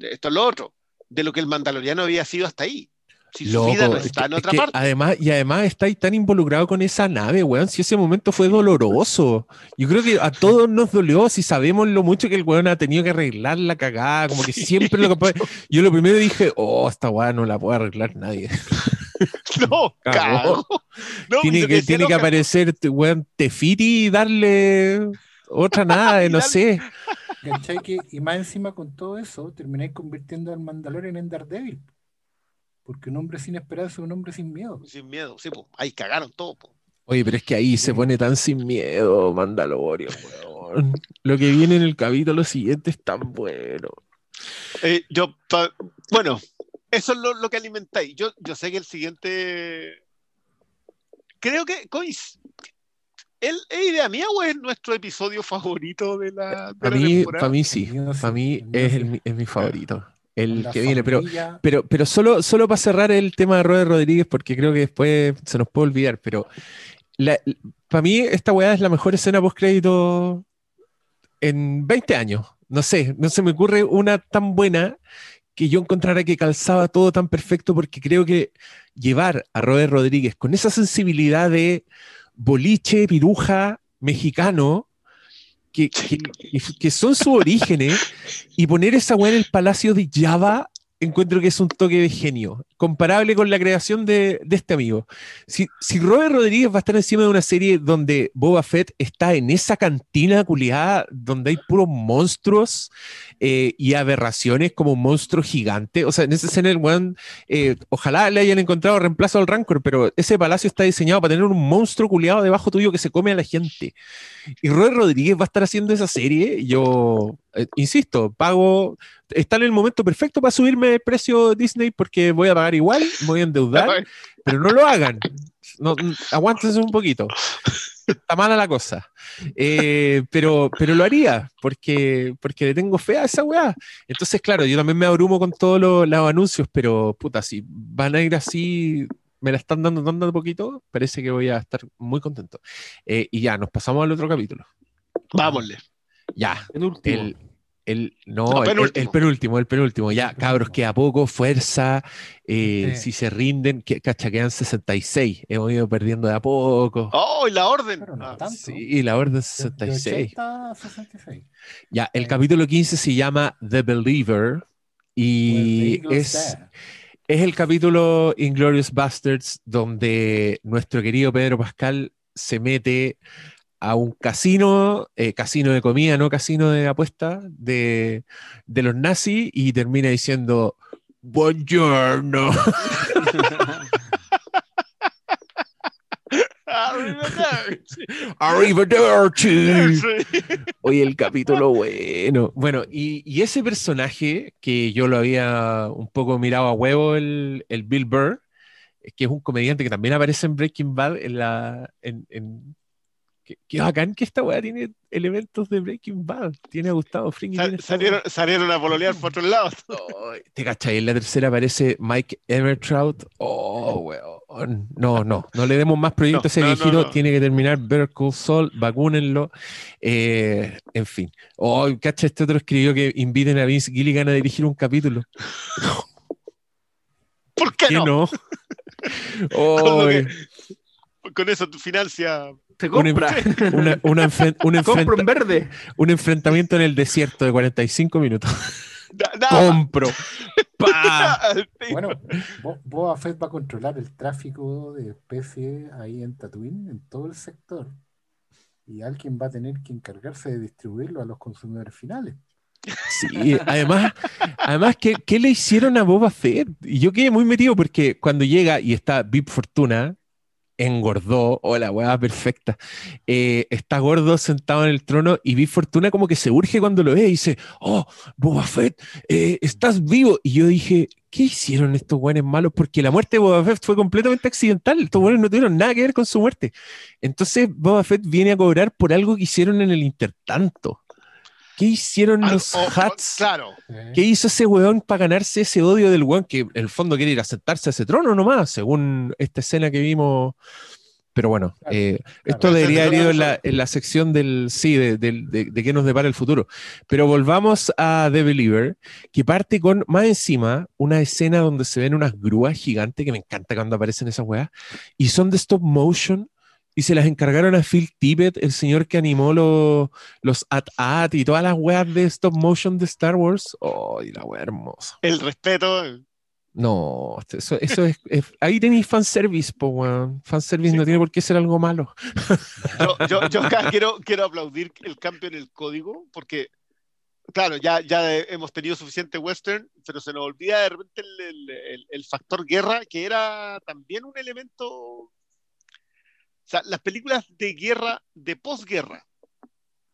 de esto es lo otro, de lo que el mandaloriano había sido hasta ahí. Si su Loco, vida no es está que- en otra parte. además, y además está ahí tan involucrado con esa nave, weón. Si ese momento fue doloroso. Yo creo que a todos nos dolió, si sabemos lo mucho que el weón ha tenido que arreglar la cagada, como que siempre lo <laughs> que Yo lo primero dije, oh, esta weá no la puede arreglar nadie. <laughs> No, Cagó. cago. No, tiene que, tiene que aparecer, weón, Tefiti y darle otra <laughs> nada, Y no sé. ¿Cachai? Que, y más encima con todo eso, termináis convirtiendo al Mandalorian en Daredevil. Porque un hombre sin esperanza es un hombre sin miedo. Sin miedo, sí, po. ahí cagaron todo. po. Oye, pero es que ahí se pone tan sin miedo, Mandalorian, weón. Lo que viene en el capítulo siguiente es tan bueno. Eh, yo, pa- bueno, eso es lo, lo que alimentáis. Yo, yo sé que el siguiente. Creo que, cois, ¿el, ¿es idea mía o es nuestro episodio favorito de la, de Para la mí, temporada? para mí sí. Para mí es, el, mi- es mi favorito. El La que viene, pero, pero, pero solo, solo para cerrar el tema de Robert Rodríguez, porque creo que después se nos puede olvidar, pero para mí esta weá es la mejor escena post crédito en 20 años. No sé, no se me ocurre una tan buena que yo encontrara que calzaba todo tan perfecto porque creo que llevar a Robert Rodríguez con esa sensibilidad de boliche, piruja, mexicano, que, que- son sus orígenes, y poner esa weá en el palacio de Java, encuentro que es un toque de genio, comparable con la creación de, este amigo. Si, si Robert Rodríguez va a estar encima de una serie donde Boba Fett está en esa cantina culiada, donde hay puros monstruos eh, y aberraciones como un monstruo gigante, o sea, en esa escena el eh, ojalá le hayan encontrado reemplazo al Rancor, pero ese palacio está diseñado para tener un monstruo culiado debajo tuyo que se come a la gente. Y Robert Rodríguez va a estar haciendo esa serie, yo, eh, insisto, pago, está en el momento perfecto para subirme el precio Disney porque voy a pagar igual, me voy a endeudar, pero no lo hagan. No, aguántense un poquito. Está mala la cosa. Eh, pero, pero lo haría, porque, porque le tengo fe a esa weá. Entonces, claro, yo también me abrumo con todos los, los anuncios, pero puta, si van a ir así, me la están dando tan de poquito, parece que voy a estar muy contento. Eh, y ya, nos pasamos al otro capítulo. Vámonle. Ya, El último. el, el, no, No, el- el, penúltimo. el penúltimo, el penúltimo. Ya, cabros, queda poco, fuerza. eh, Sí. Si se rinden, que, cacha, quedan 66. Hemos ido perdiendo de a poco. ¡Oh, y la orden! No Ah, tanto. Sí, la orden De- de 66. 80 a 66. Ya, el Eh. capítulo 15 se llama The Believer y es, es el capítulo Inglorious Bastards donde nuestro querido Pedro Pascal se mete a un casino, eh, casino de comida, no casino de apuesta, de, de los nazis y termina diciendo Buongiorno. Ah, Arrivederci. Oye, el capítulo bueno. Bueno, y, y ese personaje que yo lo había un poco mirado a huevo, el, el Bill Burr, que es un comediante que también aparece en Breaking Bad, en la, en, en- que, que bacán que esta weá tiene elementos de Breaking Bad. Tiene a Gustavo Fring. Sal- salieron, salieron a pololear por otros lados. Ay, ¿Te cachai? En la tercera aparece Mike Evertrout. Oh, weón. No, no, no le demos más proyectos a ese No. Tiene que terminar Better Call Saul, vacúnenlo. Eh, en fin. Oh, cacha, este otro escribió que inviten a Vince Gilligan a dirigir un capítulo. ¿Por qué, ¿Qué no? no? <laughs> Con Oh, que- Con eso tu financia. Se Una- compra. una- una enfren- un, <laughs> Compro enfrenta- en verde. un enfrentamiento en el desierto de 45 minutos. <laughs> Compro. Pa. <laughs> Bueno, Bo- Boba Fett va a controlar el tráfico de especies ahí en Tatooine, en todo el sector. Y alguien va a tener que encargarse de distribuirlo a los consumidores finales. Sí, además, además ¿qué, qué le hicieron a Boba Fett? Y yo quedé muy metido porque cuando llega y está Vip Fortuna, engordó, o la weá perfecta, eh, está gordo sentado en el trono y Vip Fortuna como que se urge cuando lo ve y dice, oh, Boba Fett, eh, estás vivo. Y yo dije, ¿qué hicieron estos weones malos? Porque la muerte de Boba Fett fue completamente accidental, estos weones no tuvieron nada que ver con su muerte. Entonces Boba Fett viene a cobrar por algo que hicieron en el intertanto. ¿Qué hicieron Al- los o- o- Hats? Claro. ¿Qué hizo ese weón para ganarse ese odio del weón que en el fondo quiere ir a sentarse a ese trono nomás, según esta escena que vimos? Pero bueno, Claro, eh, esto Pero debería haber ido en la, en la sección del sí, de, del- de- de qué nos depara el futuro. Pero volvamos a The Believer, que parte con más encima una escena donde se ven unas grúas gigantes, que me encanta cuando aparecen esas weas, y son de stop motion. Y se las encargaron a Phil Tippett, el señor que animó los, los At-At y todas las weas de stop motion de Star Wars. ¡Oh, y la wea hermosa! El respeto. No, eso, eso es, es- Ahí tenéis fanservice, po, weón. Fanservice Sí, no tiene por qué ser algo malo. Yo, <laughs> yo, yo acá quiero, quiero aplaudir el cambio en el código, porque, claro, ya, ya hemos tenido suficiente western, pero se nos olvida de repente el, el- el- el factor guerra, que era también un elemento. O sea, las películas de guerra, de posguerra,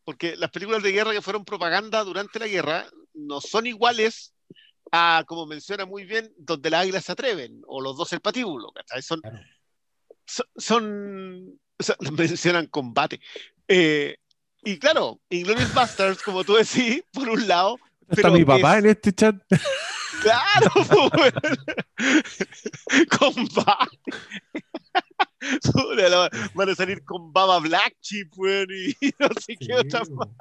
porque las películas de guerra que fueron propaganda durante la guerra no son iguales a, como menciona muy bien, donde las águilas se atreven, o los dos el patíbulo. Son, Claro. son, son- sea, <laughs> mencionan combate. Eh, y claro, Inglourious Basterds, como tú decís, por un lado, Está Pero mi papá es- en este chat. claro, <laughs> pues, combate. <laughs> Van a salir con baba black chip, weón, y <laughs> no sé Sí, qué otra. bo.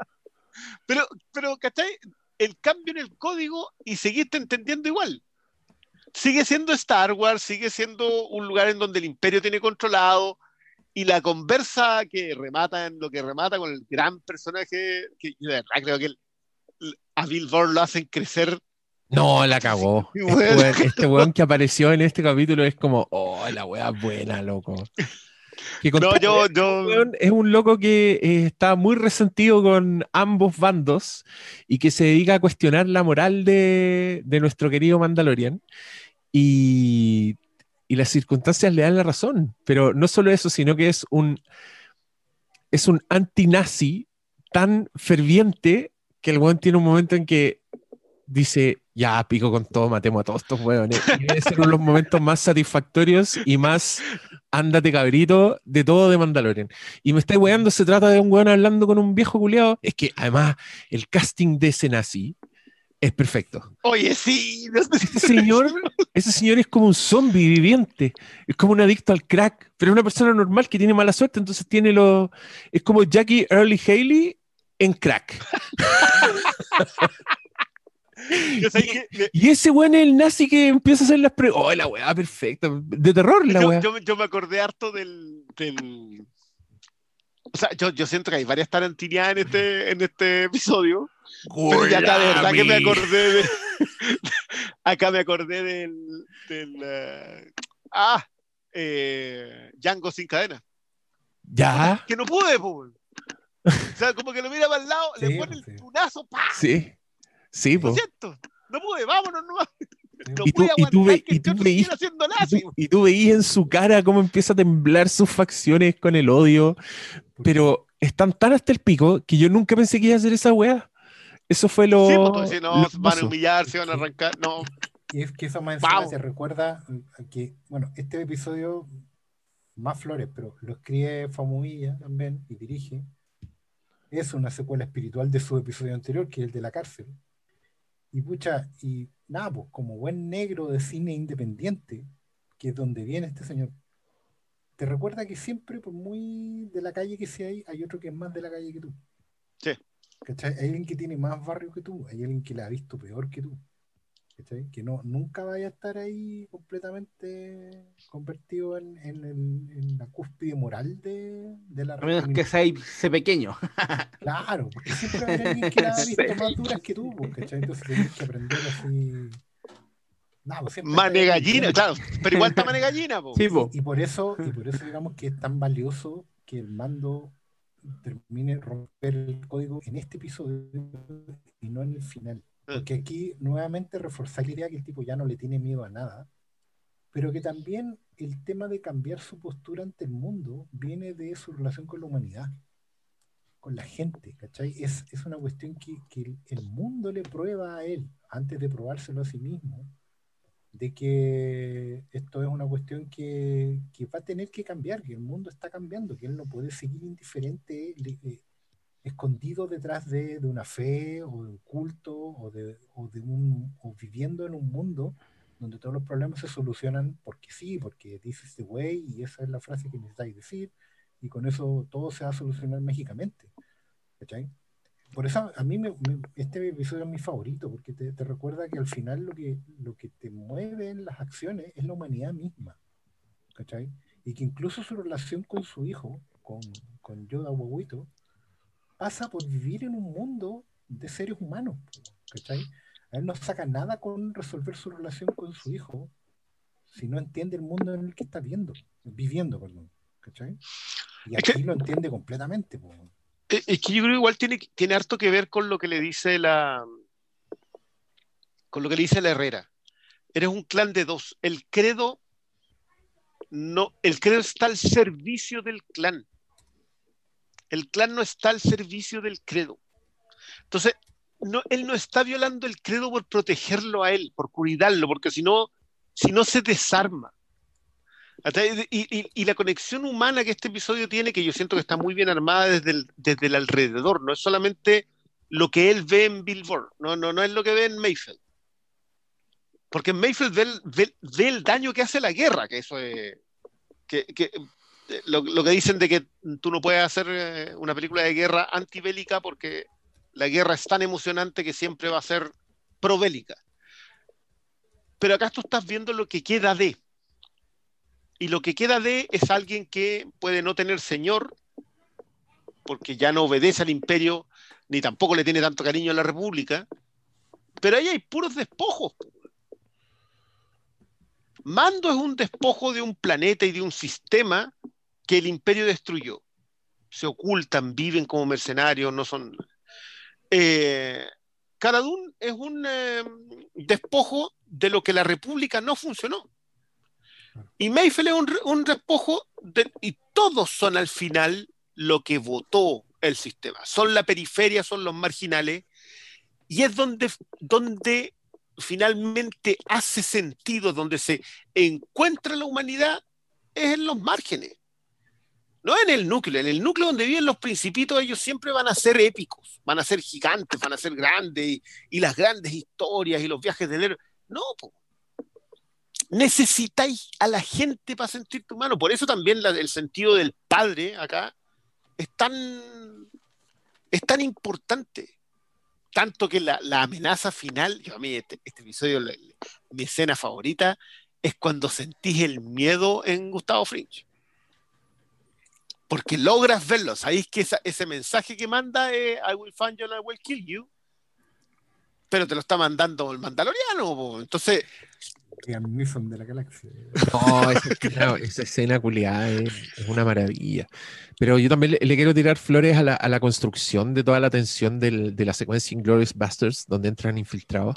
Pero, pero, ¿cachai? El cambio en el código y seguiste entendiendo igual. Sigue siendo Star Wars, sigue siendo un lugar en donde el imperio tiene controlado y la conversa que remata en lo que remata con el gran personaje, que yo de verdad creo que el- a Bill Burr lo hacen crecer. No, la cagó. <laughs> Este weón. este weón que apareció en este capítulo es como, oh, la wea buena, loco. Que No, yo, yo, es un loco que eh, está muy resentido con ambos bandos y que se dedica a cuestionar la moral de, de nuestro querido Mandalorian. Y, y las circunstancias le dan la razón. Pero no solo eso, sino que es un, es un anti-nazi tan ferviente que el weón tiene un momento en que dice, ya pico con todo, matemos a todos estos weones. Y debe ser uno de los momentos más satisfactorios y más ándate cabrito de todo de Mandalorian. Y me está weando, se trata de un weón hablando con un viejo culiado. Es que además el casting de ese nazi es perfecto. oye, sí, no sé Ese señor, <laughs> ese señor es como un zombie viviente, es como un adicto al crack, pero es una persona normal que tiene mala suerte, entonces tiene lo. Es como Jackie Early Haley en crack. <laughs> Y ese weón es el nazi que empieza a hacer las pre. ¡Oh, la weá, perfecta! De terror, la yo, weá. yo- yo me acordé harto del, del- O sea, yo, yo siento que hay varias tarantinianas en este, en este episodio. Pero ya acá de verdad que me acordé de. acá me acordé del. del eh, ah, eh, Django sin cadena. Ya, Que no pude, po. O sea, como que lo mira para el lado, le pone el sí. tunazo, ¡pa! sí. Sí, Lo po. siento, no pude, vámonos nomás. No Y tú- y tú aguantar ve- que y tú siendo Y tú, veías en su cara cómo empieza a temblar sus facciones con el odio, pero están tan hasta el pico que yo nunca pensé que iba a hacer esa weá. Eso fue lo. Sí, pues decís, no, lo se van a humillar, se van a arrancar. No, Y es que eso más encima te recuerda a que, bueno, este episodio, más flores, pero lo escribe Famuvilla también y dirige. Es una secuela espiritual de su episodio anterior, que es el de la cárcel. Y pucha, y nada, pues como buen negro de cine independiente, que es donde viene este señor, te recuerda que siempre, por muy de la calle que sea ahí, hay otro que es más de la calle que tú. Sí. ¿Cachai? Hay alguien que tiene más barrio que tú, hay alguien que la ha visto peor que tú. ¿Cachai? Que no, nunca vaya a estar ahí completamente convertido en, en la cúspide moral de, de la A menos que sea ese pequeño. <laughs> Claro, porque siempre va a haber alguien que la ha visto más duras que tú, pues, ¿cachai? Entonces tienes que aprender así. No, pues mane gallina, claro, <laughs> pero igual está mane gallina, po. Sí, po. Y por eso, y por eso digamos que es tan valioso que el mando termine romper el código en este episodio y no en el final. Porque aquí nuevamente reforzar la idea que el tipo ya no le tiene miedo a nada, pero que también el tema de cambiar su postura ante el mundo viene de su relación con la humanidad, con la gente, ¿cachai? Es, es una cuestión que, que el- mundo le prueba a él, antes de probárselo a sí mismo, de que esto es una cuestión que, que va a tener que cambiar, que el mundo está cambiando, que él no puede seguir indiferente, eh, escondido detrás de, de una fe o de un culto o, de, o, de un, o viviendo en un mundo donde todos los problemas se solucionan porque sí, porque this is the way y esa es la frase que necesitáis decir y con eso todo se va a solucionar mágicamente. ¿cachai? Por eso a mí me- me- este episodio es mi favorito, porque te, te recuerda que al final lo que, lo que te mueve en las acciones es la humanidad misma. ¿cachai? Y que incluso su relación con su hijo, con, con Yoda Huehuito, pasa por vivir en un mundo de seres humanos. ¿cachai? A él no saca nada con resolver su relación con su hijo si no entiende el mundo en el que está viendo, viviendo. Perdón, ¿cachai? Y Es que- aquí lo entiende completamente. po. Eh, Es que yo creo que igual tiene, tiene harto que ver con lo que le dice la. con lo que le dice la Herrera. Eres un clan de dos. El credo. No, el credo está al servicio del clan. El clan no está al servicio del credo. Entonces, no, él no está violando el credo por protegerlo a él, por cuidarlo, porque si no, si no se desarma. Y, la conexión humana que este episodio tiene, que yo siento que está muy bien armada desde el, desde el alrededor, no es solamente lo que él ve en Billboard, no, no, no es lo que ve en Mayfield. Porque Mayfield ve el, daño que hace la guerra, que eso es. Que, lo, lo que dicen de que tú no puedes hacer eh, una película de guerra antibélica porque la guerra es tan emocionante que siempre va a ser probélica. Pero acá tú estás viendo lo que queda de. Y lo que queda de es alguien que puede no tener señor, porque ya no obedece al imperio, ni tampoco le tiene tanto cariño a la república, pero ahí hay puros despojos. Mando es un despojo de un planeta y de un sistema que el imperio destruyó. Se ocultan, viven como mercenarios, no son... Eh, Cara Dune es un eh, despojo de lo que la república no funcionó. Y Mayfield es un, un despojo de- y todos son al final lo que votó el sistema. Son la periferia, son los marginales, y es donde, donde finalmente hace sentido, donde se encuentra la humanidad, es en los márgenes. No en el núcleo, en el núcleo donde viven los principitos, ellos siempre van a ser épicos, van a ser gigantes, van a ser grandes, y, las grandes historias y los viajes del héroe. No, necesitáis a la gente para sentirte humano. Por eso también el sentido del padre acá es tan, es tan importante. Tanto que la, la amenaza final, yo a mí este, este episodio, mi escena favorita es cuando sentís el miedo en Gustavo Fringe. Porque logras verlo, sabéis que esa- ese mensaje que manda es I will find you and I will kill you, pero te lo está mandando el mandaloriano. po. Entonces, Neeson de la galaxia. No, esa <laughs> escena, esa escena culiada es, es una maravilla. Pero yo también le, le quiero tirar flores a la, a la construcción de toda la tensión del- de la secuencia Inglorious Bastards, donde entran infiltrados.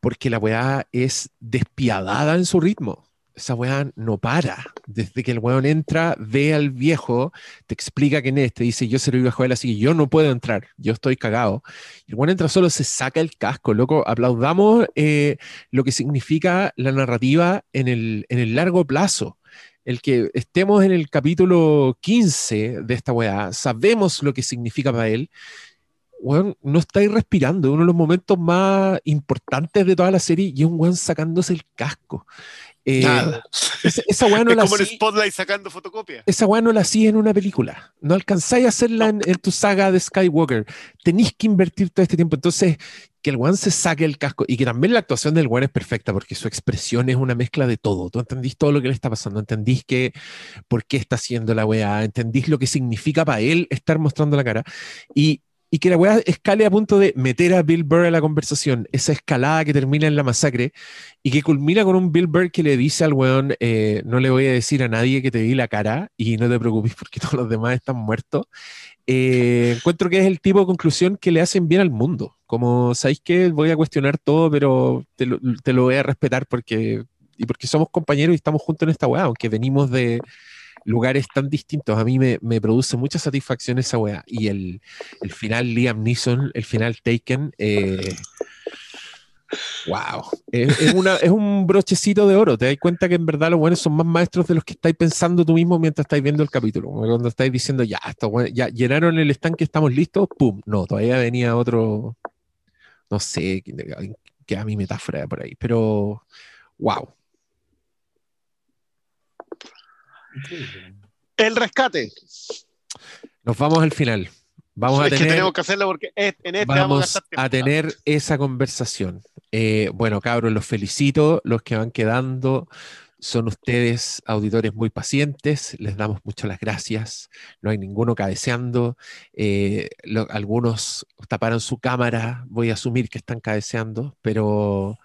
porque la weá es despiadada en su ritmo. Esa weá no para. Desde que el weón entra, ve al viejo, te explica quién es, te dice, yo soy el viejo de él, así yo no puedo entrar, yo estoy cagado. El weón entra solo, se saca el casco, loco. Aplaudamos eh, lo que significa la narrativa en el, en el largo plazo el que estemos en el capítulo 15 de esta weá, sabemos lo que significa para él. Weón, no estáis respirando, uno de los momentos más importantes de toda la serie y un weón sacándose el casco. Eh, esa, esa weá no es la como el spotlight sacando fotocopia. esa weá no la hacía en una película. No alcanzáis a hacerla en, en tu saga de Skywalker. Tenéis que invertir todo este tiempo. Entonces, que el weón se saque el casco y que también la actuación del weón es perfecta porque su expresión es una mezcla de todo. Tú entendís todo lo que le está pasando. Entendís que por qué está haciendo la weá. Entendís lo que significa para él estar mostrando la cara. Y, y que la weá escale a punto de meter a Bill Burr a la conversación. Esa escalada que termina en la masacre y que culmina con un Bill Burr que le dice al weón, eh, no le voy a decir a nadie que te di la cara y no te preocupes porque <laughs> todos los demás están muertos. Eh, encuentro que es el tipo de conclusión que le hacen bien al mundo. Como, ¿sabéis que Voy a cuestionar todo, pero te lo, te lo voy a respetar porque, y porque somos compañeros y estamos juntos en esta weá, aunque venimos de lugares tan distintos. A mí me, produce mucha satisfacción esa weá. Y el, el final Liam Neeson, el final Taken, eh, Wow, es, es una- es un brochecito de oro. Te das cuenta que en verdad los buenos son más maestros de los que estáis pensando tú mismo mientras estáis viendo el capítulo. Cuando estáis diciendo, ya, buenos- ya llenaron el estanque, estamos listos, pum, no, todavía venía otro, no sé, que, que a mi metáfora por ahí, pero wow. Increíble. El rescate. Nos vamos al final. Vamos a es que tener. tenemos que hacerlo porque es- en este vamos, a tener esa conversación. Eh, bueno, cabros, los felicito. Los que van quedando son ustedes, auditores muy pacientes. Les damos muchas las gracias. No hay ninguno cabeceando. Eh, lo- algunos taparon su cámara. Voy a asumir que están cabeceando, pero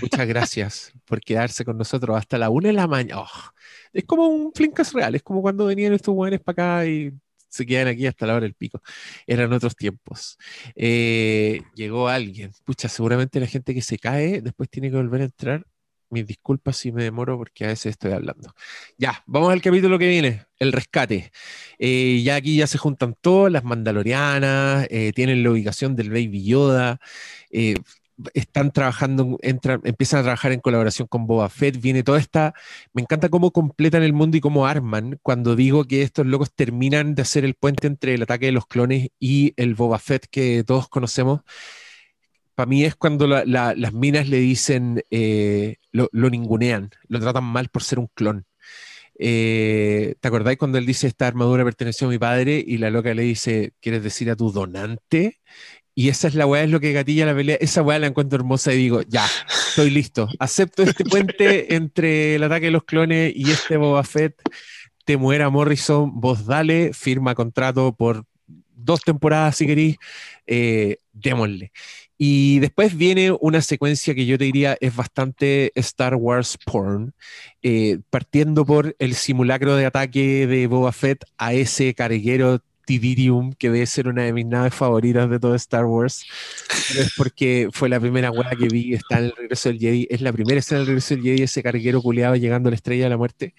muchas gracias por quedarse con nosotros hasta la una de la mañana. Oh, es como un flincas real. Es como cuando venían estos jóvenes para acá y se quedan aquí hasta la hora del pico. Eran otros tiempos. Eh, llegó alguien. Pucha, seguramente la gente que se cae después tiene que volver a entrar. Mis disculpas si me demoro porque a veces estoy hablando. Ya, vamos al capítulo que viene, el rescate. Eh, ya aquí ya se juntan todas las mandalorianas, eh, tienen la ubicación del Baby Yoda, están trabajando, entran, empiezan a trabajar en colaboración con Boba Fett, viene toda esta, me encanta cómo completan el mundo y cómo arman cuando digo que estos locos terminan de hacer el puente entre el ataque de los clones y el Boba Fett que todos conocemos. Para mí es cuando la- la- las minas le dicen, eh, lo, lo ningunean, lo tratan mal por ser un clon. Eh, ¿Te acordáis cuando él dice esta armadura perteneció a mi padre y la loca le dice, ¿quieres decir a tu donante? Y esa es la weá, es lo que gatilla la pelea. Esa weá la encuentro hermosa y digo, ya, estoy listo. Acepto este <laughs> puente entre el ataque de los clones y este Boba Fett. Te muera Morrison, vos dale, firma contrato por dos temporadas si querís, eh, démosle. Y después viene una secuencia que yo te diría es bastante Star Wars porn, eh, partiendo por el simulacro de ataque de Boba Fett a ese carguero Tidirium, que debe ser una de mis naves favoritas de todo Star Wars. Pero es porque fue la primera hueá que vi, está en el regreso del Jedi, es la primera escena del regreso del Jedi, ese carguero culeado llegando a la estrella de la muerte.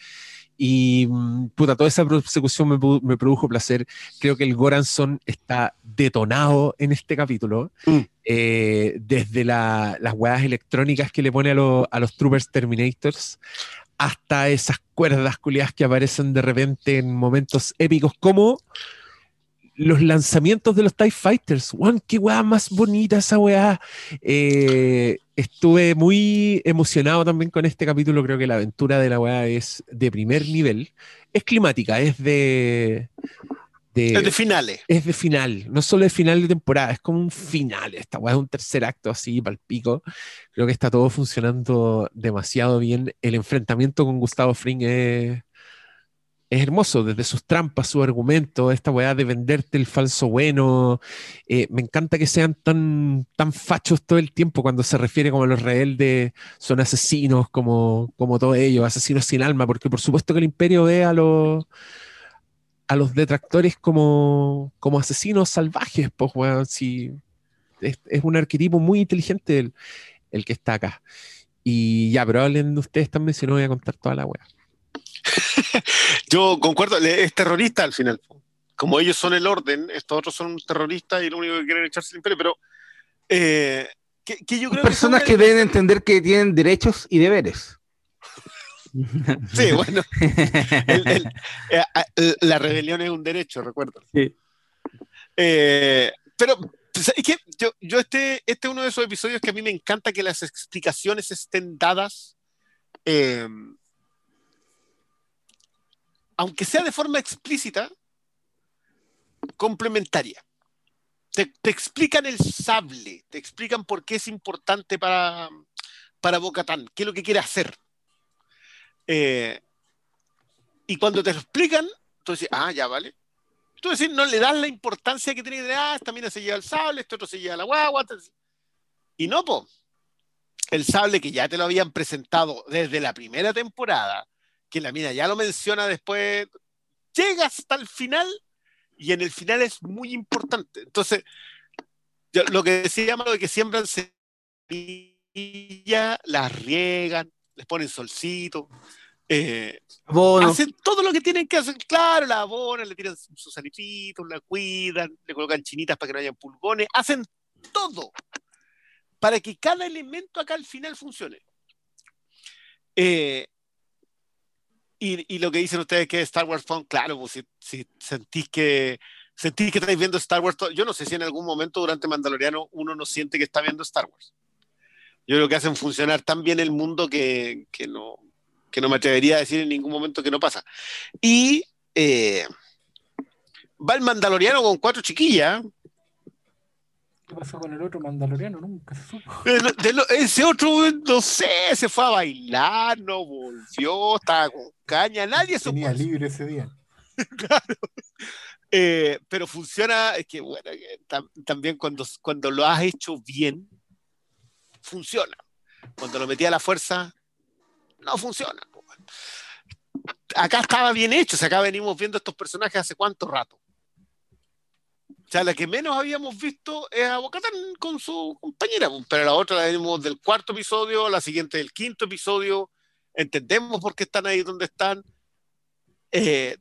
Y mm, puta, toda esa persecución me, me produjo placer. Creo que el Goranson está detonado en este capítulo. Mm. Eh, desde la- las hueás electrónicas que le pone a, lo- a los Troopers Terminators hasta esas cuerdas culiadas que aparecen de repente en momentos épicos, como los lanzamientos de los TIE Fighters. Juan, qué weá más bonita esa weá. Eh, estuve muy emocionado también con este capítulo. Creo que la aventura de la weá es de primer nivel. Es climática, es de. de- Es de finales. es de final, no solo de final de temporada, es como un final. Esta weá es un tercer acto así, pal pico. Creo que está todo funcionando demasiado bien. El enfrentamiento con Gustavo Fring es, es hermoso, desde sus trampas, su argumento, esta weá de venderte el falso bueno. Eh, me encanta que sean tan, tan fachos todo el tiempo cuando se refiere como a los rebeldes son asesinos, como, como todos ellos, asesinos sin alma, porque por supuesto que el imperio ve a los a los detractores como, como asesinos salvajes, pues, weón, si es, un arquetipo muy inteligente el, el que está acá. Y ya, pero hablen de ustedes también, si no voy a contar toda la wea. <laughs> Yo concuerdo, es terrorista al final. Como ellos son el orden, estos otros son terroristas y lo único que quieren es echarse el imperio, pero eh, que, que yo creo Personas son que deben entender que tienen derechos y deberes. <laughs> <laughs> Sí, bueno, el- el- eh, a- la rebelión es un derecho, recuerdo. Sí. Eh, pero pues, es que yo, yo este, este es uno de esos episodios que a mí me encanta que las explicaciones estén dadas, eh, aunque sea de forma explícita, complementaria. Te, explican el sable, te explican por qué es importante para, para Bocatán, qué es lo que quiere hacer. Eh, y cuando te lo explican, tú dices, ah, ya vale. Tú decís, no le das la importancia que tiene que tener, ah, esta mina se lleva el sable, este otro se lleva la guagua. este- Y no, po. El sable que ya te lo habían presentado desde la primera temporada, que la mina ya lo menciona después, llega hasta el final y en el final es muy importante. Entonces, yo- lo que decíamos de que siembran semillas, las riegan, les ponen solcito, eh, hacen todo lo que tienen que hacer. Claro, la abonan, le tiran sus sanititos, la cuidan, le colocan chinitas para que no hayan pulgones, hacen todo para que cada elemento acá al final funcione. Eh, y, y lo que dicen ustedes que Star Wars Fun, claro, pues si, si sentís que sentís que estáis viendo Star Wars, yo no sé si en algún momento durante Mandaloriano uno no siente que está viendo Star Wars. Yo creo que hacen funcionar tan bien el mundo que, que no, que no me atrevería a decir en ningún momento que no pasa. Y eh, va el Mandaloriano con cuatro chiquillas. ¿Qué pasó con el otro mandaloriano? Nunca se supo. De lo- ese otro, no sé, se fue a bailar, no volvió, estaba con caña, nadie supo Tenía libre ese día. <laughs> Eh, pero funciona, es que bueno, tam- también cuando, cuando lo has hecho bien, funciona. Cuando lo metí a la fuerza, no funciona. Acá estaba bien hecho, o sea, acá venimos viendo estos personajes hace cuánto rato. O sea, la que menos habíamos visto es a Bocatán con su compañera, po, pero la otra la venimos del cuarto episodio, la siguiente del quinto episodio, entendemos por qué están ahí donde están. Eh,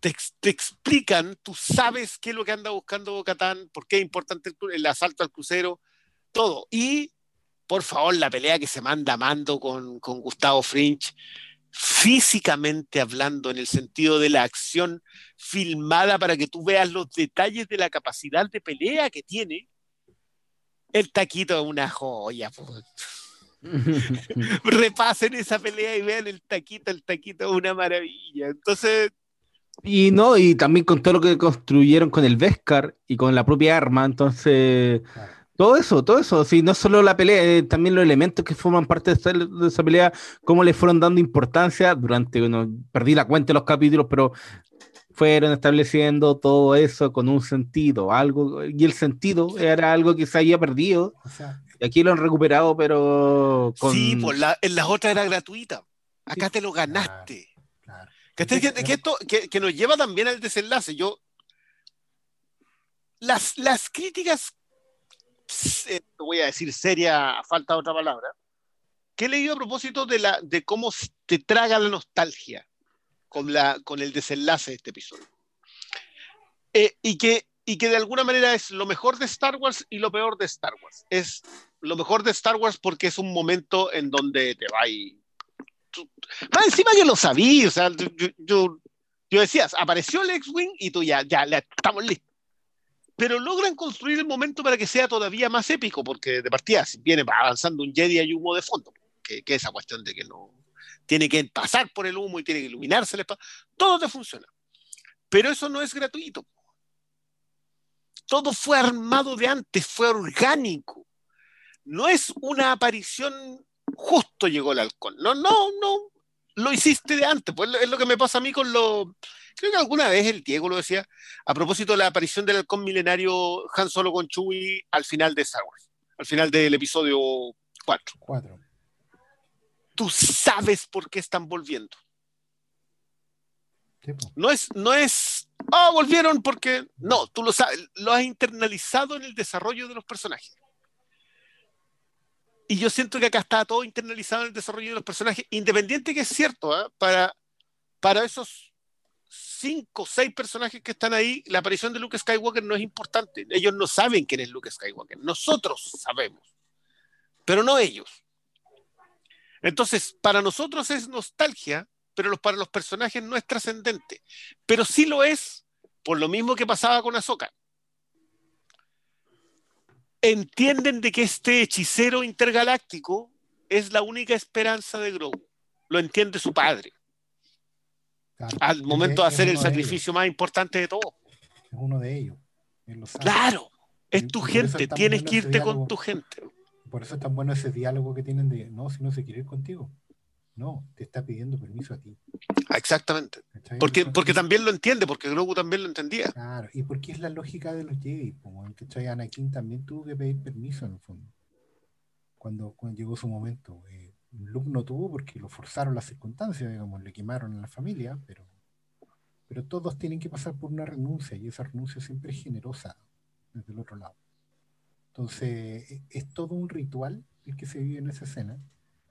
te, ex- te explican, tú sabes qué es lo que anda buscando Bocatán, por qué es importante el, el asalto al crucero, todo. Y, por favor, la pelea que se manda Mando con, con Gustavo Fringe, físicamente hablando, en el sentido de la acción filmada para que tú veas los detalles de la capacidad de pelea que tiene, el taquito es una joya. <laughs> Repasen esa pelea y vean el taquito, el taquito es una maravilla. Entonces, Y no, y también con todo lo que construyeron con el Vescar y con la propia arma, entonces Claro. Todo eso, todo eso, sí, no solo la pelea, eh, también los elementos que forman parte de esa, de esa pelea, cómo le fueron dando importancia durante, bueno, perdí la cuenta de los capítulos, pero fueron estableciendo todo eso con un sentido, algo, y el sentido era algo que se había perdido, O sea, y aquí lo han recuperado, pero con... Sí, pues la, en las otras era gratuita. Acá te lo ganaste. Que, que esto, que, que nos lleva también al desenlace. Yo. Las, las críticas, eh, voy a decir seria, falta otra palabra, que he leído a propósito de, la, de cómo te traga la nostalgia con, la, con el desenlace de este episodio. Eh, y, que, y que de alguna manera es lo mejor de Star Wars y lo peor de Star Wars. Es lo mejor de Star Wars porque es un momento en donde te va y tú- más encima que lo sabí, o sea, yo, yo, yo decías, apareció el X-Wing y tú ya, ya, ya estamos listos. Pero logran construir el momento para que sea todavía más épico, porque de partida viene avanzando un Jedi hay humo de fondo, que, que esa cuestión de que no tiene que pasar por el humo y tiene que iluminarse el espacio, todo te funciona. Pero eso no es gratuito. Todo fue armado de antes, fue orgánico. No es una aparición justo llegó el halcón. No, no, no. Lo hiciste de antes. Pues es lo que me pasa a mí con lo. Creo que alguna vez el Diego lo decía a propósito de la aparición del halcón milenario Han Solo con Chewie al final de Star Wars, al final del episodio 4. Cuatro. Tú sabes por qué están volviendo. No es, no es, ah, volvieron porque, no, tú lo sabes, lo has internalizado en el desarrollo de los personajes. y yo siento que acá está todo internalizado en el desarrollo de los personajes, independiente que es cierto, ¿ah? para, para esos cinco o seis personajes que están ahí, la aparición de Luke Skywalker no es importante. Ellos no saben quién es Luke Skywalker. Nosotros sabemos, pero no ellos. Entonces, para nosotros es nostalgia, pero para los personajes no es trascendente. Pero sí lo es por lo mismo que pasaba con Ahsoka entienden de que este hechicero intergaláctico es la única esperanza de Grogu. Lo entiende su padre. Claro. Al momento de hacer el sacrificio más importante de todo. Es uno de ellos. Él lo sabe. Claro, es tu gente, es tienes bueno que irte con tu gente. Por eso es tan bueno ese diálogo que tienen de, no, si no se quiere ir contigo. No, te está pidiendo permiso a ti. Ah, Exactamente. Porque, porque también lo entiende, porque Grogu también lo entendía. Claro, y porque es la lógica de los Jedi, como ¿cachai? Anakin también tuvo que pedir permiso en el fondo. Cuando, cuando llegó su momento. Eh, Luke no tuvo porque lo forzaron las circunstancias, digamos, le quemaron a la familia, pero, pero todos tienen que pasar por una renuncia y esa renuncia siempre es generosa desde el otro lado. Entonces, e- es todo un ritual el que se vive en esa escena,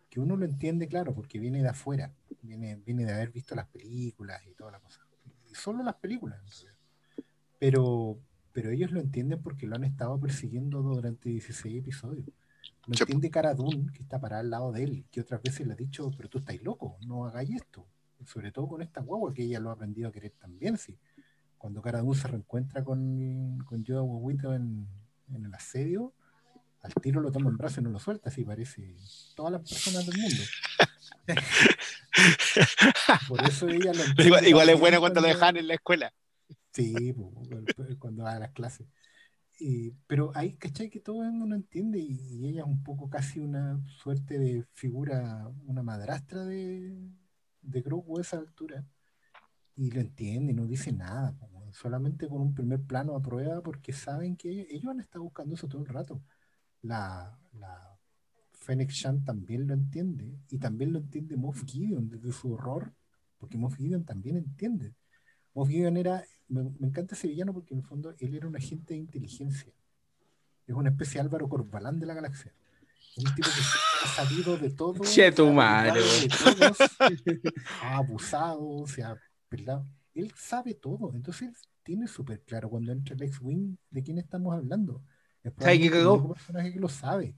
que uno lo entiende, claro, porque viene de afuera, viene, viene de haber visto las películas y toda la cosa. Y solo las películas, en realidad. Pero, pero ellos lo entienden porque lo han estado persiguiendo durante 16 episodios. Lo Sí. entiende Cara Dune, que está parada al lado de él, que otras veces le ha dicho, pero tú estás loco, no hagáis esto. Sobre todo con esta guagua que ella lo ha aprendido a querer también, sí. Cuando Cara Dune se reencuentra con, con Yoda en, en el asedio, al tiro lo toma en brazos y no lo suelta, así parece todas las personas del mundo. <laughs> Por eso ella lo Igual, igual es bueno cuando lo dejan en la escuela. Sí, cuando va a las clases. Y- pero ahí, ¿cachai? Que todo el mundo entiende y, ella es un poco casi una suerte de figura, una madrastra de, de Grogu a esa altura. Y lo entiende, no dice nada, po, solamente con un primer plano a prueba porque saben que ellos han estado buscando eso todo el rato. La, la Fennec Shan también lo entiende y también lo entiende Moff Gideon desde su horror, porque Moff Gideon también entiende. Moff Gideon era, me, me encanta ese villano porque en el fondo él era un agente de inteligencia. Es una especie de Álvaro Corbalán de la galaxia. Un tipo que ha sabido de todo. Che, tu madre, <laughs> ha abusado, se ha pelado. Él sabe todo. Entonces él tiene súper claro cuando entra el X-Wing de quién estamos hablando. Es ¿Sabe qué probablemente el cagó? único personaje que lo sabe.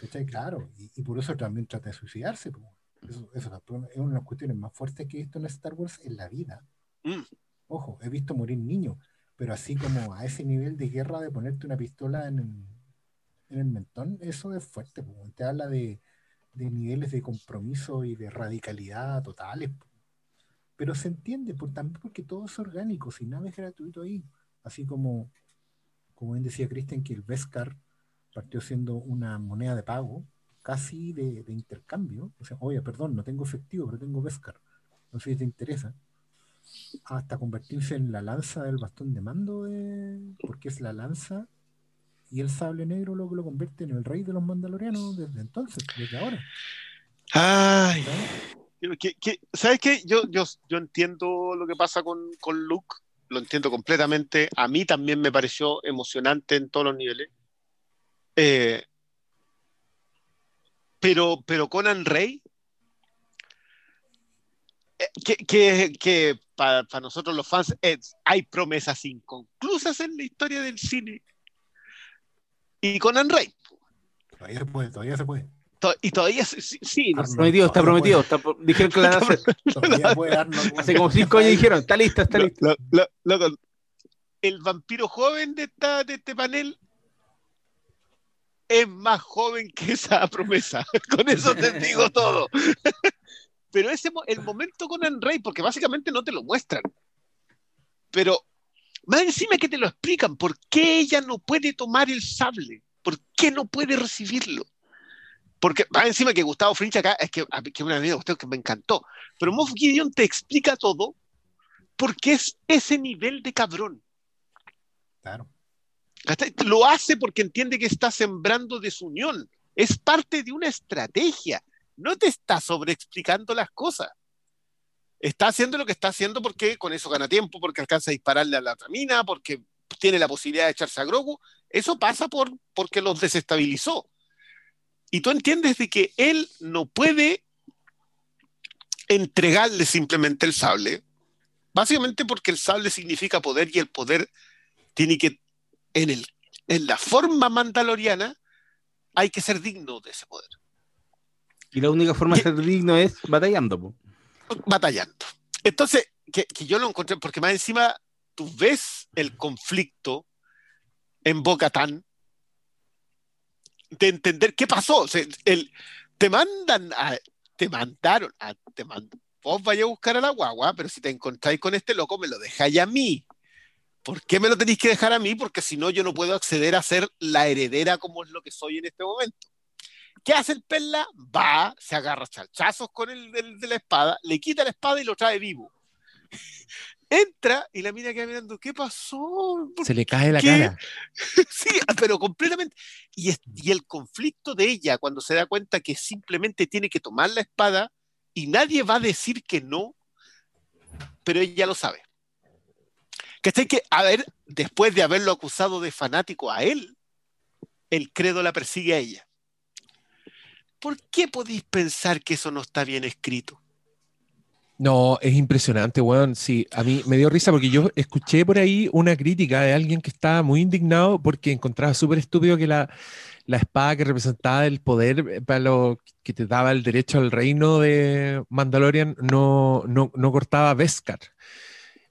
¿Cachai? Claro. Y, y por eso también trata de suicidarse. Eso, eso es una de las cuestiones más fuertes que he visto en Star Wars en la vida. Mm. Ojo, he visto morir niños, pero así como a ese nivel de guerra de ponerte una pistola en el, en el mentón, eso es fuerte. po. Te habla de, de niveles de compromiso y de radicalidad totales. Pero se entiende por, también porque todo es orgánico, sin nada es gratuito ahí. Así como, como bien decía Christian, que el Beskar partió siendo una moneda de pago, casi de, de intercambio. O sea, oye, perdón, no tengo efectivo, pero tengo Beskar. No sé si te interesa. Hasta convertirse en la lanza del bastón de mando, de- porque es la lanza y el sable negro lo que lo convierte en el rey de los mandalorianos desde entonces, desde ahora. Ay, ¿sabes? que- que- ¿sabes qué? Yo, yo, yo entiendo lo que pasa con, con Luke, lo entiendo completamente. A mí también me pareció emocionante en todos los niveles. Eh, pero, pero Conan Rey, eh, que, que, que para nosotros los fans es- hay promesas inconclusas en la historia del cine. Y Conan Rey, Todavía se puede, todavía se puede. to- y todavía sí, sí, sí, no sé. Prometido, está prometido. Está, dijeron que la van a hacer. <laughs> Todavía puede darnos- Hace como cinco años dijeron, está lista, está Lo- lista. lo- el vampiro joven de, esta, de este panel es más joven que esa promesa. <laughs> Con eso te digo todo. <laughs> Pero ese el momento con Rey, porque básicamente no te lo muestran. Pero más encima que te lo explican, ¿por qué ella no puede tomar el sable? ¿Por qué no puede recibirlo? Porque más encima que Gustavo Frinch acá, es que, a que una usted que me encantó. Pero Moff Gideon te explica todo porque es ese nivel de cabrón. Claro. Lo hace porque entiende que está sembrando desunión. Es parte de una estrategia. No te está sobreexplicando las cosas. Está haciendo lo que está haciendo porque con eso gana tiempo, porque alcanza a dispararle a la otra mina, porque tiene la posibilidad de echarse a Grogu. Eso pasa por, porque los desestabilizó. Y tú entiendes de que él no puede entregarle simplemente el sable, básicamente porque el sable significa poder y el poder tiene que, en, el, en la forma mandaloriana, hay que ser digno de ese poder. Y la única forma de ser digno es batallando. po. Batallando. Entonces, que, que yo lo encontré, porque más encima tú ves el conflicto en Bocatán de entender qué pasó. O sea, el, te mandan a, te mandaron a, te mand- vos vaya a buscar a la guagua, pero si te encontráis con este loco, me lo dejáis a mí. ¿Por qué me lo tenéis que dejar a mí? Porque si no, yo no puedo acceder a ser la heredera como es lo que soy en este momento. ¿Qué hace el Perla? Va, se agarra chachazos con el de la espada, le quita la espada y lo trae vivo. <laughs> Entra y la mira queda mirando, ¿qué pasó? ¿Por Se le cae la ¿Qué? cara. <laughs> Sí, pero completamente. Y, es- y el conflicto de ella cuando se da cuenta que simplemente tiene que tomar la espada y nadie va a decir que no, pero ella lo sabe. ¿Cachai? Que, a ver, después de haberlo acusado de fanático a él, el credo la persigue a ella. ¿Por qué podéis pensar que eso no está bien escrito? No, es impresionante, weón. Sí, a mí me dio risa porque yo escuché por ahí una crítica de alguien que estaba muy indignado porque encontraba súper estúpido que la, la espada que representaba el poder eh, para lo que te daba el derecho al reino de Mandalorian no, no, no cortaba Beskar.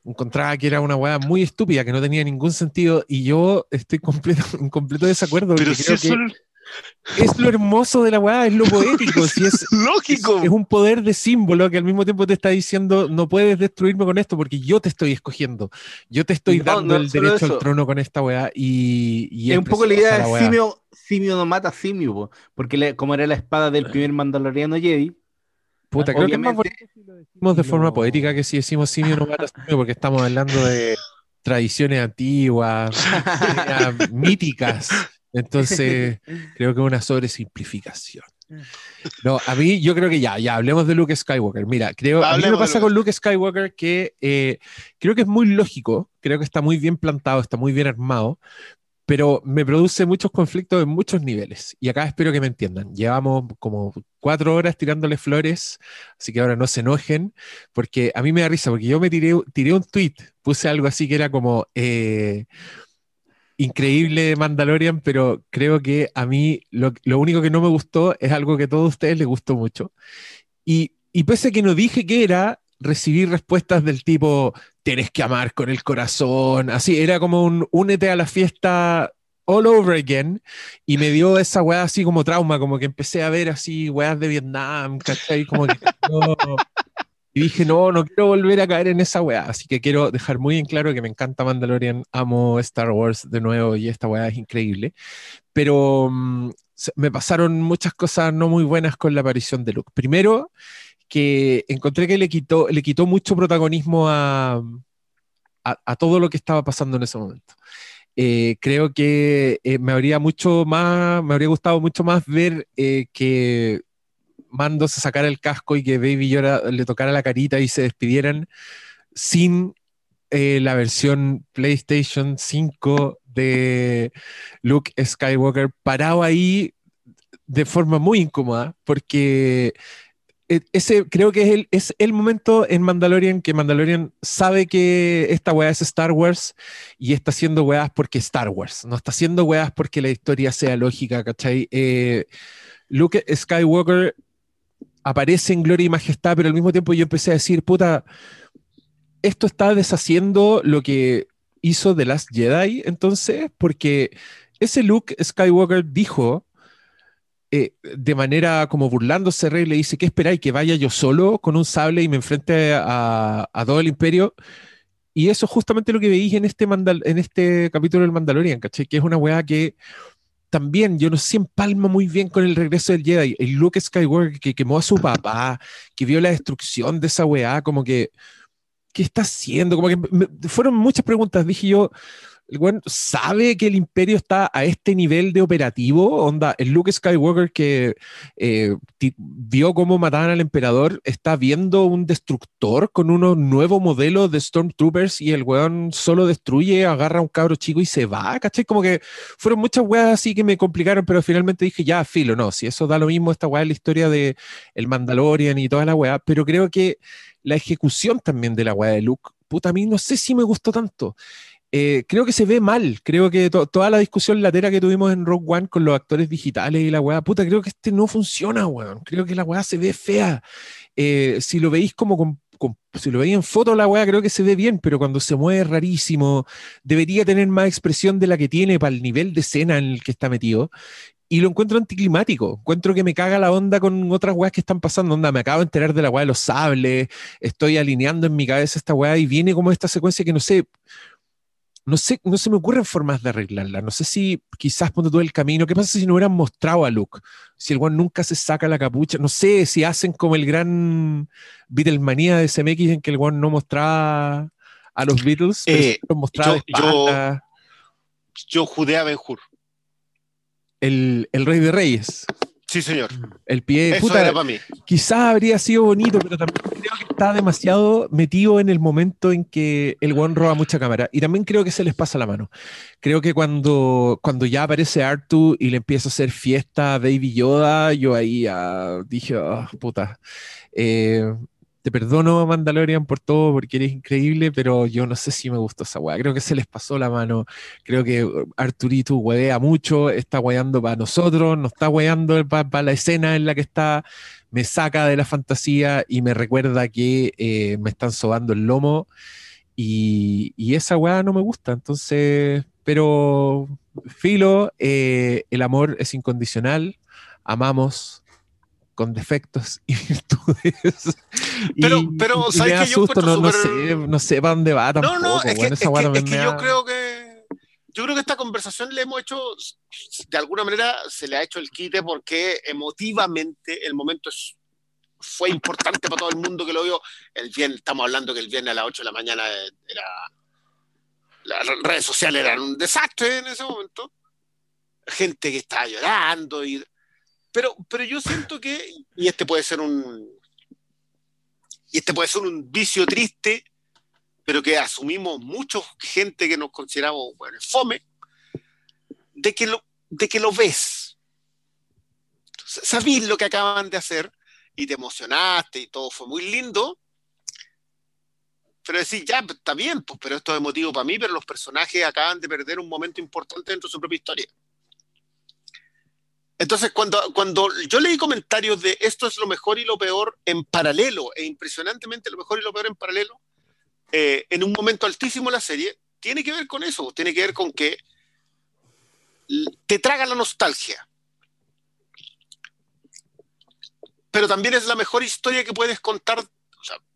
Encontraba que era una weá muy estúpida, que no tenía ningún sentido, y yo estoy completo, <laughs> en completo desacuerdo. porque creo que es lo hermoso de la weá, es lo poético. <laughs> si es, lógico. es un poder de símbolo que al mismo tiempo te está diciendo no puedes destruirme con esto porque yo te estoy escogiendo. Yo te estoy No, dando no el derecho eso. al trono con esta weá y, y es un poco la idea de simio, simio no mata simio, po, porque le- como era la espada del primer mandaloriano Jedi, Puta, creo que es más bonito si lo decimos de forma poética que si decimos simio no mata simio porque estamos hablando de <laughs> tradiciones antiguas, <laughs> míticas. Entonces, <laughs> creo que es una sobresimplificación. <laughs> No, a mí yo creo que ya, ya hablemos de Luke Skywalker. Mira, creo, a mí me pasa con Luke Skywalker que eh, creo que es muy lógico, creo que está muy bien plantado, está muy bien armado, pero me produce muchos conflictos en muchos niveles. Y acá espero que me entiendan. Llevamos como cuatro horas tirándole flores, así que ahora no se enojen, porque a mí me da risa, porque yo me tiré, tiré un tweet, puse algo así que era como... eh, increíble Mandalorian, pero creo que a mí lo, único que no me gustó es algo que a todos ustedes les gustó mucho. Y, y pese a que no dije que era, recibí respuestas del tipo, tienes que amar con el corazón, así, era como un únete a la fiesta all over again, y me dio esa weá así como trauma, como que empecé a ver así weas de Vietnam, ¿cachai? Como que... <laughs> no. Y dije, no, no quiero volver a caer en esa weá. Así que quiero dejar muy en claro que me encanta Mandalorian, amo Star Wars de nuevo y esta weá es increíble. Pero mm, me pasaron muchas cosas no muy buenas con la aparición de Luke. Primero, que encontré que le quitó, le quitó mucho protagonismo a, a, a todo lo que estaba pasando en ese momento. Eh, creo que eh, me habría mucho más, me habría gustado mucho más ver eh, que Mando se sacara el casco y que Baby Yoda le tocara la carita y se despidieran sin eh, la versión PlayStation 5 de Luke Skywalker parado ahí de forma muy incómoda porque e- ese creo que es el, es el momento en Mandalorian que Mandalorian sabe que esta weá es Star Wars y está haciendo weas porque Star Wars, no está haciendo weas porque la historia sea lógica, ¿cachai? Eh, Luke Skywalker aparece en gloria y majestad, pero al mismo tiempo yo empecé a decir, puta, esto está deshaciendo lo que hizo The Last Jedi, entonces, porque ese Luke Skywalker dijo, eh, de manera como burlándose, Rey le dice, ¿qué esperáis? ¿Que vaya yo solo con un sable y me enfrente a, todo el imperio? Y eso es justamente lo que veis en este, este capítulo del Mandalorian, ¿cachai? Que es una weá que también, yo no sé, empalma muy bien con el regreso del Jedi. El Luke Skywalker que quemó a su papá, que vio la destrucción de esa weá, como que, ¿qué está haciendo? Como que fueron muchas preguntas. Dije yo, el weón sabe que el imperio está a este nivel de operativo. Onda, el Luke Skywalker que eh, vio cómo mataban al emperador está viendo un destructor con unos nuevos modelos de Stormtroopers y el weón solo destruye, agarra a un cabro chico y se va, ¿cachai? Como que fueron muchas weas así que me complicaron, pero finalmente dije, ya, filo, no, si eso da lo mismo, esta wea es la historia de el Mandalorian y toda la wea, pero creo que la ejecución también de la wea de Luke, puta, a mí no sé si me gustó tanto. Eh, creo que se ve mal. Creo que to- toda la discusión latera que tuvimos en Rogue One con los actores digitales y la weá, puta, creo que este no funciona, weón. Creo que la weá se ve fea. Eh, si lo veis como con, si lo veis en foto, la weá creo que se ve bien, pero cuando se mueve rarísimo, debería tener más expresión de la que tiene para el nivel de escena en el que está metido. Y lo encuentro anticlimático. Encuentro que me caga la onda con otras weas que están pasando. Onda, me acabo de enterar de la weá de los sables. Estoy alineando en mi cabeza esta weá y viene como esta secuencia que no sé, no sé, no se me ocurren formas de arreglarla. No sé si quizás ponte todo el camino. ¿Qué pasa si no hubieran mostrado a Luke? Si el weón nunca se saca la capucha. No sé si hacen como el gran Beatlemanía de CMX en que el weón no mostraba a los Beatles, pero Eh, los mostraba yo- espalda. Yo judé a Ben Hur. el, el Rey de Reyes. Sí, señor. El pie. Eso puta, era para mí. quizás habría sido bonito, pero también creo que está demasiado metido en el momento en que el one roba mucha cámara. Y también creo que se les pasa la mano. Creo que cuando, cuando ya aparece Artu y le empieza a hacer fiesta a Baby Yoda, yo ahí ah, dije, "Ah, puta. eh, te perdono, Mandalorian, por todo, porque eres increíble, pero yo no sé si me gustó esa weá. Creo que se les pasó la mano. Creo que Arturito huevea mucho, está hueando para nosotros, no está hueando para la escena en la que está me saca de la fantasía y me recuerda que eh, me están sobando el lomo y, y esa weá no me gusta. Entonces, pero filo, eh, el amor es incondicional, amamos con defectos y <laughs> virtudes. Pero- Y- pero, y ¿sabes me qué? Yo no, encuentro no sé, no sé para dónde va tampoco. No, no, es que, es que- es me que yo creo que yo creo que esta conversación le hemos hecho de alguna manera se le ha hecho el quite porque emotivamente el momento es- fue importante para todo el mundo que lo vio. El viernes, estamos hablando que el viernes a las 8 de la mañana era las redes sociales eran un desastre en ese momento. Gente que estaba llorando y pero pero yo siento que y este puede ser un y este puede ser un vicio triste pero que asumimos mucha gente que nos consideramos bueno, fome, de que lo, de que lo ves. Sabís lo que acaban de hacer y te emocionaste y todo fue muy lindo, pero decís, ya, está bien, pues, pero esto es emotivo para mí, pero los personajes acaban de perder un momento importante dentro de su propia historia. Entonces, cuando, cuando yo leí comentarios de esto es lo mejor y lo peor en paralelo, e impresionantemente lo mejor y lo peor en paralelo, eh, en un momento altísimo de la serie, tiene que ver con eso, tiene que ver con que te traga la nostalgia. Pero también es la mejor historia que puedes contar.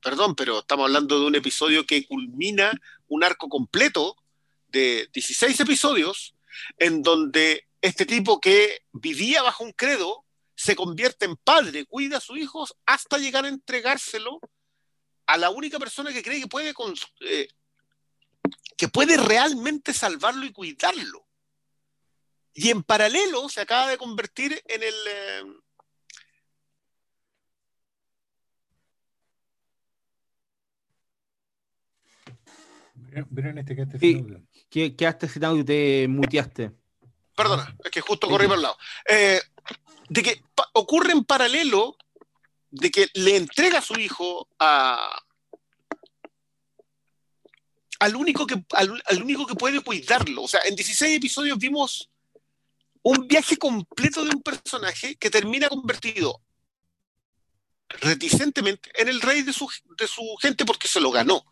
Perdón, pero estamos hablando de un episodio que culmina un arco completo de 16 episodios en donde este tipo que vivía bajo un credo se convierte en padre, cuida a sus hijos hasta llegar a entregárselo a la única persona que cree que puede, eh, que puede realmente salvarlo y cuidarlo. Y en paralelo se acaba de convertir en el... eh, Vieron este que este Sí. sin audio. Quedaste sin audio y te muteaste. Perdona, es que justo corrí por el lado. Eh, de que pa- ocurre en paralelo de que le entrega a su hijo a, al, único que, al, al único que puede cuidarlo. O sea, en 16 episodios vimos un viaje completo de un personaje que termina convertido reticentemente en el rey de su, de su gente porque se lo ganó.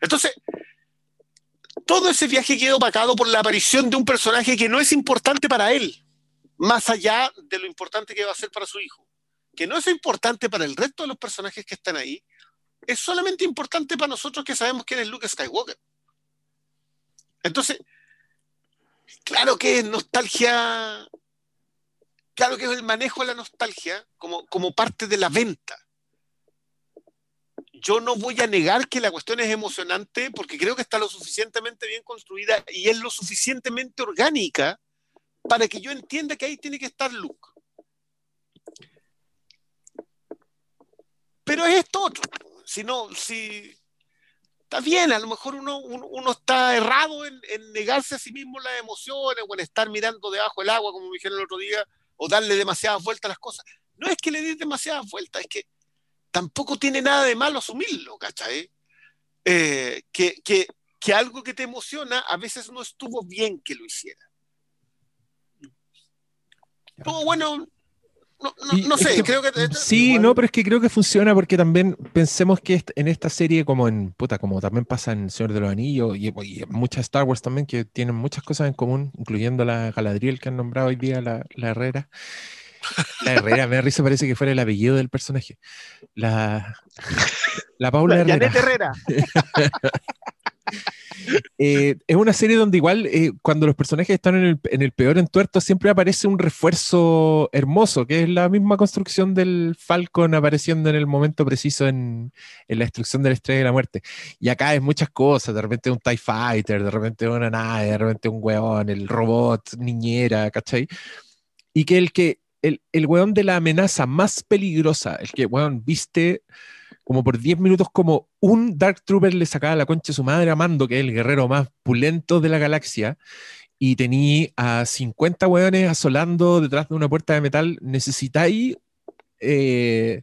Entonces, todo ese viaje queda opacado por la aparición de un personaje que no es importante para él, más allá de lo importante que va a ser para su hijo. Que no es importante para el resto de los personajes que están ahí, es solamente importante para nosotros que sabemos quién es Luke Skywalker. Entonces, claro que es nostalgia, claro que es el manejo de la nostalgia como, como parte de la venta. Yo no voy a negar que la cuestión es emocionante porque creo que está lo suficientemente bien construida y es lo suficientemente orgánica para que yo entienda que ahí tiene que estar Luke. Pero es esto otro. Si no, si está bien, a lo mejor uno, uno, está errado en, negarse a sí mismo las emociones o en estar mirando debajo del agua, como me dijeron el otro día, o darle demasiadas vueltas a las cosas. No es que le des demasiadas vueltas, es que tampoco tiene nada de malo asumirlo, ¿cachai? Eh, que, que, que algo que te emociona a veces no estuvo bien que lo hiciera. Todo bueno, no, sé, creo que. Sí, no, pero es que creo que funciona porque también pensemos que en esta serie, como en. Puta, como también pasa en El Señor de los Anillos y, muchas Star Wars también, que tienen muchas cosas en común, incluyendo la Galadriel que han nombrado hoy día, la, la Herrera. La Herrera, me da risa, parece que fuera el apellido del personaje. La, la Paula Herrera. Herrera. Eh, es una serie donde igual eh, cuando los personajes están en el, en el, peor entuerto siempre aparece un refuerzo hermoso, que es la misma construcción del Falcon apareciendo en el momento preciso en, en la destrucción de la estrella de la muerte. Y acá es muchas cosas, de repente un TIE Fighter, de repente una nave, de repente un weón, el robot, niñera, ¿cachai? Y que el que el, el weón de la amenaza más peligrosa, el que weón viste como por 10 minutos como un Dark Trooper le sacaba la concha a su madre a Mando, que es el guerrero más pulento de la galaxia, y tenía a 50 hueones asolando detrás de una puerta de metal, necesitáis eh,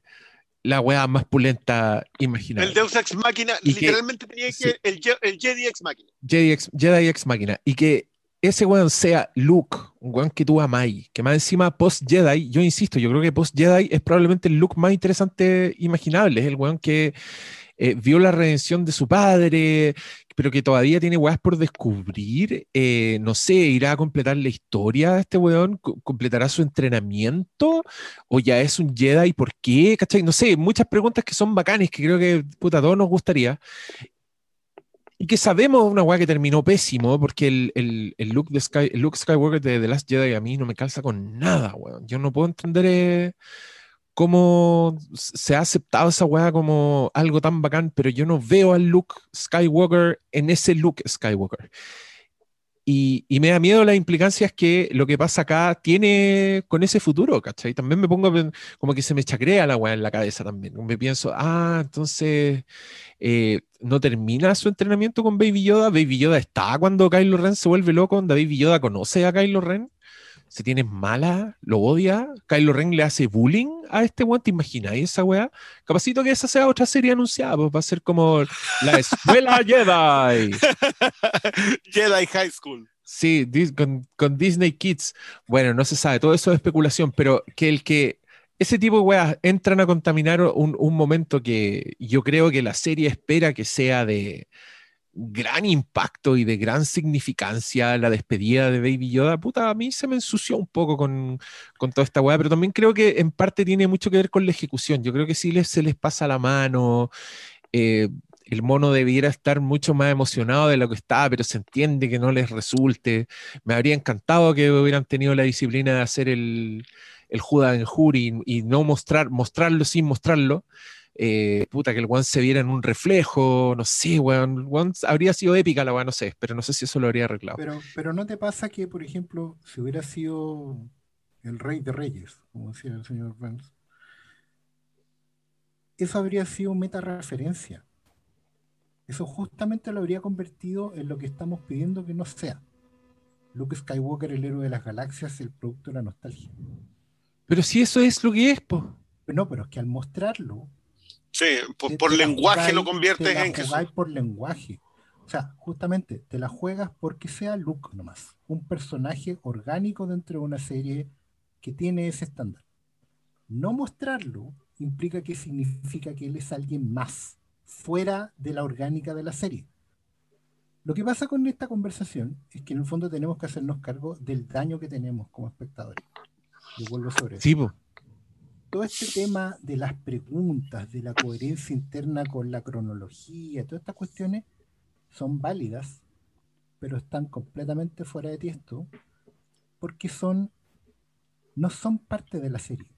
la hueá más pulenta imaginable. El Deus Ex Máquina, literalmente tenía que el, el, Jedi Ex Máquina. Jedi Ex, Jedi Ex Máquina. Y que ese weón sea Luke, un weón que tú amáis, que más encima post-Jedi, yo insisto, yo creo que post-Jedi es probablemente el Luke más interesante imaginable, es el weón que eh, vio la redención de su padre, pero que todavía tiene weas por descubrir, eh, no sé, irá a completar la historia de este weón, completará su entrenamiento, o ya es un Jedi, ¿por qué? ¿Cachai? No sé, muchas preguntas que son bacanes, que creo que puta, a todos nos gustaría. Y que sabemos una weá que terminó pésimo, porque el, el, el look Sky, el Skywalker de The Last Jedi a mí no me calza con nada, weón. Yo no puedo entender eh, cómo se ha aceptado esa weá como algo tan bacán, pero yo no veo al Luke Skywalker en ese look Skywalker. Y, me da miedo las implicancias que lo que pasa acá tiene con ese futuro, ¿cachai? También me pongo como que se me chacrea la weá en la cabeza también. Me pienso, ah, entonces eh, no termina su entrenamiento con Baby Yoda. Baby Yoda está cuando Kylo Ren se vuelve loco. Baby Yoda conoce a Kylo Ren. Se tiene mala, lo odia. Kylo Ren le hace bullying a este weón. ¿Te imagináis esa weá? Capacito que esa sea otra serie anunciada. Pues va a ser como la escuela <laughs> Jedi. Jedi High School. Sí, con, con Disney Kids. Bueno, no se sabe. Todo eso es especulación, pero que el que ese tipo de weas entran a contaminar un, momento que yo creo que la serie espera que sea de gran impacto y de gran significancia la despedida de Baby Yoda. Puta, a mí se me ensució un poco con, toda esta wea, pero también creo que en parte tiene mucho que ver con la ejecución. Yo creo que sí les, se les pasa la mano. Eh, el mono debiera estar mucho más emocionado de lo que está, pero se entiende que no les resulte. Me habría encantado que hubieran tenido la disciplina de hacer el, el Judas en Jury y, no mostrar, mostrarlo sin mostrarlo. Eh, puta, que el one se viera en un reflejo, no sé, weón, habría sido épica la weón, no sé, pero no sé si eso lo habría arreglado. Pero, pero no te pasa que, por ejemplo, si hubiera sido el rey de reyes, como decía el señor Vance, eso habría sido meta referencia. Eso justamente lo habría convertido en lo que estamos pidiendo que no sea. Luke Skywalker, el héroe de las galaxias, el producto de la nostalgia. Pero si eso es lo que es, pues. No, pero es que al mostrarlo. Sí, por, lenguaje lo conviertes en Jesús. por lenguaje. O sea, justamente te la juegas porque sea Luke nomás. Un personaje orgánico dentro de una serie que tiene ese estándar. No mostrarlo implica que significa que él es alguien más, fuera de la orgánica de la serie. Lo que pasa con esta conversación es que en el fondo tenemos que hacernos cargo del daño que tenemos como espectadores vuelvo sobre eso. Todo este tema de las preguntas, de la coherencia interna con la cronología, todas estas cuestiones son válidas, pero están completamente fuera de tiesto porque son no son parte de la serie.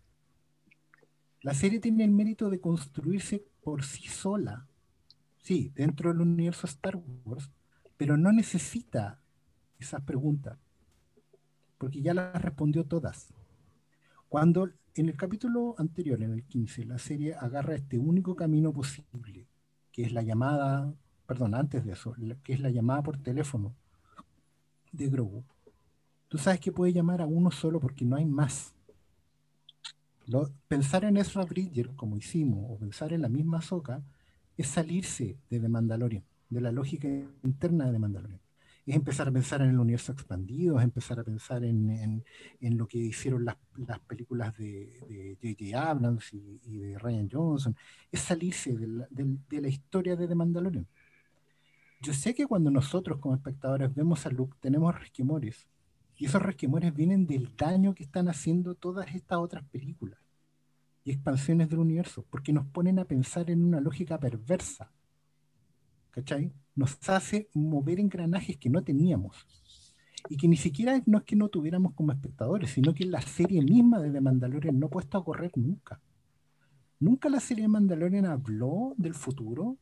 La serie tiene el mérito de construirse por sí sola, sí, dentro del universo Star Wars, pero no necesita esas preguntas, porque ya las respondió todas. Cuando en el capítulo anterior, en el 15, la serie agarra este único camino posible, que es la llamada, perdón, antes de eso, que es la llamada por teléfono de Grogu. Tú sabes que puede llamar a uno solo porque no hay más. Pensar en Ezra Bridger, como hicimos, o pensar en la misma Soca, es salirse de The Mandalorian, de la lógica interna de The Mandalorian. Es empezar a pensar en el universo expandido, es empezar a pensar en, en- en lo que hicieron las, las películas de de J.J. Abrams y, y de Ryan Johnson. Es salirse de la, del- de la historia de The Mandalorian. Yo sé que cuando nosotros como espectadores vemos a Luke tenemos resquemores. Y esos resquemores vienen del daño que están haciendo todas estas otras películas y expansiones del universo, porque nos ponen a pensar en una lógica perversa. ¿Cachai? Nos hace mover engranajes que no teníamos. Y que ni siquiera no es que no tuviéramos como espectadores, sino que la serie misma de The Mandalorian no ha puesto a correr nunca. Nunca la serie de Mandalorian habló del futuro,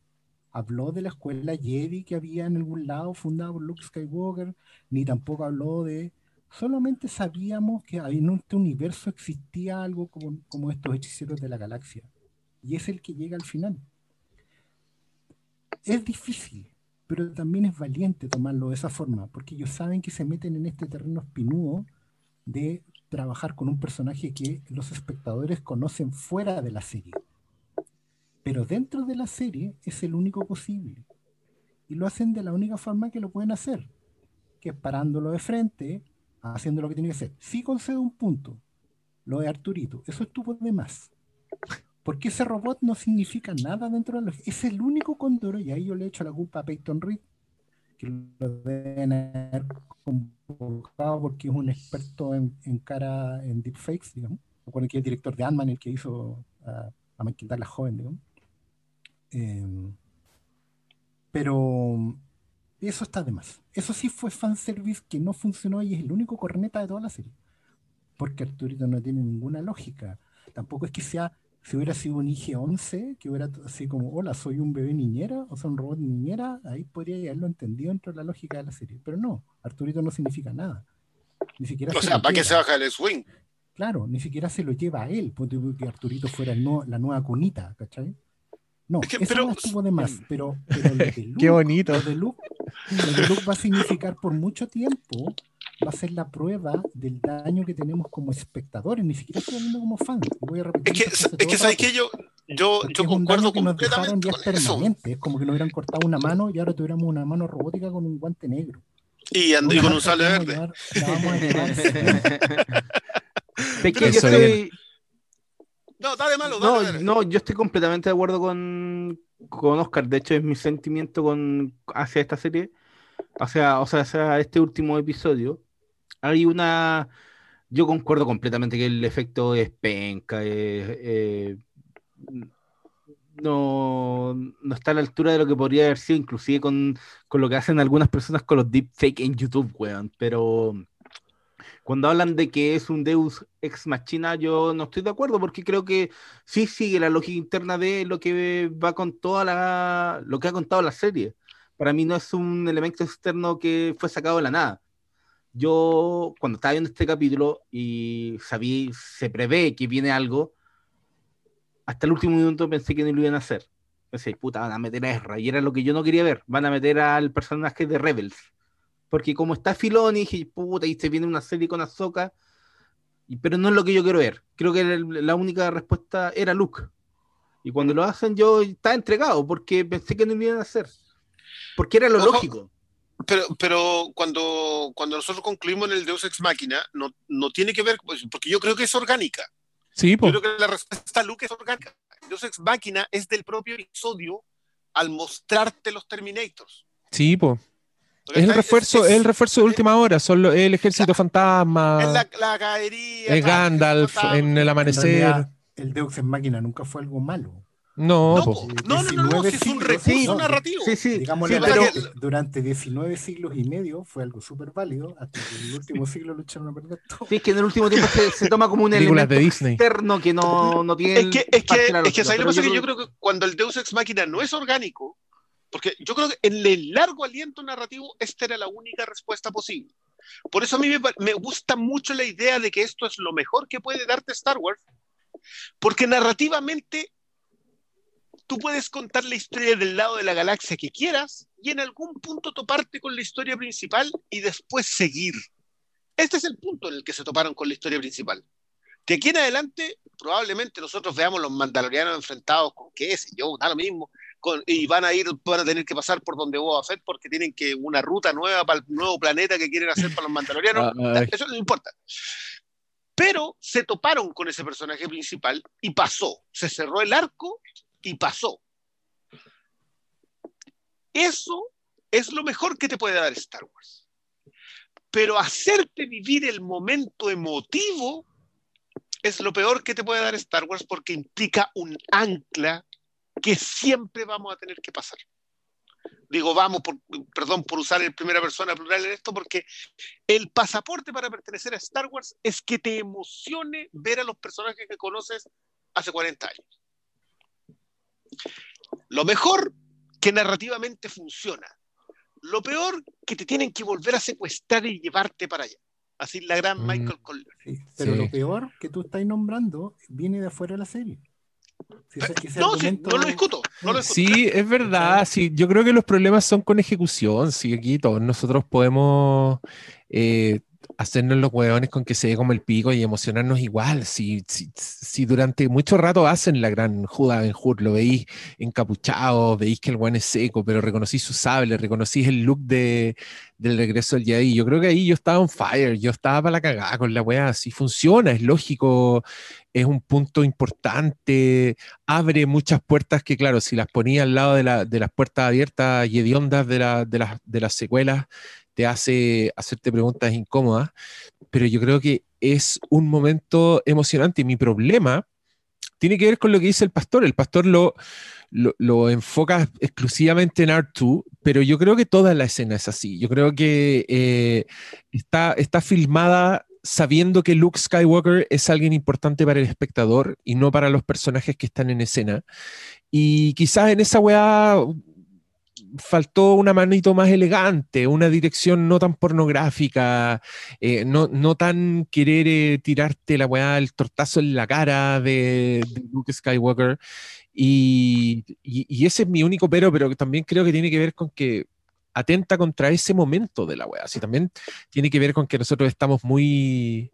habló de la escuela Jedi que había en algún lado fundada por Luke Skywalker, ni tampoco habló de... Solamente sabíamos que en este universo existía algo como, como estos hechiceros de la galaxia. Y es el que llega al final. Es difícil, pero también es valiente tomarlo de esa forma, porque ellos saben que se meten en este terreno espinudo de trabajar con un personaje que los espectadores conocen fuera de la serie. Pero dentro de la serie es el único posible. Y lo hacen de la única forma que lo pueden hacer, que es parándolo de frente, haciendo lo que tiene que hacer. Sí concedo un punto, lo de Arturito, eso estuvo de más. Porque ese robot no significa nada dentro de la Es el único condoro, y ahí yo le echo la culpa a Peyton Reed, que lo deben haber convocado porque es un experto en, en cara, en deepfakes, digamos. Recuerden que es el director de Ant-Man, el que hizo a, a Michael Douglas joven, digamos. Eh, pero eso está de más. Eso sí fue fanservice que no funcionó y es el único corneta de toda la serie. Porque Arturito no tiene ninguna lógica. Tampoco es que sea, si hubiera sido un IG-11, que hubiera así como, hola, soy un bebé niñera, o sea, un robot niñera, ahí podría haberlo entendido dentro de la lógica de la serie. Pero no, Arturito no significa nada. Ni siquiera O se sea, ¿para qué se baja el swing? Claro, ni siquiera se lo lleva a él, ponte tú que Arturito fuera el no- la nueva cunita, ¿cachai? No, Es que, esa pero- no estuvo de más, pero, pero lo de <laughs> Luke, Qué bonito. Lo de, Luke, lo de Luke va a significar por mucho tiempo, va a ser la prueba del daño que tenemos como espectadores, ni siquiera estoy hablando como fans. Voy a repetir Es que, es que ¿sabes qué? Yo, yo, yo concuerdo que nos dejaron completamente con eso. es como que nos hubieran cortado una mano y ahora tuviéramos una mano robótica con un guante negro. Y, y con un sable que verde. llevar- la vamos a llevar siempre. <laughs> Es que yo Eso estoy- No, dale malo, no, dale, dale. no, yo estoy completamente de acuerdo con, con Oscar. De hecho, es mi sentimiento con, hacia esta serie. O sea, o sea, hacia este último episodio. Hay una. Yo concuerdo completamente que el efecto es penca. eh, no, no está a la altura de lo que podría haber sido, inclusive con, con lo que hacen algunas personas con los deepfakes en YouTube, weón. Pero cuando hablan de que es un Deus ex machina, yo no estoy de acuerdo porque creo que sí sigue la lógica interna de lo que va con toda la lo que ha contado la serie. Para mí no es un elemento externo que fue sacado de la nada. Yo cuando estaba viendo este capítulo y sabía, se prevé que viene algo, hasta el último minuto pensé que no lo iban a hacer. Pensé, puta, van a meter a Ezra. Y era lo que yo no quería ver. Van a meter al personaje de Rebels. Porque como está Filoni, dije, puta, y se viene una serie con Ahsoka. Pero no es lo que yo quiero ver. Creo que la única respuesta era Luke. Y cuando lo hacen, yo estaba entregado porque pensé que no lo iban a hacer. Porque era lo Ojo. lógico. Pero, pero cuando, cuando nosotros concluimos en el Deus Ex Máquina, no, no tiene que ver, pues, porque yo creo que es orgánica. Sí, Yo po. creo que la respuesta a Luke es orgánica. Deus Ex Máquina es del propio episodio al mostrarte los Terminators. Sí, po. Porque Es el refuerzo, es el refuerzo de última hora, son los- el ejército fantasma, Es la, la caería. es tal, Gandalf en el En amanecer. realidad, el Deus en máquina nunca fue algo malo. No, No, po. po. no, no, no, no, si es un 19 recurso siglos, narrativo. Sí, sí. Digámosle sí, pero, que durante 19 siglos y medio fue algo súper válido, hasta que en el último siglo lo echaron a perder todo. sí, es que en el último tiempo se, se toma como un elemento de Disney. externo que no, no tiene. Es que, es que, es que lógica, ¿sabes lo que? Que yo creo que cuando el Deus Ex Machina no es orgánico, porque yo creo que en el largo aliento narrativo esta era la única respuesta posible. Por eso a mí me, me gusta mucho la idea de que esto es lo mejor que puede darte Star Wars, porque narrativamente tú puedes contar la historia del lado de la galaxia que quieras y en algún punto toparte con la historia principal y después seguir. Este es el punto en el que se toparon con la historia principal. De aquí en adelante, probablemente nosotros veamos los mandalorianos enfrentados con qué sé yo, da lo mismo, con, y van a ir, van a tener que pasar por donde Boba Fett porque tienen que una ruta nueva para el nuevo planeta que quieren hacer para los mandalorianos. <laughs> Eso no importa. Pero se toparon con ese personaje principal y pasó. Se cerró el arco y pasó. Eso es lo mejor que te puede dar Star Wars. Pero hacerte vivir el momento emotivo es lo peor que te puede dar Star Wars porque implica un ancla que siempre vamos a tener que pasar. Digo, vamos, por, perdón por usar en primera persona plural en esto, porque el pasaporte para pertenecer a Star Wars es que te emocione ver a los personajes que conoces hace 40 años. Lo mejor, que narrativamente funciona. Lo peor, que te tienen que volver a secuestrar y llevarte para allá. Así la gran Mm. Michael Corleone. Sí, pero Sí. lo peor que tú estás nombrando viene de afuera de la serie. Si ese- que No, sí, argumento- no lo discuto. No lo discuto. Sí, es verdad. Sí, yo creo que los problemas son con ejecución. Sí, aquí todos nosotros podemos eh, hacernos los hueones con que se dé como el pico y emocionarnos igual. Si, si, si durante mucho rato hacen la gran Juda Ben Hur, lo veis encapuchado, veis que el hueón es seco, pero reconocí su sable, reconocí el look de, del regreso del Jedi. Yo creo que ahí yo estaba on fire, yo estaba para la cagada con la weá. Si funciona, es lógico, es un punto importante, abre muchas puertas que, claro, si las ponía al lado de, la- de las puertas abiertas y hediondas de, la- de las, de las secuelas, te hace hacerte preguntas incómodas, pero yo creo que es un momento emocionante y mi problema tiene que ver con lo que dice el pastor. El pastor lo, lo, enfoca exclusivamente en R2, pero yo creo que toda la escena es así. Yo creo que eh, está, está filmada sabiendo que Luke Skywalker es alguien importante para el espectador y no para los personajes que están en escena. Y quizás en esa weá faltó una manito más elegante, una dirección no tan pornográfica, eh, no, no tan querer eh, tirarte la weá, el tortazo en la cara de, de Luke Skywalker. Y, y- y ese es mi único pero, pero también creo que tiene que ver con que atenta contra ese momento de la weá. Así también tiene que ver con que nosotros estamos muy.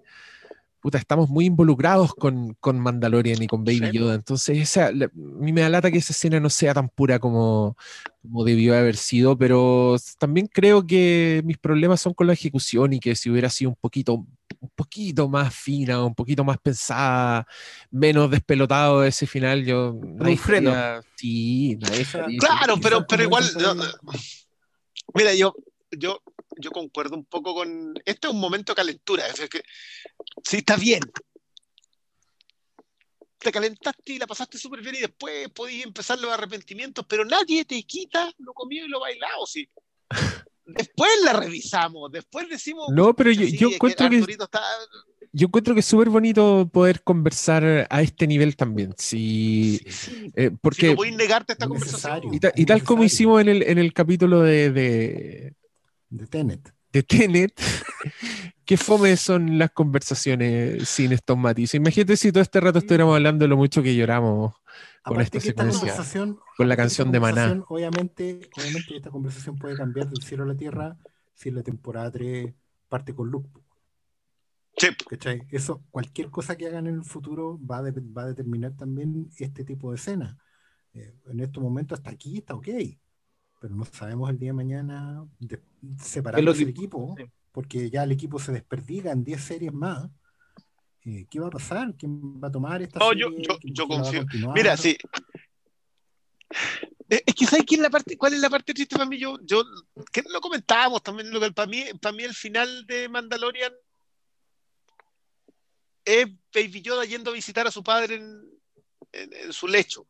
Puta, estamos muy involucrados con, con Mandalorian y con Baby Sí. Yoda. Entonces, esa, la- a mí me da lata que esa escena no sea tan pura como, como debió haber sido, pero también creo que mis problemas son con la ejecución y que si hubiera sido un poquito, un poquito más fina, un poquito más pensada, menos despelotado ese final, yo... nadie freno. Sí, nadie Claro, pero, pero igual. Mira, yo, yo, yo concuerdo un poco con. Este es un momento de calentura. Es que, sí, está bien. Te calentaste y la pasaste súper bien y después podías empezar los arrepentimientos, pero nadie te quita lo comido y lo bailado, sí. <laughs> Después la revisamos, después decimos. No, pero yo, sí, yo encuentro que, está- yo encuentro que es súper bonito poder conversar a este nivel también. Sí, eh, si porque... no podéis negarte esta es conversación. Y, ta- y tal como hicimos en el, en el capítulo de, de, De Tenet. de Tenet, <laughs> qué fome son las conversaciones sin estos matices. Imagínate si todo este rato estuviéramos hablando de lo mucho que lloramos con esta que esta secuencia, conversación, con la canción de Maná. Obviamente, obviamente esta conversación puede cambiar del cielo a la tierra si la temporada 3 parte con Luke. Sí, ¿cachai? Eso, cualquier cosa que hagan en el futuro va a, de- va a determinar también este tipo de escena. Eh, en estos momentos hasta aquí está ok, pero no sabemos el día de mañana de, separar Es lo el que- equipo, sí. porque ya el equipo se desperdiga en 10 series más. Eh, ¿Qué va a pasar? ¿Quién va a tomar esta No, serie? yo- yo- ¿Quién- yo confío. Mira, sí. Es que ¿sabes quién la parte, cuál es la parte triste para mí? Yo, yo que lo comentábamos también, lo que para mí, para mí el final de Mandalorian es Baby Yoda yendo a visitar a su padre en, en- en su lecho.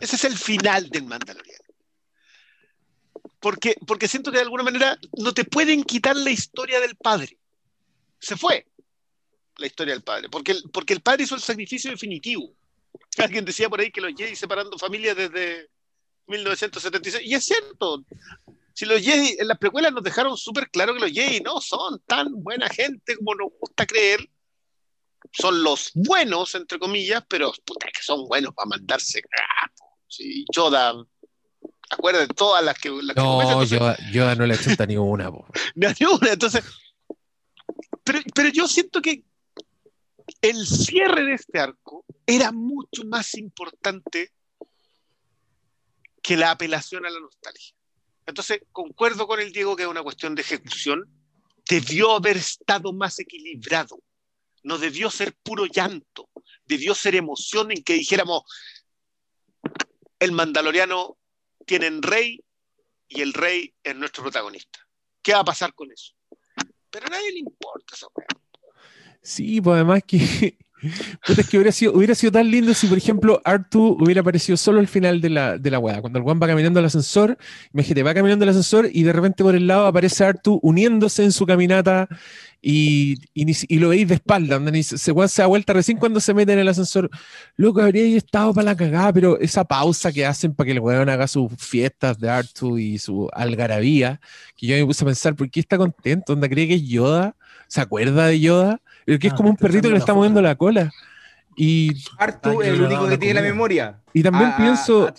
Ese es el final del Mandaloriano. Porque, porque siento que de alguna manera no te pueden quitar la historia del padre. Se fue la historia del padre, porque el, porque el padre hizo el sacrificio definitivo. <laughs> Alguien decía por ahí que los Jedi separando familias desde 1976, y es cierto. Si los Jedi en las precuelas nos dejaron súper claro que los Jedi no son tan buena gente como nos gusta creer, son los buenos, entre comillas, pero puta que son buenos para mandarse. Sí, Yoda, acuerden todas las que. Las No, que entonces- Yoda, Yoda no le achunta ni una, <laughs> ni a ninguna. Entonces, pero, pero yo siento que el cierre de este arco era mucho más importante que la apelación a la nostalgia. Entonces, concuerdo con el Diego que es una cuestión de ejecución. Debió haber estado más equilibrado. No debió ser puro llanto. Debió ser emoción en que dijéramos, el mandaloriano tiene rey y el rey es nuestro protagonista. ¿Qué va a pasar con eso? Pero a nadie le importa esa. Sí, pues además que. Puta, es que hubiera sido, hubiera sido tan lindo si, por ejemplo, Artu hubiera aparecido solo al final de la, de la weá. Cuando el Juan va caminando al ascensor, imagínate, va caminando al ascensor y de repente por el lado aparece Artu uniéndose en su caminata y, y, lo veis de espalda. ni se, se da vuelta recién cuando se mete en el ascensor. Loco, habría estado para la cagada, pero esa pausa que hacen para que el weón haga sus fiestas de Artu y su algarabía, que yo me puse a pensar, ¿por qué está contento? ¿Onda cree que es Yoda? ¿Se acuerda de Yoda? Que es Ah, como un perrito que le está moviendo la cola. Y, Artu es el único que tiene la memoria. y también A- pienso, a.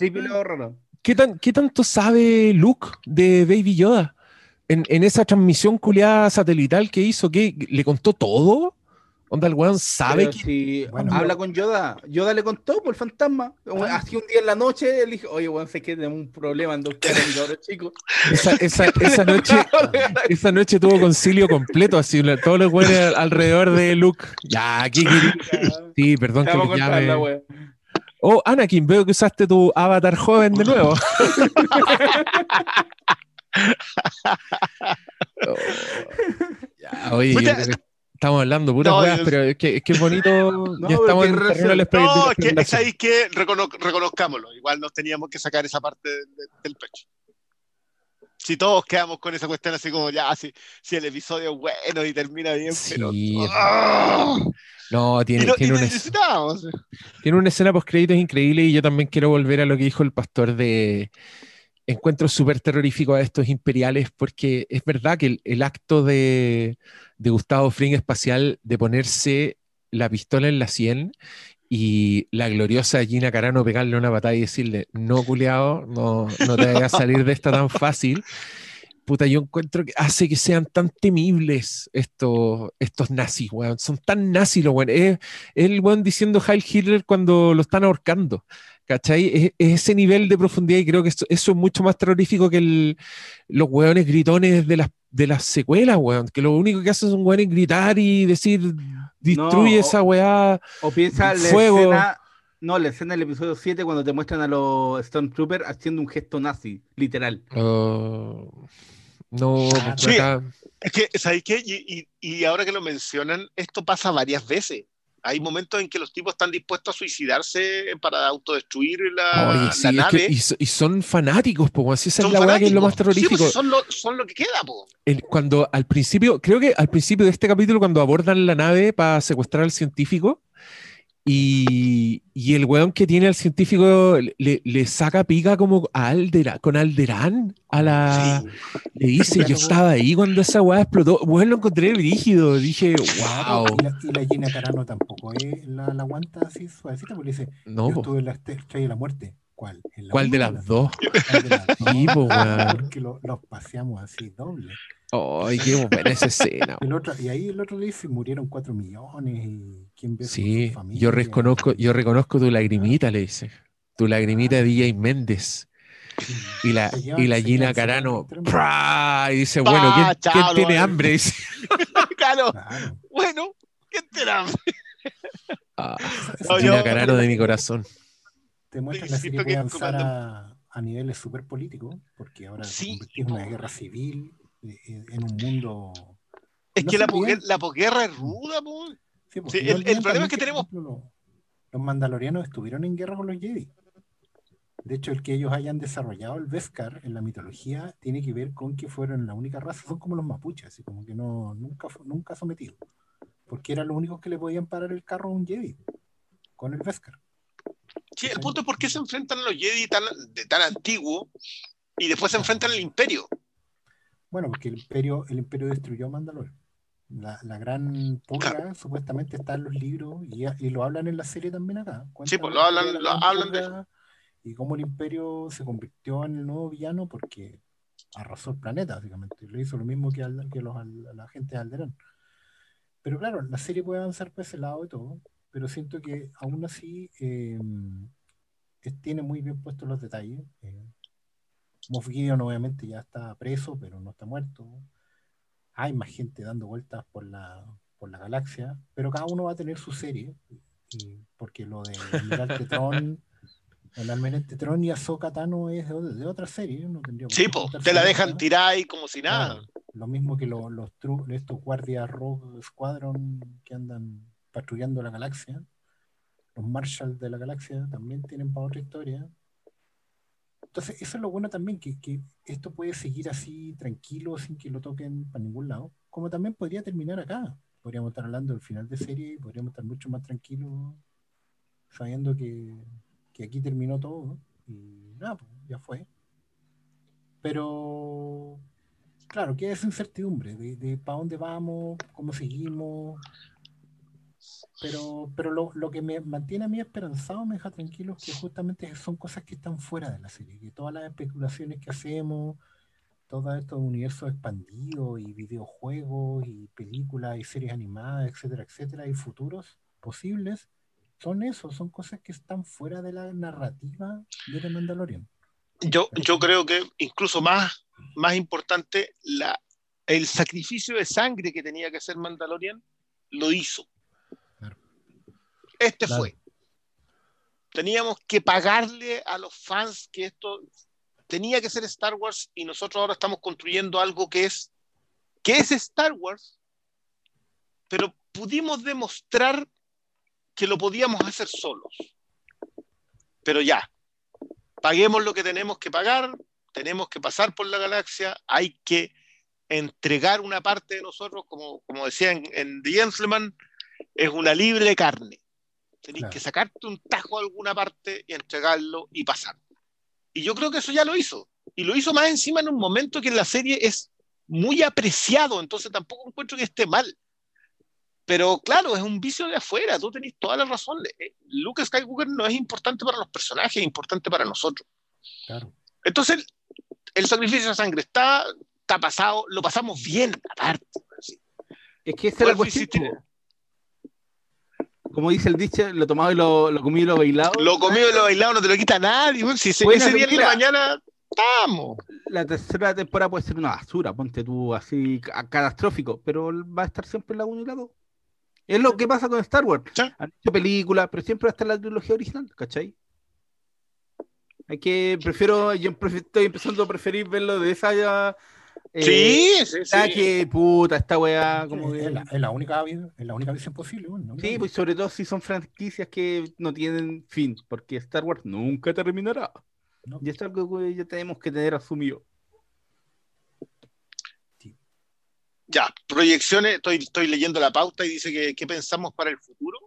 ¿qué, tan, ¿qué tanto sabe Luke de Baby Yoda? En, en esa transmisión culiada satelital que hizo, ¿qué? ¿Le contó todo? ¿Onda el weón sabe que- si Bueno. habla con Yoda, Yoda le contó por el fantasma. Ah. Así un día en la noche, él dijo, oye, weón, sé que tenemos un problema en dos <laughs> ahora, chicos. esa, esa, esa noche, <laughs> esa noche tuvo concilio completo, así, todos los weones al- alrededor de Luke. Ya, aquí Sí, perdón que me llame. Oh, Anakin, veo que usaste tu avatar joven de nuevo. <laughs> Oh, ya, oye, yo Puta, creo que estamos hablando puras no, weas, pero es que, es que es bonito. <laughs> ya pero estamos en terreno de la exper- de la No, es que experimentación. sabéis que recono- reconozcámoslo. Igual nos teníamos que sacar esa parte de- de- del pecho. Si todos quedamos con esa cuestión así como ya, si, si el episodio es bueno y termina bien, pero. Sí, ¡Ah! No, tiene, no- tiene, una, es- necesitábamos. tiene una escena post créditos increíble y yo también quiero volver a lo que dijo el pastor de encuentro súper terrorífico a estos imperiales porque es verdad que el, el acto de, de Gustavo Fring espacial de ponerse la pistola en la sien y la gloriosa Gina Carano pegarle una patada y decirle, no, culeado, no, no te vayas a salir de esta tan fácil. Puta, yo encuentro que hace que sean tan temibles estos, estos nazis, weón. Son tan nazis los weón. Es, es el weón diciendo Heil Hitler cuando lo están ahorcando. ¿Cachai? Es, es ese nivel de profundidad y creo que eso, eso es mucho más terrorífico que el- los weones gritones de las, de las secuelas, weón. Que lo único que hacen son weones gritar y decir, destruye No, esa weá. O piensa la Fuego. escena. No, la escena del episodio 7 cuando te muestran a los Stormtroopers haciendo un gesto nazi, literal. Oh, no, Ah, pues, sí. acá- Es que, ¿sabéis qué? Y, y- y ahora que lo mencionan, esto pasa varias veces. Hay momentos en que los tipos están dispuestos a suicidarse para autodestruir la, Oye, la sí, es nave. que- y, so- y son fanáticos, po. Si esa Son es la weá que es lo más Sí, terrorífico. pues son, lo, son lo que queda, po. El- cuando al principio, creo que al principio de este capítulo, cuando abordan la nave para secuestrar al científico, y, y el weón que tiene al científico le, le saca pica como a Aldera, con Alderán a la. Le dice, yo estaba ahí cuando esa weá explotó. Weón, lo encontré brígido. Dije, wow. Y la, y la Gina Carano tampoco es la, la aguanta así suavecita, porque dice, No, yo estuve en la estrella de la muerte. ¿Cuál? ¿En la ¿cuál de las la dos? <laughs> ¿Cuál de las dos? Sí, po. Porque lo- los paseamos así doble. Ay, qué buena esa escena. El otro, y ahí el otro le dice, murieron cuatro millones y quién ve Sí, yo reconozco, yo reconozco tu lagrimita, le dice. Tu lagrimita de DJ Méndez. <laughs> Y la, y la Gina Carano, y dice, bueno, ¿quién, Ah, quién tiene hambre? <laughs> Dice, Claro, Claro. bueno. "Ah, esa No, te Gina yo- Carano de mi corazón. Te muestra que la Necesito serie puede que avanzar a, a niveles súper políticos, porque ahora se Sí, convirtió en una guerra civil eh, eh, en un mundo... Es No que la, la posguerra es ruda, po. Sí, pues, Sí, y no el- problema es que tenemos- ejemplo, los, los mandalorianos estuvieron en guerra con los Jedi. De hecho, el que ellos hayan desarrollado el Beskar en la mitología tiene que ver con que fueron la única raza, son como los mapuches, así como que no, nunca, nunca sometidos. Porque eran los únicos que le podían parar el carro a un Jedi con el Beskar. Sí, el punto es por qué se enfrentan a los Jedi tan, de tan antiguo y después se enfrentan al Imperio. Bueno, porque el Imperio, el imperio destruyó Mandalore. La, la gran purga supuestamente está en los libros y, y, lo hablan en la serie también acá. sí, pues lo hablan, lo hablan de Y cómo el Imperio se convirtió en el nuevo villano porque arrasó el planeta, básicamente. Le hizo lo mismo que, al, que los, a la gente de Alderán. Pero claro, la serie puede avanzar por ese lado y todo, pero siento que aún así eh, tiene muy bien puestos los detalles. Eh, Moff Gideon obviamente ya está preso, pero no está muerto. Hay más gente dando vueltas por la, por la galaxia, pero cada uno va a tener su serie, porque lo de Almirante Tron, el Almirante Tron y Ahsoka Tano es de, otra serie. No sí, te la dejan tirar ahí como si nada. lo mismo que los, los estos guardias Rogue Squadron que andan patrullando la galaxia. Los Marshals de la galaxia también tienen para otra historia. Entonces, eso es lo bueno también, que, que, esto puede seguir así tranquilo, sin que lo toquen para ningún lado, como también podría terminar acá. Podríamos estar hablando del final de serie, podríamos estar mucho más tranquilos, sabiendo que, que aquí terminó todo, y nada, pues, ya fue. Pero, claro, queda esa incertidumbre de, de para dónde vamos, cómo seguimos, pero, pero lo, lo, que me mantiene a mí esperanzado, me deja tranquilo, es que justamente son cosas que están fuera de la serie, que todas las especulaciones que hacemos, todos estos universos expandidos y videojuegos y películas y series animadas, etcétera, etcétera, y futuros posibles, son eso, son cosas que están fuera de la narrativa de The Mandalorian. Yo, yo creo que incluso más, más importante, la, el sacrificio de sangre que tenía que hacer Mandalorian lo hizo este fue. Teníamos que pagarle a los fans que esto tenía que ser Star Wars y nosotros ahora estamos construyendo algo que es, que es Star Wars, pero pudimos demostrar que lo podíamos hacer solos. Pero ya, paguemos lo que tenemos que pagar, tenemos que pasar por la galaxia, hay que entregar una parte de nosotros, como, como decía en, en The Gentleman, es una libre carne. Tenés que sacarte un tajo a alguna parte y entregarlo y pasar. Y yo creo que eso ya lo hizo. Y lo hizo más encima en un momento que en la serie es muy apreciado, entonces tampoco encuentro que esté mal. Pero claro, es un vicio de afuera, tú tenés toda la razón. Eh, Luke Skywalker no es importante para los personajes, es importante para nosotros. Claro. Entonces, el, sacrificio de sangre está, está pasado, lo pasamos bien, aparte. Es que esta es la cuestión como dice el dicho, lo tomado y lo, lo comido y lo bailado. Lo comido y lo bailado no te lo quita nadie. Si ese, ese día la mañana, estamos. La tercera temporada puede ser una basura, ponte tú así catastrófico, pero va a estar siempre en la 1 y la 2. Es lo que pasa con Star Wars. Han hecho películas, pero siempre va a estar la trilogía original, ¿cachai? Hay que, prefiero, yo estoy empezando a preferir verlo de esa eh, sí, sí, sí. que puta, esta weá como es, la, es, la, única, es la única visión posible. Bueno, sí, pues sobre todo si son franquicias que no tienen fin, porque Star Wars nunca terminará. Y esto es algo que ya tenemos que tener asumido. Ya, proyecciones, estoy, estoy leyendo la pauta y dice que qué pensamos para el futuro.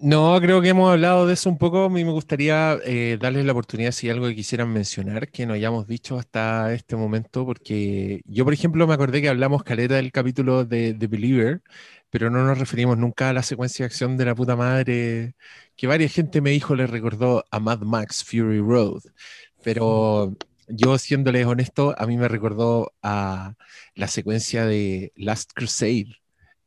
No, creo que hemos hablado de eso un poco. A mí me gustaría eh, darles la oportunidad si hay algo que quisieran mencionar que no hayamos dicho hasta este momento, porque yo, por ejemplo, me acordé que hablamos caleta del capítulo de The Believer, pero no nos referimos nunca a la secuencia de acción de la puta madre, que varias gente me dijo le recordó a Mad Max Fury Road, pero yo siéndoles honesto, a mí me recordó a la secuencia de Last Crusade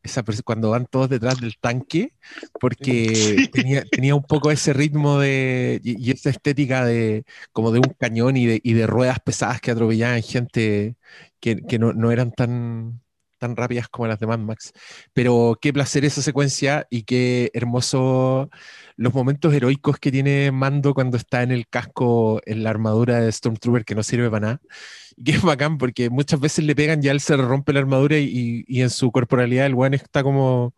esa cuando van todos detrás del tanque, porque <laughs> tenía, tenía, un poco ese ritmo de, y, esa estética de como de un cañón y de, y de ruedas pesadas que atropellaban gente que, que no, no, eran tan, tan rápidas como las de Mad Max. Pero qué placer esa secuencia y qué hermoso los momentos heroicos que tiene Mando cuando está en el casco, en la armadura de Stormtrooper que no sirve para nada y que es bacán porque muchas veces le pegan, ya él se rompe la armadura y, y en su corporalidad el weón está como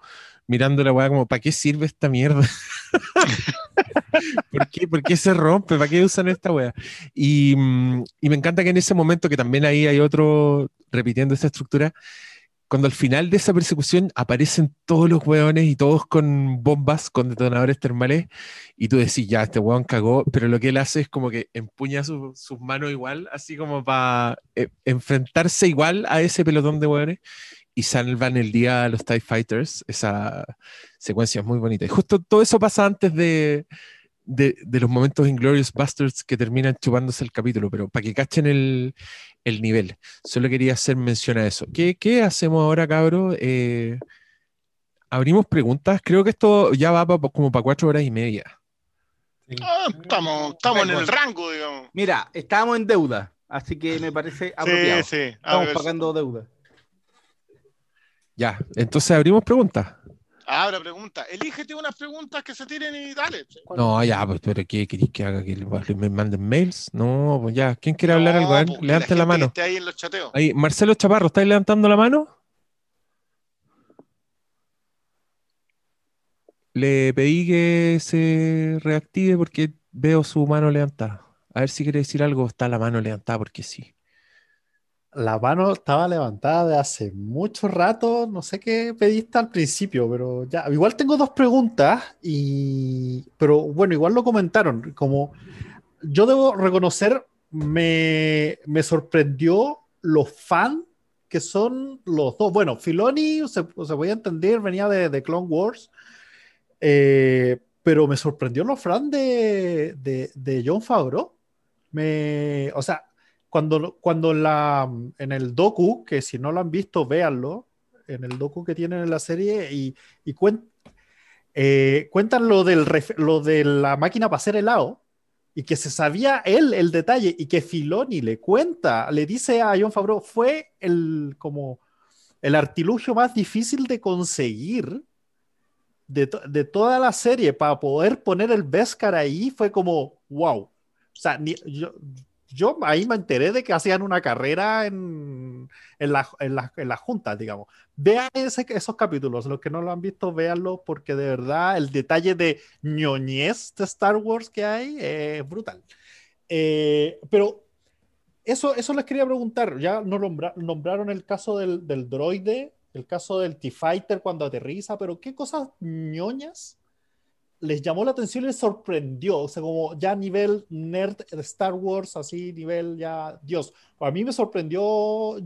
mirando la weá como, ¿para qué sirve esta mierda? <laughs> ¿Por qué, ¿Por qué se rompe? ¿Para qué usan esta wea? Y, mm, y me encanta que en ese momento, que también ahí hay otro repitiendo esta estructura, cuando al final de esa persecución aparecen todos los hueones y todos con bombas, con detonadores termales, y tú decís, ya, este hueón cagó, pero lo que él hace es como que empuña su- sus manos igual, así como para enfrentarse igual a ese pelotón de hueones, y salvan el día a los TIE Fighters. Esa secuencia es muy bonita. Y justo todo eso pasa antes de, de, de los momentos Inglorious Bastards que terminan chupándose el capítulo, pero para que cachen el, el nivel. Solo quería hacer mención a eso. ¿Qué, qué hacemos ahora, cabro? Eh, abrimos preguntas. Creo que esto ya va pa- como para cuatro horas y media. Ah, estamos, estamos en el rango, digamos. Mira, estábamos en deuda, así que me parece apropiado. Sí, sí. Estamos pagando deuda. Ya, entonces abrimos preguntas. Abra pregunta. Elígete unas preguntas que se tiren y dale. No, ya, pues, pero ¿qué queréis que haga? ¿Que le- me manden mails? No, pues ya. ¿Quién quiere hablar No, algo? Pues, que levante la, que mano. esté ahí en los chateos. Ahí, Marcelo Chaparro, ¿estáis levantando la mano? Le pedí que se reactive porque veo su mano levantada. A ver si quiere decir algo. Está la mano levantada porque sí. La mano estaba levantada de hace mucho rato, no sé qué pediste al principio, pero ya, igual tengo dos preguntas y, pero bueno, igual lo comentaron, como yo debo reconocer, me, me sorprendió los fans que son los dos. Bueno, Filoni, se, se podía entender, venía de, de Clone Wars, eh, pero me sorprendió los fans de, de, de John Favreau. Me, o sea, cuando, cuando la, en el docu, que si no lo han visto, véanlo, en el docu que tienen en la serie, y, y cuen- eh, cuentan lo, del lo de la máquina para hacer helado, y que se sabía él el detalle, y que Filoni le cuenta, le dice a John Favreau, fue el, como, el artilugio más difícil de conseguir de, to- de toda la serie para poder poner el Beskar ahí, fue como, wow. O sea, ni- yo, yo ahí me enteré de que hacían una carrera en, en, la, en, la- en las juntas, digamos. Vean ese- esos capítulos, los que no lo han visto, véanlo, porque de verdad el detalle de ñoñez de Star Wars que hay es brutal. Eh, pero eso, eso les quería preguntar, ya nos nombra- nombraron el caso del, del droide, el caso del T-Fighter cuando aterriza, pero ¿qué cosas ñoñas les llamó la atención y les sorprendió? O sea, como ya nivel nerd de Star Wars, así nivel ya Dios. A mí me sorprendió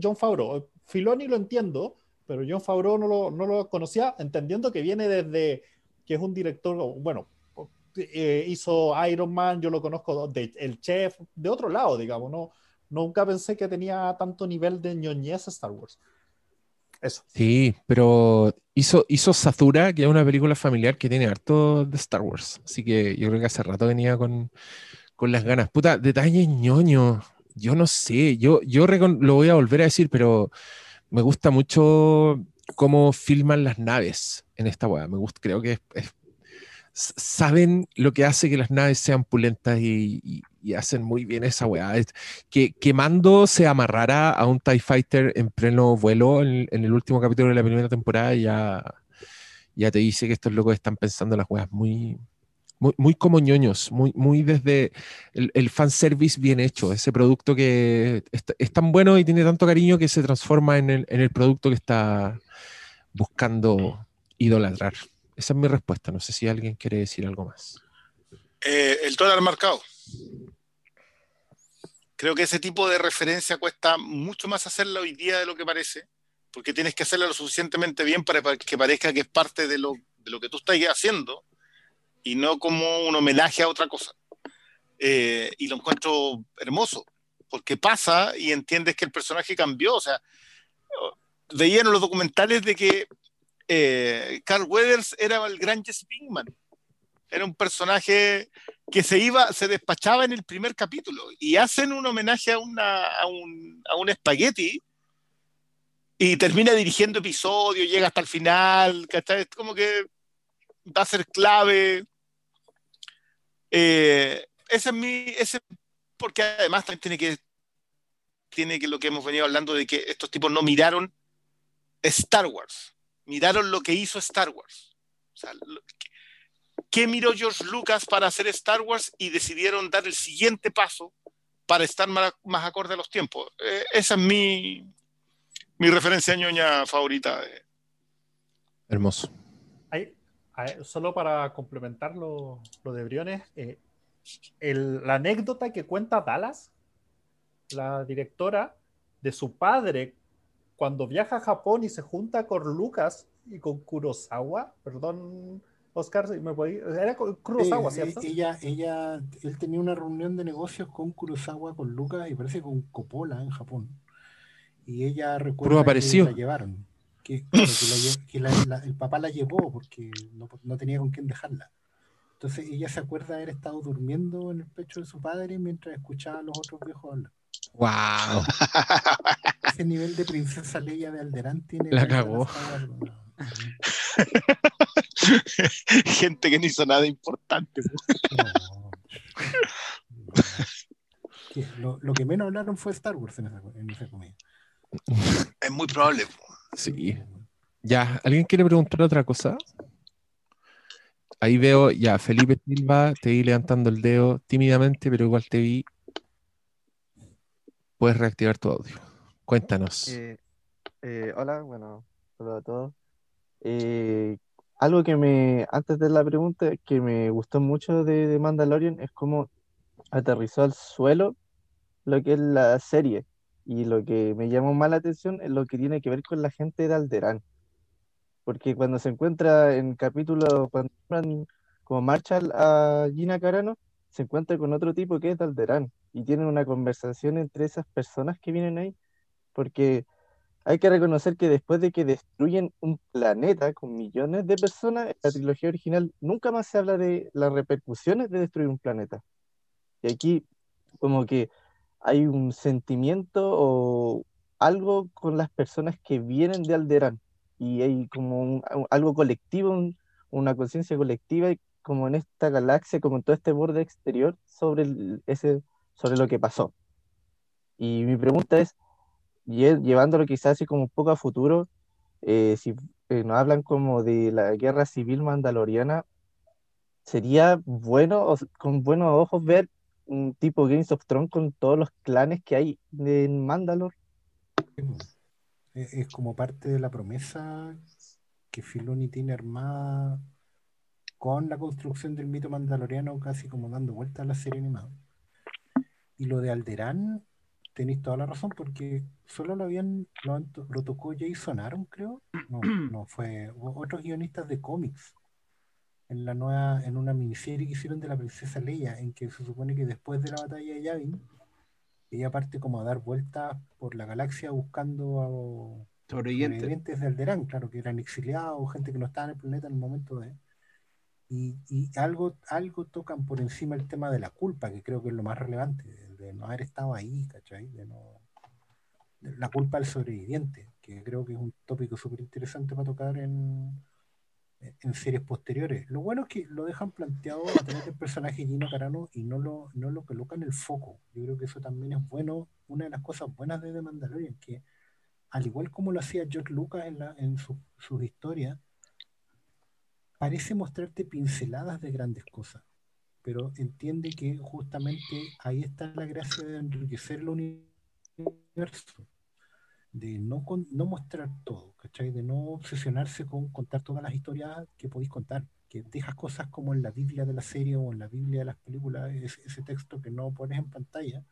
John Favreau. Filoni lo entiendo, pero John Favreau no lo, no lo conocía, entendiendo que viene desde que es un director, bueno, eh, hizo Iron Man, yo lo conozco de el chef, de otro lado, digamos, no, nunca pensé que tenía tanto nivel de ñoñez Star Wars. Eso. Sí, pero hizo, hizo Zathura, que es una película familiar que tiene harto de Star Wars. Así que yo creo que hace rato venía con, con las ganas. Puta, detalles ñoño. Yo no sé, yo, yo lo voy a volver a decir, pero me gusta mucho cómo filman las naves en esta weá. Me gusta, creo que saben lo que hace que las naves sean pulentas y- y hacen muy bien esa weá. Que, que Mando se amarrara a un TIE Fighter en pleno vuelo en, el último capítulo de la primera temporada ya, ya te dice que estos locos están pensando las weas muy, muy, como ñoños, muy, muy desde el, el fanservice bien hecho, ese producto que es, es tan bueno y tiene tanto cariño que se transforma en el, en el producto que está buscando idolatrar. Esa es mi respuesta. No sé si alguien quiere decir algo más. Eh, el dólar marcado. Creo que ese tipo de referencia cuesta mucho más hacerla hoy día de lo que parece, porque tienes que hacerla lo suficientemente bien para pa- que parezca que es parte de lo, de lo que tú estás haciendo y no como un homenaje a otra cosa. Eh, y lo encuentro hermoso, porque pasa y entiendes que el personaje cambió. O sea, veían los documentales de que eh, Carl Weathers era el gran Jesse Pinkman. Era un personaje que se iba, se despachaba en el primer capítulo y hacen un homenaje a, una, a, un, a un espagueti y termina dirigiendo episodios, llega hasta el final, ¿cachai? Es como que va a ser clave. Eh, ese es mi, ese, porque además también tiene que, tiene que lo que hemos venido hablando de que estos tipos no miraron Star Wars, miraron lo que hizo Star Wars. O sea, ¿qué miró George Lucas para hacer Star Wars y decidieron dar el siguiente paso para estar más, más acorde a los tiempos? Eh, esa es mi, mi referencia ñoña favorita. de- Hermoso. Solo para complementar lo, lo de Briones, eh, el- la anécdota que cuenta Dallas, la directora, de su padre cuando viaja a Japón y se junta con Lucas y con Kurosawa, perdón, Oscar, si me podí- era con Kurosawa, ¿cierto? ella, ella, él tenía una reunión de negocios con Kurosawa, con Lucas y parece con Coppola en Japón. Y ella recuerda que apareció. la llevaron. Que, que la que la- la- el papá la llevó porque no, no tenía con quién dejarla. Entonces ella se acuerda de haber estado durmiendo en el pecho de su padre mientras escuchaba a los otros viejos hablar. ¡Wow! <laughs> Ese nivel de princesa Leia de Alderán tiene. La cagó. <laughs> <laughs> Gente que no hizo nada importante. No. Lo que menos hablaron fue Star Wars en esa, en esa comida. Es muy probable. Sí. Ya, ¿alguien quiere preguntar otra cosa? Ahí veo, ya, Felipe Silva, te vi levantando el dedo tímidamente, pero igual te vi. Puedes reactivar tu audio. Cuéntanos. Eh, eh, hola, bueno, hola a todos. Eh, algo que me, antes de la pregunta, que me gustó mucho de, de Mandalorian es cómo aterrizó al suelo lo que es la serie. Y lo que me llamó más la atención es lo que tiene que ver con la gente de Alderaan. Porque cuando se encuentra en capítulo, cuando como Marshall a Gina Carano, se encuentra con otro tipo que es de Alderaan. Y tienen una conversación entre esas personas que vienen ahí. Porque hay que reconocer que después de que destruyen un planeta con millones de personas, la trilogía original nunca más se habla de las repercusiones de destruir un planeta. Y aquí como que hay un sentimiento o algo con las personas que vienen de Alderaan. Y hay como un- algo colectivo, un- una conciencia colectiva, como en esta galaxia, como en todo este borde exterior, sobre, el- ese, sobre lo que pasó. Y mi pregunta es, llevándolo quizás así como un poco a futuro, eh, si eh, nos hablan como de la guerra civil mandaloriana, sería bueno, con buenos ojos, ver un tipo Games of Thrones con todos los clanes que hay en Mandalor. Es, es como parte de la promesa que Filoni tiene armada con la construcción del mito mandaloriano, casi como dando vuelta a la serie animada. Y lo de Alderaan, tenéis toda la razón, porque solo lo habían, lo, lo tocó Jason Aaron, creo. No, <clears throat> no, fue otros guionistas de cómics en la nueva, en una miniserie que hicieron de la princesa Leia, en que se supone que después de la batalla de Yavin, ella parte como a dar vueltas por la galaxia buscando a Sobreviviente. sobrevivientes de Alderaan, claro, que eran exiliados, gente que no estaba en el planeta en el momento de. Y, y algo, algo tocan por encima el tema de la culpa, que creo que es lo más relevante, de, no haber estado ahí, ¿cachai? De no, la culpa del sobreviviente, que creo que es un tópico súper interesante para tocar en, en series posteriores. Lo bueno es que lo dejan planteado a través del personaje Gino Carano y no lo, no lo colocan en el foco. Yo creo que eso también es bueno, una de las cosas buenas de The Mandalorian, que al igual como lo hacía George Lucas en, la- en su- sus historias, parece mostrarte pinceladas de grandes cosas, pero entiende que justamente ahí está la gracia de enriquecer el universo, de no, no mostrar todo, ¿cachai? De no obsesionarse con contar todas las historias que podéis contar, que dejas cosas como en la Biblia de la serie o en la Biblia de las películas, ese, ese texto que no pones en pantalla,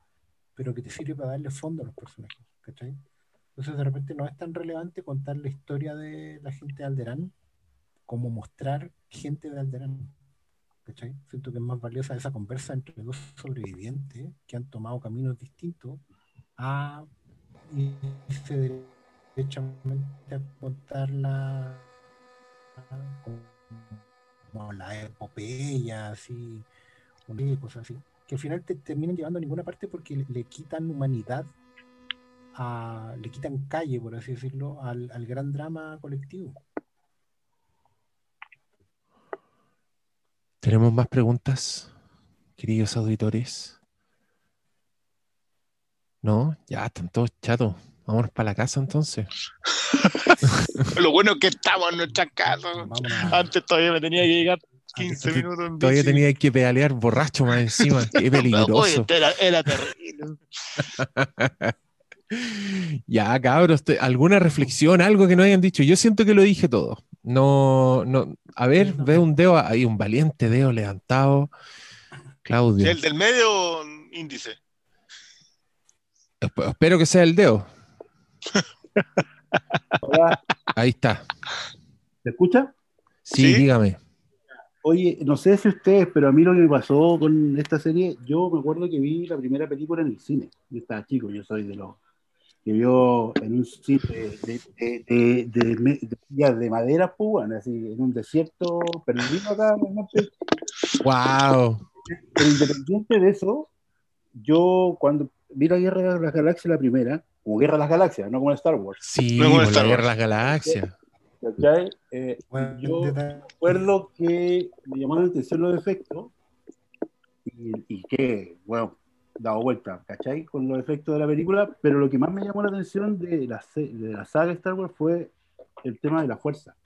pero que te sirve para darle fondo a los personajes, ¿cachai? Entonces de repente no es tan relevante contar la historia de la gente de Alderaan como mostrar gente de Alderaan. ¿Cachai? Siento que es más valiosa esa conversa entre dos sobrevivientes que han tomado caminos distintos a irse derechamente a contar la la epopeya, así, cosas así, que al final te terminan llevando a ninguna parte porque le quitan humanidad a- le quitan calle, por así decirlo, al, al gran drama colectivo. ¿Tenemos más preguntas, queridos auditores? ¿No? Ya, están todos chatos. Vámonos para la casa entonces. <laughs> Lo bueno es que estamos en nuestra casa. A, Antes todavía me tenía que llegar 15 minutos en Todavía bici. tenía que pedalear borracho más encima. Qué <laughs> Oye, peligroso. este era, era terrible. <laughs> Ya, cabros, ¿alguna reflexión, algo que no hayan dicho? Yo siento que lo dije todo. No, no, a ver, veo un dedo, hay un valiente dedo levantado. Claudio, Sí, el del medio índice. Esp- espero que sea el dedo. Hola, Ahí está. ¿se escucha? Sí, Sí. dígame. Oye, no sé si ustedes, pero a mí lo que me pasó con esta serie, yo me acuerdo que vi la primera película en el cine. Yo estaba chico, yo soy de los que vio en un cine de, de, de, de, de- de- ya de madera, pues, así, en un desierto perdido acá en el norte. Wow. Pero independiente de eso, yo cuando vi la Guerra de las Galaxias, la primera, como Guerra de las Galaxias, no como Star Wars, Sí, Luego de por la Star guerra de las galaxias. ¿cachai? Eh, yo recuerdo que me llamaron la atención los efectos y, y que, bueno, dado vuelta, ¿cachai? Con los efectos de la película, pero lo que más me llamó la atención de la, de la saga Star Wars fue el tema de la fuerza.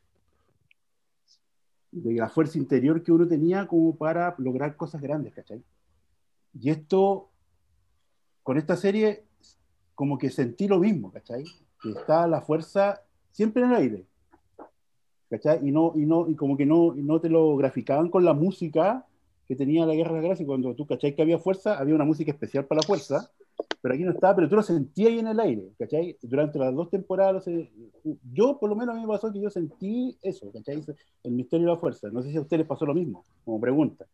De la fuerza interior que uno tenía como para lograr cosas grandes, ¿cachai? Y esto, con esta serie, como que sentí lo mismo, ¿cachai? Que está la fuerza siempre en el aire, ¿cachai? Y, no, y, no, y como que no, no te lo graficaban con la música que tenía la Guerra de las Galaxias. Cuando tú, ¿cachai? Que había fuerza, había una música especial para la fuerza, pero aquí no estaba, pero tú lo sentías ahí en el aire, ¿cachai? Durante las dos temporadas, yo por lo menos a mí me pasó que yo sentí eso, ¿cachai? El misterio de la fuerza. No sé si a ustedes les pasó lo mismo, como pregunta.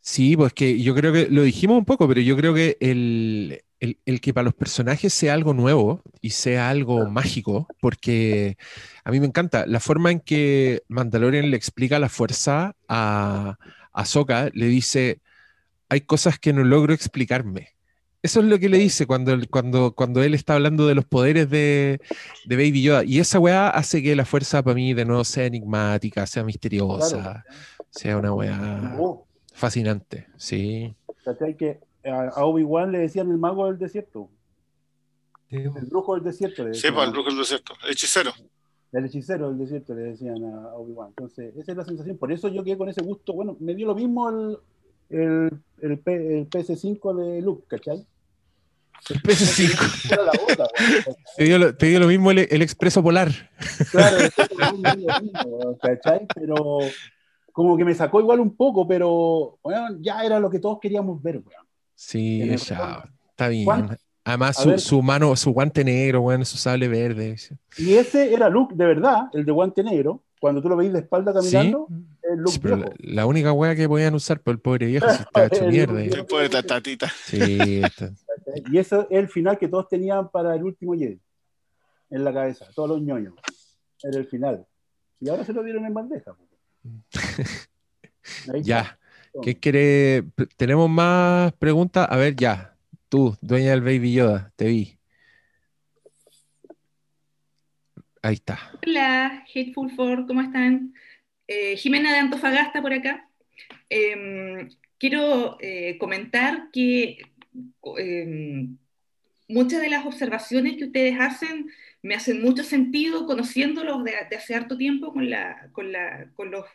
Sí, pues que yo creo que lo dijimos un poco, pero yo creo que el, el- el que para los personajes sea algo nuevo y sea algo mágico, porque a mí me encanta la forma en que Mandalorian le explica la fuerza a Ahsoka, le dice, hay cosas que no logro explicarme. Eso es lo que le dice cuando, él- cuando, cuando él está hablando de los poderes de, de Baby Yoda. Y esa weá hace que la fuerza para mí de nuevo sea enigmática, sea misteriosa, Claro. sea una weá Oh, fascinante. Sí. ¿cachai? Que a, Obi-Wan le decían el mago del desierto, el brujo del desierto. Sí, el brujo del desierto. El hechicero. El hechicero del desierto le decían a Obi-Wan. Entonces, esa es la sensación. Por eso yo quedé con ese gusto. Bueno, me dio lo mismo el, el, el, P- el PS5 de Luke, ¿cachai? El PS5. Era la. Te dio lo, te dio lo mismo el, el expreso polar. Claro, después me dio lo mismo, ¿cachai? Pero como que me sacó igual un poco, pero bueno, ya era lo que todos queríamos ver, weón. Sí, ya, está bien. ¿Cuánto? Además, A su, ver. su mano, su guante negro, bueno, su sable verde. Y ese era Luke de verdad, el de guante negro. Cuando tú lo veis de espalda Sí, caminando, es Luke Sí, pero la, la única wea que podían usar por el pobre viejo si está <laughs> hecho El mierda. El pobre tatatita. Sí, está-. Y eso es el final que todos tenían para el último Jedi. En la cabeza, todos los ñoños. Era el final. Y ahora se lo dieron en bandeja. <laughs> Ya. ¿Qué quiere? ¿Tenemos más preguntas? A ver, ya. Tú, dueña del Baby Yoda, te vi. Ahí está. Hola, Hateful Four, ¿cómo están? Eh, Jimena de Antofagasta por acá. Em, quiero eh, comentar que em, muchas de las observaciones que ustedes hacen me hacen mucho sentido conociéndolos de, de hace harto tiempo con, los,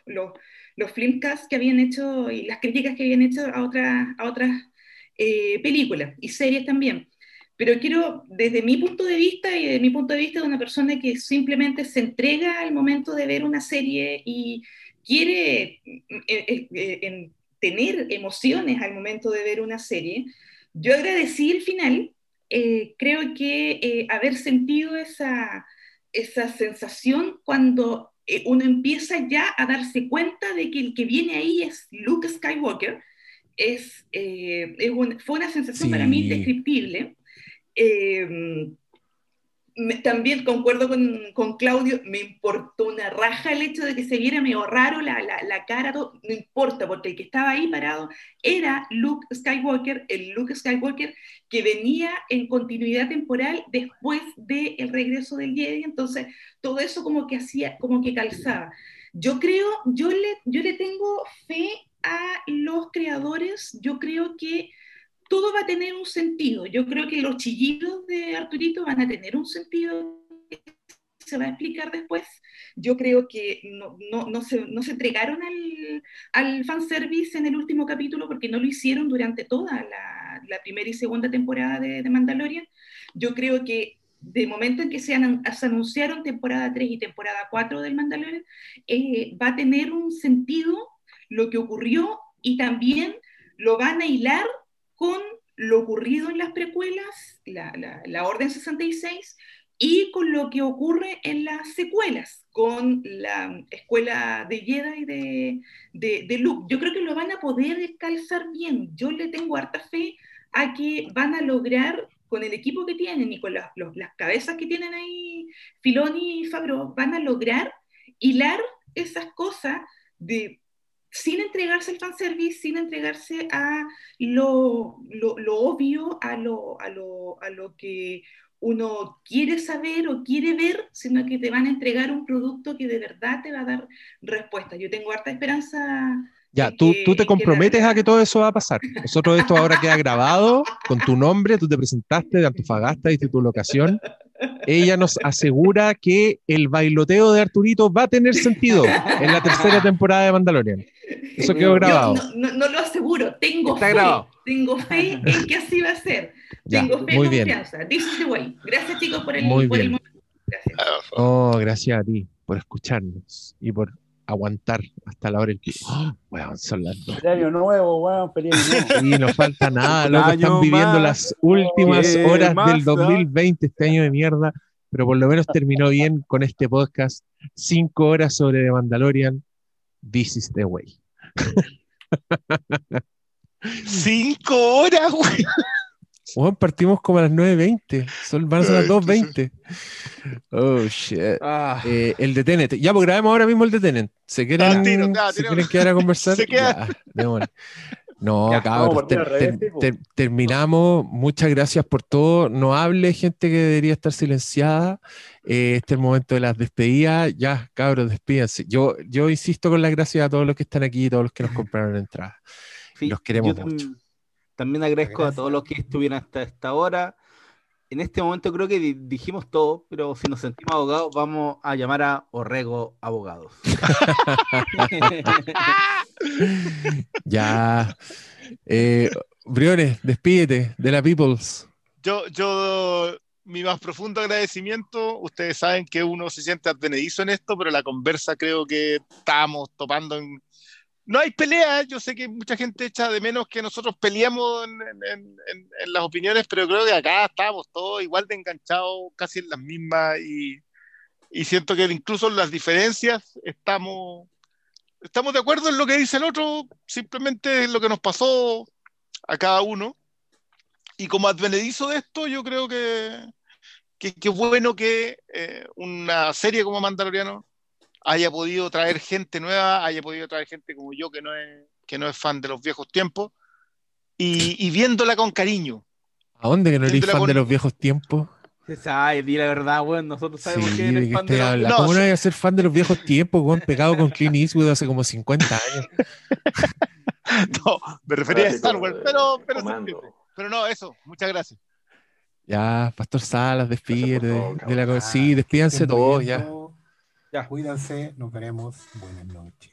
filmcasts que habían hecho y las críticas que habían hecho a otras eh, películas y series también. Pero quiero, desde mi punto de vista y de mi punto de vista de una persona que simplemente se entrega al momento de ver una serie y quiere eh, eh, eh, en tener emociones al momento de ver una serie, yo agradecí el final. eh, creo que eh, haber sentido esa, esa sensación cuando uno empieza ya a darse cuenta de que el que viene ahí es Luke Skywalker, es, eh, es un- fue una sensación para mí indescriptible. Eh, me- también concuerdo con, con Claudio, me importó una raja el hecho de que se viera medio raro la, la, la cara, todo, no importa, porque el que estaba ahí parado era Luke Skywalker, el Luke Skywalker que venía en continuidad temporal después del regreso del Jedi, entonces todo eso como que hacía, como que calzaba. Yo creo, yo le, yo le tengo fe a los creadores, yo creo que todo va a tener un sentido. Yo creo que los chillidos de Arturito van a tener un sentido que se va a explicar después. Yo creo que no, no, no, se, no se entregaron al, al fanservice en el último capítulo porque no lo hicieron durante toda la, la primera y segunda temporada de, de Mandalorian. Yo creo que de momento en que se, an- se anunciaron temporada 3 y temporada 4 del Mandalorian, eh, va a tener un sentido lo que ocurrió y también lo van a hilar con lo ocurrido en las precuelas, la, la- Orden 66, y con lo que ocurre en las secuelas, con la escuela de Jedi de, de, de Luke. Yo creo que lo van a poder calzar bien. Yo le tengo harta fe a que van a lograr con el equipo que tienen y con las, las cabezas que tienen ahí, Filoni y Fabro, van a lograr hilar esas cosas de sin entregarse al fanservice, sin entregarse a lo, lo, lo obvio, a lo, a, lo, a lo que uno quiere saber o quiere ver, sino que te van a entregar un producto que de verdad te va a dar respuesta. Yo tengo harta esperanza. Ya, tú, que- tú te comprometes a que todo eso va a pasar. Nosotros esto ahora queda grabado con tu nombre, tú te presentaste de Antofagasta, diste tu locación. Ella nos asegura que el bailoteo de Arturito va a tener sentido en la tercera temporada de Mandalorian. Eso quedó Yo grabado. no, no- no lo aseguro, tengo Está fe, grabado. tengo fe en que así va a ser. <laughs> Ya, Tengo fe muy y bien. confianza. This is the way. Gracias chicos por el, Muy por el momento. Gracias. Oh, gracias a ti por escucharnos y por aguantar hasta la hora del pico. Oh, weón, son las dos. Año nuevo, weón, feliz nuevo. Sí, no falta nada, loco. Están viviendo más. las últimas ¿Qué horas más del da? 2020, este año de mierda, pero por lo menos terminó bien con este podcast. Cinco horas sobre The Mandalorian. This is the way. Cinco horas, güey. Bueno, partimos como a las 9.20. Son, van a ser las Ay, 2.20. Oh, shit. Ah, Eh, el de Tenet. Ya, pues grabemos ahora mismo el de Tenet. ¿Se quieren, Ah, tiro, ya, ¿se quieren quedar a <laughs> conversar? Se queda. Ya. No, Ya, ter- revés, ter- ter- terminamos. Muchas gracias por todo. No hable gente que debería estar silenciada. Eh, este es el momento de las despedidas. Ya, cabros, despídense. Yo, yo insisto con las gracias a todos los que están aquí y todos los que nos compraron entradas. Sí, Los queremos yo mucho. También agradezco a Gracias. todos los que estuvieron hasta esta hora. En este momento creo que di- dijimos todo, pero si nos sentimos abogados, vamos a llamar a Orrego Abogados. <laughs> Ya. Eh, Briones, despídete de la Peoples. Yo, yo, mi más profundo agradecimiento. Ustedes saben que uno se siente advenedizo en esto, pero la conversa creo que estamos topando en. No hay pelea, yo sé que mucha gente echa de menos que nosotros peleamos en, las opiniones, pero creo que acá estamos todos igual de enganchados, casi en las mismas, y, siento que incluso en las diferencias estamos, estamos de acuerdo en lo que dice el otro, simplemente en lo que nos pasó a cada uno. Y como advenedizo de esto, yo creo que que, que bueno que eh, una serie como Mandaloriano haya podido traer gente nueva, haya podido traer gente como yo que no es, que no es fan de los viejos tiempos, y, y viéndola con cariño. ¿A dónde que no eres fan con- de los viejos tiempos? Ay, di la verdad, weón. Nosotros sabemos Sí, que ¿de eres fan de los-? No, ¿Cómo no voy a ser fan de los viejos tiempos, weón? Pegado con Clint Eastwood hace como 50 años. <laughs> No, me refería a Clásico Star Wars, pero, pero, se pero no, eso, muchas gracias. Ya, Pastor Salas, despide de, de la... Sí, despídanse todos ya. Ya. Cuídense, nos veremos. Buenas noches.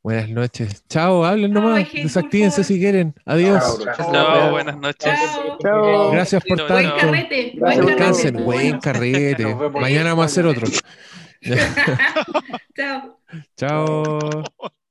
Buenas noches. Chao, hablen nomás. Desactívense si quieren. Adiós. Chao. chao. buenas noches. Chao. Chao. Gracias por Chao, Buen tanto. carrete. Buen carrete. buen carrete. Nos vemos. Mañana vamos a hacer otro. <laughs> Chao. <laughs> Chao. <laughs>